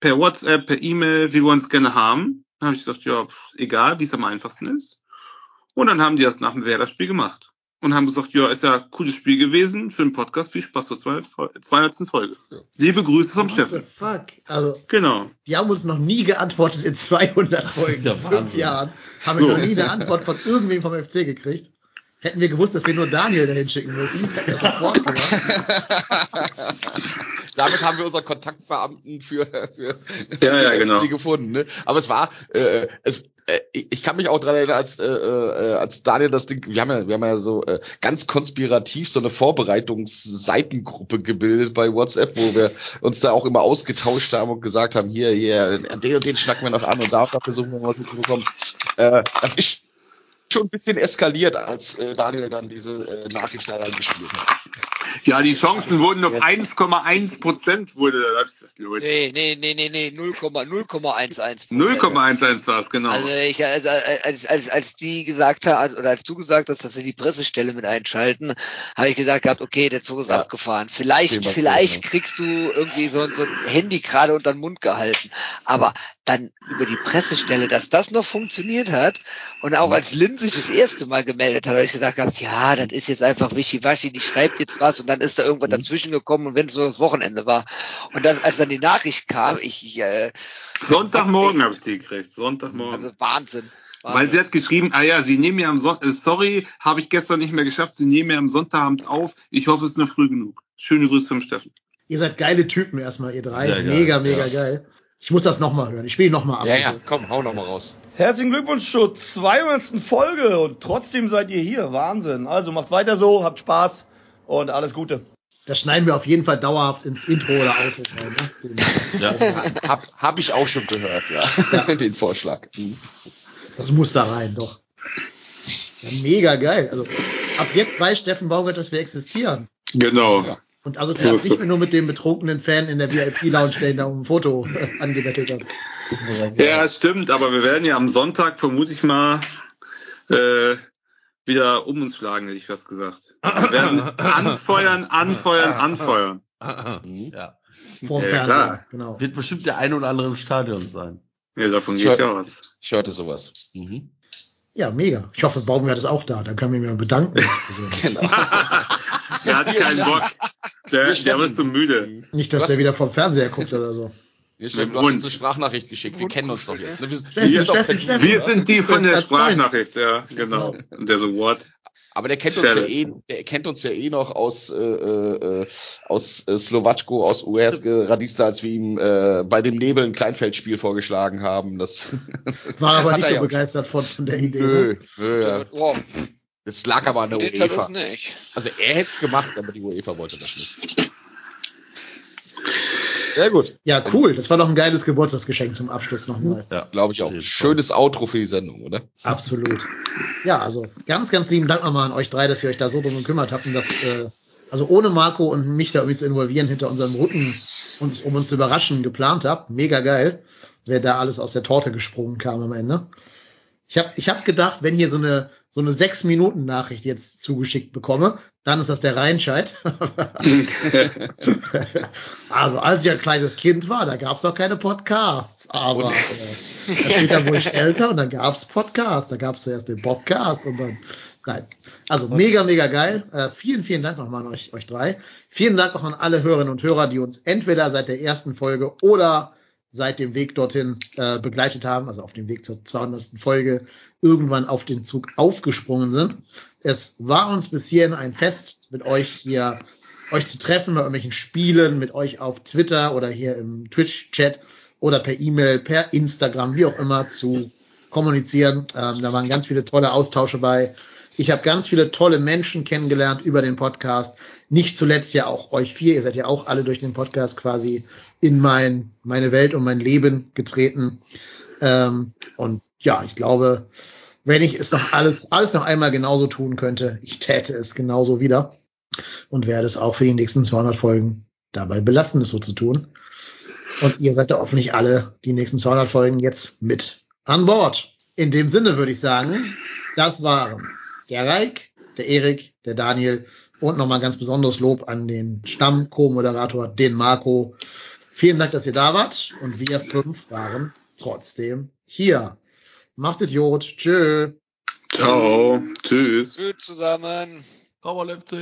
Per WhatsApp, per E-Mail, wie wollen es gerne haben. Dann habe ich gesagt, ja, pff, egal, wie es am einfachsten ist. Und dann haben die das nach dem Werder-Spiel gemacht. Und haben gesagt, ja, ist ja ein cooles Spiel gewesen für den Podcast. Viel Spaß zur 200. Folge. Liebe Grüße vom What Steffen. the fuck? Also, Genau. die haben uns noch nie geantwortet in 200 Folgen. ja in fünf. Jahren haben So. wir noch nie eine Antwort von irgendwem vom FC gekriegt. Hätten wir gewusst, dass wir nur Daniel dahin schicken müssen, hätten wir es sofort gemacht. Damit haben wir unseren Kontaktbeamten für, für, Ja, ja, für genau. Gefunden. Ne? Aber es war, äh, es, äh, ich kann mich auch dran erinnern, als, äh, äh, als Daniel das Ding, wir haben ja, wir haben ja so äh, ganz konspirativ so eine Vorbereitungsseitengruppe gebildet bei WhatsApp, wo wir uns da auch immer ausgetauscht haben und gesagt haben, hier, hier, den und den schnacken wir noch an und da, da versuchen wir was hinzubekommen. Äh, das ist schon ein bisschen eskaliert, als äh, Daniel dann diese äh, Nachricht da reingespielt hat. Ja, die Chancen wurden auf 1,1 Prozent wurde. Da hab ich gesagt, Leute. Nee, nee, nee, nee, nee, 0,0,11. 0,11 war es, genau. Also ich, als, als, als, als die gesagt hat, oder als du gesagt hast, dass sie die Pressestelle mit einschalten, habe ich gesagt gehabt, okay, der Zug ist Ja. abgefahren. Vielleicht, vielleicht kriegst du irgendwie so, so ein Handy gerade unter den Mund gehalten. Aber dann über die Pressestelle, dass das noch funktioniert hat und auch als Lin sich das erste Mal gemeldet hat, habe ich gesagt gehabt, ja, das ist jetzt einfach wischiwaschi, die schreibt jetzt was und dann ist da irgendwas dazwischen gekommen und wenn es so das Wochenende war. Und das, als dann die Nachricht kam, ich, äh, Sonntagmorgen habe ich die gekriegt. Sonntagmorgen. also Wahnsinn. Weil sie hat geschrieben, ah ja, sie nehmen ja am Sonntag, sorry, habe ich gestern nicht mehr geschafft, sie nehmen ja am Sonntagabend auf. Ich hoffe, es ist noch früh genug. Schöne Grüße vom Steffen. Ihr seid geile Typen erstmal, ihr drei. Sehr geil, mega, mega ja. geil. Ich muss das nochmal hören. Ich spiele nochmal ab. Ja, ja, komm, hau noch mal raus. Herzlichen Glückwunsch zur 200. Folge und trotzdem seid ihr hier. Wahnsinn. Also macht weiter so, habt Spaß und alles Gute. Das schneiden wir auf jeden Fall dauerhaft ins Intro oder Outro rein. Ne? Ja. Hab, hab ich auch schon gehört, ja. Den Vorschlag. Mhm. Das muss da rein, doch. Ja, mega geil. Also ab jetzt weiß Steffen Baumgart, dass wir existieren. Genau. Ja. Und also So ist nicht mehr nur mit dem betrunkenen Fan in der VIP-Lounge, der ihn da um ein Foto angebettelt hat. Ja, stimmt, aber wir werden ja am Sonntag vermute ich mal äh, wieder um uns schlagen, hätte ich fast gesagt. Wir werden anfeuern, anfeuern, anfeuern. Mhm. ja. Vorm Ja, Fernseher. Genau. Wird bestimmt der ein oder andere im Stadion sein. Ja, davon gehe ich aus. Ich hörte sowas. Mhm. Ja, mega. Ich hoffe, Baumgart ist auch da. Dann können wir ihn mal bedanken. Genau. Der hat keinen Bock. Der, der war so müde. Nicht, dass der wieder vom Fernseher guckt oder so. Wir Steffen, du hast uns eine Sprachnachricht geschickt. Wir kennen uns doch jetzt. Ne? Wir, wir sind doch Steffen. Wir sind die von der. Sprachnachricht, ja, genau. Und der so, what? Aber der kennt uns ja eh, der kennt uns ja eh noch aus äh, äh, aus äh, Slowatschko, aus URSG Radista, als wir ihm äh, bei dem Nebel ein Kleinfeldspiel vorgeschlagen haben. Das War aber nicht so begeistert von, von der Idee. nö, Ne? nö, ja. Wow, Das lag aber an der das UEFA. nicht. Also er hätte es gemacht, aber die UEFA wollte das nicht. Sehr gut. Ja, cool. Das war doch ein geiles Geburtstagsgeschenk zum Abschluss nochmal. Ja. Glaube ich auch. Schönes Outro für die Sendung, oder? Absolut. Ja, also ganz, ganz lieben Dank nochmal an euch drei, dass ihr euch da so drum gekümmert habt und das, äh, also ohne Marco und mich da irgendwie zu involvieren hinter unserem Rücken und um uns zu überraschen geplant habt. Mega geil, wer da alles aus der Torte gesprungen kam am Ende. Ich habe ich hab gedacht, wenn hier so eine so eine sechs Minuten Nachricht jetzt zugeschickt bekomme, dann ist das der Reinscheid. also als ich ein kleines Kind war, da gab's noch keine Podcasts, aber äh, später wurde ich älter und dann gab's Podcasts, da gab's zuerst den Podcast und dann nein. Also mega, mega geil. Äh, vielen, vielen Dank nochmal an euch, euch drei. Vielen Dank auch an alle Hörerinnen und Hörer, die uns entweder seit der ersten Folge oder seit dem Weg dorthin äh, begleitet haben, also auf dem Weg zur 200. Folge, irgendwann auf den Zug aufgesprungen sind. Es war uns bis hierhin ein Fest, mit euch hier euch zu treffen bei irgendwelchen Spielen, mit euch auf Twitter oder hier im Twitch-Chat oder per E-Mail, per Instagram, wie auch immer zu kommunizieren. Ähm, da waren ganz viele tolle Austausche bei. Ich habe ganz viele tolle Menschen kennengelernt über den Podcast. Nicht zuletzt ja auch euch vier. Ihr seid ja auch alle durch den Podcast quasi in mein, meine Welt und mein Leben getreten. Ähm, und ja, ich glaube, Wenn ich es noch alles, alles noch einmal genauso tun könnte, ich täte es genauso wieder und werde es auch für die nächsten 200 Folgen dabei belassen, es so zu tun. Und ihr seid da hoffentlich alle die nächsten 200 Folgen jetzt mit an Bord. In dem Sinne würde ich sagen, das waren der Reik, der Erik, der Daniel und nochmal ganz besonderes Lob an den Stamm-Co-Moderator, den Marco. Vielen Dank, dass ihr da wart und wir fünf waren trotzdem hier. Macht es Jod. Tschö. Ciao. Tschüss. Tschüss zusammen. Power FC.